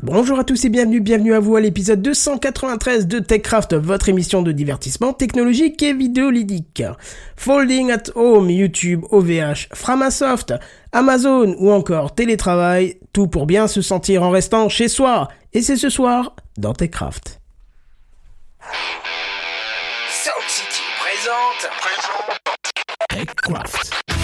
Bonjour à tous et bienvenue, bienvenue à vous à l'épisode 293 de TechCraft, votre émission de divertissement technologique et vidéoludique. Folding at Home, YouTube, OVH, Framasoft, Amazon ou encore télétravail, tout pour bien se sentir en restant chez soi. Et c'est ce soir dans TechCraft. City présente. TechCraft.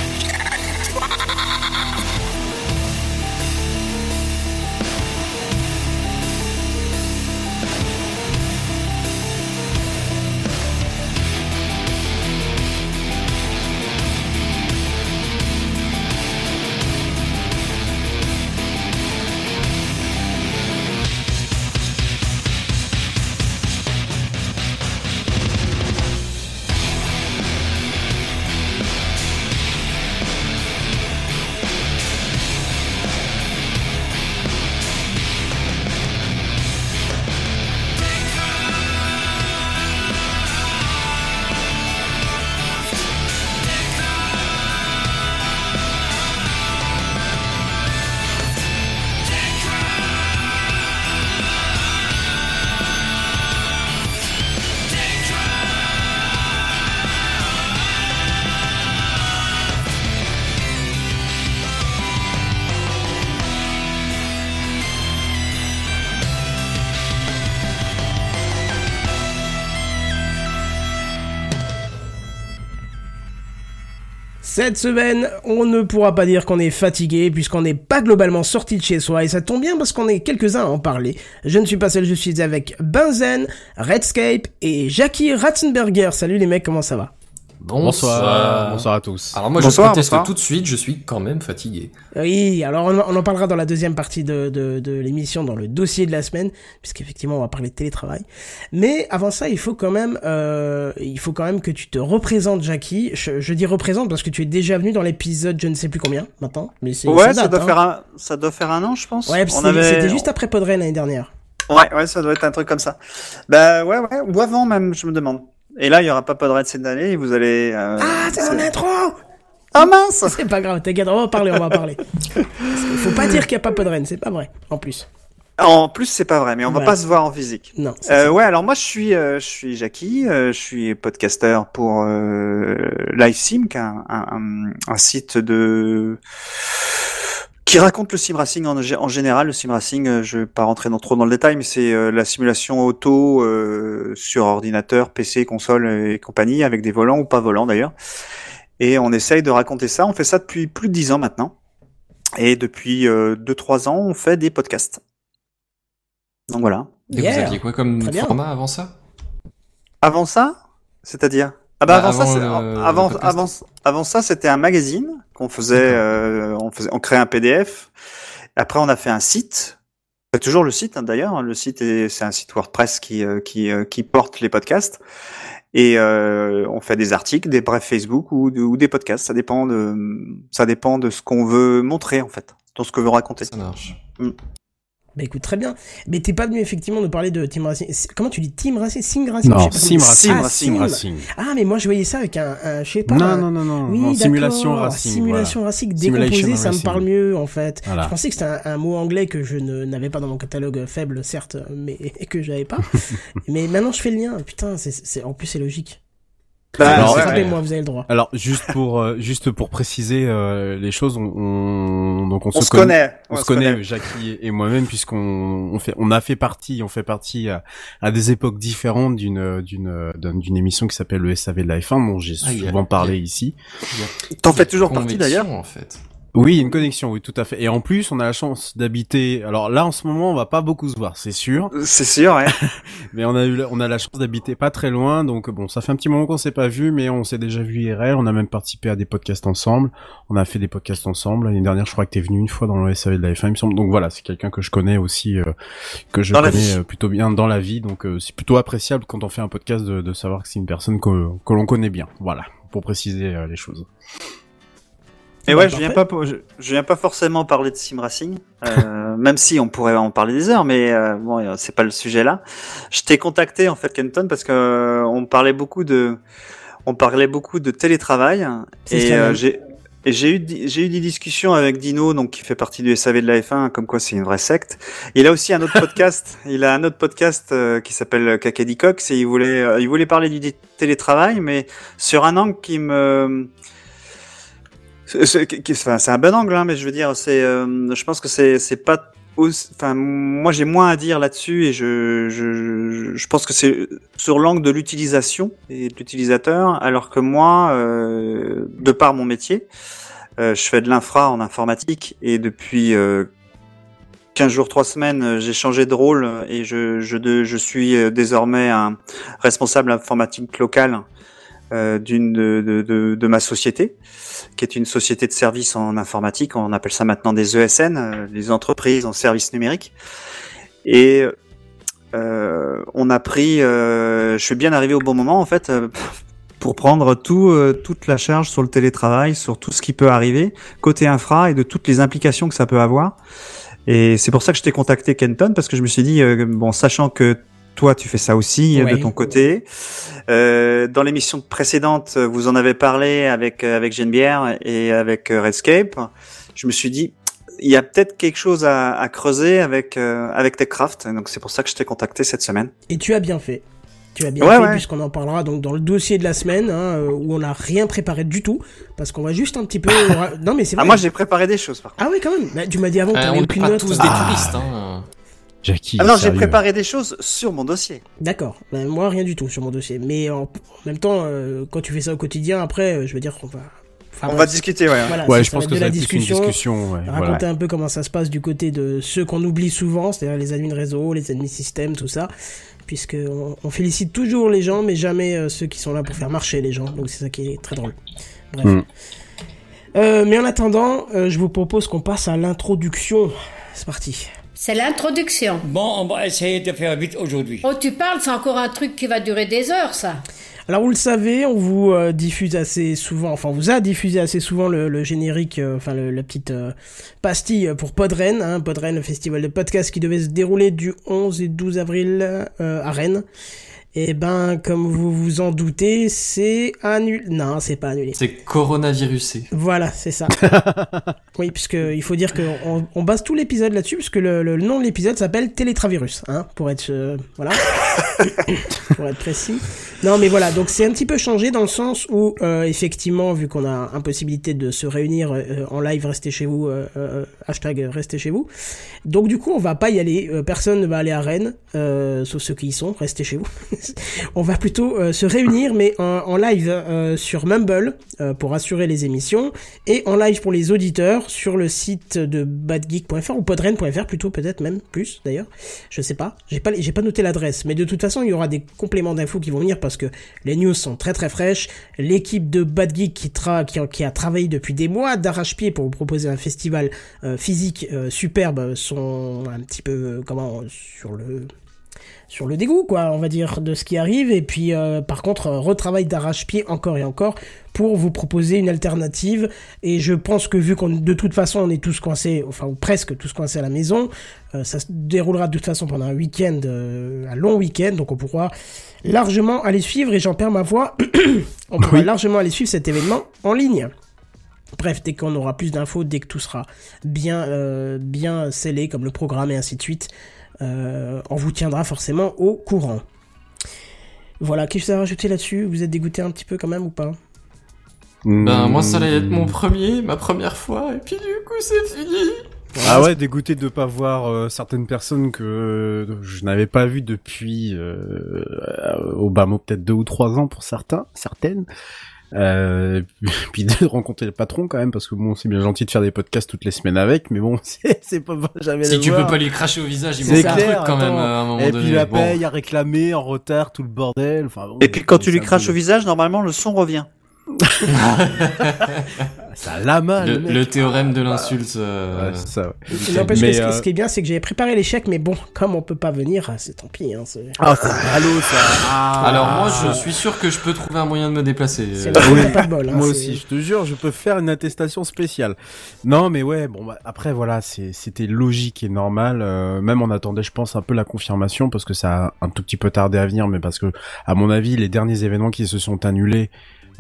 Cette semaine, on ne pourra pas dire qu'on est fatigué puisqu'on n'est pas globalement sorti de chez soi et ça tombe bien parce qu'on est quelques-uns à en parler. Je ne suis pas seul, je suis avec Benzen, Redscape et Jackie Ratzenberger. Salut les mecs, comment ça va? Bonsoir. Bonsoir à tous. Alors moi Bonsoir, je proteste bonsoir. tout de suite, je suis quand même fatigué. Oui, alors on, on en parlera dans la deuxième partie de, de, de l'émission, dans le dossier de la semaine, puisqu'effectivement on va parler de télétravail. Mais avant ça, il faut quand même, euh, il faut quand même que tu te représentes, Jackie. Je, je dis représente parce que tu es déjà venu dans l'épisode, je ne sais plus combien maintenant, mais c'est Ouais, date, ça doit hein. faire un, ça doit faire un an, je pense. Ouais, parce On que c'était avait- c'était juste après Podren l'année dernière. Ouais, ouais, ça doit être un truc comme ça. Bah ouais, ouais, ou avant même, je me demande. Et là, il y aura pas Podred cette année, et vous allez. euh, Ah, c'est mon intro Ah mince C'est pas grave, t'inquiète, on va en parler, on va en parler. Qu'il faut pas dire qu'il n'y a pas Podren, c'est pas vrai, en plus. En plus, c'est pas vrai, mais on va Voilà. pas se voir en physique. Non. Euh, ouais, alors moi je suis, euh, je suis Jackie, euh, je suis podcasteur pour euh, LiveSim, qui est un, un, un- un site de qui raconte le sim racing en, en général. Le sim racing, euh, je vais pas rentrer dans, trop dans le détail, mais c'est euh, la simulation auto euh, sur ordinateur, PC, console et compagnie, avec des volants ou pas volants d'ailleurs. Et on essaye de raconter ça. On fait ça depuis plus de dix ans maintenant. Et depuis euh, deux trois ans, on fait des podcasts. Donc voilà. Et Yeah. vous aviez quoi comme Très bien. format avant ça? Avant ça, c'est-à-dire? Ah bah, Bah, ça, avant ça, c'était un magazine qu'on faisait, euh, on faisait, on créait un PDF. Après, on a fait un site. C'est toujours le site, hein, d'ailleurs. Le site est, c'est un site WordPress qui, euh, qui, euh, qui porte les podcasts. Et euh, on fait des articles, des brefs Facebook ou, de- ou des podcasts. Ça dépend de, ça dépend de ce qu'on veut montrer en fait, dans ce que veut raconter. Ça marche. Bah écoute, très bien. Mais t'es pas venu effectivement nous parler de Team Racing. Comment tu dis Team Racing? Sing Racing? Non, Sim. Racing. Ah, Racing, Sim. Racing. Ah, mais moi je voyais ça avec un, un je sais pas. Non, un- non, non, non, Oui, non, simulation racing. Simulation racing Simulation décomposé, ça me parle mieux en fait. Voilà. Je pensais que c'était un, un mot anglais que je ne- n'avais pas dans mon catalogue faible, certes, mais que j'avais pas. mais maintenant je fais le lien. Putain, c'est, c'est- en plus c'est logique. Bah, Alors, ouais, Frappez-moi, vous avez le droit. Alors juste pour euh, juste pour préciser euh, les choses, on, on- donc on, on se connaît. on se connaît, Jackie et- moi-même, puisqu'on on fait, on a fait partie, on fait partie à, à des époques différentes d'une d'une d'une émission qui s'appelle le SAV de la F1, dont j'ai Ah, a- souvent parlé ici. A- T'en fais toujours partie, d'ailleurs en fait? Oui, une connexion, oui, tout à fait. Et en plus, on a la chance d'habiter. Alors là, en ce moment, on va pas beaucoup se voir, c'est sûr. C'est sûr, ouais. Mais on a eu, on a la chance d'habiter pas très loin, donc bon, ça fait un petit moment qu'on s'est pas vu, mais on s'est déjà vu IRL. On a même participé à des podcasts ensemble. On a fait des podcasts ensemble. L'année dernière, je crois que t'es venu une fois dans le SAV de la F1, il me semble. Donc voilà, c'est quelqu'un que je connais aussi, euh, que je Dans connais euh, plutôt bien dans la vie. Donc euh, c'est plutôt appréciable quand on fait un podcast de, de savoir que c'est une personne que, que l'on connaît bien. Voilà, pour préciser euh, les choses. Et Bah, ouais, je viens pas, je, je viens pas forcément parler de sim racing, euh, même si on pourrait en parler des heures, mais euh, bon, euh, c'est pas le sujet là. Je t'ai contacté en fait, Kenton, parce que euh, on parlait beaucoup de, on parlait beaucoup de télétravail et euh, même. j'ai Et j'ai eu, j'ai eu des discussions avec Dino, donc qui fait partie du SAV de la F1, comme quoi c'est une vraie secte. Il a aussi un autre podcast. il a un autre podcast euh, qui s'appelle Cacadi Cox et il voulait, euh, il voulait parler du télétravail, mais sur un angle qui me, c'est- un bon angle, hein, mais je veux dire, c'est, euh, je pense que c'est, pas, enfin, moi j'ai moins à dire là-dessus et je, je, je, pense que c'est sur l'angle de l'utilisation et de l'utilisateur, alors que moi, euh, de par mon métier, euh, je fais de l'infra en informatique et depuis euh, 15 jours, 3 semaines, euh, j'ai changé de rôle et je, je, je suis euh, désormais un responsable informatique local euh, d'une de, de, de, ma société, qui est une société de services en informatique. On appelle ça maintenant des ESN, euh, des entreprises en services numériques. Et euh, on a pris, je suis bien arrivé au bon moment en fait. pour prendre tout, toute la charge sur le télétravail, sur tout ce qui peut arriver, côté infra et de toutes les implications que ça peut avoir. Et c'est pour ça que je t'ai contacté Kenton, parce que je me suis dit, bon, sachant que toi, tu fais ça aussi euh, Ouais. de ton côté. Euh, dans l'émission précédente, vous en avez parlé avec euh, avec Geneviève et avec euh, Redscape. Je me suis dit, il y a peut-être quelque chose à, à creuser avec euh, avec TechCraft. Donc c'est pour ça que je t'ai contacté cette semaine. Et tu as bien fait. Tu as bien Ouais, fait ouais. puisqu'on en parlera donc dans le dossier de la semaine hein, euh, où on n'a rien préparé du tout parce qu'on va juste un petit peu. non mais c'est vrai. Ah, moi, j'ai préparé des choses par contre. Ah oui quand même. Bah, tu m'as dit avant que Euh, t'avais on n'est aucune pas note. tous des touristes. Hein. Jackie. Ah non, j'ai préparé des choses sur mon dossier. D'accord. Bah, moi rien du tout sur mon dossier. Mais en, en même temps, euh, quand tu fais ça au quotidien, après, euh, je veux dire qu'on va. enfin, On bref, va discuter, ouais. voilà, Ouais, ça, je ça pense que de ça la va être plus une discussion. discussion. Ouais, voilà. Raconter un peu comment ça se passe du côté de ceux qu'on oublie souvent, c'est-à-dire les admins réseau, les admins système, tout ça. Puisque on, on félicite toujours les gens, mais jamais euh, ceux qui sont là pour faire marcher les gens. Donc c'est ça qui est très drôle. Bref. Mm. Euh, mais en attendant, euh, je vous propose qu'on passe à l'introduction. C'est parti. C'est l'introduction. Bon, on va essayer de faire vite aujourd'hui. Oh, tu parles, c'est encore un truc qui va durer des heures, ça. Alors vous le savez, on vous euh, diffuse assez souvent, enfin on vous a diffusé assez souvent le, le générique, euh, enfin le- la petite euh, pastille pour Podren, hein, Podren, le festival de podcast qui devait se dérouler du 11 et 12 avril euh, à Rennes. Et ben, comme vous vous en doutez, c'est annulé. Non, c'est pas annulé. C'est coronavirusé. Voilà, c'est ça. oui, puisque il faut dire qu'on on, on base tout l'épisode là-dessus, puisque le, le nom de l'épisode s'appelle Télétravirus, hein, pour être euh, voilà, pour être précis. Non, mais voilà, donc c'est un petit peu changé dans le sens où euh, effectivement, vu qu'on a impossibilité de se réunir euh, en live, restez chez vous, euh, euh, hashtag restez chez vous. Donc du coup, on va pas y aller. euh, personne ne va aller à Rennes, euh, sauf ceux qui y sont. Restez chez vous. on va plutôt euh, se réunir, mais en, live sur Mumble pour assurer les émissions et en live pour les auditeurs sur le site de badgeek.fr ou podren.fr plutôt peut-être même plus d'ailleurs. Je sais pas. J'ai pas j'ai pas noté l'adresse, mais de toute façon il y aura des compléments d'infos qui vont venir parce que les news sont très très fraîches. L'équipe de Bad Geek qui, a travaillé depuis des mois d'arrache-pied pour vous proposer un festival physique superbe un petit peu euh, comment sur le sur le dégoût, quoi, on va dire, de ce qui arrive. Et puis, euh, par contre, euh, retravail d'arrache-pied encore et encore pour vous proposer une alternative. Et je pense que vu qu'on, de toute façon, on est tous coincés, enfin, ou presque tous coincés à la maison, euh, ça se déroulera de toute façon pendant un week-end, euh, un long week-end, donc on pourra largement aller suivre, et j'en perds ma voix, on pourra Oui. largement aller suivre cet événement en ligne. Bref, dès qu'on aura plus d'infos, dès que tout sera bien, euh, bien scellé, comme le programme et ainsi de suite, euh, on vous tiendra forcément au courant. Voilà, qu'est-ce que ça a rajouté là-dessus? Vous êtes dégoûté un petit peu quand même ou pas? Ben, moi, ça allait être mon premier, ma première fois, et puis du coup, c'est fini. Ah ouais, dégoûté de pas voir euh, certaines personnes que euh, je n'avais pas vues depuis euh, au bas mot peut-être deux ou trois ans pour certains, certaines. Euh, puis de rencontrer le patron quand même parce que bon c'est bien gentil de faire des podcasts toutes les semaines avec mais bon c'est pas jamais Si tu voir. peux pas lui cracher au visage, il C'est manque un clair, truc quand même à un moment et donné. puis la Bon. paye à réclamer en retard tout le bordel enfin bon, Et puis quand tu lui craches au visage, normalement le son revient. ça l'a mal Le, le, mec. le théorème de l'insulte. euh, Ouais, c'est ça, n'empêche que Mais, ce, qui- euh, ce qui est bien, c'est que j'avais préparé l'échec, mais bon, comme on peut pas venir, ah, c'est tant pis. Hein, ah c'est ballot ça Ah. Alors moi, je suis sûr que je peux trouver un moyen de me déplacer. Euh, oui. pas de bol. hein, Moi aussi, je te jure, je peux faire une attestation spéciale. Non, mais ouais, bon, bah, après, voilà, c'était logique et normal. euh, même on attendait, je pense, un peu la confirmation parce que ça a un tout petit peu tardé à venir, mais parce que, à mon avis, les derniers événements qui se sont annulés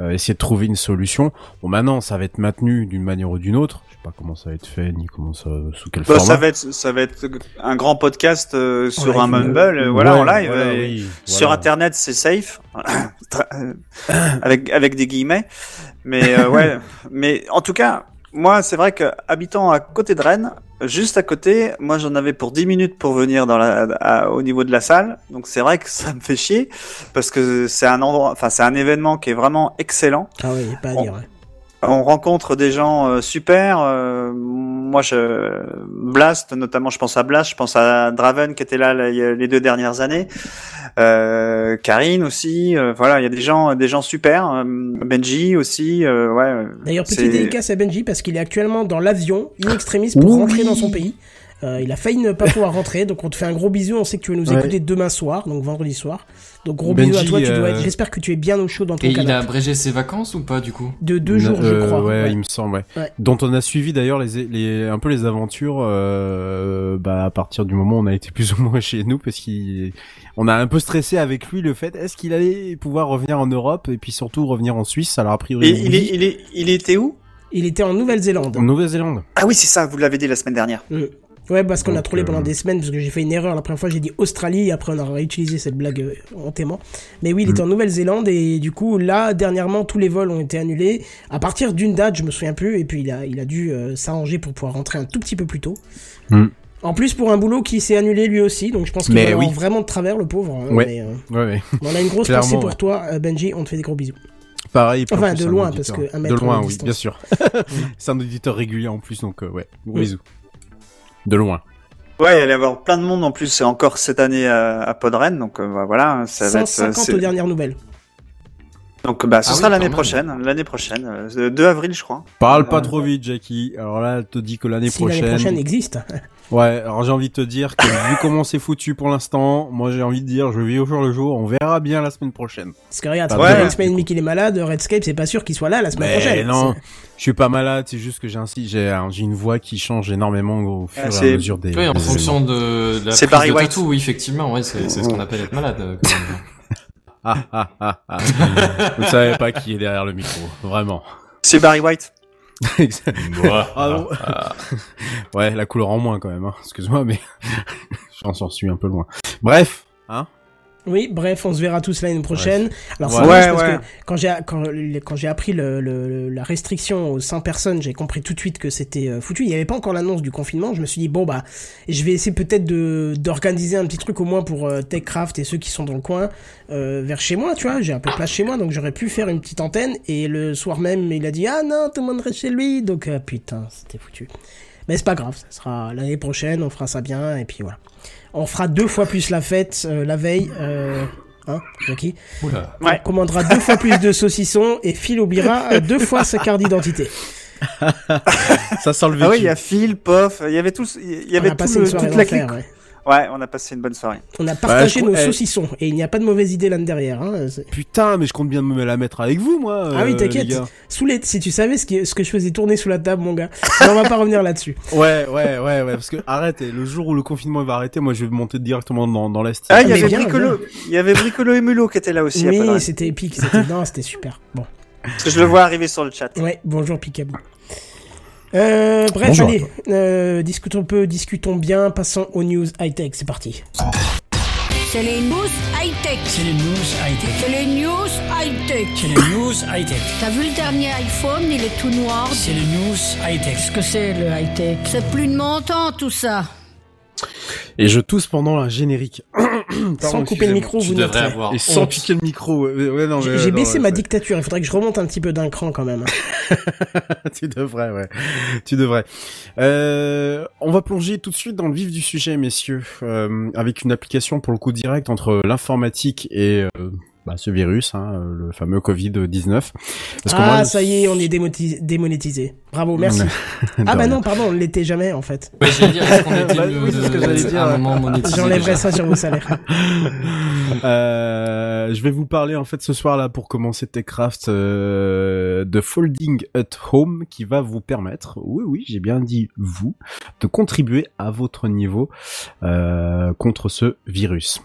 euh, essayer de trouver une solution. Bon, maintenant, ça va être maintenu d'une manière ou d'une autre. Je sais pas comment ça va être fait, ni comment ça, sous quel Bah, format. ça va être ça va être un grand podcast euh, sur live, un Mumble, euh, voilà Ouais, en live. voilà, Sur. Internet, c'est safe, avec avec des guillemets. Mais ouais, mais en tout cas, moi, c'est vrai que habitant à côté de Rennes, juste à côté, moi, j'en avais pour 10 minutes pour venir dans la, à- au niveau de la salle. Donc c'est vrai que ça me fait chier parce que c'est un endroit, enfin c'est un événement qui est vraiment excellent. Ah oui, pas à dire. ouais. On rencontre des gens euh, super. euh, moi, je Blast, notamment, je pense à Blast, je pense à Draven qui était là, les deux dernières années. Euh, Karine aussi. euh, voilà, il y a des gens, des gens super. Benji aussi. euh, ouais. D'ailleurs, petit c'est- dédicace à Benji parce qu'il est actuellement dans l'avion, in extremis, pour Oui. rentrer dans son pays. Euh, il a failli ne pas pouvoir rentrer, donc on te fait un gros bisou. On sait que tu vas nous Ouais. écouter demain soir, donc vendredi soir. Donc gros Benji, bisous à toi. Tu dois euh, être. J'espère que tu es bien au chaud dans ton Et il a canapé. abrégé ses vacances ou pas du coup De deux jours, je Euh, crois. Ouais, Ouais. il me semble, ouais. Ouais. Dont on a suivi d'ailleurs les, les, un peu les aventures, euh, bah, à partir du moment où on a été plus ou moins chez nous, parce qu'il, on a un peu stressé avec lui le fait, est-ce qu'il allait pouvoir revenir en Europe, et puis surtout revenir en Suisse, alors a priori. Et il, est, il est, il était où? Il était en Nouvelle-Zélande. En Nouvelle-Zélande. Ah oui, c'est ça. Vous l'avez dit la semaine dernière. Mm. Ouais, parce qu'on a trollé euh, pendant des semaines, parce que j'ai fait une erreur. La première fois, j'ai dit Australie, et après, on a réutilisé cette blague euh, en témoin. Mais oui, il était Mm. en Nouvelle-Zélande, et du coup, là, dernièrement, tous les vols ont été annulés. À partir d'une date, je me souviens plus, et puis il a, il a dû euh, s'arranger pour pouvoir rentrer un tout petit peu plus tôt. Mm. En plus, pour un boulot qui s'est annulé lui aussi, donc je pense qu'il va oui. vraiment de travers, le pauvre. hein, Ouais. mais, euh, Ouais, ouais. on a une grosse pensée pour toi, euh, Benji, on te fait des gros bisous. Pareil. Enfin, plus, de loin, parce que un De mètre loin, de oui, distance. bien sûr. c'est un auditeur régulier en plus, donc, euh, ouais. Gros Mm. bisous. De loin. Ouais, il allait y avoir plein de monde en plus encore cette année à, à Podren, donc euh, bah, voilà, ça va être. 150 c'est- aux dernières nouvelles. Donc bah ce Ah sera l'année prochaine, l'année prochaine, euh, 2 avril je crois. Parle pas Euh, trop vite, Jackie. Alors là, elle te dit que l'année Si l'année prochaine. prochaine existe. Ouais, alors j'ai envie de te dire que vu comment c'est foutu pour l'instant, moi j'ai envie de dire, je vis au jour le jour, on verra bien la semaine prochaine. Parce que regarde, ça Ouais. fait une semaine et demie qu'il est malade, Redscape, c'est pas sûr qu'il soit là la semaine Mais prochaine. non, je suis pas malade, c'est juste que j'ai ainsi, j'ai un- j'ai une voix qui change énormément au fur Ah, et c'est- à mesure des. Oui, en des fonction de, de la C'est prise Barry de White. tatou, oui, effectivement, ouais, c'est c'est ce qu'on appelle être malade. euh, quand même. Ah ah ah ah. Vous ne savez pas qui est derrière le micro, vraiment. C'est Barry White. Ah non. ouais, la couleur en moins quand même. Hein. Excuse-moi, mais j'en suis un peu loin. Bref, hein. Oui, bref, on se verra tous l'année prochaine. Alors c'est Ouais. Ouais, parce ouais. que quand j'ai quand, quand j'ai appris le, le- la restriction aux 100 personnes, j'ai compris tout de suite que c'était euh, foutu. Il n'y avait pas encore l'annonce du confinement. Je me suis dit bon bah, je vais essayer peut-être de d'organiser un petit truc au moins pour euh, Techcraft et ceux qui sont dans le coin euh, vers chez moi. Tu vois, j'ai un peu de place chez moi, donc j'aurais pu faire une petite antenne. Et le soir même, il a dit ah non, tout le monde reste chez lui. Donc euh, putain, c'était foutu. Mais c'est pas grave, ça sera l'année prochaine, on fera ça bien et puis voilà. On fera deux fois plus la fête euh, la veille. Euh, Hein, Jackie? Oula. Ouais. On commandera deux fois plus de saucissons et Phil oubliera euh, deux fois sa carte d'identité. Ça sent le vécu. Ah oui, il y a Phil, Pof, il y avait tous, il y avait tout le- toute la clique. ouais. Ouais, on a passé une bonne soirée. On a partagé je nos eh. saucissons et il n'y a pas de mauvaise idée là derrière. Hein. c'est- Putain, mais je compte bien me la mettre avec vous, moi. Ah oui, euh, t'inquiète. Sous les... Si tu savais ce, qui... ce que je faisais tourner sous la table, mon gars. Mais on va pas revenir là-dessus. Ouais, ouais, ouais, ouais, parce que arrête, et le jour où le confinement va arrêter, moi je vais monter directement dans, dans l'Est. Ah, il y mais avait bien, Bricolo, il y avait Bricolo et Mulot qui étaient là aussi. Podren. c'était épique. C'était... Non, c'était super. Bon. Parce que je le vois arriver sur le chat. Ouais, bonjour Picaboo. Euh, bref, Bonjour allez, euh, discutons peu, discutons bien, passons aux news high-tech, c'est parti. C'est les news high-tech. C'est les news high-tech. C'est les news high-tech. C'est les news high-tech. T'as vu le dernier iPhone, il est tout noir. C'est les news high-tech. Qu'est-ce que c'est le high-tech? C'est plus de mon temps tout ça. Et je tousse pendant un générique. Sans couper le micro, vous devrais noterez. avoir Et sans honte. piquer le micro. Ouais, ouais, non, J'ai baissé ouais, ma dictature, il faudrait que je remonte un petit peu d'un cran quand même. tu devrais, ouais. Tu devrais. Euh, on va plonger tout de suite dans le vif du sujet, messieurs, euh, avec une application pour le coup direct entre l'informatique et euh, bah, ce virus, hein, euh, le fameux Covid-19. Parce que Ah, moi, ça y est, on est démonétisé. Bravo, merci. Ah bah rien. non, pardon, on ne l'était jamais en fait. Ouais, j'allais dire, est-ce qu'on était Bah oui, ce que j'allais dire. J'enlèverai ça sur vos salaires. Euh, je vais vous parler en fait ce soir là pour commencer Techcraft euh, de Folding at Home qui va vous permettre, oui oui j'ai bien dit vous, de contribuer à votre niveau euh, contre ce virus.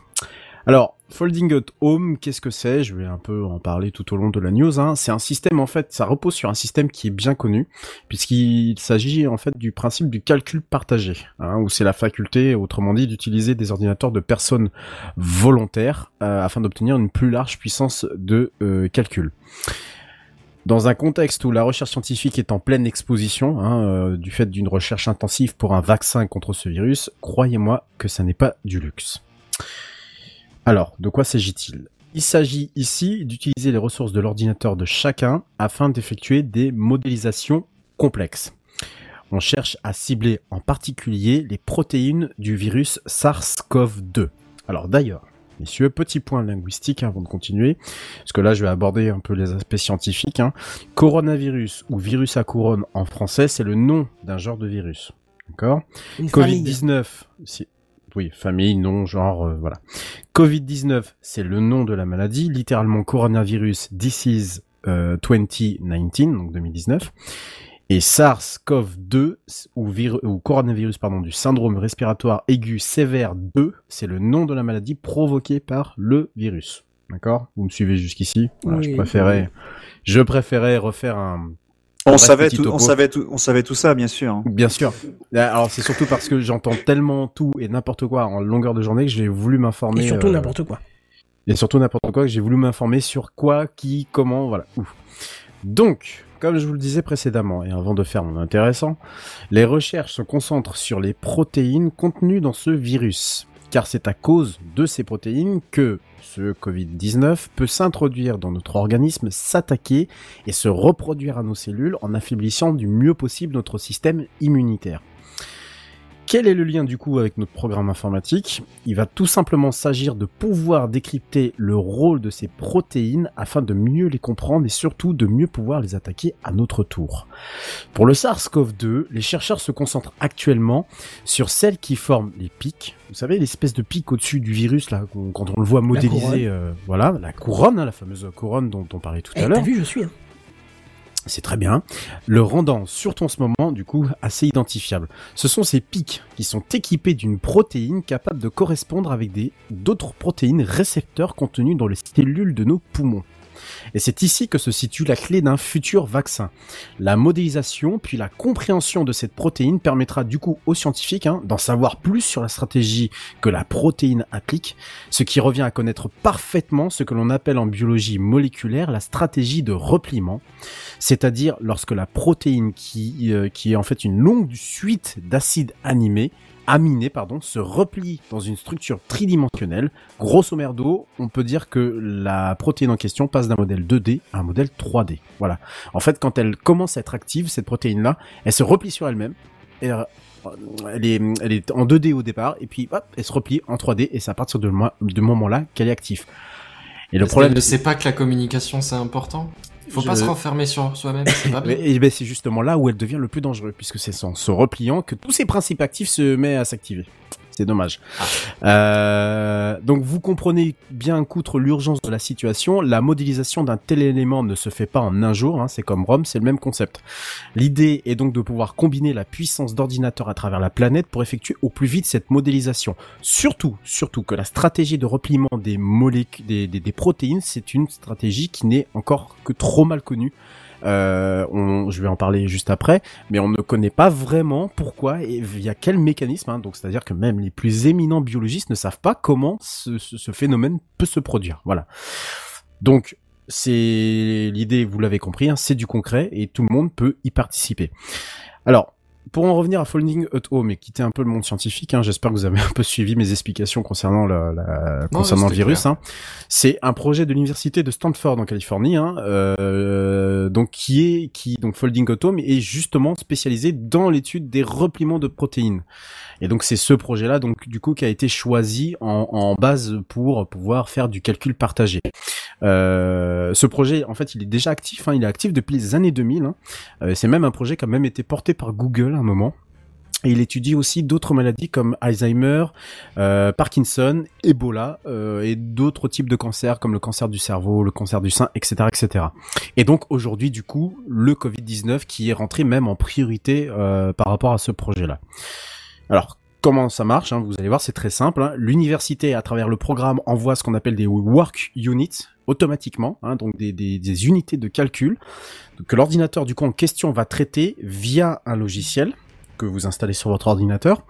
Alors Folding at Home, qu'est-ce que c'est? Je vais un peu en parler tout au long de la news. Hein. C'est un système en fait, ça repose sur un système qui est bien connu, puisqu'il s'agit en fait du principe du calcul partagé, hein, où c'est la faculté, autrement dit, d'utiliser des ordinateurs de personnes volontaires euh, afin d'obtenir une plus large puissance de euh, calcul. Dans un contexte où la recherche scientifique est en pleine exposition, hein, euh, du fait d'une recherche intensive pour un vaccin contre ce virus, croyez-moi que ça n'est pas du luxe. Alors, de quoi s'agit-il? Il s'agit ici d'utiliser les ressources de l'ordinateur de chacun afin d'effectuer des modélisations complexes. On cherche à cibler en particulier les protéines du virus SARS-CoV-2. Alors d'ailleurs, messieurs, petit point linguistique avant de continuer, parce que là je vais aborder un peu les aspects scientifiques. Hein. Coronavirus ou virus à couronne en français, c'est le nom d'un genre de virus. D'accord? Une famille. Covid-19, c'est- oui, famille, nom, genre, euh, voilà. Covid-19, c'est le nom de la maladie, littéralement coronavirus disease euh, 2019, donc 2019. Et SARS-CoV-2 ou, vir- ou coronavirus pardon du syndrome respiratoire aigu sévère 2, c'est le nom de la maladie provoquée par le virus. D'accord? Vous me suivez jusqu'ici? Voilà, Je Oui. je préférais refaire un, On savait tout, on savait tout, on savait tout ça, bien sûr. hein. Bien sûr. Alors c'est surtout parce que j'entends tellement tout et n'importe quoi en longueur de journée que j'ai voulu m'informer. Et surtout euh, n'importe quoi. Et surtout n'importe quoi que j'ai voulu m'informer sur quoi, qui, comment, voilà. Ouf. Donc, comme je vous le disais précédemment, et avant de faire mon intéressant, les recherches se concentrent sur les protéines contenues dans ce virus. Car c'est à cause de ces protéines que ce Covid-19 peut s'introduire dans notre organisme, s'attaquer et se reproduire à nos cellules en affaiblissant du mieux possible notre système immunitaire. Quel est le lien du coup avec notre programme informatique? Il va tout simplement s'agir de pouvoir décrypter le rôle de ces protéines afin de mieux les comprendre et surtout de mieux pouvoir les attaquer à notre tour. Pour le SARS-CoV-2, les chercheurs se concentrent actuellement sur celles qui forment les pics. Vous savez, l'espèce de pic au-dessus du virus là, quand on le voit modélisé, euh, voilà, la couronne, hein, la fameuse couronne dont on parlait tout Eh, à t'as l'heure. vu, je suis. hein. C'est très bien. Le rendant, surtout en ce moment, du coup, assez identifiable. Ce sont ces pics qui sont équipés d'une protéine capable de correspondre avec d'autres protéines récepteurs contenus dans les cellules de nos poumons. Et c'est ici que se situe la clé d'un futur vaccin. La modélisation puis la compréhension de cette protéine permettra du coup aux scientifiques hein, d'en savoir plus sur la stratégie que la protéine applique, ce qui revient à connaître parfaitement ce que l'on appelle en biologie moléculaire la stratégie de repliement, c'est-à-dire lorsque la protéine qui, euh, qui est en fait une longue suite d'acides animés, aminés pardon, se replie dans une structure tridimensionnelle. Grosso merdo, on peut dire que la protéine en question passe d'un modèle 2D à un modèle 3D. Voilà. En fait, quand elle commence à être active, cette protéine-là, elle se replie sur elle-même. Et, euh, elle est, elle est en 2D au départ, et puis hop, elle se replie en 3D, et c'est à partir de, moi- de moment-là qu'elle est active. Et le Parce problème, ne sait pas que la communication c'est important? Faut pas se renfermer sur soi-même, c'est pas bien. Mais- Et ben, c'est justement là où elle devient le plus dangereux, puisque c'est en se repliant que tous ces principes actifs se mettent à s'activer. C'est dommage. Euh, donc vous comprenez bien qu'outre l'urgence de la situation, la modélisation d'un tel élément ne se fait pas en un jour, hein, c'est comme Rome, c'est le même concept. L'idée est donc de pouvoir combiner la puissance d'ordinateur à travers la planète pour effectuer au plus vite cette modélisation. Surtout, surtout que la stratégie de repliement des molécules, des, des- des protéines, c'est une stratégie qui n'est encore que trop mal connue. Euh, on, je vais en parler juste après, mais on ne connaît pas vraiment pourquoi et via quel mécanisme. hein. donc, c'est-à-dire que même les plus éminents biologistes ne savent pas comment ce, ce- ce phénomène peut se produire. Voilà. Donc, c'est l'idée, vous l'avez compris, hein, c'est du concret et tout le monde peut y participer. Alors, pour en revenir à Folding at Home et quitter un peu le monde scientifique, hein, j'espère que vous avez un peu suivi mes explications concernant la, la- concernant le virus. hein. C'est un projet de l'université de Stanford en Californie, hein, euh, donc qui est qui donc Folding at Home est justement spécialisé dans l'étude des repliements de protéines. Et donc c'est ce projet-là donc du coup qui a été choisi en, en base pour pouvoir faire du calcul partagé. Euh, ce projet, en fait, il est déjà actif. hein, il est actif depuis les années 2000. hein. Euh, c'est même un projet qui a même été porté par Google à un moment. Et il étudie aussi d'autres maladies comme Alzheimer, euh, Parkinson, Ebola euh, et d'autres types de cancers comme le cancer du cerveau, le cancer du sein, etc., etc. Et donc aujourd'hui, du coup, le Covid-19 qui est rentré même en priorité euh, par rapport à ce projet-là. Alors, comment ça marche hein, Vous allez voir, c'est très simple. hein. L'université, à travers le programme, envoie ce qu'on appelle des work units automatiquement, hein, donc des, des, des unités de calcul que l'ordinateur du coup en question va traiter via un logiciel que vous installez sur votre ordinateur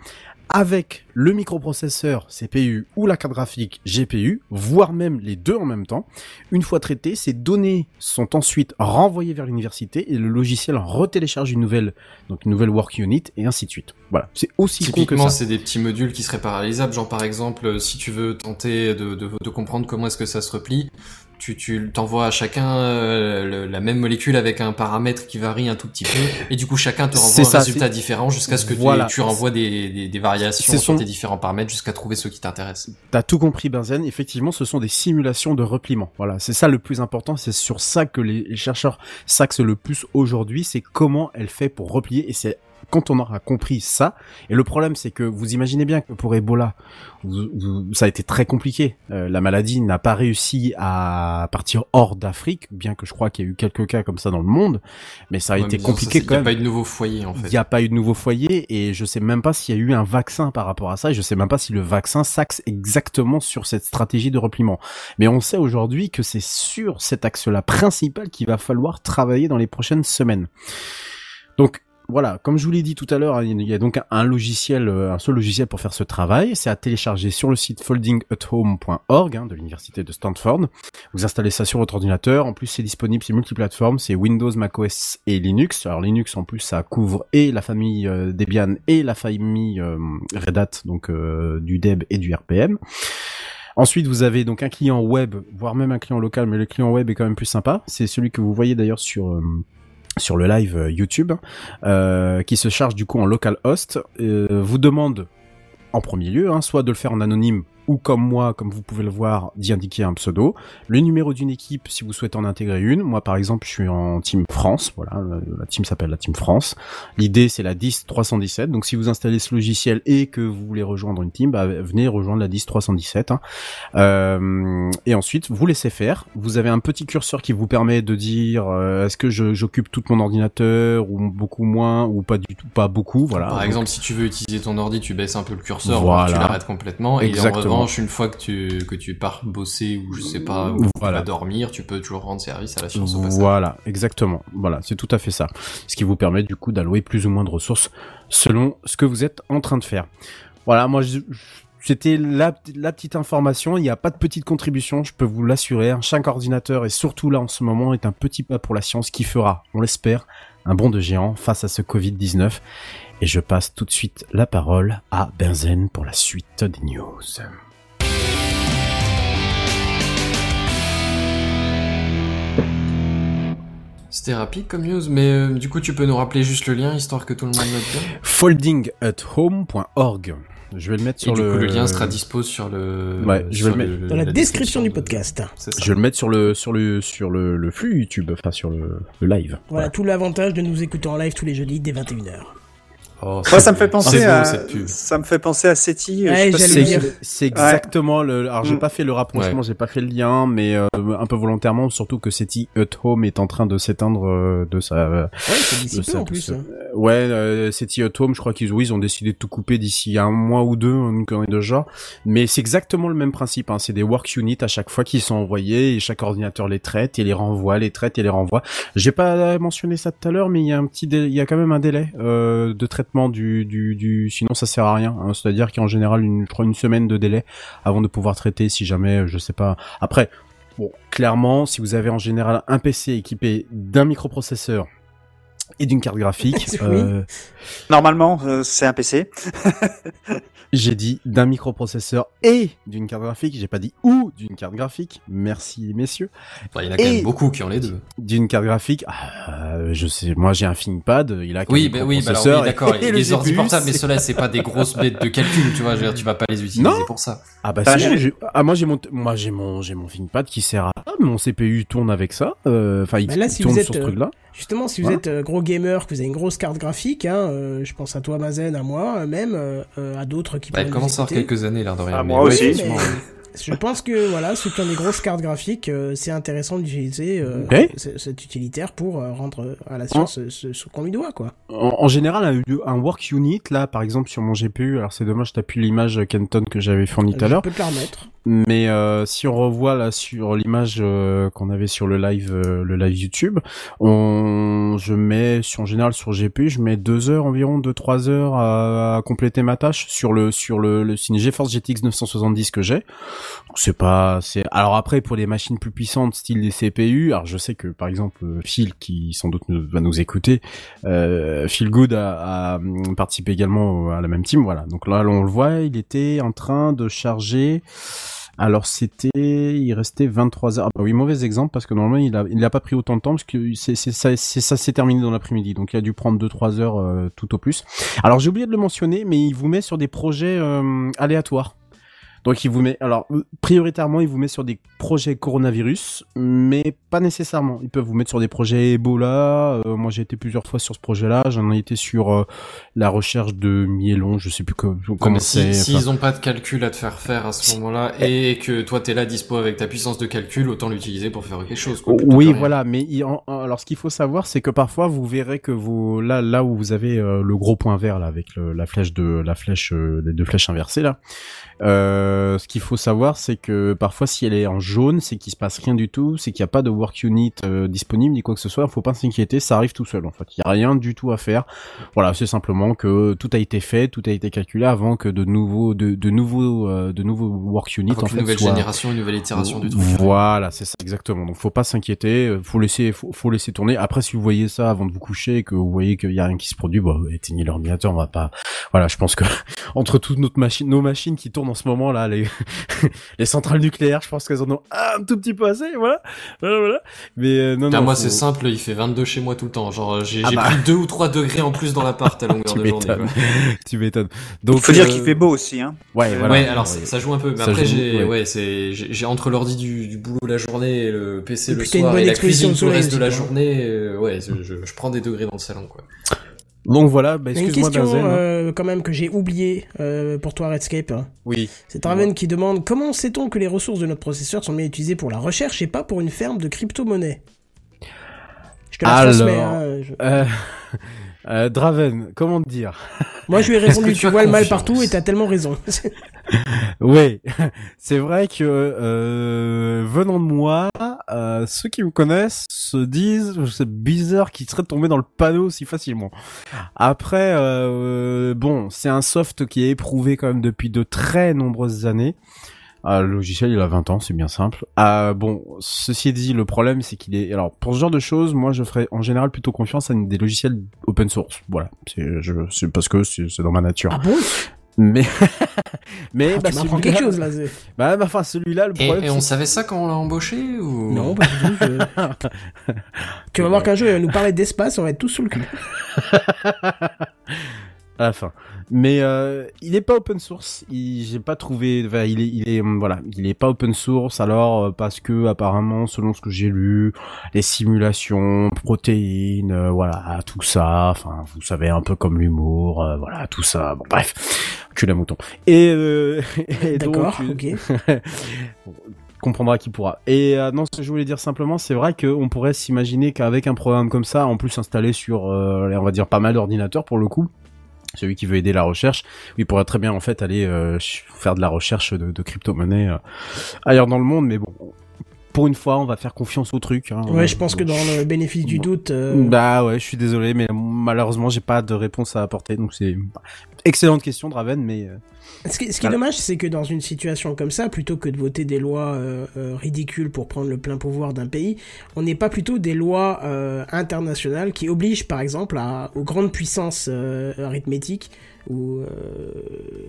avec le microprocesseur CPU ou la carte graphique GPU, voire même les deux en même temps. Une fois traitées, ces données sont ensuite renvoyées vers l'université et le logiciel retélécharge une nouvelle, donc une nouvelle work unit et ainsi de suite. Voilà, c'est aussi Typiquement, ça. c'est des petits modules qui seraient parallélisables. Genre, par exemple, si tu veux tenter de, de, de comprendre comment est-ce que ça se replie, tu, tu t'envoies à chacun euh, le- la même molécule avec un paramètre qui varie un tout petit peu, et du coup, chacun te renvoie C'est un ça, résultat différent jusqu'à ce que tu- Voilà. tu, renvoies des, des, des variations sur son- tes différents paramètres jusqu'à trouver ceux qui t'intéressent. T'as tout compris, Benzen. Effectivement, ce sont des simulations de repliement. Voilà, c'est ça le plus important. C'est sur ça que les les chercheurs s'axent le plus aujourd'hui. C'est comment elle fait pour replier. Et c'est quand on aura compris ça. Et le problème, c'est que vous imaginez bien que pour Ebola, vous- vous- ça a été très compliqué. Euh, la maladie n'a pas réussi à partir hors d'Afrique, bien que je crois qu'il y a eu quelques cas comme ça dans le monde. Mais ça a Ouais, été compliqué ça, quand Il même. n'y a pas eu de nouveau foyer, en Il fait. n'y a pas eu de nouveau foyer et je sais même pas s'il y a eu un vaccin par rapport à ça et je sais même pas si le vaccin s'axe exactement sur cette stratégie de repliement. Mais on sait aujourd'hui que c'est sur cet axe-là principal qu'il va falloir travailler dans les prochaines semaines. Donc voilà, comme je vous l'ai dit tout à l'heure, il y a donc un logiciel, euh, un seul logiciel pour faire ce travail. C'est à télécharger sur le site foldingathome.org hein, de l'université de Stanford. Vous installez ça sur votre ordinateur. En plus, c'est disponible, c'est multiplateforme, c'est Windows, macOS et Linux. Alors Linux, en plus, ça couvre et la famille euh, Debian et la famille euh, Red Hat, donc du Deb et du RPM. Ensuite, vous avez donc un client web, voire même un client local, mais le client web est quand même plus sympa. C'est celui que vous voyez d'ailleurs sur sur le live euh, YouTube, euh, qui se charge du coup en localhost, euh, vous demande en premier lieu, hein, soit de le faire en anonyme ou comme moi, comme vous pouvez le voir, d'y indiquer un pseudo, le numéro d'une équipe si vous souhaitez en intégrer une. Moi, par exemple, je suis en Team France. Voilà, la- la team s'appelle la Team France. L'idée, c'est la 10 317. Donc, si vous installez ce logiciel et que vous voulez rejoindre une team, bah, venez rejoindre la 10 317. hein. Euh, et ensuite, vous laissez faire. Vous avez un petit curseur qui vous permet de dire euh, est-ce que j'occupe tout mon ordinateur ou beaucoup moins ou pas du tout, pas beaucoup. Voilà. Par Donc, exemple, si tu veux utiliser ton ordi, tu baisses un peu le curseur, Voilà. ou tu l'arrêtes complètement. Et en Une fois que tu, que tu pars bosser ou je sais pas, ou Voilà. dormir, tu peux toujours rendre service à la science au passage. Voilà, exactement. Voilà, c'est tout à fait ça. Ce qui vous permet du coup d'allouer plus ou moins de ressources selon ce que vous êtes en train de faire. Voilà, moi je- je- c'était la, la petite information. Il n'y a pas de petite contribution, je peux vous l'assurer. Chaque ordinateur et surtout là en ce moment est un petit pas pour la science qui fera, on l'espère, un bond de géant face à ce Covid-19. Et je passe tout de suite la parole à Benzen pour la suite des news. C'était rapide comme news, mais euh, du coup, tu peux nous rappeler juste le lien, histoire que tout le monde note bien. foldingathome.org. Je vais le mettre Et sur du le... coup, le lien sera dispo sur le. Ouais, je vais sur le mettre Dans la description du podcast. Je vais le mettre sur le sur le sur le, le flux YouTube, enfin sur le, le live. Voilà, tout l'avantage de nous écouter en live tous les jeudis dès 21h. Oh, Moi, ça me fait penser beau, à, ça me fait penser à SETI. Ouais, dire. C'est exactement le. Alors j'ai Mm. pas fait le rapprochement, Ouais. j'ai pas fait le lien, mais euh, un peu volontairement, surtout que SETI At Home est en train de s'éteindre euh, de sa. euh, Ouais, de sa- en de plus. sa- hein. Ouais, euh, SETI At Home, je crois qu'ils oui, ils ont décidé de tout couper d'ici un mois ou deux, une connerie de genre. Mais c'est exactement le même principe. Hein. C'est des work units à chaque fois qui sont envoyés et chaque ordinateur les traite et les renvoie, les traite et les renvoie. J'ai pas mentionné ça tout à l'heure, mais il y a un petit, il y a quand même un délai euh, de traitement du, du, du, sinon ça sert à rien. hein. C'est-à-dire qu'en général, une, je crois une semaine de délai avant de pouvoir traiter, si jamais, je sais pas. Après, bon, clairement, si vous avez en général un PC équipé d'un microprocesseur et d'une carte graphique, Oui. euh, Normalement, euh, c'est un PC. j'ai dit d'un microprocesseur et d'une carte graphique. J'ai pas dit ou d'une carte graphique. Merci messieurs. Enfin, il y en a quand Et- même beaucoup qui ont les deux. D'une carte graphique, ah, euh, je sais, moi j'ai un ThinkPad, il a Oui, bah oui, bah alors oui, d'accord. et Et le les ordi portables, mais ceux-là, c'est pas des grosses bêtes de calcul, tu vois. Je veux dire, tu vas pas les utiliser Non. pour ça. Ah bah Bah, si, ah, moi j'ai mon, moi j'ai mon, j'ai mon ThinkPad qui sert à, ah, mon CPU tourne avec ça, euh, enfin il Bah là, si tourne vous êtes, sur ce truc-là. Justement, si vous Voilà. êtes gros gamer, que vous avez une grosse carte graphique, hein, euh, je pense à toi, Mazen, à moi, euh, même euh, à d'autres qui Bah, pourraient elle commence à avoir quelques années, l'air de rien. Ah, mais moi ouais, aussi. Mais. Je pense que voilà, ceux qui ont des grosses cartes graphiques, euh, c'est intéressant d'utiliser euh, cet utilitaire pour euh, rendre à la science ce, ce- ce qu'on lui doit, quoi. En, en général, un, un work unit, là, par exemple, sur mon GPU, alors c'est dommage, t'as plus l'image Kenton que j'avais fournie tout à Je l'heure, peux te la remettre. mais si on revoit là sur l'image qu'on avait sur le live, le live YouTube, on, je mets, en général, sur GPU, je mets deux heures environ, deux trois heures à, à compléter ma tâche sur le sur le, le GeForce GTX 970 que j'ai. C'est pas, c'est. Alors après, pour les machines plus puissantes, style des CPU, alors je sais que par exemple euh, Phil, qui sans doute va nous écouter, euh, Phil Good a, a, hum, participé également à la même team, voilà. Donc là, on le voit, il était en train de charger. Alors c'était, il restait 23 heures. Ah bah oui, mauvais exemple parce que normalement il a, il a pas pris autant de temps parce que c'est, c'est ça, c'est ça s'est terminé dans l'après-midi. Donc il a dû prendre 2-3 heures euh, tout au plus. Alors j'ai oublié de le mentionner, mais il vous met sur des projets euh, aléatoires. Donc il vous met, alors euh, prioritairement il vous met sur des projets coronavirus, mais pas nécessairement. Ils peuvent vous mettre sur des projets Ebola. Euh, moi j'ai été plusieurs fois sur ce projet-là. J'en ai été sur euh, la recherche de miellon, je sais plus comment c'est. si, enfin, s'ils ont pas de calcul à te faire faire à ce moment-là et que toi t'es là dispo avec ta puissance de calcul, autant l'utiliser pour faire quelque chose. Quoi, que Oui, voilà, mais il- en- en- alors ce qu'il faut savoir, c'est que parfois vous verrez que vous là là où vous avez euh, le gros point vert là avec le- la flèche de la flèche les deux flèches inversées là, euh, ce qu'il faut savoir, c'est que parfois si elle est en jaune, c'est qu'il se passe rien du tout, c'est qu'il n'y a pas de work unit euh, disponible ni quoi que ce soit. Faut pas s'inquiéter, ça arrive tout seul en fait. Il y a rien du tout à faire. Voilà, c'est simplement que tout a été fait, tout a été calculé avant que de nouveaux de, de nouveaux euh, de nouveaux work units en fait nouvelle génération, une nouvelle itération du truc. voilà, c'est ça exactement. Donc faut pas s'inquiéter, euh, faut laisser, faut, faut laisser tourner. Après, si vous voyez ça avant de vous coucher et que vous voyez qu'il y a rien qui se produit, bah, éteignez l'ordinateur. On va pas. Voilà, je pense que entre toutes notre machine, nos machines qui tournent en ce moment là, les les centrales nucléaires, je pense qu'elles en ont un tout petit peu assez. Voilà, voilà, voilà. Mais euh, non, non. moi faut- c'est simple, il fait 22 chez moi tout le temps. Genre j'ai Ah bah. pris 2 ou 3 degrés en plus dans l'appart à longueur Tu de journée. quoi. tu m'étonnes. Donc Il faut dire euh, qu'il fait beau aussi, hein. Ouais, voilà. ouais, alors ça, ça joue un peu, mais Ça après j'ai ouais. ouais, c'est j'ai j'ai entre l'ordi du, du boulot la journée et le PC Et le soir et la cuisine tout le reste de la journée, euh, ouais, je, je, je prends des degrés dans le salon quoi. Donc voilà. Bah, Il y a une excuse-moi, question hein. euh, quand même que j'ai oublié euh, pour toi Redscape. Oui. C'est Draven qui demande comment sait-on que les ressources de notre processeur sont bien utilisées pour la recherche et pas pour une ferme de crypto-monnaie Je te la Alors, transmets. hein, je- Euh, euh, Draven, comment te dire? Moi je lui ai répondu tu tu vois le mal partout et t'as tellement raison. Ouais, c'est vrai que euh, venant de moi, euh, ceux qui me connaissent se disent c'est bizarre qu'ils seraient tombés dans le panneau si facilement. Après, euh, bon, c'est un soft qui est éprouvé quand même depuis de très nombreuses années. Ah, le logiciel, il a 20 ans, c'est bien simple. Ah, bon, ceci dit, le problème, c'est qu'il est... Alors, pour ce genre de choses, moi, je ferais en général plutôt confiance à des logiciels open source. Voilà, c'est je- c'est parce que c'est dans ma nature. ah bon? Mais... Mais, Ah, bah, Tu quelque chose là. bah, bah, enfin, celui-là, le problème, et on savait ça quand on l'a embauché ou? Non, pas du tout. je- tu vas voir qu'un jour il va nous parler d'espace, on va être tous sous le cul. à la fin. Mais euh, il est pas open source. J'ai pas trouvé. enfin, il est, il est, hum, voilà, il est pas open source. Alors euh, parce que apparemment, selon ce que j'ai lu, les simulations, protéines, euh, voilà, tout ça. Enfin, vous savez un peu comme l'humour, euh, voilà, tout ça. Bon, bref, cul à mouton. Et, D'accord, ok. comprendra qui pourra. Et euh, non, ce que je voulais dire simplement, c'est vrai qu'on pourrait s'imaginer qu'avec un programme comme ça, en plus installé sur, euh, on va dire, pas mal d'ordinateurs pour le coup, celui qui veut aider la recherche, il pourrait très bien en fait aller euh, faire de la recherche de, de crypto-monnaie euh, ailleurs dans le monde, mais bon, pour une fois, on va faire confiance au truc. Hein. Ouais, je pense que dans le bénéfice du doute. euh, Bah ouais, je suis désolé, mais malheureusement, j'ai pas de réponse à apporter, donc c'est excellente question, Draven, mais euh, Ce qui, ce qui est dommage, c'est que dans une situation comme ça, plutôt que de voter des lois euh, euh, ridicules pour prendre le plein pouvoir d'un pays, on n'est pas plutôt des lois internationales qui obligent, par exemple, à, aux grandes puissances arithmétiques ou euh,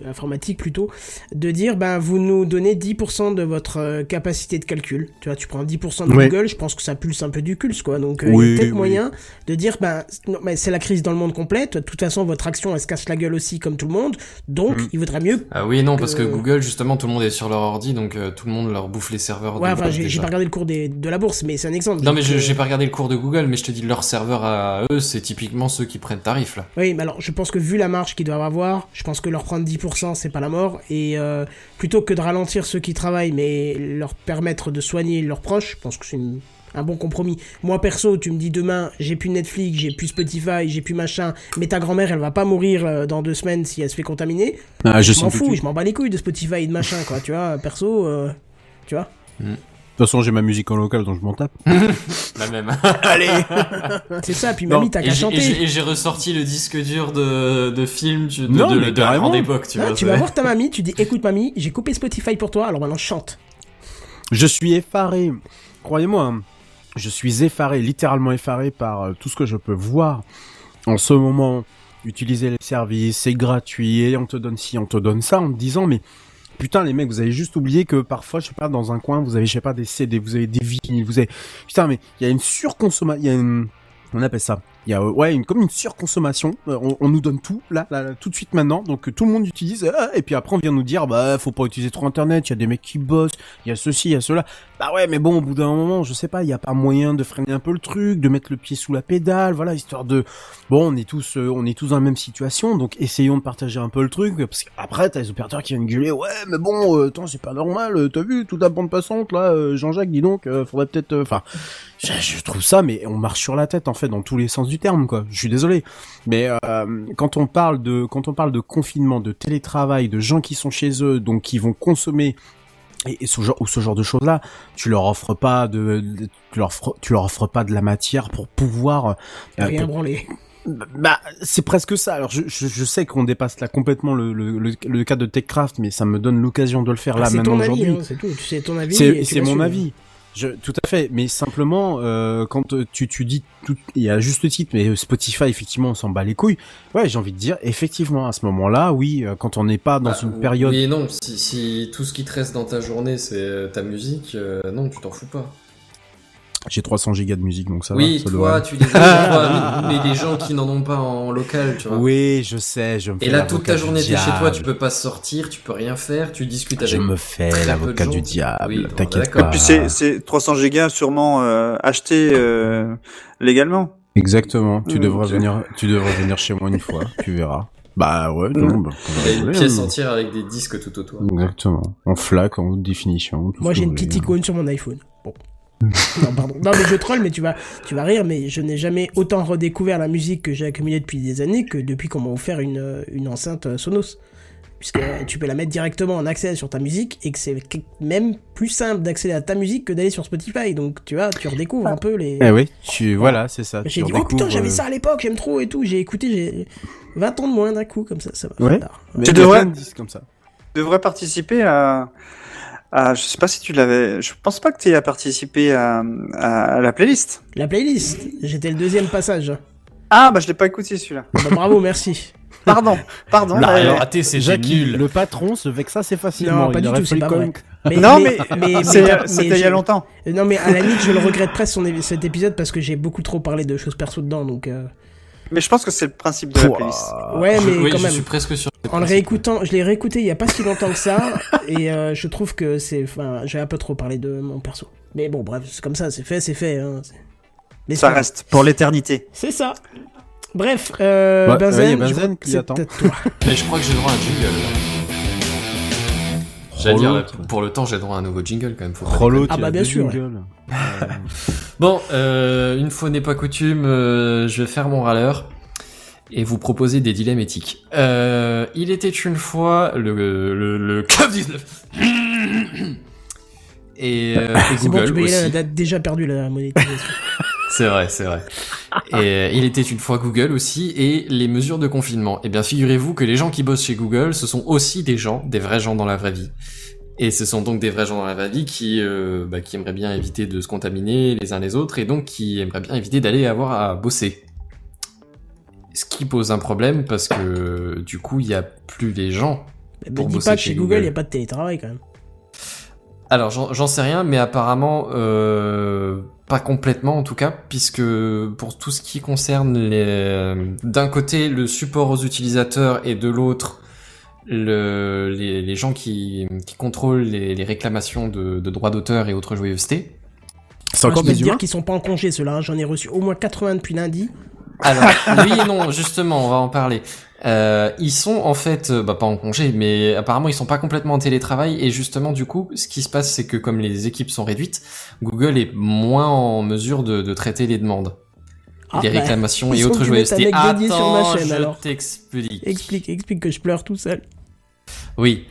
informatiques plutôt, de dire, ben, vous nous donnez 10% de votre euh, capacité de calcul. Tu vois, tu prends 10% de Ouais. Google, je pense que ça pulse un peu du culse, quoi. Donc, euh, il y a peut-être oui. moyen de dire, ben, non, mais c'est la crise dans le monde complète. De toute façon, votre action, elle se casse la gueule aussi, comme tout le monde. Donc, Mm. il vaudrait mieux Ah oui, non, parce que Google, justement, tout le monde est sur leur ordi, donc euh, tout le monde leur bouffe les serveurs. Ouais, enfin, j'ai pas regardé le cours des, de la bourse, mais c'est un exemple. Non, mais euh, j'ai pas regardé le cours de Google, mais je te dis, leurs serveurs à eux, c'est typiquement ceux qui prennent tarif, là. Oui, mais alors, je pense que vu la marge qu'il doit avoir va voir. Je pense que leur prendre 10%, c'est pas la mort. Et euh, plutôt que de ralentir ceux qui travaillent, mais leur permettre de soigner leurs proches, je pense que c'est une- un bon compromis. Moi perso, tu me dis demain, j'ai plus Netflix, j'ai plus Spotify, j'ai plus machin, mais ta grand-mère, elle va pas mourir euh, dans deux semaines si elle se fait contaminer. Ah, je m'en fous, je m'en bats les couilles de Spotify et de machin, quoi. Tu vois, perso, euh, tu vois. De toute façon, j'ai ma musique en local, donc je m'en tape. La même. C'est ça. Puis mamie, t'as Et qu'à j'ai- et chanter. j'ai et j'ai ressorti le disque dur de, de film tu- de, Non, de, de la grande époque, tu Ah, vois. tu vas voir ta mamie, tu dis écoute mamie, j'ai coupé Spotify pour toi, alors maintenant chante. Je suis effaré. Croyez-moi, hein, je suis effaré, littéralement effaré par euh, tout ce que je peux voir en ce moment. Utiliser les services, c'est gratuit, et on te donne ci, on te donne ça, en te disant, mais putain, les mecs, vous avez juste oublié que parfois, je sais pas, dans un coin, vous avez, je sais pas, des CD, vous avez des vinyles, vous avez, putain, mais il y a une surconsommation, il y a une, on appelle ça, il y a, euh, ouais, une, comme une surconsommation, Euh, on, on nous donne tout, là, là, tout de suite maintenant, donc euh, tout le monde utilise, euh, et puis après, on vient nous dire, bah, faut pas utiliser trop Internet, il y a des mecs qui bossent, il y a ceci, il y a cela. Bah ouais, mais bon, au bout d'un moment, je sais pas, il y a pas moyen de freiner un peu le truc, de mettre le pied sous la pédale, voilà, histoire de, bon, on est tous, euh, on est tous dans la même situation, donc essayons de partager un peu le truc, parce qu'après, t'as les opérateurs qui viennent gueuler, ouais, mais bon, euh, c'est pas normal, t'as vu, toute la bande passante, là, Jean-Jacques, dis donc, faudrait peut-être, enfin, je, je trouve ça, mais on marche sur la tête, en fait, dans tous les sens du terme, quoi. Je suis désolé. Mais, euh, quand on parle de, quand on parle de confinement, de télétravail, de gens qui sont chez eux, donc qui vont consommer et, ce genre ou ce genre de choses là tu leur offres pas de, de- tu leur offres, tu leur offres pas de la matière pour pouvoir euh, Rien pour- branlé. bah c'est presque ça alors je, je, je sais qu'on dépasse là complètement le, le, le, le cas de Techcraft mais ça me donne l'occasion de le faire là Ah, c'est maintenant aujourd'hui hein, c'est tout. Ton avis. c'est mon avis je, tout à fait, mais simplement euh, quand euh, tu, tu dis tout, il y a juste titre, mais Spotify effectivement on s'en bat les couilles. Ouais, j'ai envie de dire effectivement à ce moment-là, oui, euh, quand on n'est pas dans Bah, une période Oui et non, si, si tout ce qui te reste dans ta journée c'est euh, ta musique, euh, non, tu t'en fous pas. J'ai 300 gigas de musique, donc ça oui, va. ça toi, tu les as, toi, mais les gens qui n'en ont pas en local, tu vois. Oui, je sais, je me fais Et là, toute ta journée, t'es chez toi, tu peux pas sortir, tu peux rien faire, tu discutes Je avec. me fais très peu de l'avocat gens. du diable, Oui, bon, t'inquiète pas. Puis c'est, c'est 300 gigas sûrement euh, achetés euh, légalement. Exactement, tu Mm, devrais ok. venir, tu devrais venir chez moi une fois, tu verras. Bah ouais, non, bah, Il a une pièce mais- entière avec des disques tout autour. Exactement, en flac, en haute définition. Moi j'ai une petite voulez. icône sur mon iPhone. Non, pardon. Non, mais je troll, mais tu vas, tu vas rire, mais je n'ai jamais autant redécouvert la musique que j'ai accumulée depuis des années que depuis qu'on m'a offert une, euh, une enceinte euh, Sonos. Puisque tu peux la mettre directement en accès sur ta musique et que c'est même plus simple d'accéder à ta musique que d'aller sur Spotify. Donc tu vois, tu redécouvres un peu les. Eh oui, tu, voilà, c'est ça. J'ai dit, oh putain, j'avais euh, ça à l'époque, j'aime trop et tout. J'ai écouté, j'ai 20 ans de moins d'un coup, comme ça, ça va. Ouais. mais Tu devrais- comme ça. Tu devrais participer à, à, je sais pas si tu l'avais, je pense pas que tu aies participé à, à, à la playlist. La playlist, j'étais le deuxième passage. Ah, bah je l'ai pas écouté celui-là. Bah, bravo, merci. Pardon, pardon. Mais- alors, raté, c'est Jackie, le patron se vexe assez facilement. Non, pas il du aurait tout, c'est pas vrai. Mais, non, mais, mais, mais- c'était il y a longtemps. Non, mais à la limite, je le regrette presque son cet épisode parce que j'ai beaucoup trop parlé de choses perso dedans, donc. euh, Mais je pense que c'est le principe de la playlist. Ouais, mais oui, quand je même. suis presque sûr. En le réécoutant, je l'ai réécouté il y a pas si longtemps que ça, et euh, je trouve que c'est. Enfin, j'ai un peu trop parlé de mon perso. Mais bon, bref, c'est comme ça, c'est fait, c'est fait. Hein. Mais Ça c'est- reste pour l'éternité. C'est ça. Bref, euh, Ouais, Benzen, ouais, y a je Benzen que qui attend. toi. Mais je crois que j'ai droit à un jingle. J'allais dire, pour le temps, j'ai droit à un nouveau jingle quand même. Faut Rollo, Ah tu bah, bien sûr, ouais. Bon, euh, une fois n'est pas coutume, euh, je vais faire mon râleur et vous proposer des dilemmes éthiques. Euh, il était une fois le, le, le Covid-19. Et, euh, et C'est bon, Google tu aussi. déjà perdu la monétisation. C'est vrai, c'est vrai. Et euh, il était une fois Google aussi, et les mesures de confinement. Eh bien, figurez-vous que les gens qui bossent chez Google, ce sont aussi des gens, des vrais gens dans la vraie vie. Et ce sont donc des vrais gens dans la vraie vie qui, euh, bah, qui aimeraient bien éviter de se contaminer les uns les autres, et donc qui aimeraient bien éviter d'aller avoir à bosser. Ce qui pose un problème parce que du coup, il y a plus les gens Me Pour dis bosser pas que chez Google, il n'y a pas de télétravail quand même. Alors j'en j'en sais rien, mais apparemment euh, pas complètement en tout cas, puisque pour tout ce qui concerne les, d'un côté le support aux utilisateurs et de l'autre le, les, les gens qui, qui contrôlent les, les réclamations de, de droits d'auteur et autres joyeusetés. C'est encore je peux te des dire humains qu'ils sont pas en congé ceux-là. hein. J'en ai reçu au moins 80 depuis lundi. Alors, oui et non, justement, on va en parler. Euh, ils sont en fait, euh, bah, pas en congé, mais apparemment ils sont pas complètement en télétravail. Et justement, du coup, ce qui se passe, c'est que comme les équipes sont réduites, Google est moins en mesure de, de traiter les demandes, Ah, les bah, réclamations et autres joyeusetés. dédié sur ma Attends, chaîne, je t'explique. Explique, explique que je pleure tout seul. Oui.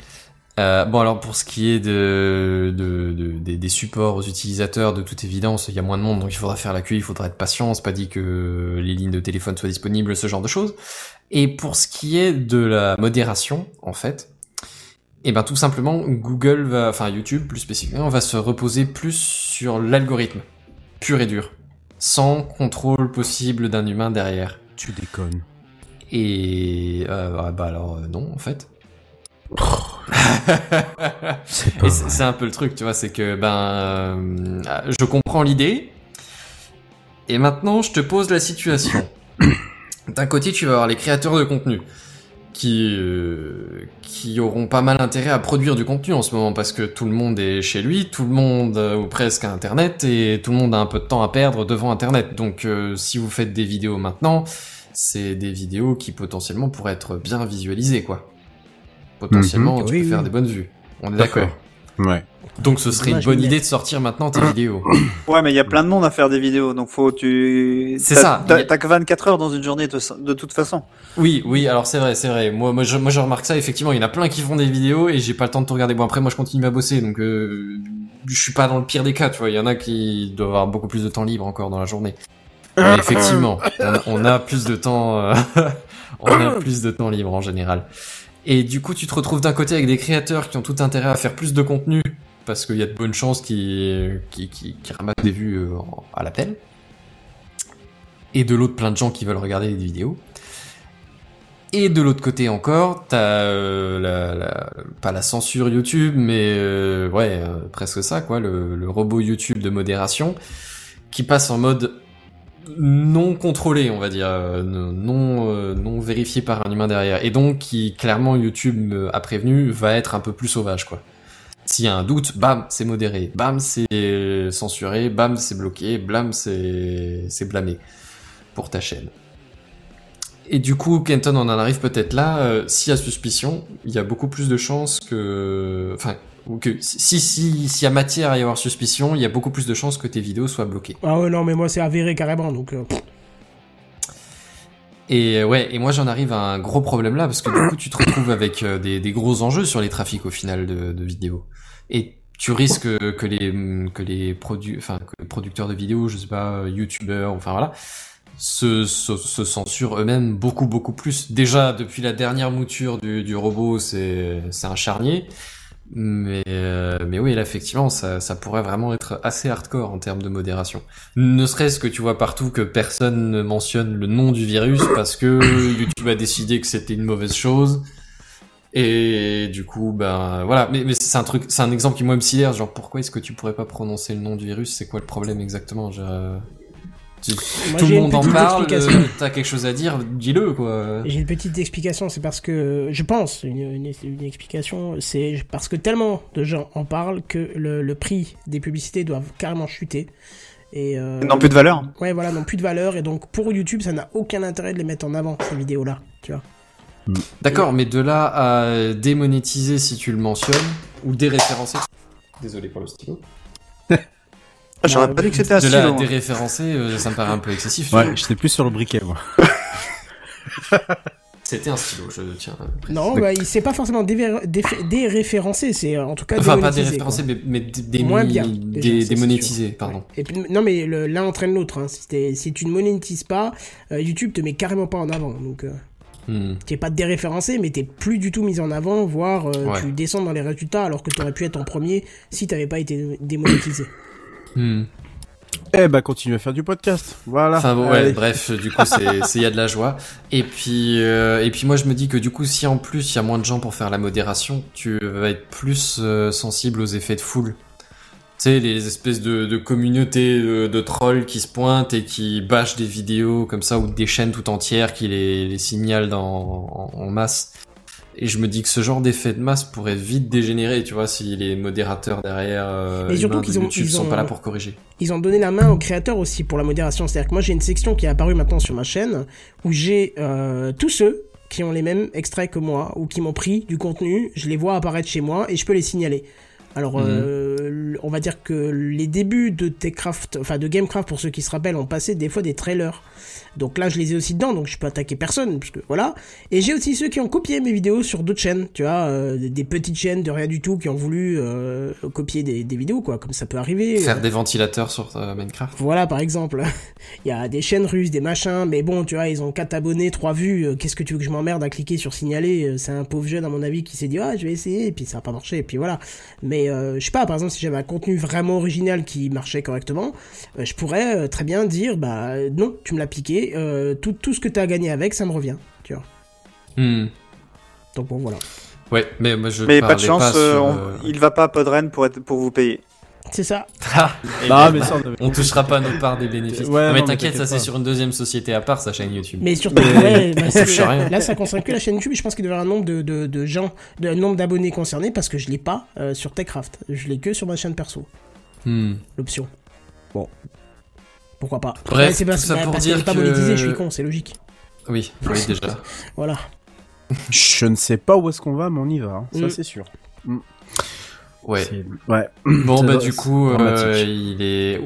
Euh, bon alors pour ce qui est de, de, de- des, des supports aux utilisateurs, de toute évidence, il y a moins de monde, donc il faudra faire la queue, il faudra être patient. C'est pas dit que les lignes de téléphone soient disponibles, ce genre de choses. Et pour ce qui est de la modération, en fait, et ben tout simplement Google va, enfin YouTube plus spécifiquement, va se reposer plus sur l'algorithme pur et dur, sans contrôle possible d'un humain derrière. Tu déconnes. Et euh, ah bah alors euh, non en fait. C'est Et un peu le truc, tu vois, c'est que ben euh, je comprends l'idée. Et maintenant, je te pose la situation. D'un côté, tu vas avoir les créateurs de contenu qui euh, qui auront pas mal intérêt à produire du contenu en ce moment parce que tout le monde est chez lui, tout le monde euh, ou presque a internet et tout le monde a un peu de temps à perdre devant internet. Donc euh, si vous faites des vidéos maintenant, c'est des vidéos qui potentiellement pourraient être bien visualisées quoi. Potentiellement, Mhm. tu Oui, peux oui. faire des bonnes vues. On est d'accord. Ouais. Donc ce serait une bonne mais- idée de sortir maintenant tes vidéos. Ouais, mais il y a plein de monde à faire des vidéos, donc faut tu. C'est ça, T'as il y a- que 24 heures dans une journée de, de toute façon. Oui, oui, alors c'est vrai, c'est vrai. Moi, moi, je, moi, je remarque ça. Effectivement, il y en a plein qui font des vidéos et j'ai pas le temps de tout regarder. Bon, après, moi, je continue à bosser, donc euh, je suis pas dans le pire des cas. Tu vois, il y en a qui doivent avoir beaucoup plus de temps libre encore dans la journée. Mais effectivement, on, on a plus de temps. euh, on a plus de temps libre en général. Et du coup, tu te retrouves d'un côté avec des créateurs qui ont tout intérêt à faire plus de contenu parce qu'il y a de bonnes chances qu'ils qui, ramassent des vues euh, à l'appel. Et de l'autre, plein de gens qui veulent regarder des vidéos. Et de l'autre côté encore, t'as euh, la, la- pas la censure YouTube, mais euh, ouais, presque ça, quoi, le robot YouTube de modération, qui passe en mode non contrôlé, on va dire, euh, non euh, non vérifié par un humain derrière, et donc qui clairement YouTube euh, a prévenu va être un peu plus sauvage, quoi. S'il y a un doute, bam, c'est modéré, bam, c'est censuré, bam, c'est bloqué, blam, c'est c'est blâmé pour ta chaîne. Et du coup, Kenton, on en arrive peut-être là. euh, S'il y a suspicion, il y a beaucoup plus de chances que, enfin, que si si s'il y a matière à y avoir suspicion, il y a beaucoup plus de chances que tes vidéos soient bloquées. Ah ouais, non, mais moi, c'est avéré carrément, donc... euh. Et euh, ouais, et moi j'en arrive à un gros problème là parce que du coup tu te retrouves avec euh, des, des gros enjeux sur les trafics au final de, de vidéos. Et tu risques que, les que les produ enfin que les producteurs de vidéos, je sais pas, youtubeurs, enfin voilà, se, se, se censurent eux-mêmes beaucoup beaucoup plus. Déjà depuis la dernière mouture du, du robot, c'est c'est un charnier. Mais euh, oui, là effectivement, ça pourrait vraiment être assez hardcore en termes de modération. Ne serait-ce que tu vois partout que personne ne mentionne le nom du virus parce que YouTube a décidé que c'était une mauvaise chose. Et du coup, ben voilà. Mais, c'est un truc, c'est un exemple qui moi me sidère. Genre, pourquoi est-ce que tu pourrais pas prononcer le nom du virus? C'est quoi le problème exactement? Tu- Moi, Tout le monde en parle. euh, T'as quelque chose à dire Dis-le quoi. J'ai une petite explication, c'est parce que, je pense, une, une, une explication, c'est parce que tellement de gens en parlent que le, le prix des publicités doivent carrément chuter. Et euh, Non plus de valeur. Ouais, voilà, n'ont plus de valeur, et donc pour YouTube, ça n'a aucun intérêt de les mettre en avant, ces vidéos-là, tu vois. D'accord, mais de là à démonétiser si tu le mentionnes ou déréférencer. Désolé pour le stylo. Ah, J'aurais Bah, pas dit que c'était un De là à stylo. hein. déréférencer, euh, ça me paraît un peu excessif. Ouais, j'étais plus sur le briquet, moi. C'était un stylo, je tiens. à préciser. Non, bah, il c'est pas forcément déréférencé, c'est euh, en tout cas Enfin, pas déréférencé, mais, mais dé- dé- Moins bien, dé- déjà, ça, c'est démonétisé, pardon. Ouais. Et puis, non, mais l'un entraîne l'autre. Hein. Si, t'es- si tu ne monétises pas, euh, YouTube te met carrément pas en avant. Donc, euh, Hmm. t'es pas déréférencé, mais t'es plus du tout mis en avant, voire euh, Ouais. tu descends dans les résultats alors que t'aurais pu être en premier si t'avais pas été démonétisé. Hmm. Eh bah, continue à faire du podcast. Voilà. Enfin bon, ouais, bref, du coup, c'est, c'est, y a de la joie. Et puis, euh, et puis moi, je me dis que du coup, si en plus, il y a moins de gens pour faire la modération, tu vas être plus euh, sensible aux effets de foule. Tu sais, les espèces de, de communautés de, de trolls qui se pointent et qui bâchent des vidéos comme ça, ou des chaînes tout entières qui les, les signalent dans, en, en masse. Et je me dis que ce genre d'effet de masse pourrait vite dégénérer, tu vois, si les modérateurs derrière euh, Et surtout humains de qu'ils ont- YouTube ils sont ont- pas là pour corriger. Ils ont donné la main aux créateurs aussi pour la modération. C'est-à-dire que moi j'ai une section qui est apparue maintenant sur ma chaîne où j'ai euh, tous ceux qui ont les mêmes extraits que moi ou qui m'ont pris du contenu, je les vois apparaître chez moi et je peux les signaler. Alors, Mhm. euh, on va dire que les débuts de Techcraft, enfin de Gamecraft pour ceux qui se rappellent, ont passé des fois des trailers. Donc là, je les ai aussi dedans, donc je peux attaquer personne, parce que voilà. Et j'ai aussi ceux qui ont copié mes vidéos sur d'autres chaînes, tu vois, euh, des- petites chaînes de rien du tout qui ont voulu euh, copier des, des vidéos, quoi, comme ça peut arriver. Faire des ventilateurs sur Minecraft. Voilà, par exemple. Il y a des chaînes russes, des machins, mais bon, tu vois, ils ont 4 abonnés, 3 vues. Qu'est-ce que tu veux que je m'emmerde à cliquer sur signaler C'est un pauvre jeune, à mon avis, qui s'est dit, ah, je vais essayer, et puis ça a pas marché, et puis voilà. Mais euh, je sais pas, par exemple, si j'avais un contenu vraiment original qui marchait correctement, euh, je pourrais euh, très bien dire, bah non, tu me l'as piqué, euh, tout, tout ce que tu as gagné avec, ça me revient, tu vois. Hmm. Donc bon, voilà. Ouais, mais moi je Mais pas de chance, sur, euh, on- il va pas à Podren pour, être, pour vous payer. C'est ça. Ah, Non, mais ça, on on touchera pas notre part des bénéfices. Ouais, non, mais t'inquiète, ça c'est sur une deuxième société à part, sa chaîne YouTube. Mais surtout, Mais- ouais, bah, là, ça concerne que la chaîne YouTube. Et je pense qu'il devrait y avoir un nombre de, de, de gens, de un nombre d'abonnés concernés parce que je l'ai pas euh, sur Techcraft. Je l'ai que sur ma chaîne perso, Hmm. l'option. Bon. Pourquoi pas Bref, Ouais, c'est pas, tout ça bah, pour parce dire est pas que- monétisée, je suis con, c'est logique. Oui, oui déjà. Voilà. Je ne sais pas où est-ce qu'on va, mais on y va. hein. Ça, Mm. c'est sûr. Ouais. Ouais. Bon bah du coup, euh, il est,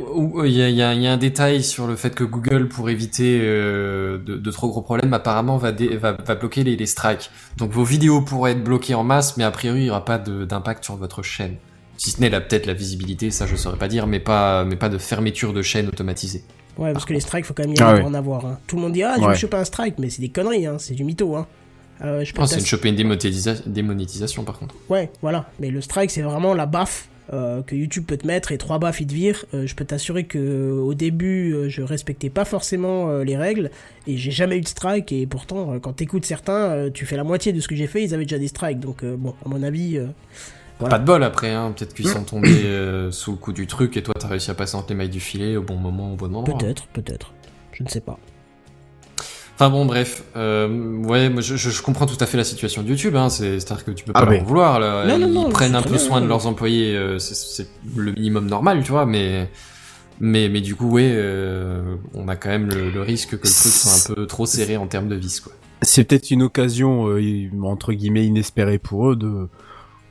il y a, il y a- il y a un détail sur le fait que Google, pour éviter euh, de, de trop gros problèmes, apparemment va, dé- va, va bloquer les, les strikes. Donc vos vidéos pourraient être bloquées en masse, mais a priori il n'y aura pas d'impact sur votre chaîne. Si ce n'est la peut-être la visibilité, ça je saurais pas dire, mais pas mais pas de fermeture de chaîne automatisée. Ouais, parce que les strikes, faut quand même y Ah en avoir. hein. Tout le monde dit, ah, je Ouais. choper un strike, mais c'est des conneries, hein. c'est du mytho. Hein. Euh, je Oh, c'est une choper une démonétisa- démonétisation par contre. Ouais, voilà. Mais le strike, c'est vraiment la baffe euh, que YouTube peut te mettre et trois baffes, il te vire. Euh, je peux t'assurer que au début, je respectais pas forcément les règles et j'ai jamais eu de strike. Et pourtant, quand t'écoutes certains, tu fais la moitié de ce que j'ai fait, ils avaient déjà des strikes. Donc, bon, à mon avis, Voilà. Pas de bol après, hein. peut-être qu'ils sont tombés sous le coup du truc et toi t'as réussi à passer entre les mailles du filet au bon moment, au bon moment. peut-être, peut-être. Je ne sais pas. Enfin bon, bref, euh, ouais, moi, je, je, je comprends tout à fait la situation de YouTube. Hein, c'est- C'est-à-dire que tu peux pas Ah leur oui. en vouloir. Là. Non, non, Ils non, prennent un peu bien, soin de leurs employés, euh, c'est- c'est le minimum normal, tu vois. Mais mais mais du coup, ouais, euh, on a quand même le, le risque que le truc soit un peu trop serré en termes de vis, quoi. C'est peut-être une occasion, euh, entre guillemets, inespérée pour eux de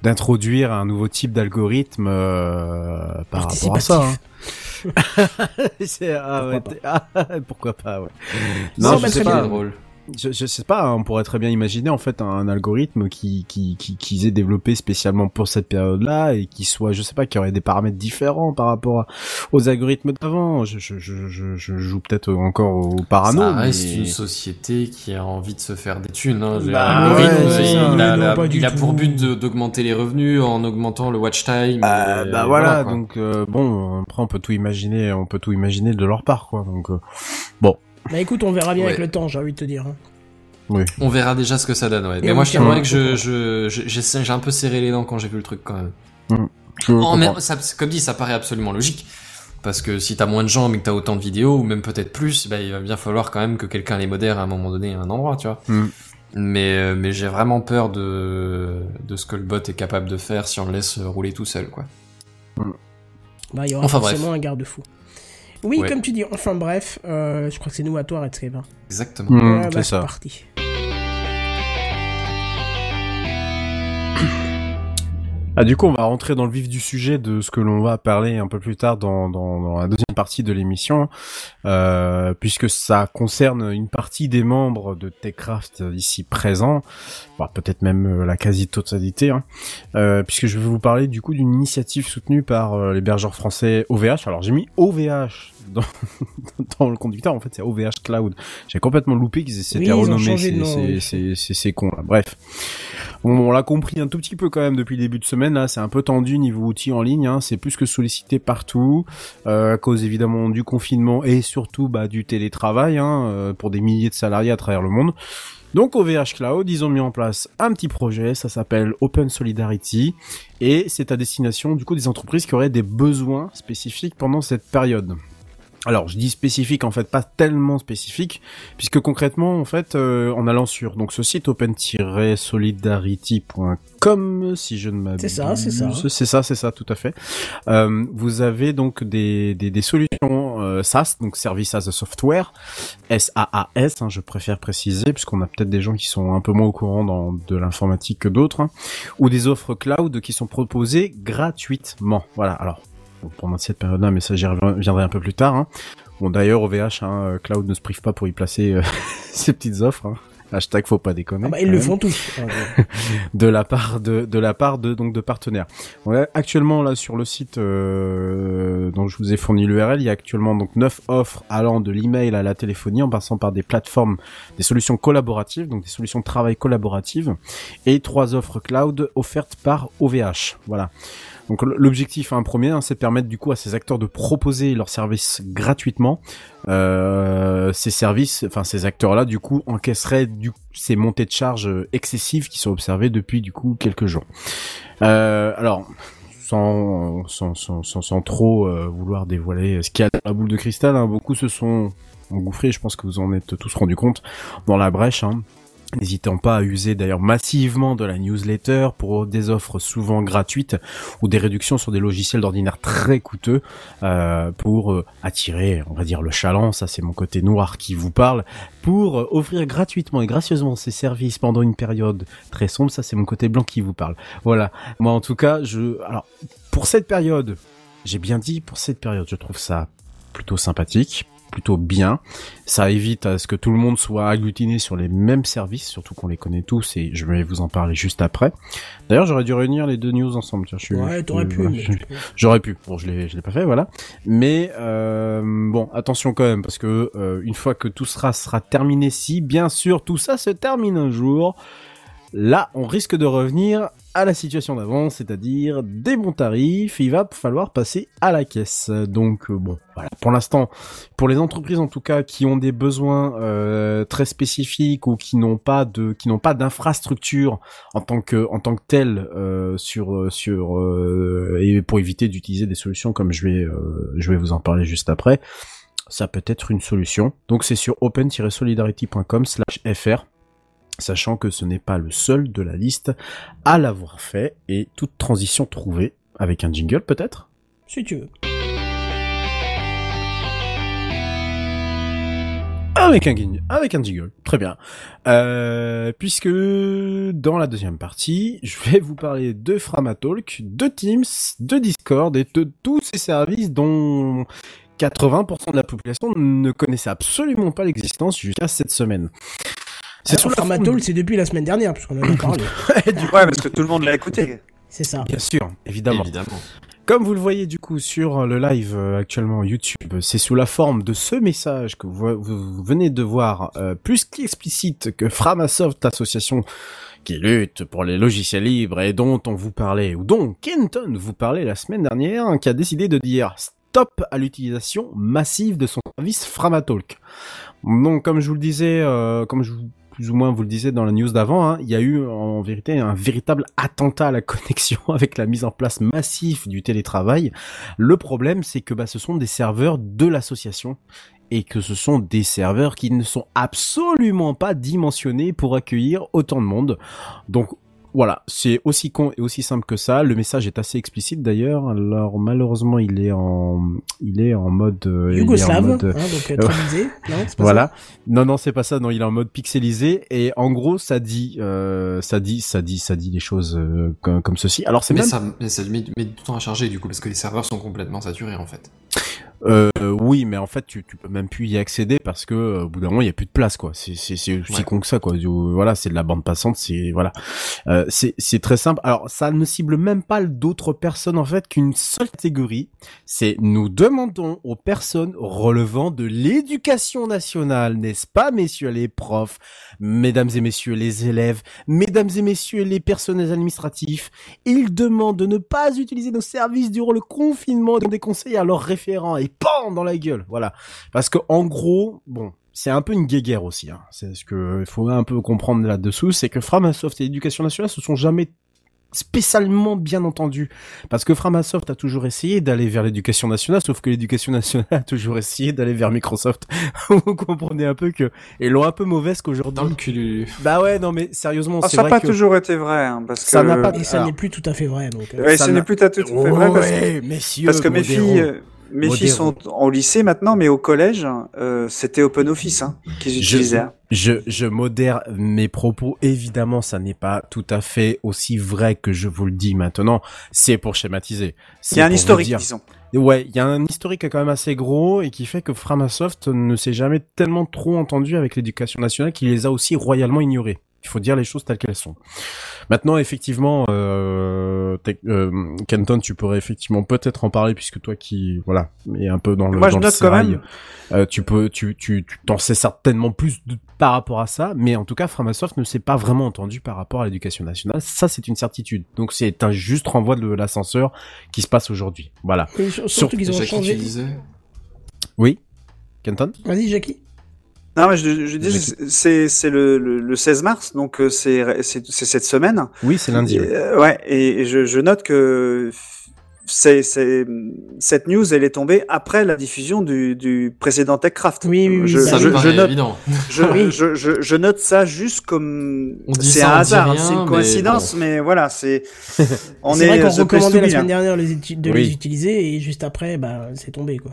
d'introduire un nouveau type d'algorithme euh, par rapport à ça. hein. C'est- ah, Pourquoi ouais, pas. ah, pourquoi pas, ouais. Non, Non, je sais très pas. drôle. Je, je sais pas, hein, on pourrait très bien imaginer en fait un algorithme qui qui qui qu'ils aient développé spécialement pour cette période-là et qui soit, je sais pas, qui aurait des paramètres différents par rapport à- aux algorithmes d'avant. Je, je, je, je, je joue peut-être encore au parano. ça reste mais- une société qui a envie de se faire des thunes. Hein. Bah, ouais, il, ça. a, non, la- il a pour but d'augmenter les revenus en augmentant le watch time. Euh, et bah voilà, quoi. donc euh, bon, après on peut tout imaginer, on peut tout imaginer de leur part, quoi. Donc euh, Bah écoute, on verra bien Ouais. avec le temps, j'ai envie de te dire. hein. oui. On verra déjà ce que ça donne, ouais. Et Mais moi, je t'avouerais que je, au je, je- j'ai, un peu serré les dents quand j'ai vu le truc, quand même. Même, ça, comme dit, ça paraît absolument logique. Parce que si t'as moins de gens mais que t'as autant de vidéos, ou même peut-être plus, bah, il va bien falloir quand même que quelqu'un les modère à un moment donné à un endroit, tu vois. Mm. Mais, euh, mais j'ai vraiment peur de, de ce que le bot est capable de faire si on le laisse rouler tout seul, quoi. Bah, il y aura Enfin, bref. forcément un garde-fou. Oui, Ouais. comme tu dis, enfin bref, euh, je crois que c'est nous à toi, Redscape. hein. Exactement. Mm, Ouais, c'est bah, ça. parti. Ah, du coup, on va rentrer dans le vif du sujet de ce que l'on va parler un peu plus tard dans, dans, dans la deuxième partie de l'émission, euh, puisque ça concerne une partie des membres de Techcraft ici présents, voire peut-être même euh, la quasi-totalité, hein, euh, puisque je vais vous parler du coup d'une initiative soutenue par euh, l'hébergeur français OVH. Alors j'ai mis OVH dans, dans le conducteur, en fait c'est OVH Cloud. J'ai complètement loupé qu'ils s'étaient Oui, de ces, nom, ces, oui. ces, ces- ces cons là. Bref. On, on l'a compris un tout petit peu quand même depuis le début de semaine. Là, c'est un peu tendu niveau outils en ligne. Hein. C'est plus que sollicité partout euh, à cause évidemment du confinement et surtout bah, du télétravail hein, euh, pour des milliers de salariés à travers le monde. Donc au VH Cloud, ils ont mis en place un petit projet, ça s'appelle Open Solidarity, et c'est à destination du coup des entreprises qui auraient des besoins spécifiques pendant cette période. Alors, je dis spécifique, en fait, pas tellement spécifique, puisque concrètement, en fait, euh, en allant sur donc ce site open-solidarity.com, si je ne m'abuse, C'est ça, c'est ça. c'est ça, c'est ça, tout à fait. Euh, vous avez donc des des, des solutions euh, SaaS, donc Service as a Software, SaaS, hein, je préfère préciser, puisqu'on a peut-être des gens qui sont un peu moins au courant dans de l'informatique que d'autres, hein, ou des offres cloud qui sont proposées gratuitement. Voilà. Alors pendant cette période-là, mais ça j'y reviendrai un peu plus tard. Hein. Bon d'ailleurs OVH, hein, Cloud ne se prive pas pour y placer euh, ses petites offres. Hein. Hashtag faut pas déconner. Ah bah, ils le même. font tous. de la part de de la part de donc de partenaires. Actuellement là sur le site euh, dont je vous ai fourni l'URL, il y a actuellement donc neuf offres allant de l'email à la téléphonie en passant par des plateformes, des solutions collaboratives, donc des solutions de travail collaboratives et trois offres cloud offertes par OVH. Voilà. Donc l'objectif, un premier, hein, c'est de permettre du coup à ces acteurs de proposer leurs services gratuitement. Euh, ces services, enfin ces acteurs-là, du coup, encaisseraient du ces montées de charges excessives qui sont observées depuis du coup quelques jours. Euh, alors. Sans, sans, sans, sans, sans trop euh, vouloir dévoiler ce qu'il y a dans la boule de cristal, hein, beaucoup se sont engouffrés, je pense que vous en êtes tous rendus compte, dans la brèche. Hein. N'hésitant pas à user d'ailleurs massivement de la newsletter pour des offres souvent gratuites ou des réductions sur des logiciels d'ordinaire très coûteux euh, pour euh, attirer, on va dire, le chaland, ça c'est mon côté noir qui vous parle, pour euh, offrir gratuitement et gracieusement ces services pendant une période très sombre, ça c'est mon côté blanc qui vous parle. Voilà, moi en tout cas, je... Alors, pour cette période, j'ai bien dit, pour cette période, je trouve ça plutôt sympathique plutôt bien. Ça évite à ce que tout le monde soit agglutiné sur les mêmes services, surtout qu'on les connaît tous et je vais vous en parler juste après. D'ailleurs, j'aurais dû réunir les deux news ensemble. Tiens, je suis, Ouais, t'aurais pu. J'aurais pu. Bon, je l'ai, je l'ai pas fait, voilà. Mais euh, bon, attention quand même, parce que euh, une fois que tout sera sera terminé, si bien sûr tout ça se termine un jour, là, on risque de revenir à la situation d'avant, c'est-à-dire des bons tarifs. Il va falloir passer à la caisse. Donc euh, bon, voilà. Pour l'instant, pour les entreprises en tout cas qui ont des besoins euh, très spécifiques ou qui n'ont pas de, qui n'ont pas d'infrastructure en tant que en tant que telle euh, sur sur euh, et pour éviter d'utiliser des solutions comme je vais euh, je vais vous en parler juste après ça peut être une solution donc c'est sur open-solidarity.com/fr sachant que ce n'est pas le seul de la liste à l'avoir fait et toute transition trouvée avec un jingle peut-être? Si tu veux. Avec un, avec un jingle, très bien. Euh, puisque dans la deuxième partie, je vais vous parler de Framatalk, de Teams, de Discord et de tous ces services dont 80% de la population ne connaissait absolument pas l'existence jusqu'à cette semaine. C'est sur sur Framatol, c'est depuis la semaine dernière, puisqu'on en a parlé. Ouais, parce que tout le monde l'a écouté. C'est ça. Bien sûr, évidemment. Évidemment. Comme vous le voyez du coup sur le live euh, actuellement YouTube, c'est sous la forme de ce message que vous, vous venez de voir, euh, plus qu'explicite que Framasoft, l'association qui lutte pour les logiciels libres et dont on vous parlait, ou dont Kenton vous parlait la semaine dernière, hein, qui a décidé de dire stop à l'utilisation massive de son service Framatalk. Donc comme je vous le disais, euh, comme je vous plus ou moins vous le disiez dans la news d'avant, hein, il y a eu en vérité un véritable attentat à la connexion avec la mise en place massive du télétravail. Le problème, c'est que bah, ce sont des serveurs de l'association et que ce sont des serveurs qui ne sont absolument pas dimensionnés pour accueillir autant de monde. Donc voilà, c'est aussi con et aussi simple que ça. Le message est assez explicite d'ailleurs. Alors malheureusement, il est en, il est en mode, euh, il est en Yougoslave, mode, hein, donc euh. Non, pas voilà. Non, non, c'est pas ça. Non, il est en mode pixelisé et en gros, ça dit, euh, ça dit, ça dit, ça dit les choses euh, comme, comme ceci. Alors c'est Mais même, ça, mais ça met, met du temps à charger du coup, parce que les serveurs sont complètement saturés en fait. Euh, oui, mais en fait, tu, tu peux même plus y accéder parce que euh, au bout d'un moment, il y a plus de place, quoi. C'est, c'est, c'est aussi Ouais. con que ça, quoi. Du- Voilà, c'est de la bande passante. C'est voilà, Euh, c'est, c'est très simple. Alors, ça ne cible même pas d'autres personnes en fait qu'une seule catégorie. C'est nous demandons aux personnes relevant de l'éducation nationale, n'est-ce pas, messieurs les profs, mesdames et messieurs les élèves, mesdames et messieurs les personnels administratifs, ils demandent de ne pas utiliser nos services durant le confinement, dont des conseils à leurs référents et PAM dans la gueule. Voilà. Parce que, en gros, bon, c'est un peu une guéguerre aussi. Hein. C'est ce que il faut un peu comprendre là-dessous, c'est que Framasoft et l'Éducation nationale se sont jamais spécialement bien entendu parce que Framasoft a toujours essayé d'aller vers l'éducation nationale, sauf que l'éducation nationale a toujours essayé d'aller vers Microsoft. Vous comprenez un peu que et l'ont un peu mauvaise Dans qu'aujourd'hui. le cul. Bah ouais, non mais sérieusement, Ah, c'est ça n'a pas que toujours été vrai, hein, parce que Ça n'a pas- Et ça Alors. n'est plus tout à fait vrai, donc. euh. Ouais, ça n'est plus tout à fait vrai parce que, Ouais, messieurs, parce que mes filles, euh, mes filles Modérons. sont au lycée maintenant, mais au collège, euh, c'était OpenOffice hein, qu'ils Je- utilisaient. Je, je modère mes propos. Évidemment, ça n'est pas tout à fait aussi vrai que je vous le dis maintenant. C'est pour schématiser. C'est Il y a un historique, dire- disons. Ouais, il y a un historique quand même assez gros et qui fait que Framasoft ne s'est jamais tellement trop entendu avec l'éducation nationale qu'il les a aussi royalement ignorés. Il faut dire les choses telles qu'elles sont. Maintenant, effectivement, euh, euh, Kenton, tu pourrais effectivement peut-être en parler puisque toi qui, voilà, est un peu dans le, Moi, je le note quand sérail, même. euh, tu peux, tu, tu, tu t'en sais certainement plus de- par rapport à ça, mais en tout cas, Framasoft ne s'est pas vraiment entendu par rapport à l'éducation nationale. Ça, c'est une certitude. Donc, c'est un juste renvoi de l'ascenseur qui se passe aujourd'hui. Voilà. Mais sur- surtout qu'ils ont changé. Oui, Kenton? Vas-y, Jackie. Non, mais je, je dis, c'est c'est le, le, le 16 mars, donc euh, c'est c'est c'est cette semaine. Oui, c'est lundi. Et, oui. euh, ouais, et, je, je note que c'est c'est cette news, elle est tombée après la diffusion du, du précédent TechCraft. Oui, oui, oui, Je, Ça je, me je note, évident. je, Oui. je, je, je note ça juste comme c'est ça, un hasard, rien, c'est une mais coïncidence, mais, voilà, c'est on C'est est vrai qu'on recommandait la semaine dernière les de Oui. les utiliser et juste après, bah, c'est tombé, quoi.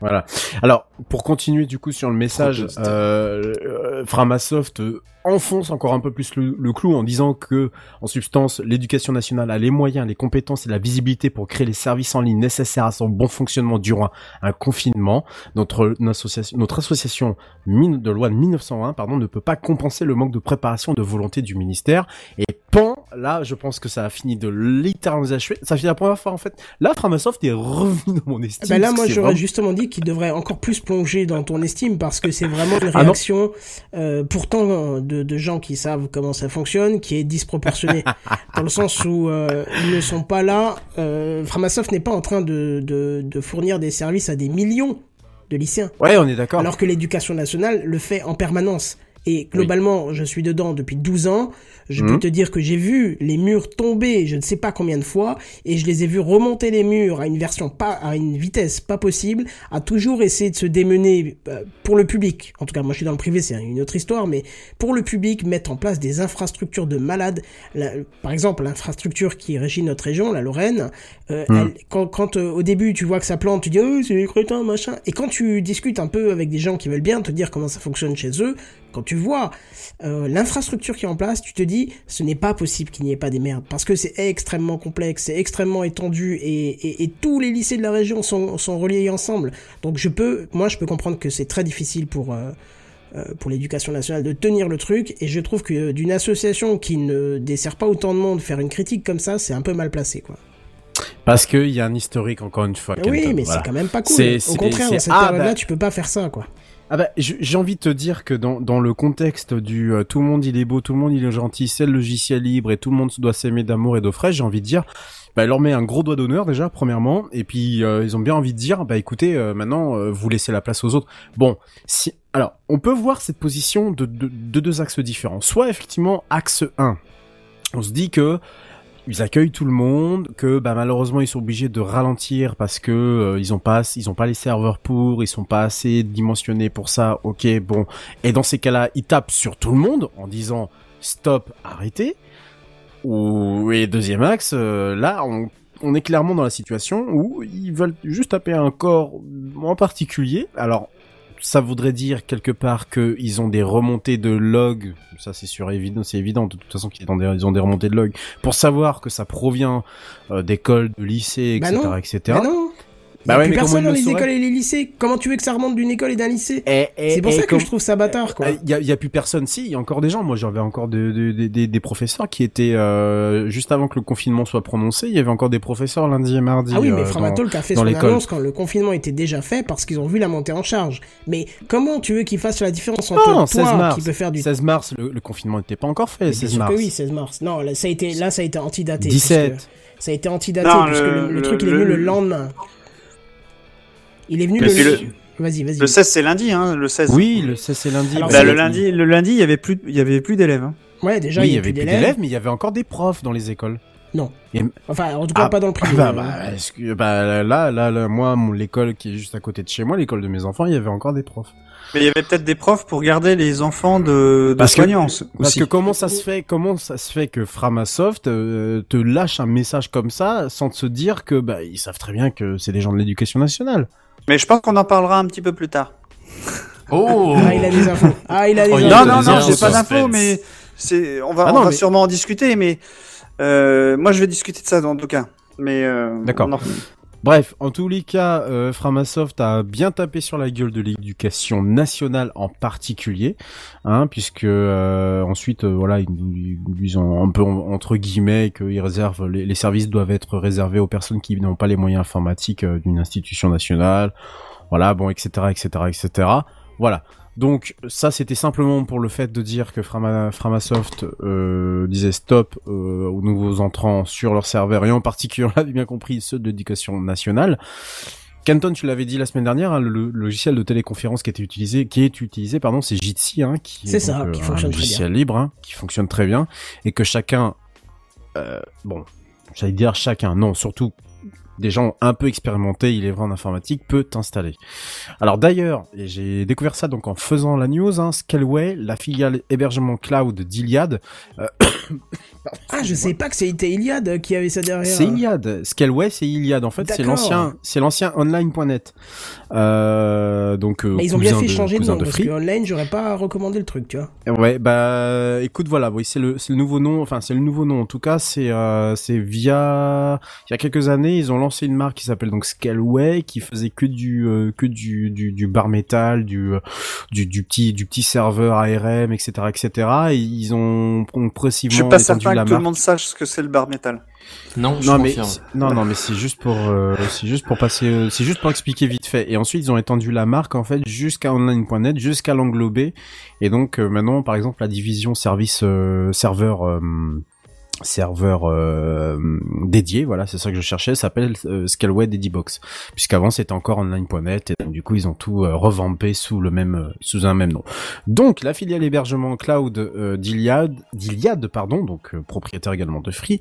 Voilà. Alors, pour continuer du coup sur le message, euh, euh, Framasoft euh, enfonce encore un peu plus le, le clou en disant que, en substance, l'éducation nationale a les moyens, les compétences et la visibilité pour créer les services en ligne nécessaires à son bon fonctionnement durant un confinement. Notre, notre association, notre association mine- de loi de 1901, pardon, ne peut pas compenser le manque de préparation et de volonté du ministère. Et pan, là, je pense que ça a fini de littéralement achever. Ça fait la première fois en fait. Là, Framasoft est revenu dans mon estime. Bah là, moi, j'aurais vraiment- justement dit qu'il devrait encore plus plonger dans ton estime parce que c'est vraiment une Ah réaction, euh, pourtant de, de gens qui savent comment ça fonctionne, qui est disproportionnée. dans le sens où euh, ils ne sont pas là. Euh, Framasoft n'est pas en train de, de, de fournir des services à des millions de lycéens. Ouais, on est d'accord. Alors que l'éducation nationale le fait en permanence. Et globalement, je suis dedans depuis 12 ans. Je peux te dire que j'ai vu les murs tomber, je ne sais pas combien de fois, et je les ai vus remonter les murs à une version pas, à une vitesse pas possible, à toujours essayer de se démener euh, pour le public. En tout cas, moi je suis dans le privé, c'est une autre histoire, mais pour le public, mettre en place des infrastructures de malades. La- par exemple, l'infrastructure qui régit notre région, la Lorraine, euh, elle- quand, quand euh, au début tu vois que ça plante, tu dis oh c'est des crétins machin. Et quand tu discutes un peu avec des gens qui veulent bien te dire comment ça fonctionne chez eux, quand tu vois euh, l'infrastructure qui est en place, tu te dis ce n'est pas possible qu'il n'y ait pas des merdes parce que c'est extrêmement complexe, c'est extrêmement étendu et, et, et tous les lycées de la région sont, sont reliés ensemble. Donc je peux, moi je peux comprendre que c'est très difficile pour euh, euh, pour l'éducation nationale de tenir le truc et je trouve que d'une association qui ne dessert pas autant de monde faire une critique comme ça, c'est un peu mal placé quoi. Parce qu'il y a un historique, encore une fois. oui, Kenton, mais voilà. c'est quand même pas cool. Au contraire, dans cette ah, période-là, bah- tu peux pas faire ça quoi. Ah bah, j'ai envie de te dire que dans, le contexte du euh, tout le monde il est beau, tout le monde il est gentil, c'est le logiciel libre et tout le monde doit s'aimer d'amour et d'eau fraîche, j'ai envie de dire, bah, elle leur met un gros doigt d'honneur déjà, premièrement, et puis euh, ils ont bien envie de dire, bah écoutez, euh, maintenant vous laissez la place aux autres. Bon, si, alors, on peut voir cette position de, de, de deux axes différents. Soit effectivement, axe 1, on se dit que ils accueillent tout le monde, que bah malheureusement ils sont obligés de ralentir parce que euh, ils ont pas ils ont pas les serveurs pour, ils sont pas assez dimensionnés pour ça. OK, bon. Et dans ces cas-là, ils tapent sur tout le monde en disant stop, arrêtez. Ou et deuxième axe, euh, là on on est clairement dans la situation où ils veulent juste taper un corps en particulier. Alors ça voudrait dire quelque part qu'ils ont des remontées de logs, ça c'est sûr évident, c'est évident de toute façon qu'ils ont des, ils ont des remontées de logs pour savoir que ça provient euh, d'écoles, de lycées, Bah etc., non. etc. Bah non. Bah Il y a ouais, plus mais personne dans le les écoles et les lycées. Comment tu veux que ça remonte d'une école et d'un lycée Et- et- C'est pour et ça que comme- je trouve ça bâtard quoi. Il y a, y a plus personne. Si, il y a encore des gens. Moi, j'avais encore de- de- de- des- professeurs qui étaient euh, juste avant que le confinement soit prononcé. Il y avait encore des professeurs lundi et mardi. Ah oui, euh, mais dans- Framatolk a fait son annonce quand le confinement était déjà fait parce qu'ils ont vu la montée en charge. Mais comment tu veux qu'ils fassent la différence entre Non, toi 16 mars. qui peut faire du 16 mars, le, le confinement n'était pas encore fait. Mais bien 16 sûr mars. que oui, 16 mars. Non, là, ça a été, là, ça a été antidaté. 17. puisque- Ça a été antidaté Non, puisque le- le, le le- truc il est venu le lendemain. Il est venu le. le- Vas-y, vas-y. Le 16, c'est lundi, hein, le 16. Oui, le 16 c'est lundi. Alors, Bah, c'est- le lundi, le lundi, il y avait plus, il y avait plus d'élèves. Hein. Ouais, déjà Oui, il y avait plus d'élèves. mais il y avait encore des profs dans les écoles. Non. Et- Enfin, en tout cas, Ah, pas dans le privé. bah, bah, est-ce que- bah, là, là, là, moi, mon- l'école qui est juste à côté de chez moi, l'école de mes enfants, il y avait encore des profs. Mais il y avait peut-être des profs pour garder les enfants de, de Parce que- soignants aussi. Parce que comment ça se fait, comment ça se fait que Framasoft euh, te lâche un message comme ça sans te se dire que bah ils savent très bien que c'est des gens de l'éducation nationale? Mais je pense qu'on en parlera un petit peu plus tard. Oh Ah, il a des infos. Ah, il a des Oh, infos. Non, non, non, j'ai pas d'infos, mais c'est, on va, Ah on va mais- sûrement en discuter, mais euh, moi je vais discuter de ça en tout cas. Mais euh, D'accord. Bref, en tous les cas, euh, Framasoft a bien tapé sur la gueule de l'éducation nationale en particulier, hein, puisque euh, ensuite, euh, voilà, ils, ont un peu en- entre guillemets qu'ils réservent les, les services doivent être réservés aux personnes qui n'ont pas les moyens informatiques euh, d'une institution nationale, voilà, bon, etc., etc., etc. Voilà. Donc ça c'était simplement pour le fait de dire que Frama, Framasoft euh, disait stop euh, aux nouveaux entrants sur leur serveur et en particulier on l'avait bien compris ceux de l'éducation nationale. Canton, tu l'avais dit la semaine dernière, hein, le, logiciel de téléconférence qui était utilisé, qui est utilisé, pardon, c'est Jitsi, hein, qui est ça, qui euh, fonctionne un très logiciel libre, hein, qui fonctionne très bien, et que chacun, bon, j'allais dire chacun, non, surtout des gens un peu expérimentés, il est vrai en informatique, peut installer. Alors d'ailleurs, et j'ai découvert ça donc en faisant la news, hein, Scaleway, la filiale hébergement cloud d'Iliad, euh, Ah, je sais pas que c'était Iliad qui avait ça derrière. c'est Iliad. Scaleway, c'est Iliad. En fait, c'est l'ancien, c'est l'ancien online.net. Euh, donc, euh, Mais ils ont bien fait de- changer de nom, parce Free. que online, j'aurais pas recommandé le truc, tu vois. Ouais, bah, écoute, voilà, oui, c'est le, nouveau nom. Enfin, c'est le nouveau nom. En tout cas, c'est, euh, c'est via, il y a quelques années, ils ont lancé une marque qui s'appelle donc Scaleway, qui faisait que du, euh, que du, du, du bar métal, du, euh, du, du petit, du petit serveur ARM, etc., etc. Et ils ont, ont Je progressivement suis pas étendu certain la que tout le monde sache ce que c'est le bar métal. Non, je Non mais confirme. c'est- non non mais c'est juste pour euh, c'est juste pour passer euh, c'est juste pour expliquer vite fait et ensuite ils ont étendu la marque en fait jusqu'à online.net jusqu'à l'englober et donc euh, maintenant par exemple la division service euh, serveur euh, serveur euh, dédié voilà c'est ça que je cherchais s'appelle euh, Scaleway Dedibox puisqu'avant c'était encore online.net et donc du coup ils ont tout euh, revampé sous le même euh, sous un même nom donc la filiale hébergement cloud d'Iliad d'Iliad pardon donc propriétaire également de Free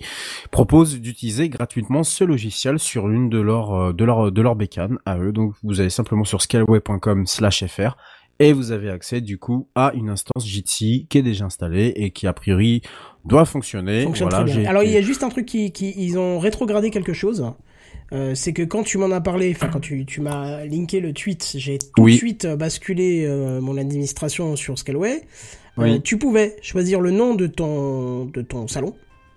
propose d'utiliser gratuitement ce logiciel sur une de leurs de leurs de leurs bécanes à eux. Donc vous allez simplement sur scaleway.com/fr et vous avez accès du coup à une instance Jitsi qui est déjà installée et qui a priori doit fonctionner. fonctionne voilà, très bien. j'ai Alors il y a juste un truc qui, qui ils ont rétrogradé quelque chose. Euh, c'est que quand tu m'en as parlé, enfin quand tu, tu m'as linké le tweet, j'ai tout Oui. de suite euh, basculé euh, mon administration sur Scaleway. Euh, tu pouvais choisir le nom de ton de ton salon,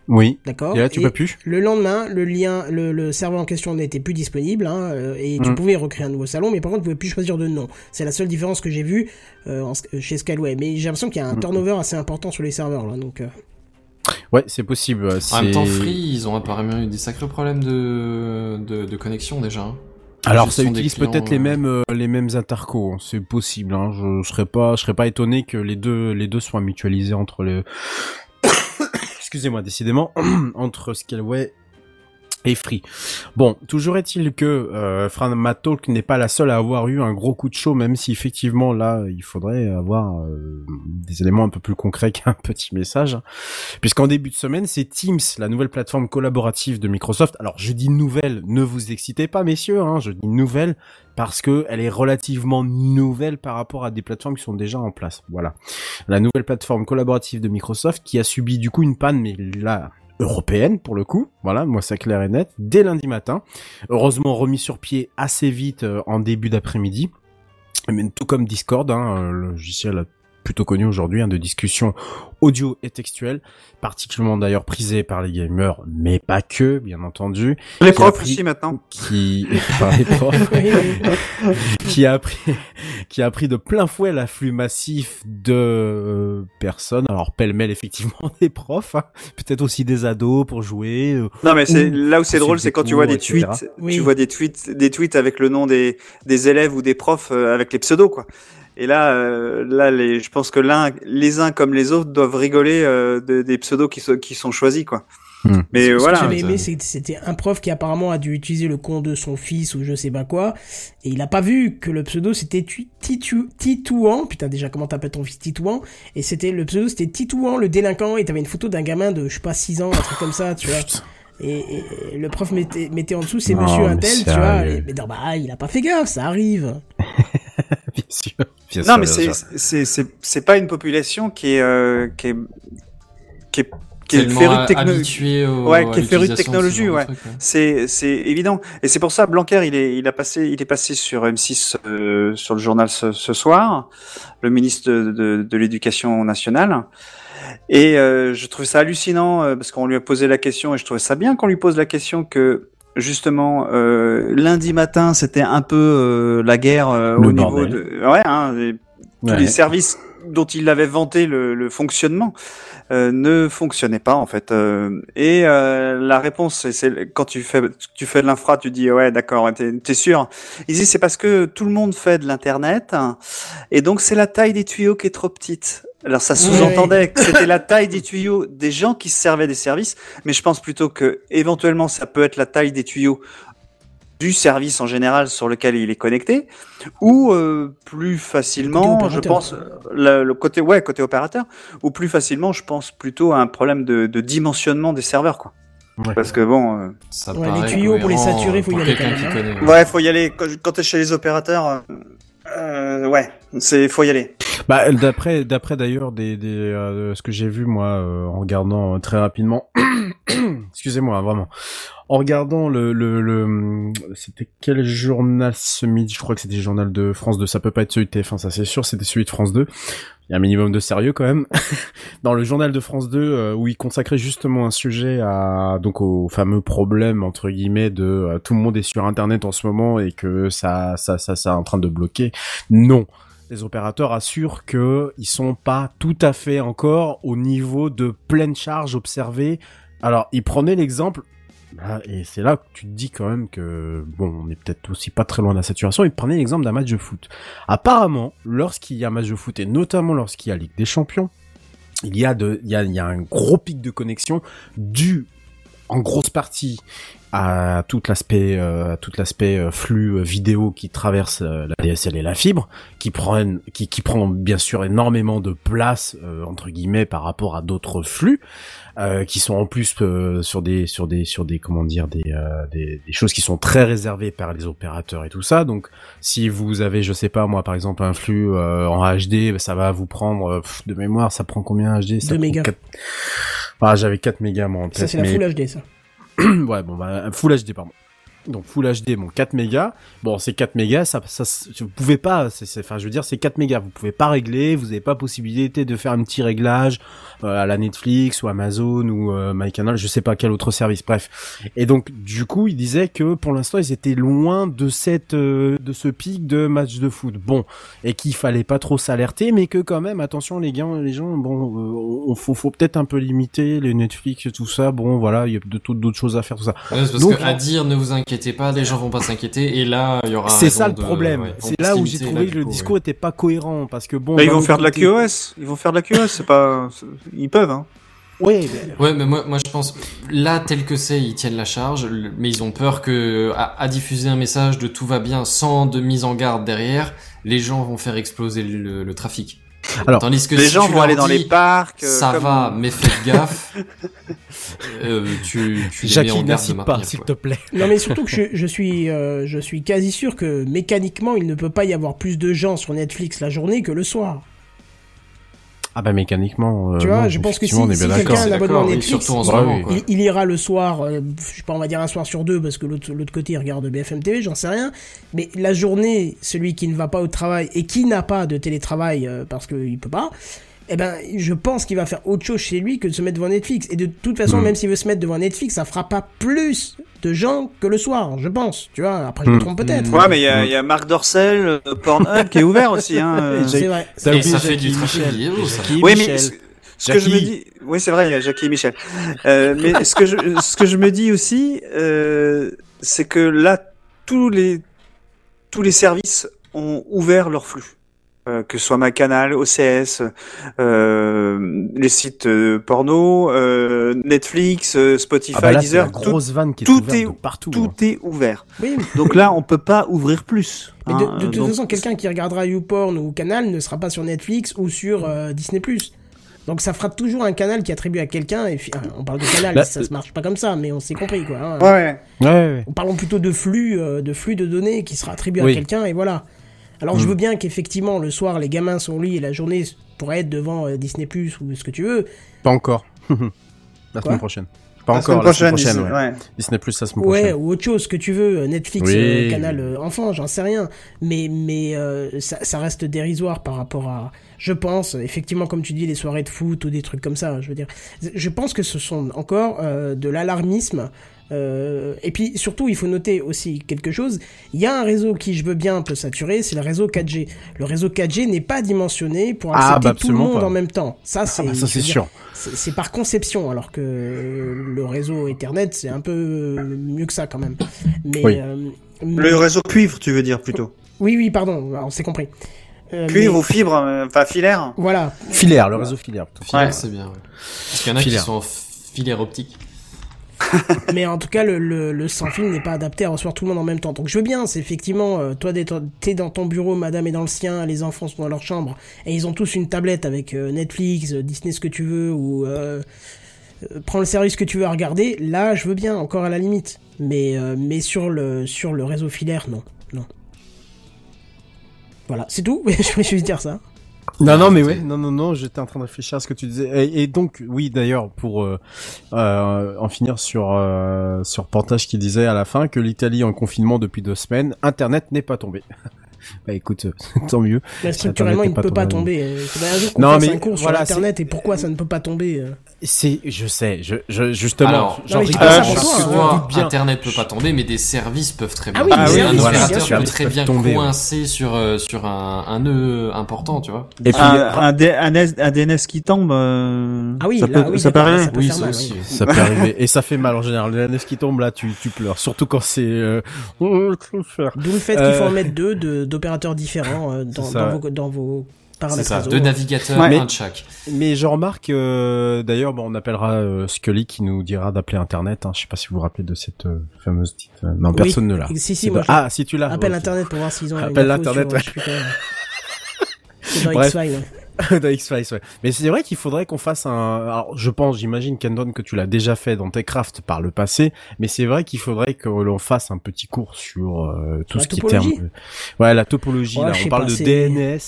Oui. d'accord. Et là tu Et peux plus. Le lendemain, le lien, le, le serveur en question n'était plus disponible hein, et tu Mm. pouvais recréer un nouveau salon, mais par contre, tu pouvais plus choisir de nom. C'est la seule différence que j'ai vue euh, en- chez Scaleway. Mais j'ai l'impression qu'il y a un Mm. turnover assez important sur les serveurs là, donc. euh, Ouais, c'est possible. En même temps, Free, ils ont apparemment eu des sacrés problèmes de, de, de connexion déjà. hein. Alors ça utilise clients, peut-être les euh. mêmes euh, les mêmes intercos, hein. c'est possible. Hein. Je, je serais pas je serais pas étonné que les deux les deux soient mutualisés entre les excusez-moi décidément entre Scaleway et Free. Bon, toujours est-il que euh, Framatalk n'est pas la seule à avoir eu un gros coup de chaud, même si effectivement là il faudrait avoir euh, des éléments un peu plus concrets qu'un petit message. Puisqu'en début de semaine, c'est Teams, la nouvelle plateforme collaborative de Microsoft. Alors je dis nouvelle, ne vous excitez pas messieurs, hein, je dis nouvelle parce que elle est relativement nouvelle par rapport à des plateformes qui sont déjà en place. Voilà. La nouvelle plateforme collaborative de Microsoft qui a subi du coup une panne, mais là européenne pour le coup, voilà, moi c'est clair et net, dès lundi matin. Heureusement remis sur pied assez vite euh, en début d'après-midi. Tout comme Discord, hein, euh, le logiciel plutôt connu aujourd'hui hein, de discussion audio et textuelle, particulièrement d'ailleurs prisé par les gamers, mais pas que, bien entendu, Les profs aussi maintenant. qui par les profs, qui a pris qui a pris de plein fouet l'afflux massif de euh, personnes alors pêle-mêle effectivement des profs hein, peut-être aussi des ados pour jouer euh, Non mais c'est là où c'est drôle, c'est quand tu vois des etc. tweets, Oui. tu vois des tweets, des tweets avec le nom des des élèves ou des profs euh, avec les pseudos quoi. Et là, euh, là, les, je pense que l'un, les uns comme les autres doivent rigoler euh, de- des pseudos qui sont qui sont choisis quoi. Hmm. Mais Ce que voilà. j'avais aimé, c'est que c'était un prof qui apparemment a dû utiliser le compte de son fils ou je sais pas quoi, et il a pas vu que le pseudo c'était Titu- Titouan, putain déjà comment t'appelles ton fils Titouan, et c'était le pseudo c'était Titouan le délinquant, et t'avais une photo d'un gamin de je sais pas 6 ans, un truc comme ça, tu vois. Et, et- et le prof mettait, mettait en dessous c'est monsieur mais un tel, tu vois. et- mais non, bah, il a pas fait gaffe, ça arrive. bien sûr. Bien Non, sûr, mais c'est c'est c'est c'est pas une population qui est euh, qui est qui est qui est férue de techno- habitué au, Ouais, qui est féru de technologie, ce ouais. C'est c'est évident et c'est pour ça Blanquer il est il a passé il est passé sur M6 euh, sur le journal ce, ce soir le ministre de de, de l'éducation nationale et euh, je trouvais ça hallucinant euh, parce qu'on lui a posé la question et je trouvais ça bien qu'on lui pose la question que justement euh, lundi matin c'était un peu euh, la guerre euh, au niveau de ouais hein, les- tous les services dont il avait vanté le, le fonctionnement euh, ne fonctionnaient pas en fait. Euh, et euh, la réponse, c'est- c'est quand tu fais tu fais de l'infra, tu dis ouais d'accord, t'es es sûr. Il dit c'est parce que tout le monde fait de l'internet hein, et donc c'est la taille des tuyaux qui est trop petite. Alors ça sous-entendait que c'était la taille des tuyaux des gens qui se servaient des services, mais je pense plutôt que éventuellement ça peut être la taille des tuyaux du service en général sur lequel il est connecté, ou euh, plus facilement, je pense, le, le côté ouais côté opérateur, ou plus facilement, je pense plutôt à un problème de, de dimensionnement des serveurs, quoi. Ouais. Parce que bon, euh, Ça Ouais, les tuyaux, pour les saturer, faut y aller quand même, connaît. ouais, faut y aller. Quand, quand t'es chez les opérateurs, euh, euh, ouais, c'est faut y aller. Bah, d'après, d'après d'ailleurs des, des euh, ce que j'ai vu moi euh, en regardant euh, très rapidement, excusez-moi hein, vraiment, en regardant le le, le c'était quel journal ce midi, je crois que c'était le journal de France 2, ça peut pas être celui de TF1, ça c'est sûr, c'était celui de France 2. Il y a un minimum de sérieux quand même. Dans le journal de France 2 euh, où il consacrait justement un sujet à donc au fameux problème entre guillemets de euh, tout le monde est sur internet en ce moment et que ça ça ça ça est en train de bloquer. Non, les opérateurs assurent que ils sont pas tout à fait encore au niveau de pleine charge observée. Alors, ils prenaient l'exemple, ah, et c'est là que tu te dis quand même que, bon, on est peut-être aussi pas très loin de la saturation, ils prenaient l'exemple d'un match de foot. Apparemment, lorsqu'il y a un match de foot, et notamment lorsqu'il y a Ligue des Champions, il y a de, il y a, il y a un gros pic de connexion dû en grosse partie à tout l'aspect euh, à tout l'aspect euh, flux euh, vidéo qui traverse euh, la DSL et la fibre qui prennent qui qui prend bien sûr énormément de place euh, entre guillemets par rapport à d'autres flux euh, qui sont en plus euh, sur des sur des sur des comment dire des, euh, des des choses qui sont très réservées par les opérateurs et tout ça donc si vous avez je sais pas moi par exemple un flux euh, en HD ça va vous prendre pff, de mémoire ça prend combien HD ça Deux prend mégas. quatre- ah j'avais 4 mégas moi en tête Ça, c'est la mais- Full HD, ça. ouais, bon, bah, Full HD, pardon. Donc Full HD, bon 4 mégas. Bon, c'est 4 mégas, ça, ça, vous pouvez pas, c'est, enfin, je veux dire, c'est 4 mégas. Vous pouvez pas régler, vous avez pas possibilité de faire un petit réglage euh, à la Netflix ou Amazon ou euh, MyCanal, je sais pas quel autre service. Bref. Et donc, du coup, il disait que pour l'instant, ils étaient loin de cette, euh, de ce pic de match de foot. Bon, et qu'il fallait pas trop s'alerter, mais que quand même, attention les gars, les gens, bon, euh, on faut, faut peut-être un peu limiter les Netflix et tout ça. Bon, voilà, il y a de- d'autres choses à faire, tout ça. Ouais, c'est parce Donc- que à dire ne vous inquiétez pas, les gens vont pas s'inquiéter et là il y aura. C'est ça le de- problème. ouais, c'est là où j'ai trouvé là, que le coup, discours ouais. était pas cohérent parce que bon. Bah, ils vont faire de la QoS. Ils vont faire de la QoS. C'est pas, ils peuvent. Hein. Oui, mais- Ouais, mais moi, moi je pense là tel que c'est, ils tiennent la charge, mais ils ont peur que à, à diffuser un message de tout va bien sans de mise en garde derrière, les gens vont faire exploser le, le trafic. Alors, Tandis que Les si gens tu vont aller dans les parcs. euh, Ça comme- va, mais faites gaffe. euh, tu, tu les mets en Jackie, garde de n'incite pas, s'il te plaît. Non mais surtout que je, je suis euh, je suis quasi sûr que mécaniquement il ne peut pas y avoir plus de gens sur Netflix la journée que le soir. Ah bah mécaniquement. euh, Tu vois, non, je pense que si- on est bien si d'accord. quelqu'un a un D'accord, abonnement oui, Netflix, surtout en ce Ouais, moment, oui. quoi. il, il ira le soir, euh, je sais pas, on va dire un soir sur deux parce que l'autre l'autre côté il regarde BFM TV, j'en sais rien. Mais la journée, celui qui ne va pas au travail et qui n'a pas de télétravail euh, parce qu'il peut pas, eh ben je pense qu'il va faire autre chose chez lui que de se mettre devant Netflix. Et de toute façon, Hmm. même s'il veut se mettre devant Netflix, ça fera pas plus de gens que le soir, je pense. Tu vois, après je me Hmm. trompe peut-être. Ouais, mais il y a, il y a Marc Dorcel, euh, Pornhub qui est ouvert aussi. Hein. euh. C'est vrai. T'as Et oublié ça fait Jackie du Michel. ça. Oui, mais ce, ce que je me dis, oui, c'est vrai, il y a Jackie et Michel. Euh, mais ce que je, ce que je me dis aussi, euh, c'est que là, tous les, tous les services ont ouvert leur flux. Euh, que ce soit ma canal, OCS, euh, les sites euh, porno, euh, Netflix, euh, Spotify, Ah bah là, Deezer, tout, grosse vanne qui est tout partout. tout hein. est ouvert. Oui, Donc là, on peut pas ouvrir plus. mais de, hein. de toute façon, quelqu'un qui regardera YouPorn ou Canal ne sera pas sur Netflix ou sur euh, Disney+. Donc ça fera toujours un canal qui est attribué à quelqu'un. Et fi- on parle de canal, Là, ça se marche pas comme ça, mais on s'est compris quoi. hein. Ouais. Ouais, ouais. Parlons plutôt de flux, euh, de flux de données qui sera attribué Oui. à quelqu'un et voilà. Alors Mm. je veux bien qu'effectivement le soir les gamins sont au lit et la journée pourrait être devant euh, Disney Plus ou ce que tu veux. Pas encore. la semaine prochaine. Pas La encore, semaine la semaine prochaine, prochaine, ouais. ouais. Disney Plus la semaine Ouais, prochaine. ou autre chose, ce que tu veux, euh, Netflix, Oui. euh, canal euh, enfant, j'en sais rien. Mais, mais euh, ça, ça reste dérisoire par rapport à, je pense, effectivement, comme tu dis, les soirées de foot ou des trucs comme ça. Je veux dire, je pense que ce sont encore euh, de l'alarmisme. Euh, et puis surtout, il faut noter aussi quelque chose. Il y a un réseau qui, je veux bien, peut saturer, c'est le réseau 4G. Le réseau 4G n'est pas dimensionné pour Ah, accepter bah, tout le monde pas. en même temps. Ça, c'est Ah bah, c'est sûr. c'est par conception, alors que le réseau Ethernet, c'est un peu mieux que ça quand même. Mais, Oui. euh, Le réseau cuivre, tu veux dire plutôt? oui, oui, pardon, on s'est compris. Euh, Cuivre mais- ou fibre, enfin filaire? Voilà, Filaire, le réseau filaire. plutôt. Filaire, Ouais. c'est bien. ouais. Parce qu'il y en a Filaire. qui sont en filaire optique. mais en tout cas, le, sans fil n'est pas adapté à recevoir tout le monde en même temps. Donc je veux bien, c'est effectivement, euh, toi, t'es dans ton bureau, madame est dans le sien, les enfants sont dans leur chambre, et ils ont tous une tablette avec euh, Netflix, euh, Disney, ce que tu veux, ou prends le service que tu veux à regarder. Là, je veux bien, encore à la limite. Mais, mais sur, le, sur le réseau filaire, non. Non. Voilà, c'est tout? je voulais juste dire ça. Non, non, mais ouais, non, non, non, j'étais en train de réfléchir à ce que tu disais. Et, et donc, oui, d'ailleurs, pour euh, euh, en finir sur euh, sur Pantage qui disait à la fin que l'Italie est en confinement depuis deux semaines, Internet n'est pas tombé. bah écoute, euh, tant mieux. Mais structurellement, il ne peut pas tomber. Il faudrait un Non, mais un cours voilà, sur Internet et pourquoi ça ne peut pas tomber. euh. C'est, je sais, je, je justement, Alors, j'en non, mais je rigole, dis pas ça j'en pour toi, Parce que hein. toi, bien. Internet peut pas tomber, mais des services peuvent très bien. Ah oui, Ah oui, bien opérateur peut très bien tomber, ouais. coincer sur euh, sur un, un nœud important, tu vois. Et puis, Un, un, D- un, S- un DNS qui tombe. euh, Ah oui, ça là, peut, oui, ça peut arriver. Oui, ça aussi. oui. ça peut arriver. Et ça fait mal en général. Le NF qui tombe là, tu, tu pleures. Surtout quand c'est, euh... D'où le fait qu'il faut Euh, en mettre deux de- d'opérateurs différents euh, dans, vos, dans vos C'est paramètres ça, réseau. deux navigateurs, Ouais. un de chaque. Mais je remarque, euh, d'ailleurs, bon, on appellera euh, Scully qui nous dira d'appeler Internet. Hein. Je sais pas si vous vous rappelez de cette euh, fameuse petite. euh, Non, Oui. personne ne l'a. Si, si, moi, pas- Ah, si tu l'as. Appelle ouais, Internet pour voir s'ils ont Appelle Internet, sur, ouais. C'est dans Bref. X-Files. dans X-Files, ouais. Mais c'est vrai qu'il faudrait qu'on fasse un. Alors, je pense, j'imagine, Kendon, que tu l'as déjà fait dans Techcraft par le passé, mais c'est vrai qu'il faudrait que l'on fasse un petit cours sur euh, tout La ce qui est topologie terme. Ouais, la topologie. Ouais, là, on parle pas, de DNS.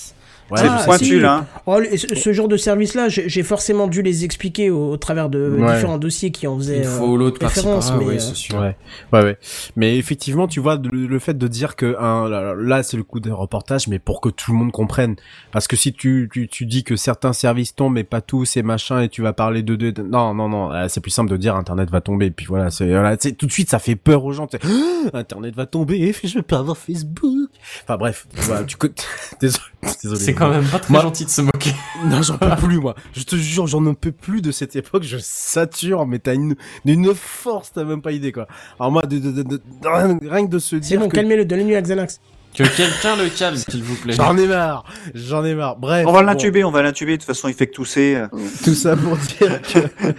Ouais, C'est Ah, pointu si. là. hein. Oh, ce, ce genre de service-là, j'ai j'ai forcément dû les expliquer au, au travers de Ouais. différents dossiers qui en faisaient. Une euh, fois ou l'autre par-ci référence, mais, oui, euh, sûr. Ouais, ouais, ouais. Mais effectivement, tu vois, le, le fait de dire que là, là, c'est le coup d'un reportage, mais pour que tout le monde comprenne, parce que si tu, tu, tu dis que certains services tombent, mais pas tous et machin, et tu vas parler de deux, non, non, non, là, c'est plus simple de dire Internet va tomber, et puis voilà, c'est, voilà, tout de suite, ça fait peur aux gens. Ah, Internet va tomber, je vais pas avoir Facebook. Enfin bref, voilà, tu désolé. C'est quand même pas très Moi- gentil de se moquer. Non, j'en peux plus, moi. Je te jure, j'en peux plus de cette époque. Je sature, mais t'as une, une force, t'as même pas idée, quoi. Alors moi, de, de, de, de- rien- rien que de se C'est dire bon, que calmez-le, donnez-lui la Xanax. Que quelqu'un le calme, s'il vous plaît. j'en ai marre, j'en ai marre. Bref. On va bon, l'intuber, on va l'intuber. De toute façon, il fait que tousser. Tout ça pour dire que...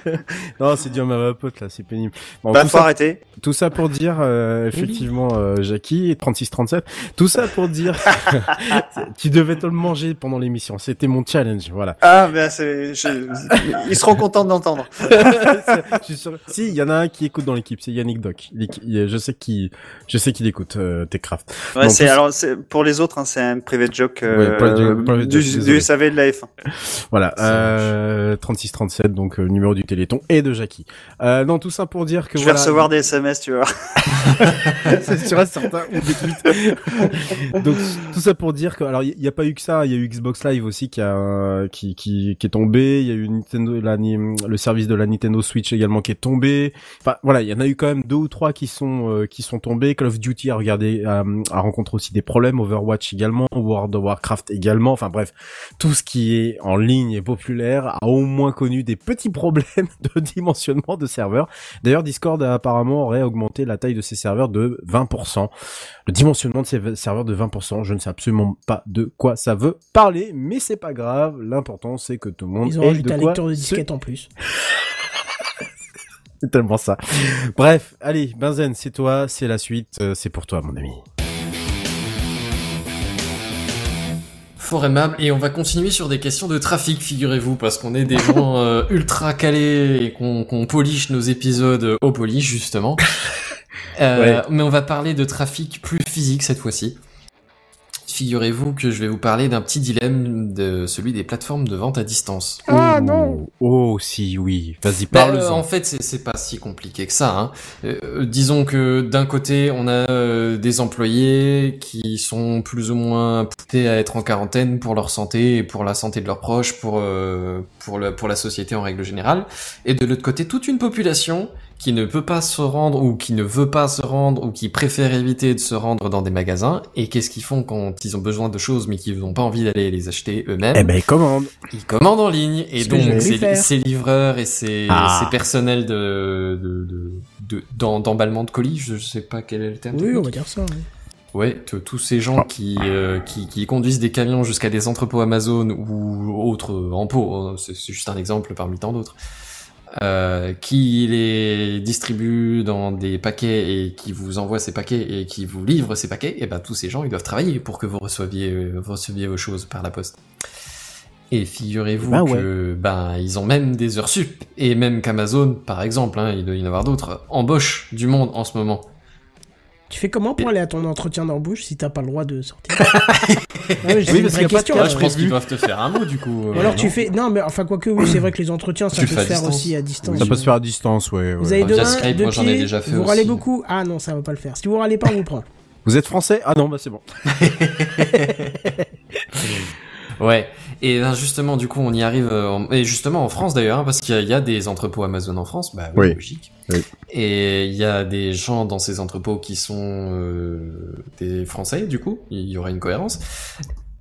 non, c'est dur, ma vapote, là, c'est pénible. Bon, Bah, faut ça, arrêter. Tout ça pour dire, euh, effectivement, euh, Jackie, 36-37, tout ça pour dire tu devais te le manger pendant l'émission. C'était mon challenge, voilà. Ah, ben, c'est, je- ils seront contents de l'entendre. Sûr- Si, il y en a un qui écoute dans l'équipe, c'est Yannick Doc. Il éc- il- Je sais qu'il, je sais qu'il écoute euh, Techcraft. Ouais, c'est, tout- alors, c'est, pour les autres, hein, c'est un private joke, euh, Ouais, private joke, private du, joke, du. SAV de la F1. Voilà, Ça euh, 36-37, donc euh, numéro du Téléthon et de Jackie. Euh, non, tout ça pour dire que Je vais voilà, recevoir des SMS, tu vois. c'est sûr certain ou des tweets. Donc tout ça pour dire que alors il y, a pas eu que ça, il y a eu Xbox Live aussi qui a qui qui, qui est tombé, il y a eu Nintendo la, le service de la Nintendo Switch également qui est tombé. Enfin voilà, il y en a eu quand même deux ou trois qui sont euh, qui sont tombés. Call of Duty a regardé a, a rencontré aussi des problèmes, Overwatch également, World of Warcraft également. Enfin bref, tout ce qui est en ligne et populaire a au moins connu des petits problèmes de dimensionnement de serveurs. D'ailleurs, Discord a apparemment aurait augmenté la taille de ses serveurs de 20%. Le dimensionnement de ses serveurs de 20%, je ne sais absolument pas de quoi ça veut parler, mais c'est pas grave. L'important, c'est que tout le monde Ils ont rajouté un lecteur de se- disquette en plus. C'est tellement ça. Bref, allez, Benzen, c'est toi, c'est la suite, euh, c'est pour toi, mon ami. Fort aimable. Et on va continuer sur des questions de trafic, figurez-vous, parce qu'on est des gens euh, ultra calés et qu'on qu'on polish nos épisodes au polish, justement. Euh, Mais on va parler de trafic plus physique cette fois-ci. Figurez-vous que je vais vous parler d'un petit dilemme de celui des plateformes de vente à distance. Ah Oh, non Oh, si, oui. Vas-y, Bah, parle euh, en fait, c'est- pas si compliqué que ça. Hein. Euh, disons que d'un côté, on a euh, des employés qui sont plus ou moins poussés à être en quarantaine pour leur santé et pour la santé de leurs proches, pour euh, pour le, pour la société en règle générale. Et de l'autre côté, toute une population qui ne peut pas se rendre ou qui ne veut pas se rendre ou qui préfère éviter de se rendre dans des magasins. Et qu'est-ce qu'ils font quand ils ont besoin de choses mais qu'ils n'ont pas envie d'aller les acheter eux-mêmes Eh ben, commande. ils commandent en ligne et Ce donc ces, livreurs et ces, Ah. ces personnels de de- de- de- d'en- d'emballement de colis, je sais pas quel est le terme. Oui, on va dire ça. ouais. Ouais, tous ces gens qui, euh, qui qui conduisent des camions jusqu'à des entrepôts Amazon ou autres euh, en pot, c'est c'est juste un exemple parmi tant d'autres. Euh, qui les distribuent dans des paquets et qui vous envoient ces paquets et qui vous livrent ces paquets, et ben tous ces gens ils doivent travailler pour que vous receviez, euh, vous receviez vos choses par la poste. Et figurez-vous Bah ouais. que ben ils ont même des heures sup et même qu'Amazon par exemple, hein, il doit y en avoir d'autres, embauche du monde en ce moment. Tu fais comment pour aller à ton entretien d'embauche si t'as pas le droit de sortir Ouais, mais Oui, parce qu'il y a pas de question. là. je pense qu'ils doivent te faire un mot du coup. Ou euh, alors tu non fais... Non, mais enfin, quoique, oui, c'est vrai que les entretiens, ça Tu peut se faire aussi à distance. Ça peut se faire à distance, ouais. Vous avez deux Skype, moi, j'en ai déjà fait vous râlez beaucoup Ah non, ça va pas le faire. Si vous râlez pas, on vous prend. Vous êtes français? Ah non, bah c'est bon. Ouais. Et ben, justement, du coup, on y arrive. euh, en- et justement, en France d'ailleurs, hein, parce qu'il y, a- des entrepôts Amazon en France. Bah oui, Oui. logique. Oui. Et il y a des gens dans ces entrepôts qui sont euh, des Français, du coup. Il y aura une cohérence.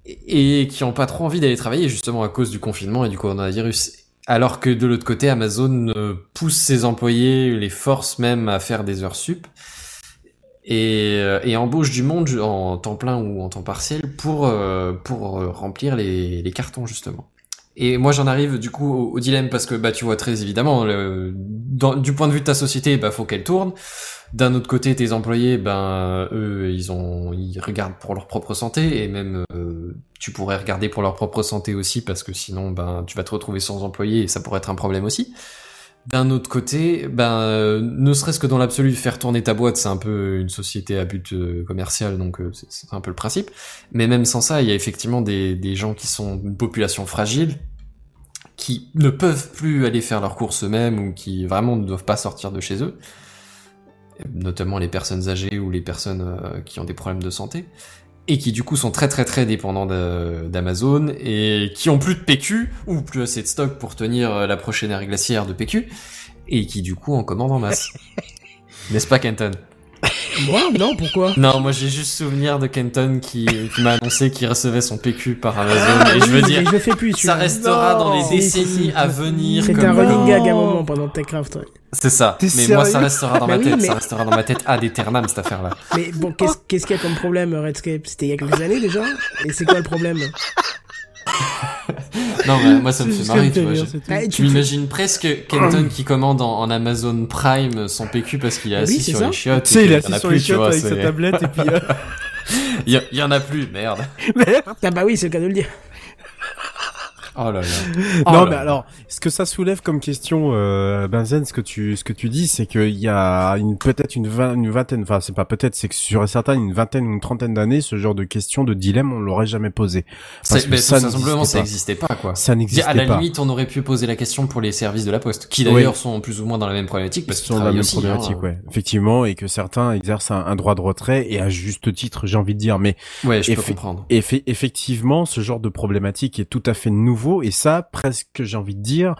Et, qui ont pas trop envie d'aller travailler justement à cause du confinement et du coronavirus. Alors que de l'autre côté, Amazon euh, pousse ses employés, les force même à faire des heures sup et, euh, et embauche du monde en temps plein ou en temps partiel pour euh, pour euh, remplir les, les cartons justement. Et moi j'en arrive du coup au, dilemme parce que bah tu vois très évidemment le, dans- du point de vue de ta société bah faut qu'elle tourne. D'un autre côté tes employés ben eux ils ont ils regardent pour leur propre santé et même euh, tu pourrais regarder pour leur propre santé aussi parce que sinon ben tu vas te retrouver sans employés et ça pourrait être un problème aussi. D'un autre côté, ben, euh, ne serait-ce que dans l'absolu, faire tourner ta boîte, c'est un peu une société à but euh, commercial, donc euh, c'est- un peu le principe. Mais même sans ça, il y a effectivement des, des gens qui sont une population fragile, qui ne peuvent plus aller faire leurs courses eux-mêmes ou qui vraiment ne doivent pas sortir de chez eux, notamment les personnes âgées ou les personnes qui ont des problèmes de santé et qui du coup sont très très très dépendants d'Amazon et qui ont plus de PQ ou plus assez de stock pour tenir euh, la prochaine ère glaciaire de PQ et qui du coup en commandent en masse. N'est-ce pas Kenton? Moi Non, pourquoi? Non, moi j'ai juste souvenir de Kenton qui, qui m'a annoncé qu'il recevait son PQ par Amazon Ah, et je veux mais dire je le fais plus. ça restera dans les décennies à venir C'était un running gag à un moment pendant TechCraft. ouais. c'est ça. T'es Mais moi ça restera dans Bah ma oui, tête, mais- ça restera dans ma tête ad aeternam cette affaire là. Mais bon, qu'est-ce qu'est-ce qu'il y a comme problème, Redscape? C'était il y a quelques années déjà? Et c'est quoi le problème? Non, mais moi ça me fait marrer, tu vois. fait je- rire, c'est tout. Ah, Tu m'imagines presque Kenton qui commande en, en Amazon Prime son PQ parce qu'il est Oui, assis sur ça. les chiottes. Tu sais, et il est qu'il y en assis a sur plus, les tu chiottes vois, avec sa tablette et puis... euh, Il y, a- il y en a plus, merde. Ah bah oui, c'est le cas de le dire. Oh là là. non, Oh là mais là. alors, ce que ça soulève comme question, euh, Benzen, ce que tu, ce que tu dis, c'est qu'il y a une, peut-être une, vingt- une vingtaine, enfin, c'est pas peut-être, c'est que sur certains, une vingtaine ou une trentaine d'années, ce genre de question de dilemme, on l'aurait jamais posé. Parce que ça tout simplement, ça n'existait pas, quoi. Ça À n'existait la pas. limite, on aurait pu poser la question pour les services de la Poste, qui d'ailleurs sont plus ou moins dans la même problématique, parce Ils qu'ils sont dans la même aussi. problématique, hein. ouais. Effectivement, et que certains exercent un, un droit de retrait, et à juste titre, j'ai envie de dire, mais Ouais, je peux comprendre. Effe- effectivement, ce genre de problématique est tout à fait nouveau et ça, presque, j'ai envie de dire,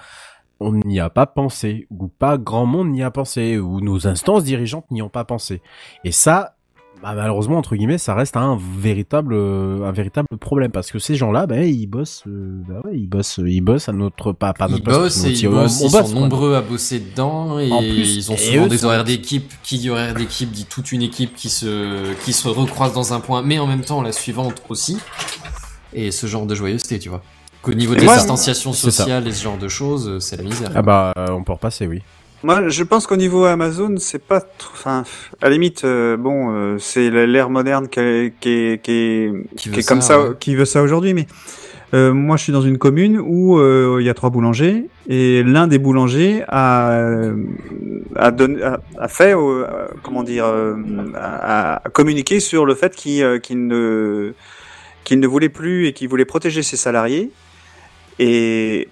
on n'y a pas pensé ou pas grand monde n'y a pensé ou nos instances dirigeantes n'y ont pas pensé. Et ça, bah, malheureusement entre guillemets, ça reste un véritable, euh, un véritable problème parce que ces gens-là, bah, ils bossent, euh, bah ouais, ils bossent, ils bossent à notre pas, pas Ils notre poste, bossent et ils on- bossent, on ils bosse, sont quoi. nombreux à bosser dedans et En plus, ils ont souvent eux des horaires d'équipe. Qui dit horaire d'équipe dit toute une équipe qui se qui se recroise dans un point, mais en même temps la suivante aussi. Et ce genre de joyeuseté, tu vois. Qu'au niveau de Ouais, la distanciation c'est ça. sociale et ce genre de choses, euh, c'est la misère. Ah bah, euh, on peut repasser, oui. Moi, je pense qu'au niveau Amazon, c'est pas, trop- enfin, à la limite, euh, bon, euh, c'est l'ère moderne qui est, qui est, qui est, Qui qui comme ça, ouais. qui veut ça aujourd'hui. Mais euh, moi, je suis dans une commune où euh, il y a trois boulangers et l'un des boulangers a, a, donné, a, a fait, euh, comment dire, euh, a, a communiqué sur le fait qu'il euh, qu'il ne, qu'il ne voulait plus et qu'il voulait protéger ses salariés et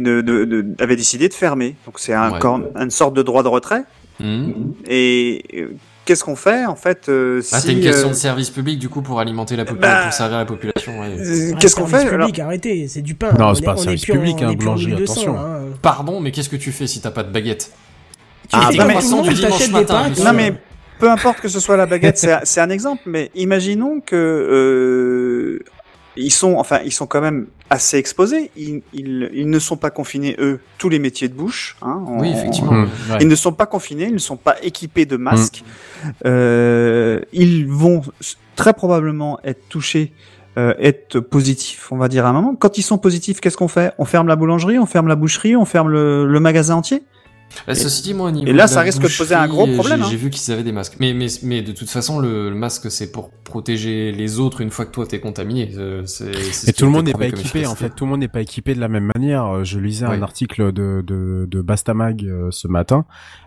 ne, avait décidé de fermer. Donc c'est un Ouais. une sorte de droit de retrait. Mhm. Et euh, qu'est-ce qu'on fait en fait euh, Ah, si, t'as une question euh, de service public du coup pour alimenter la population, bah, pour servir la population. ouais. euh, Qu'est-ce qu'on service fait alors public, arrêtez, c'est du pain. Non, On c'est est- pas un on service public, on hein, est plus en boulanger, 1200, attention. hein. Pardon, mais qu'est-ce que tu fais si t'as pas de baguette? Tu Ah, fais bah, mais- tout le monde, du tu t'achètes dimanche des matin, monsieur. Non mais peu importe que ce soit la baguette, c'est c'est un exemple. Mais imaginons que euh, ils sont, enfin, ils sont quand même assez exposés. Ils, ils, ils ne sont pas confinés eux tous les métiers de bouche. Hein, Oui, effectivement. Ouais. Ils ne sont pas confinés, ils ne sont pas équipés de masques. Euh, ils vont très probablement être touchés, euh, être positifs, on va dire à un moment. Quand ils sont positifs, qu'est-ce qu'on fait? On ferme la boulangerie, on ferme la boucherie, on ferme le, le magasin entier? Bah, ceci dit, moi, au niveau et là, de ça risque de poser un gros problème, J'ai hein. j'ai vu qu'ils avaient des masques. Mais, mais, mais de toute façon, le, le masque, c'est pour protéger les autres une fois que toi t'es contaminé. Euh, c'est- c'est ce Et tout le monde n'est pas équipé, en fait. Tout le monde n'est pas équipé de la même manière. Euh, Je lisais un Ouais. article de, de, de Bastamag euh, ce matin,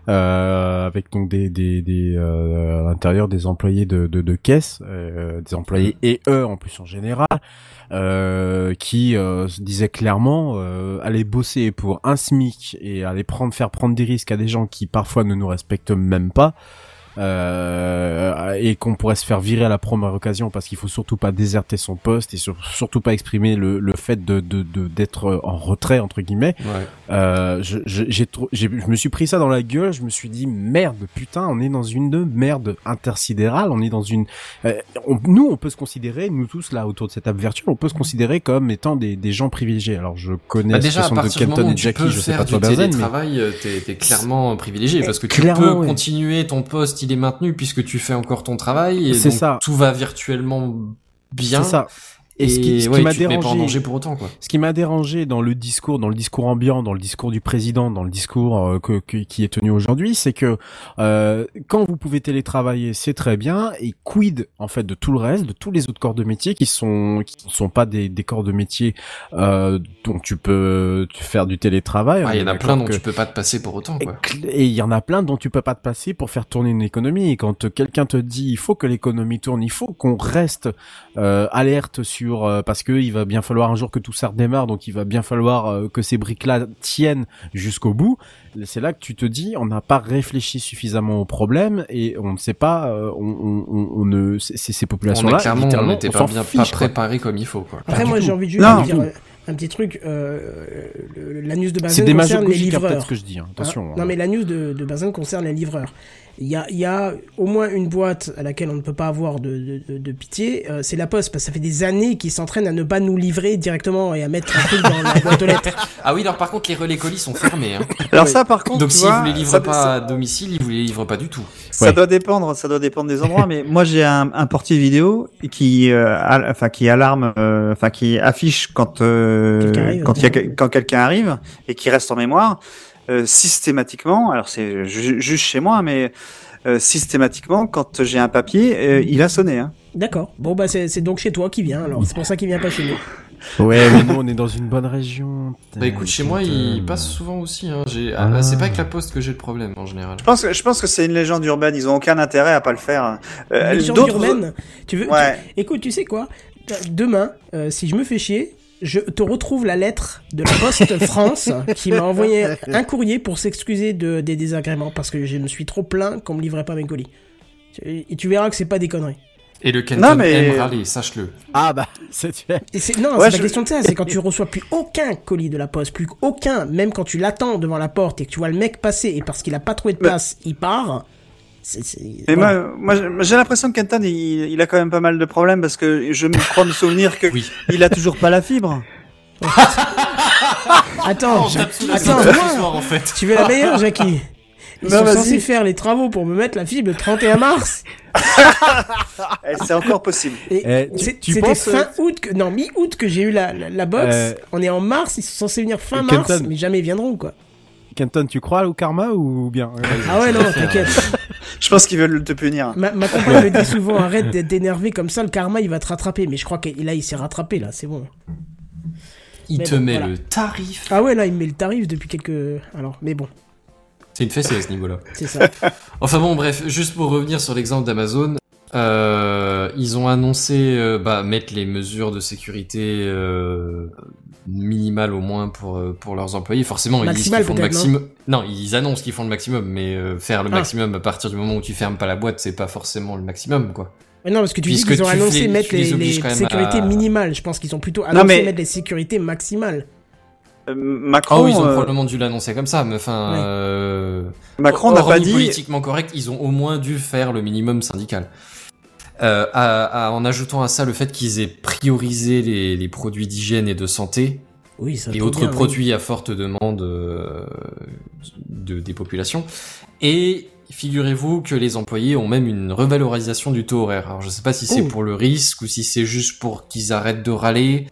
euh, avec donc des, des, des euh, à l'intérieur des employés de, de, de caisse, euh, des employés et eux en plus en général, euh, qui euh, se disaient clairement euh, aller bosser pour un SMIC et aller prendre faire prendre des risques à des gens qui parfois ne nous respectent même pas. Euh, et qu'on pourrait se faire virer à la première occasion parce qu'il faut surtout pas déserter son poste et sur- surtout pas exprimer le, le fait de de- de- d'être en retrait entre guillemets. Ouais. Euh, je, je, j'ai trop- je me suis pris ça dans la gueule. Je me suis dit merde, putain, on est dans une merde intersidérale. On est dans une. euh, on- nous, on peut se considérer, nous tous là autour de cette virtuelle, on peut se considérer comme étant des, des gens privilégiés. Alors je connais Bah la déjà, de Kenton et Jackie, je sais pas du toi Benzen, mais euh, t'es t'es clairement privilégié parce que tu peux continuer ton poste, il est maintenu puisque tu fais encore ton travail et donc ça. tout va virtuellement bien. c'est ça. Et, Et ce qui, ce qui m'a dérangé, pour autant quoi. Ce qui m'a dérangé dans le discours, dans le discours ambiant, dans le discours du président, dans le discours euh, que, que- qui est tenu aujourd'hui, c'est que euh, quand vous pouvez télétravailler, c'est très bien. Et quid en fait de tout le reste, de tous les autres corps de métier qui sont qui ne sont pas des, des corps de métier euh, dont tu peux faire du télétravail. Ah, il y en a plein dont d'accord tu peux pas te passer pour autant et quoi. Et il y en a plein dont tu peux pas te passer pour faire tourner une économie. Et quand quelqu'un te dit il faut que l'économie tourne, il faut qu'on reste euh, alerte sur euh, parce que il va bien falloir un jour que tout ça redémarre, donc il va bien falloir euh, que ces briques-là tiennent jusqu'au bout. C'est là que tu te dis on n'a pas réfléchi suffisamment au problème et on ne sait pas, euh, on, on, on, on ne ces, ces On populations-là on n'était pas bien fiche, pas quoi. préparé comme il faut quoi. Après, moi, j'ai envie de juste Non. dire un petit truc. Euh, news de C'est Bazen concerne les hein, livreurs. ce que je dis. hein. Hein? Attention. non, mais la news de, de Bazen concerne les livreurs. Il y a, il y a au moins une boîte à laquelle on ne peut pas avoir de, de, de- de pitié, euh, c'est la Poste, parce que ça fait des années qu'ils s'entraînent à ne pas nous livrer directement et à mettre un truc dans la boîte aux lettres. Ah oui, alors par contre les relais colis sont fermés. Hein. Alors ça, par contre, Donc vois, vous les livrent ça- pas ça- à domicile, ils vous les livrent pas du tout. Ça Ouais. doit dépendre, ça doit dépendre des endroits. mais moi, j'ai un, un portier vidéo qui, euh, al- enfin, qui alarme, euh, enfin, qui affiche quand euh, Quelqu'un arrive. quand il y a que- quand quelqu'un arrive et qui reste en mémoire systématiquement. Alors c'est ju- juste chez moi, mais euh, systématiquement, quand j'ai un papier, euh, il a sonné. Hein. D'accord. Bon, bah, c'est donc chez toi qui vient, alors c'est pour ça qu'il vient pas chez nous. Ouais, mais nous on est dans une bonne région. Bah écoute, chez moi, il passe souvent aussi. Hein. Ah, Ah. C'est pas avec la poste que j'ai le problème en général. Je pense que je pense que c'est une légende urbaine. Ils ont aucun intérêt à pas le faire. Euh, d'autres- urbaines, tu veux, tu- Ouais. Écoute, tu sais quoi? Demain, euh, si je me fais chier, je te retrouve la lettre de la Poste France qui m'a envoyé un courrier pour s'excuser de, des désagréments parce que je me suis trop plaint qu'on me livrait pas mes colis. Et tu verras que c'est pas des conneries. Et le Kenton Non, mais- aime râler, sache-le. Ah bah c'est non, Ouais, c'est je- pas question de ça, c'est quand tu reçois plus aucun colis de la poste, plus aucun, même quand tu l'attends devant la porte et que tu vois le mec passer et parce qu'il a pas trouvé de Mais- place, il part. Voilà. moi, moi, j'ai- l'impression que Kenton, il, il a quand même pas mal de problèmes parce que je me crois me souvenir que Oui. il a toujours pas la fibre. Attends, attends, moi, soir en fait. tu veux la meilleure, Jackie? Ils Non, sont censés faire les travaux pour me mettre la fibre le 31 mars. Eh, C'est encore possible. Et Eh, tu- penses, fin août, que, non, mi-août que j'ai eu la, la, la box. Euh, On est en mars, ils sont censés venir fin Kenton. mars, mais jamais ils viendront, quoi. Kenton, tu crois au karma ou bien? Ah ouais, non, t'inquiète. Je pense qu'ils veulent te punir. Ma, ma compagne me dit souvent arrête d'être énervé comme ça, le karma il va te rattraper. Mais je crois que là il s'est rattrapé là, c'est bon. Il Mais te bon, met voilà. le tarif. Ah ouais, là il me met le tarif depuis quelques. Alors, mais bon, C'est une fessée à ce niveau-là. c'est ça. Enfin bon, bref, juste pour revenir sur l'exemple d'Amazon, euh, ils ont annoncé euh, bah, mettre les mesures de sécurité euh, minimales au moins pour euh, pour leurs employés. Forcément, ils disent qu'ils font le maximum. Non, ils annoncent qu'ils font le maximum, mais euh, faire le Ah. maximum à partir du moment où tu fermes pas la boîte, c'est pas forcément le maximum, quoi. Mais non, parce que tu Puisque dis qu'ils ont annoncé fais- mettre les, les sécurités à- minimales. Je pense qu'ils ont plutôt annoncé mais- mettre les sécurités maximales. Euh, Macron, Ah oui, ils ont euh, probablement dû l'annoncer comme ça, mais enfin, euh, Macron n'a pas dit. politiquement correct, ils ont au moins dû faire le minimum syndical. Euh, à- à- en ajoutant à ça le fait qu'ils aient priorisé les, les produits d'hygiène et de santé Oui, ça et autres bien, oui. produits à forte demande euh, de, des populations. Et figurez-vous que les employés ont même une revalorisation du taux horaire. Alors je sais pas si c'est Oh. pour le risque ou si c'est juste pour qu'ils arrêtent de râler.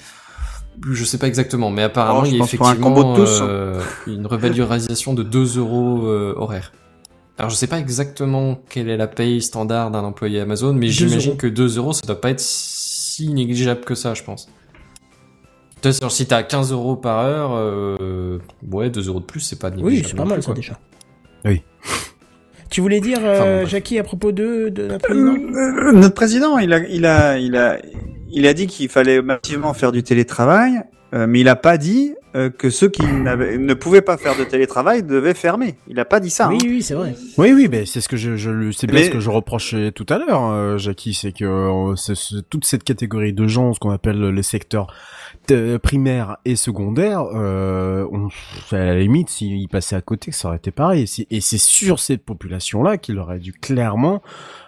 Je sais pas exactement, mais apparemment Oh, il y a un effectivement combo de tous. euh, une revalorisation de 2 euros euh, horaire. Alors je sais pas exactement quelle est la paye standard d'un employé Amazon, mais 2 j'imagine que 2 euros ça doit pas être si négligeable que ça, je pense. Genre, si t'as 15 euros par heure, euh, ouais, 2 euros de plus, c'est pas négligeable. Oui, c'est pas mal plus, ça quoi. déjà. Oui. Tu voulais dire, Enfin, euh, bon. Jackie, à propos de, de notre président Euh, notre président, il a, il a, il a, il a dit qu'il fallait massivement faire du télétravail, euh, mais il a pas dit euh, que ceux qui n'avaient- ne pouvaient pas faire de télétravail devaient fermer. Il a pas dit ça. Oui, hein. oui, c'est vrai. Oui, oui, mais c'est ce que je, je le- c'est bien Mais- ce que je reprochais tout à l'heure, euh, Jackie, c'est que euh, c'est- c'est toute cette catégorie de gens, ce qu'on appelle les secteurs primaires et secondaires, euh, on, à la limite, s'ils passaient à côté, ça aurait été pareil. Et c'est sur cette population-là qu'il aurait dû clairement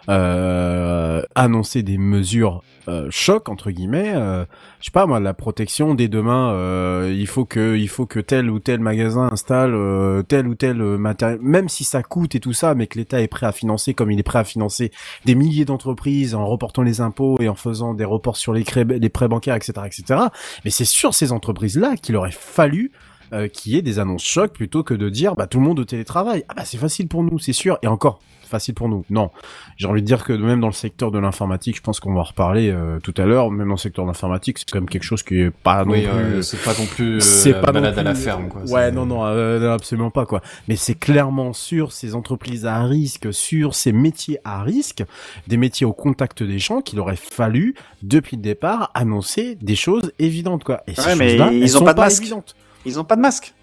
euh, annoncer des mesures euh, choc entre guillemets. Euh, je sais pas moi, la protection dès demain. Euh, il faut que, il faut que tel ou tel magasin installe euh, tel ou tel euh, matériel, même si ça coûte et tout ça, mais que l'État est prêt à financer, comme il est prêt à financer des milliers d'entreprises en reportant les impôts et en faisant des reports sur les, prêts bancaires, etc., etc. Mais c'est sur ces entreprises-là qu'il aurait fallu euh, qu'il y ait des annonces choc plutôt que de dire bah tout le monde au télétravail. Ah bah c'est facile pour nous, c'est sûr. Et encore facile pour nous. Non, j'ai envie de dire que même dans le secteur de l'informatique, je pense qu'on va en reparler euh, tout à l'heure. Même dans le secteur de l'informatique, c'est quand même quelque chose qui est pas Oui, non plus. euh, c'est pas non plus euh, c'est la pas non balade à la plus- ferme, quoi. Ouais, non, non, euh, non, absolument pas quoi. Mais c'est clairement sur ces entreprises à risque, sur ces métiers à risque, des métiers au contact des gens, qu'il aurait fallu depuis le départ annoncer des choses évidentes quoi. Et ces Ouais, mais choses-là, ils elles ont sont pas de masque. évidentes. Ils ont pas de masque.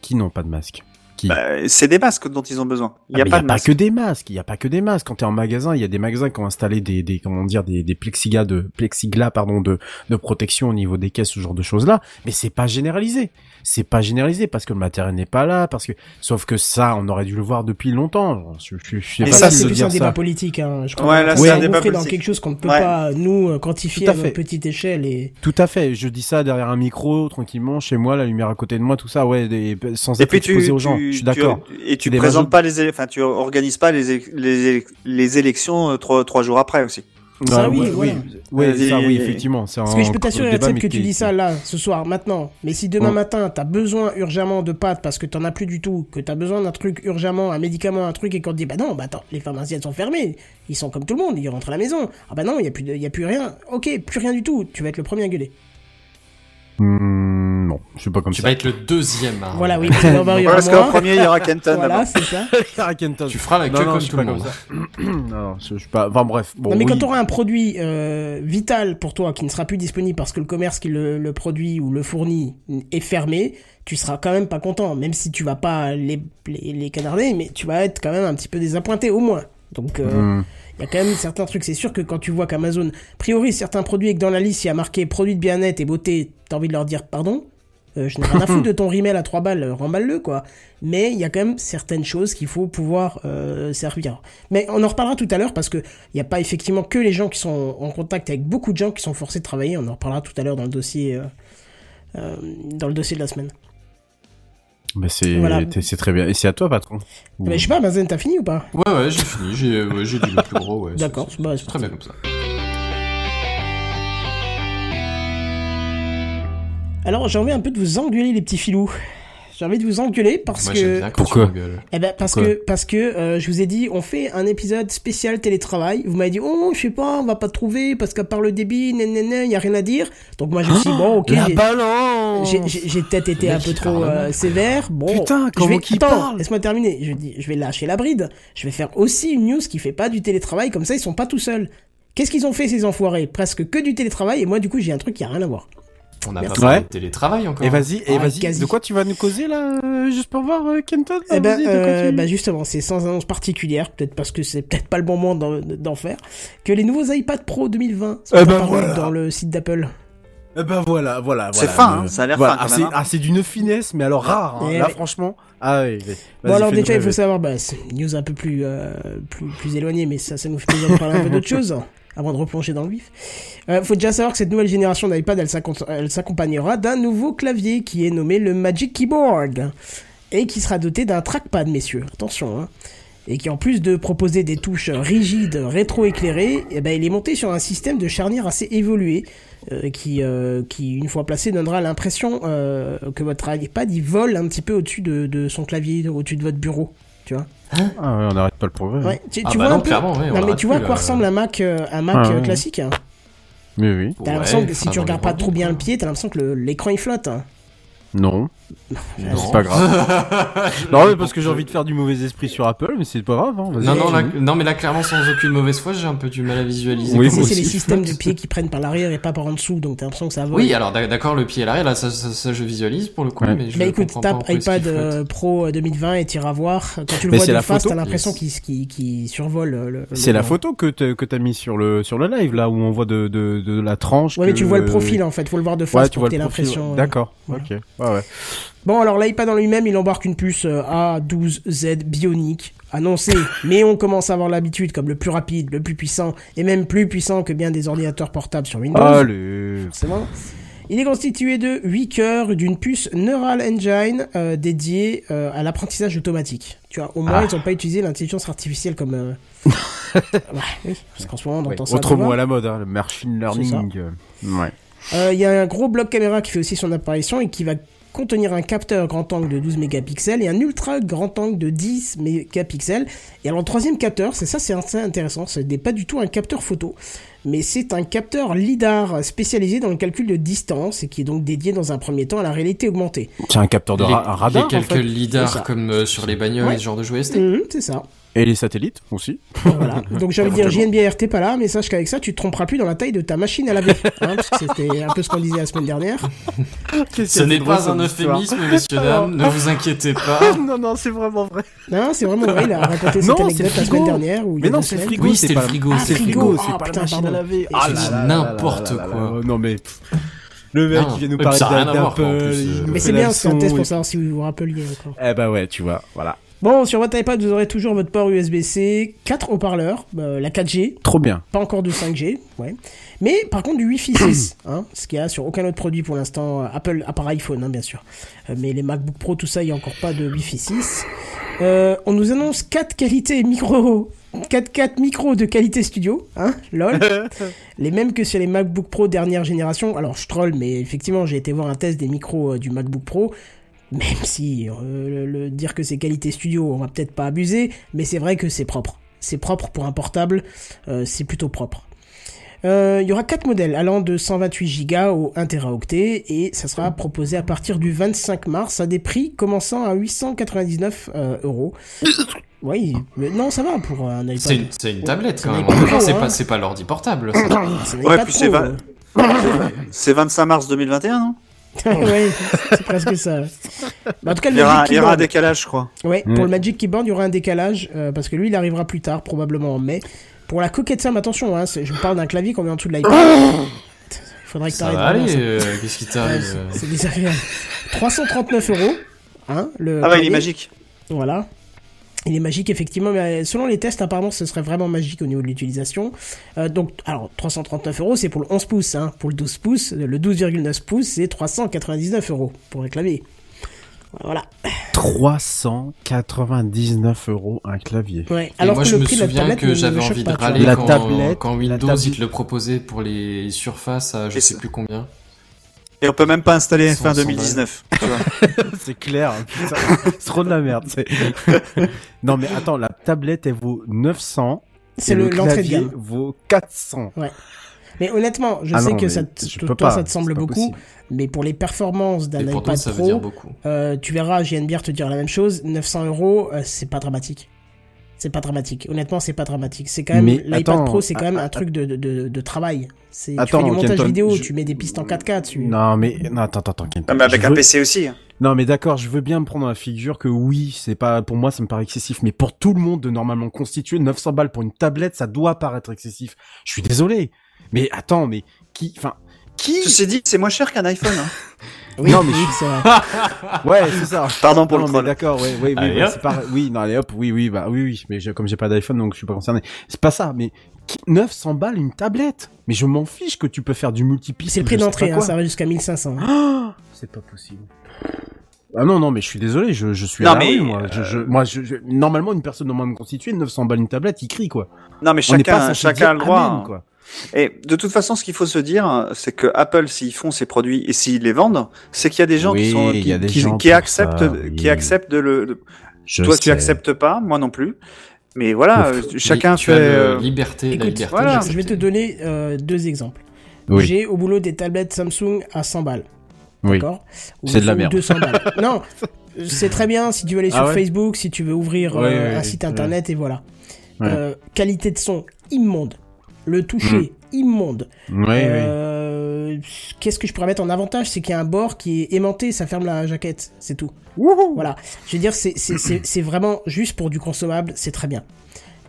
Qui n'ont pas de masque? Bah, c'est des masques dont ils ont besoin. Il y Ah, a pas de que des masques. Il y a pas que des masques. Quand t'es en magasin, il y a des magasins qui ont installé des, des comment dire, des, des plexiglas de plexiglas pardon de de protection au niveau des caisses, ce genre de choses là. Mais c'est pas généralisé. C'est pas généralisé parce que le matériel n'est pas là, parce que sauf que ça, on aurait dû le voir depuis longtemps. Je, je, je sais Mais pas ça, si c'est plus un débat politique. Hein. Je Ouais, crois là, qu'on c'est un débat rentrer dans politique. quelque chose qu'on ne peut Ouais. pas nous euh, quantifier à à petite échelle et Tout à fait. Je dis ça derrière un micro, tranquillement, chez moi, la lumière à côté de moi, tout ça, ouais, des- sans Et être tu, exposé aux gens. tu- je suis tu- d'accord. et tu des présentes pas les, enfin tu organises pas les les, les élections euh, trois trois jours après aussi. Ça, Ah, oui, ouais. Ouais, Euh, ça, oui, effectivement. C'est Parce un que je peux t'assurer, mais que tu dis ça là, ce soir, maintenant. Mais si demain Mm. matin, t'as besoin urgemment de pâtes parce que t'en as plus du tout, que t'as besoin d'un truc urgemment, un médicament, un truc, et qu'on te dit, bah non, bah attends, les pharmacies elles sont fermées. Ils sont comme tout le monde, ils rentrent à la maison. Ah bah non, il y a plus de, il y a plus rien. Ok, plus rien du tout. Tu vas être le premier à gueuler. Hmm, non, je suis pas comme Tu ça. vas être le deuxième. hein. Voilà, oui. parce que d'abord, il y aura Parce qu'en moi. premier il y aura Kenton Voilà, c'est ça. Tu feras la queue non, comme je tout le monde. comme non, non, je, je suis pas. Enfin bref. Bon, non mais oui. quand tu auras un produit euh, vital pour toi qui ne sera plus disponible parce que le commerce qui le, le produit ou le fournit est fermé, tu seras quand même pas content, même si tu vas pas les, les, les canarder, mais tu vas être quand même un petit peu désappointé au moins. Donc euh, Hmm. Il y a quand même certains trucs. C'est sûr que quand tu vois qu'Amazon priorise certains produits et que dans la liste il y a marqué produits de bien-être et beauté, t'as envie de leur dire pardon. Euh, je n'ai rien à foutre de ton rimel à 3 balles, euh, remballe-le quoi. Mais il y a quand même certaines choses qu'il faut pouvoir euh, servir. Mais on en reparlera tout à l'heure parce que il n'y a pas effectivement que les gens qui sont en contact avec beaucoup de gens qui sont forcés de travailler. On en reparlera tout à l'heure dans le dossier dans le dossier de la semaine. Mais c'est Voilà. très bien. Et c'est à toi, patron. Mais je sais pas, Amazon, t'as fini ou pas? Ouais, ouais, j'ai fini. J'ai ouais, j'ai dit le plus gros. Ouais, D'accord, c'est- bah, très bien comme ça. Alors j'ai envie un peu de vous engueuler les petits filous. J'ai envie de vous engueuler parce Moi, que j'aime bien quand Pourquoi tu. Eh ben parce Pourquoi que parce que euh, je vous ai dit on fait un épisode spécial télétravail. Vous m'avez dit oh je sais pas on va pas trouver parce qu'à part le débit il y a rien à dire. Donc moi je me suis dit bon ok j'ai- balance j'ai j'ai- j'ai peut-être été un peu qui trop euh, sévère. Bon Putain, je comment vais qu'il attends parle laisse-moi terminer. Je dis je vais lâcher la bride. Je vais faire aussi une news qui fait pas du télétravail comme ça ils sont pas tout seuls. Qu'est-ce qu'ils ont fait ces enfoirés? Presque que du télétravail et moi du coup j'ai un truc qui a rien à voir. On n'a pas parlé Ouais. de télétravail encore. Et vas-y, et Ah, vas-y, quasi. de quoi tu vas nous causer là, euh, juste pour voir, euh, Kenton Eh ben, euh, tu- bah justement, c'est sans annonce particulière, peut-être parce que c'est peut-être pas le bon moment d'en- d'en faire, que les nouveaux iPad Pro 2020 sont Eh ben voilà. dans le site d'Apple. Eh ben voilà, voilà, C'est voilà. fin, hein, ça a l'air voilà. fin, quand Ah, même, c'est- hein. ah, c'est d'une finesse, mais alors rare. hein. Eh Là, ouais. franchement. Ah oui. Bon alors déjà, il faut savoir, bah, c'est une news un peu plus, euh, plus, plus éloignée, mais ça, ça nous fait plaisir de parler un peu d'autre chose, avant de replonger dans le vif. Euh, faut déjà savoir que cette nouvelle génération d'iPad, elle s'accom- elle s'accompagnera d'un nouveau clavier qui est nommé le Magic Keyboard, et qui sera doté d'un trackpad, messieurs. Attention, hein. Et qui en plus de proposer des touches rigides, rétro-éclairées, eh ben, il est monté sur un système de charnière assez évolué, euh, qui, euh, qui, une fois placé, donnera l'impression euh, que votre iPad, il vole un petit peu au-dessus de, de son clavier, au-dessus de votre bureau. Tu vois Ah ouais, on n'arrête pas le progrès. Ouais, tu, Ah tu bah vois non, un peu clairement, ouais, on Non mais tu vois à quoi ressemble un Mac, euh, un Mac Ah euh, classique hein Mais oui. T'as Ouais, l'impression que si tu les regardes pas trop bien le pied, t'as l'impression que l'écran il flotte. hein. Non. Non. C'est pas grave. non, mais parce que j'ai envie de faire du mauvais esprit sur Apple, mais c'est pas grave. Hein. Non, non, là, non, mais là, clairement, sans aucune mauvaise foi, j'ai un peu du mal à visualiser. Oui, c'est les systèmes de pieds qui prennent par l'arrière et pas par en dessous, donc t'as l'impression que ça vole. Oui, alors d'ac- d'accord, le pied à l'arrière, là, ça, ça, ça, je visualise pour le coup, Ouais. mais je Bah écoute, comprends pas en tape iPad euh, Pro euh, 2020 et t'iras voir. Quand tu le Mais vois c'est de la face, t'as l'impression Yes. qu'il qu'il qu'il survole. euh, Le, le- C'est la le- photo que t'as mis sur le sur le live là où on voit de de, de la tranche. Ouais, mais que- tu vois le profil en fait, faut le voir de face pour que t'aies le l'impression. euh, D'accord. Ok. Ouais, ouais. Bon, alors l'iPad en lui-même, il embarque une puce euh, A12Z bionique annoncée, mais on commence à avoir l'habitude comme le plus rapide, le plus puissant, et même plus puissant que bien des ordinateurs portables sur Windows. Allez. Forcément. Il est constitué de 8 cœurs d'une puce Neural Engine euh, dédiée euh, à l'apprentissage automatique. Tu vois, au moins Ah. ils n'ont pas utilisé l'intelligence artificielle comme... euh, ouais, oui, parce qu'en ce moment on Ouais, entend ça. Autre mot à la mode, hein, le machine learning. Ouais. Il y a un gros bloc caméra qui fait aussi son apparition et qui va contenir un capteur grand angle de 12 mégapixels et un ultra grand angle de 10 mégapixels. Et alors le troisième capteur, c'est ça, c'est assez intéressant, ce n'est pas du tout un capteur photo, mais c'est un capteur lidar spécialisé dans le calcul de distance et qui est donc dédié dans un premier temps à la réalité augmentée. C'est un capteur de ra- radar. les en fait. Ça. comme euh, sur les bagnoles Ouais. et ce genre de jouets ST. Mhm, c'est ça. Et les satellites aussi. Voilà. Donc j'ai envie de dire JNBR, t'es pas là, mais sache qu'avec ça, tu te tromperas plus dans la taille de ta machine à laver. Hein, parce que c'était un peu ce qu'on disait la semaine dernière. Ce n'est pas un euphémisme, messieurs, dames, ne vous inquiétez pas. non, non, c'est vraiment vrai. Non, c'est vraiment vrai, il a raconté cette Non, c'est anecdote le la semaine dernière. Y Mais non, c'est le frigo. Oui, c'est c'était le frigo. Ah, C'est le frigo. Ah, c'est pas putain, la machine à laver. Ah je là dis là là n'importe là là là quoi. là. Non mais le mec Non. qui vient nous parler d'Apple, euh. Mais c'est bien, c'est un test pour savoir si vous vous rappeliez. Eh bah ouais, tu vois, voilà. Bon, sur votre iPad, vous aurez toujours votre port USB-C, 4 haut-parleurs, euh, la 4G, Trop bien. pas encore de 5G, ouais. Mais par contre du Wi-Fi 6, hein, ce qu'il y a sur aucun autre produit pour l'instant, euh, Apple, à part iPhone, hein, bien sûr. Euh, mais les MacBook Pro, tout ça, il n'y a encore pas de Wi-Fi 6. Euh, on nous annonce 4 qualités micro, 4, 4 micros de qualité studio, hein, lol. les mêmes que sur les MacBook Pro dernière génération. Alors je troll, mais effectivement, j'ai été voir un test des micros euh, du MacBook Pro. Même si euh, le, le- dire que c'est qualité studio, on va peut-être pas abuser, mais c'est vrai que c'est propre. C'est propre pour un portable, euh, c'est plutôt propre. Euh, Il y aura quatre modèles allant de 128 Go au 1 Teraoctet et ça sera proposé à partir du 25 mars à des prix commençant à 899 euh, euros. Oui, mais non, ça va pour un iPad. C'est une, c'est une tablette quand C'est même. C'est hein. pas, c'est pas l'ordi portable. ça. C'est un Ouais, puis c'est va- euh. C'est 25 mars 2021, non? ouais, c'est presque ça. Bah, en tout cas, le il y, aura, Magic il y aura un Keyboard- décalage, je crois. Ouais, Mm. pour le Magic Keyboard, il y aura un décalage euh, parce que lui, il arrivera plus tard, probablement en mai. Pour la coquette Sam, attention, hein, c'est- je vous parle d'un clavier qu'on met en dessous de l'iPad. Il faudrait que Ça t'arrêtes va vraiment aller, ça. euh, qu'est-ce qui Ouais, t'arrive c'est- euh c'est désagréable. 339 euros. Hein, le Ah ouais, il est clavier. magique. Voilà. Il est magique, effectivement, mais euh, selon les tests, apparemment, ce serait vraiment magique au niveau de l'utilisation. Euh, donc, alors, 339 euros, c'est pour le 11 pouces, hein. Pour le 12 pouces, le 12,9 pouces, c'est 399 euros pour un clavier. Voilà. 399 euros un clavier. Ouais. Et Alors moi, que je le me prix de la souviens que j'avais envie de râler La quand, tablette, quand la Windows tablette. il te le proposait pour les surfaces à je sais plus combien. Et on peut même pas installer Cent- fin cent 2019. tu vois. c'est clair, hein, putain. c'est trop de la merde. non mais attends, la tablette elle vaut 900. C'est le- l'entrée de gamme. vaut 400. Mais honnêtement, je Ah sais non, que ça, te- toi, pas, ça te semble beaucoup, possible. mais pour les performances d'un iPad ça veut Pro, dire beaucoup. euh, tu verras JNBR te dire la même chose, 900 euros, euh, c'est pas dramatique. C'est pas dramatique. Honnêtement, c'est pas dramatique. C'est quand même l'iPad Pro, c'est quand même un truc de, de, de, de travail. C'est tu fais du montage Kenton, vidéo, je- tu mets des pistes en 4K dessus. Non mais non, attends attends attends. Kenton. Non, mais avec un veux- PC aussi. hein. Non mais d'accord, je veux bien me prendre la figure que oui, c'est pas pour moi ça me paraît excessif, mais pour tout le monde de normalement constitué 900 balles pour une tablette, ça doit paraître excessif. Je suis désolé. Mais attends, mais qui enfin qui Ceci dit, c'est moins cher qu'un iPhone. Hein. Oui, Non, mais oui, je- c'est vrai. Ouais, c'est ça. Pardon pour Non, le troll. D'accord, ouais, ouais, oui, Allez, bah, pas, oui, non, allez hop, oui, oui, bah, oui, oui, mais je- comme j'ai pas d'iPhone, donc je suis pas concerné. C'est pas ça, mais qui- 900 balles une tablette? Mais je m'en fiche que tu peux faire du multipiste. C'est le prix d'entrée, hein, ça va jusqu'à 1500. hein. Ah, c'est pas possible. Ah non, non, mais je suis désolé, je, je suis Non, à la mais, rue, moi. Je, je- moi, je, je- normalement, une personne normalement constituée, 900 balles une tablette, il crie, quoi. Non, mais On n'est pas chacun, chacun a le droit. amen, hein. quoi. Et de toute façon, ce qu'il faut se dire, c'est que Apple, s'ils font ces produits et s'ils les vendent, c'est qu'il y a des gens Oui, qui sont il qui, y a des qui- gens qui pour acceptent, ça, qui acceptent de le. de- Je Toi, tu acceptes pas, moi non plus. Mais voilà, euh, chacun tu fait. as euh, liberté, la Écoute, liberté. voilà. je vais te donner euh, deux exemples. Oui. J'ai au boulot des tablettes Samsung à 100 balles. Oui. D'accord Ou- C'est de la ou merde. 200 balles. non, c'est très bien si tu veux aller sur Ah ouais Facebook, si tu veux ouvrir Ouais, euh, ouais, un site ouais. internet et voilà. Ouais. Euh, qualité de son immonde. Le toucher immonde. Oui, oui. Euh, Qu'est-ce que je pourrais mettre en avantage? C'est qu'il y a un bord qui est aimanté, ça ferme la jaquette, c'est tout. Voilà. Je veux dire, c'est vraiment juste pour du consommable, c'est très bien.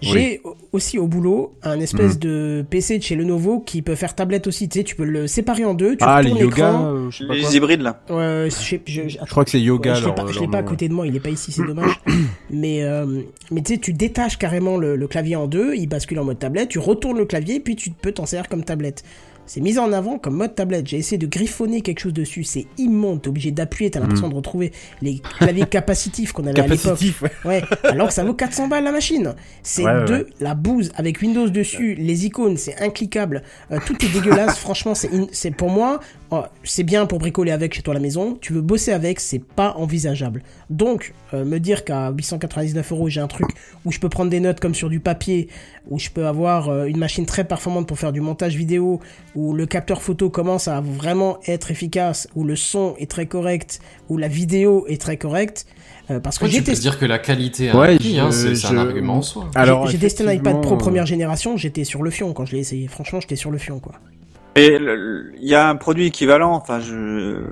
J'ai au- aussi au boulot un espèce Mm. de PC de chez Lenovo qui peut faire tablette aussi. Tu sais, tu peux le séparer en deux, tu Ah, les yoga, l'écran. euh, je sais pas quoi. les hybrides là. Ouais, je, sais- je- je- Je crois que c'est yoga, Ouais, je l'ai leur- pas, leur à côté de moi, il est pas ici, c'est dommage. mais euh, mais tu sais, tu détaches carrément le, le clavier en deux, il bascule en mode tablette, tu retournes le clavier, puis tu peux t'en servir comme tablette. C'est mis en avant comme mode tablette. J'ai essayé de griffonner quelque chose dessus, c'est immonde. T'es obligé d'appuyer, t'as l'impression de retrouver les claviers capacitifs qu'on avait à l'époque. Ouais. Ouais, alors que ça vaut 400 balles la machine. C'est Ouais, ouais, de ouais. la bouse avec Windows dessus, les icônes, c'est incliquable. Euh, tout est dégueulasse, franchement, c'est in- c'est pour moi, oh, c'est bien pour bricoler avec chez toi à la maison. Tu veux bosser avec, c'est pas envisageable. Donc, euh, me dire qu'à 899 euros, j'ai un truc où je peux prendre des notes comme sur du papier, où je peux avoir euh, une machine très performante pour faire du montage vidéo, où le capteur photo commence à vraiment être efficace, où le son est très correct, où la vidéo est très correcte. euh, parce que Ouais, j'ai testé. dire que la qualité a Ouais, un prix, hein, je- c'est c'est un je- argument en soi. Alors, J'ai- J'ai testé un iPad Pro première génération, j'étais sur le fion quand je l'ai essayé. Franchement, j'étais sur le fion, quoi. Et il y a un produit équivalent, enfin je,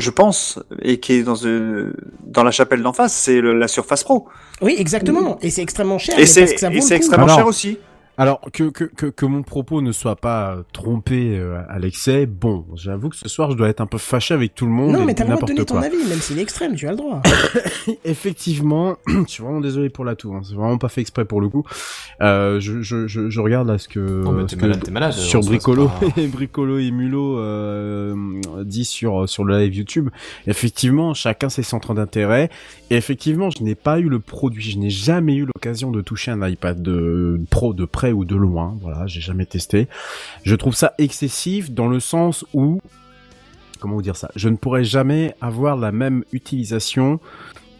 je pense, et qui est dans, euh, dans la chapelle d'en face, c'est la Surface Pro. Oui, exactement. Et c'est extrêmement cher. Et c'est extrêmement Alors, cher aussi. Alors que, que, que, que mon propos ne soit pas euh, trompé euh, à l'excès, bon, j'avoue que ce soir je dois être un peu fâché avec tout le monde. Non, et mais t'as le droit de donner ton avis, même s'il est extrême, tu as le droit. Effectivement, je suis vraiment désolé pour la toux, hein, c'est vraiment pas fait exprès pour le coup. Euh, je, je, je, je regarde là ce que, Oh, mais ce t'es que malade, t'es malade, sur Bricolo, pas- et Bricolo et Mulot euh, dit sur sur le live YouTube. Effectivement, chacun ses centres d'intérêt. Et effectivement, je n'ai pas eu le produit, je n'ai jamais eu l'occasion de toucher un iPad de Pro de près ou de loin. Voilà, j'ai jamais testé. Je trouve ça excessif dans le sens où comment vous dire ça Je ne pourrais jamais avoir la même utilisation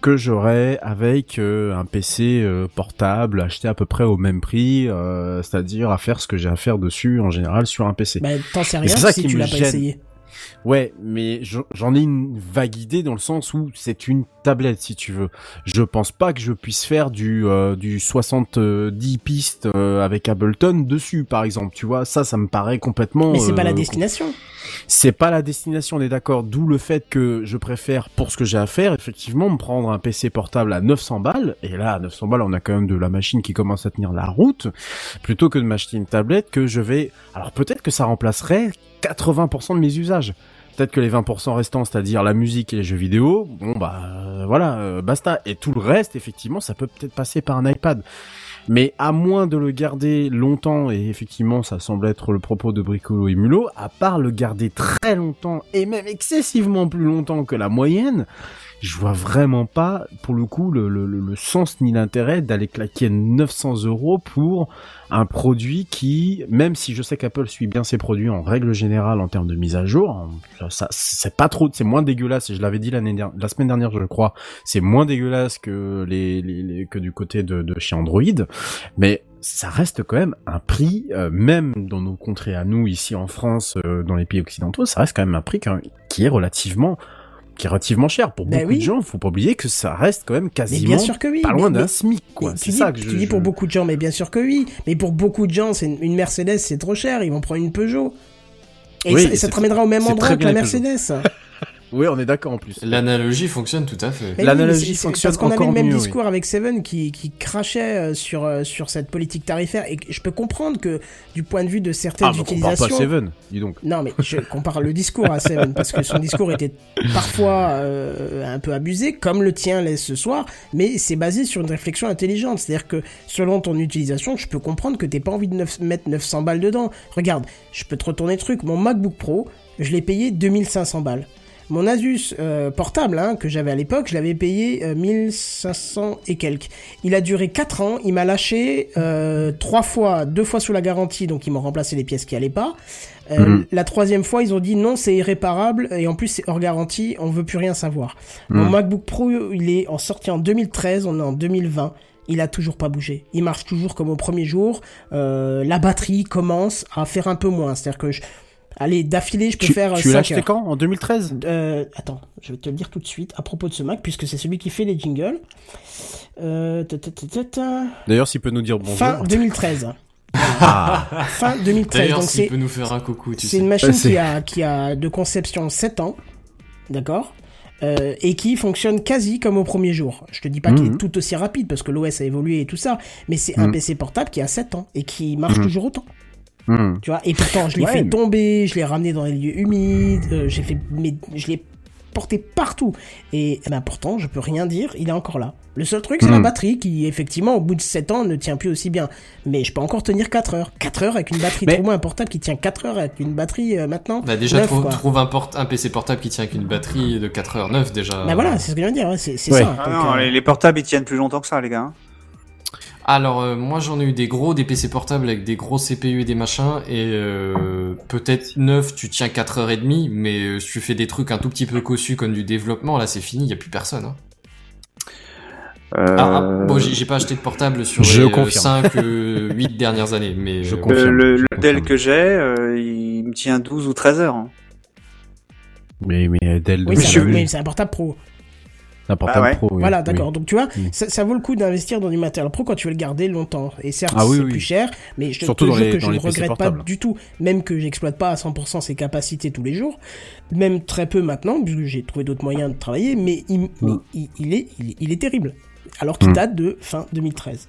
que j'aurais avec euh, un PC euh, portable acheté à peu près au même prix, euh, c'est-à-dire à faire ce que j'ai à faire dessus en général sur un PC. bah, t'en sais rien ça si qui tu l'as pas essayé. Ouais, mais j'en- ai une vague idée dans le sens où c'est une tablette si tu veux. Je pense pas que je puisse faire du euh, du 70 pistes euh, avec Ableton dessus par exemple, tu vois. Ça ça me paraît complètement Mais c'est pas la euh, destination. C'est pas la destination, on est d'accord. D'où le fait que je préfère, pour ce que j'ai à faire, effectivement, me prendre un PC portable à 900 balles. Et là, à 900 balles, on a quand même de la machine qui commence à tenir la route. Plutôt que de m'acheter une tablette que je vais... Alors peut-être que ça remplacerait 80% de mes usages. Peut-être que les 20% restants, c'est-à-dire la musique et les jeux vidéo, bon bah euh, voilà, euh, basta. Et tout le reste, effectivement, ça peut peut-être passer par un iPad. Mais à moins de le garder longtemps, et effectivement ça semble être le propos de Bricolo et Mulot, à part le garder très longtemps, et même excessivement plus longtemps que la moyenne, je vois vraiment pas, pour le coup, le, sens ni l'intérêt d'aller claquer 900 euros pour un produit qui, même si je sais qu'Apple suit bien ses produits en règle générale en termes de mise à jour, ça, c'est pas trop, c'est moins dégueulasse. Et je l'avais dit la semaine dernière, je crois, c'est moins dégueulasse que que du côté de, de chez Android, mais ça reste quand même un prix, euh, même dans nos contrées à nous ici en France, euh, dans les pays occidentaux, ça reste quand même un prix qui est relativement qui est relativement cher pour Ben beaucoup oui. de gens. Faut pas oublier que ça reste quand même quasiment bien sûr que oui. pas loin d'un SMIC, quoi. C'est dis, ça que je, tu dis je- pour beaucoup de gens, mais bien sûr que oui. Mais pour beaucoup de gens, c'est une, une Mercedes, c'est trop cher. Ils vont prendre une Peugeot. Et Oui, ça, et ça c'est te ramènera au même endroit que la Mercedes. Oui, on est d'accord en plus. L'analogie fonctionne tout à fait. L'analogie fonctionne Parce qu'on avait le même mieux, oui. discours avec Seven qui, qui crachait euh, sur, euh, sur cette politique tarifaire. Et je peux comprendre que du point de vue de certaines Ah, compare pas utilisations. Seven, dis donc. Non, mais je compare le discours à Seven parce que son discours était parfois euh, un peu abusé, comme le tien l'est ce soir, mais c'est basé sur une réflexion intelligente. C'est-à-dire que selon ton utilisation, je peux comprendre que t'aies pas envie de neuf- mettre 900 balles dedans. Regarde, je peux te retourner le truc. Mon MacBook Pro, je l'ai payé 2500 balles. Mon Asus euh, portable hein, que j'avais à l'époque, je l'avais payé euh, 1500 et quelques. Il a duré 4 ans, il m'a lâché euh, trois fois, deux fois sous la garantie, donc ils m'ont remplacé les pièces qui allaient pas. Euh, Mhm. La troisième fois, ils ont dit non, c'est irréparable et en plus c'est hors garantie, on veut plus rien savoir. Mon Mhm. MacBook Pro, il est en sorti en 2013, on est en 2020. Il a toujours pas bougé. Il marche toujours comme au premier jour. Euh, la batterie commence à faire un peu moins. C'est-à-dire que je... Allez, d'affilée, je peux Tu, faire tu 5 l'as acheté heures. quand? En 2013 Euh, attends, je vais te le dire tout de suite à propos de ce Mac, puisque c'est celui qui fait les jingles. Euh. D'ailleurs, s'il peut nous dire bonjour. Fin 2013. Ah, Fin 2013. D'ailleurs, Donc s'il c'est peut nous faire un coucou, tu c'est une machine c'est- qui a, qui a de conception 7 ans. D'accord? Euh, et qui fonctionne quasi comme au premier jour. Je te dis pas qu'il Mhm. est tout aussi rapide parce que l'OS a évolué et tout ça, mais c'est un Mhm. PC portable qui a 7 ans et qui marche Mhm. toujours autant. Hmm. Tu vois, et pourtant je l'ai Ouais, fait mais- tomber, je l'ai ramené dans les lieux humides, euh, j'ai fait, mais je l'ai porté partout. Et eh ben pourtant, je peux rien dire, il est encore là. Le seul truc, c'est la Hmm. batterie qui, effectivement, au bout de 7 ans, ne tient plus aussi bien. Mais je peux encore tenir 4 heures. 4 heures avec une batterie. Mais- Trouve-moi un portable qui tient 4 heures avec une batterie euh, maintenant. Bah déjà, trouve, un, port- un PC portable qui tient qu'une batterie de 4h9 déjà. Bah voilà, c'est ce que je viens de dire, ouais, c'est Ouais. ça. Ah Donc, non, euh, les, les portables ils tiennent plus longtemps que ça, les gars. hein. Alors euh, moi j'en ai eu des gros, des PC portables avec des gros CPU et des machins et euh, peut-être neuf tu tiens 4h30 mais euh, si tu fais des trucs un tout petit peu cossus comme du développement là c'est fini, il y a plus personne. Hein. Euh, Ah, ah, bon j'ai pas acheté de portable sur Je les euh, confirme. 5 euh, 8 dernières années mais Je euh, confirme. le, je. Dell que j'ai, euh, il me tient 12 ou 13 heures. hein. Mais, mais Dell, oui, un- c'est un portable pro. Un portable Ah ouais. pro. oui. Voilà, d'accord. Donc tu vois, Oui. ça, ça vaut le coup d'investir dans du matériel pro quand tu veux le garder longtemps? Et certes, Ah oui, c'est oui. plus cher, mais je te, Surtout te dans jure les- que je ne regrette portables. pas du tout, même que j'exploite pas à 100% ses capacités tous les jours, même très peu maintenant, puisque j'ai trouvé d'autres moyens de travailler, mais il, mais il, il est, il, il est terrible. Alors qu'il Mm. date de fin 2013.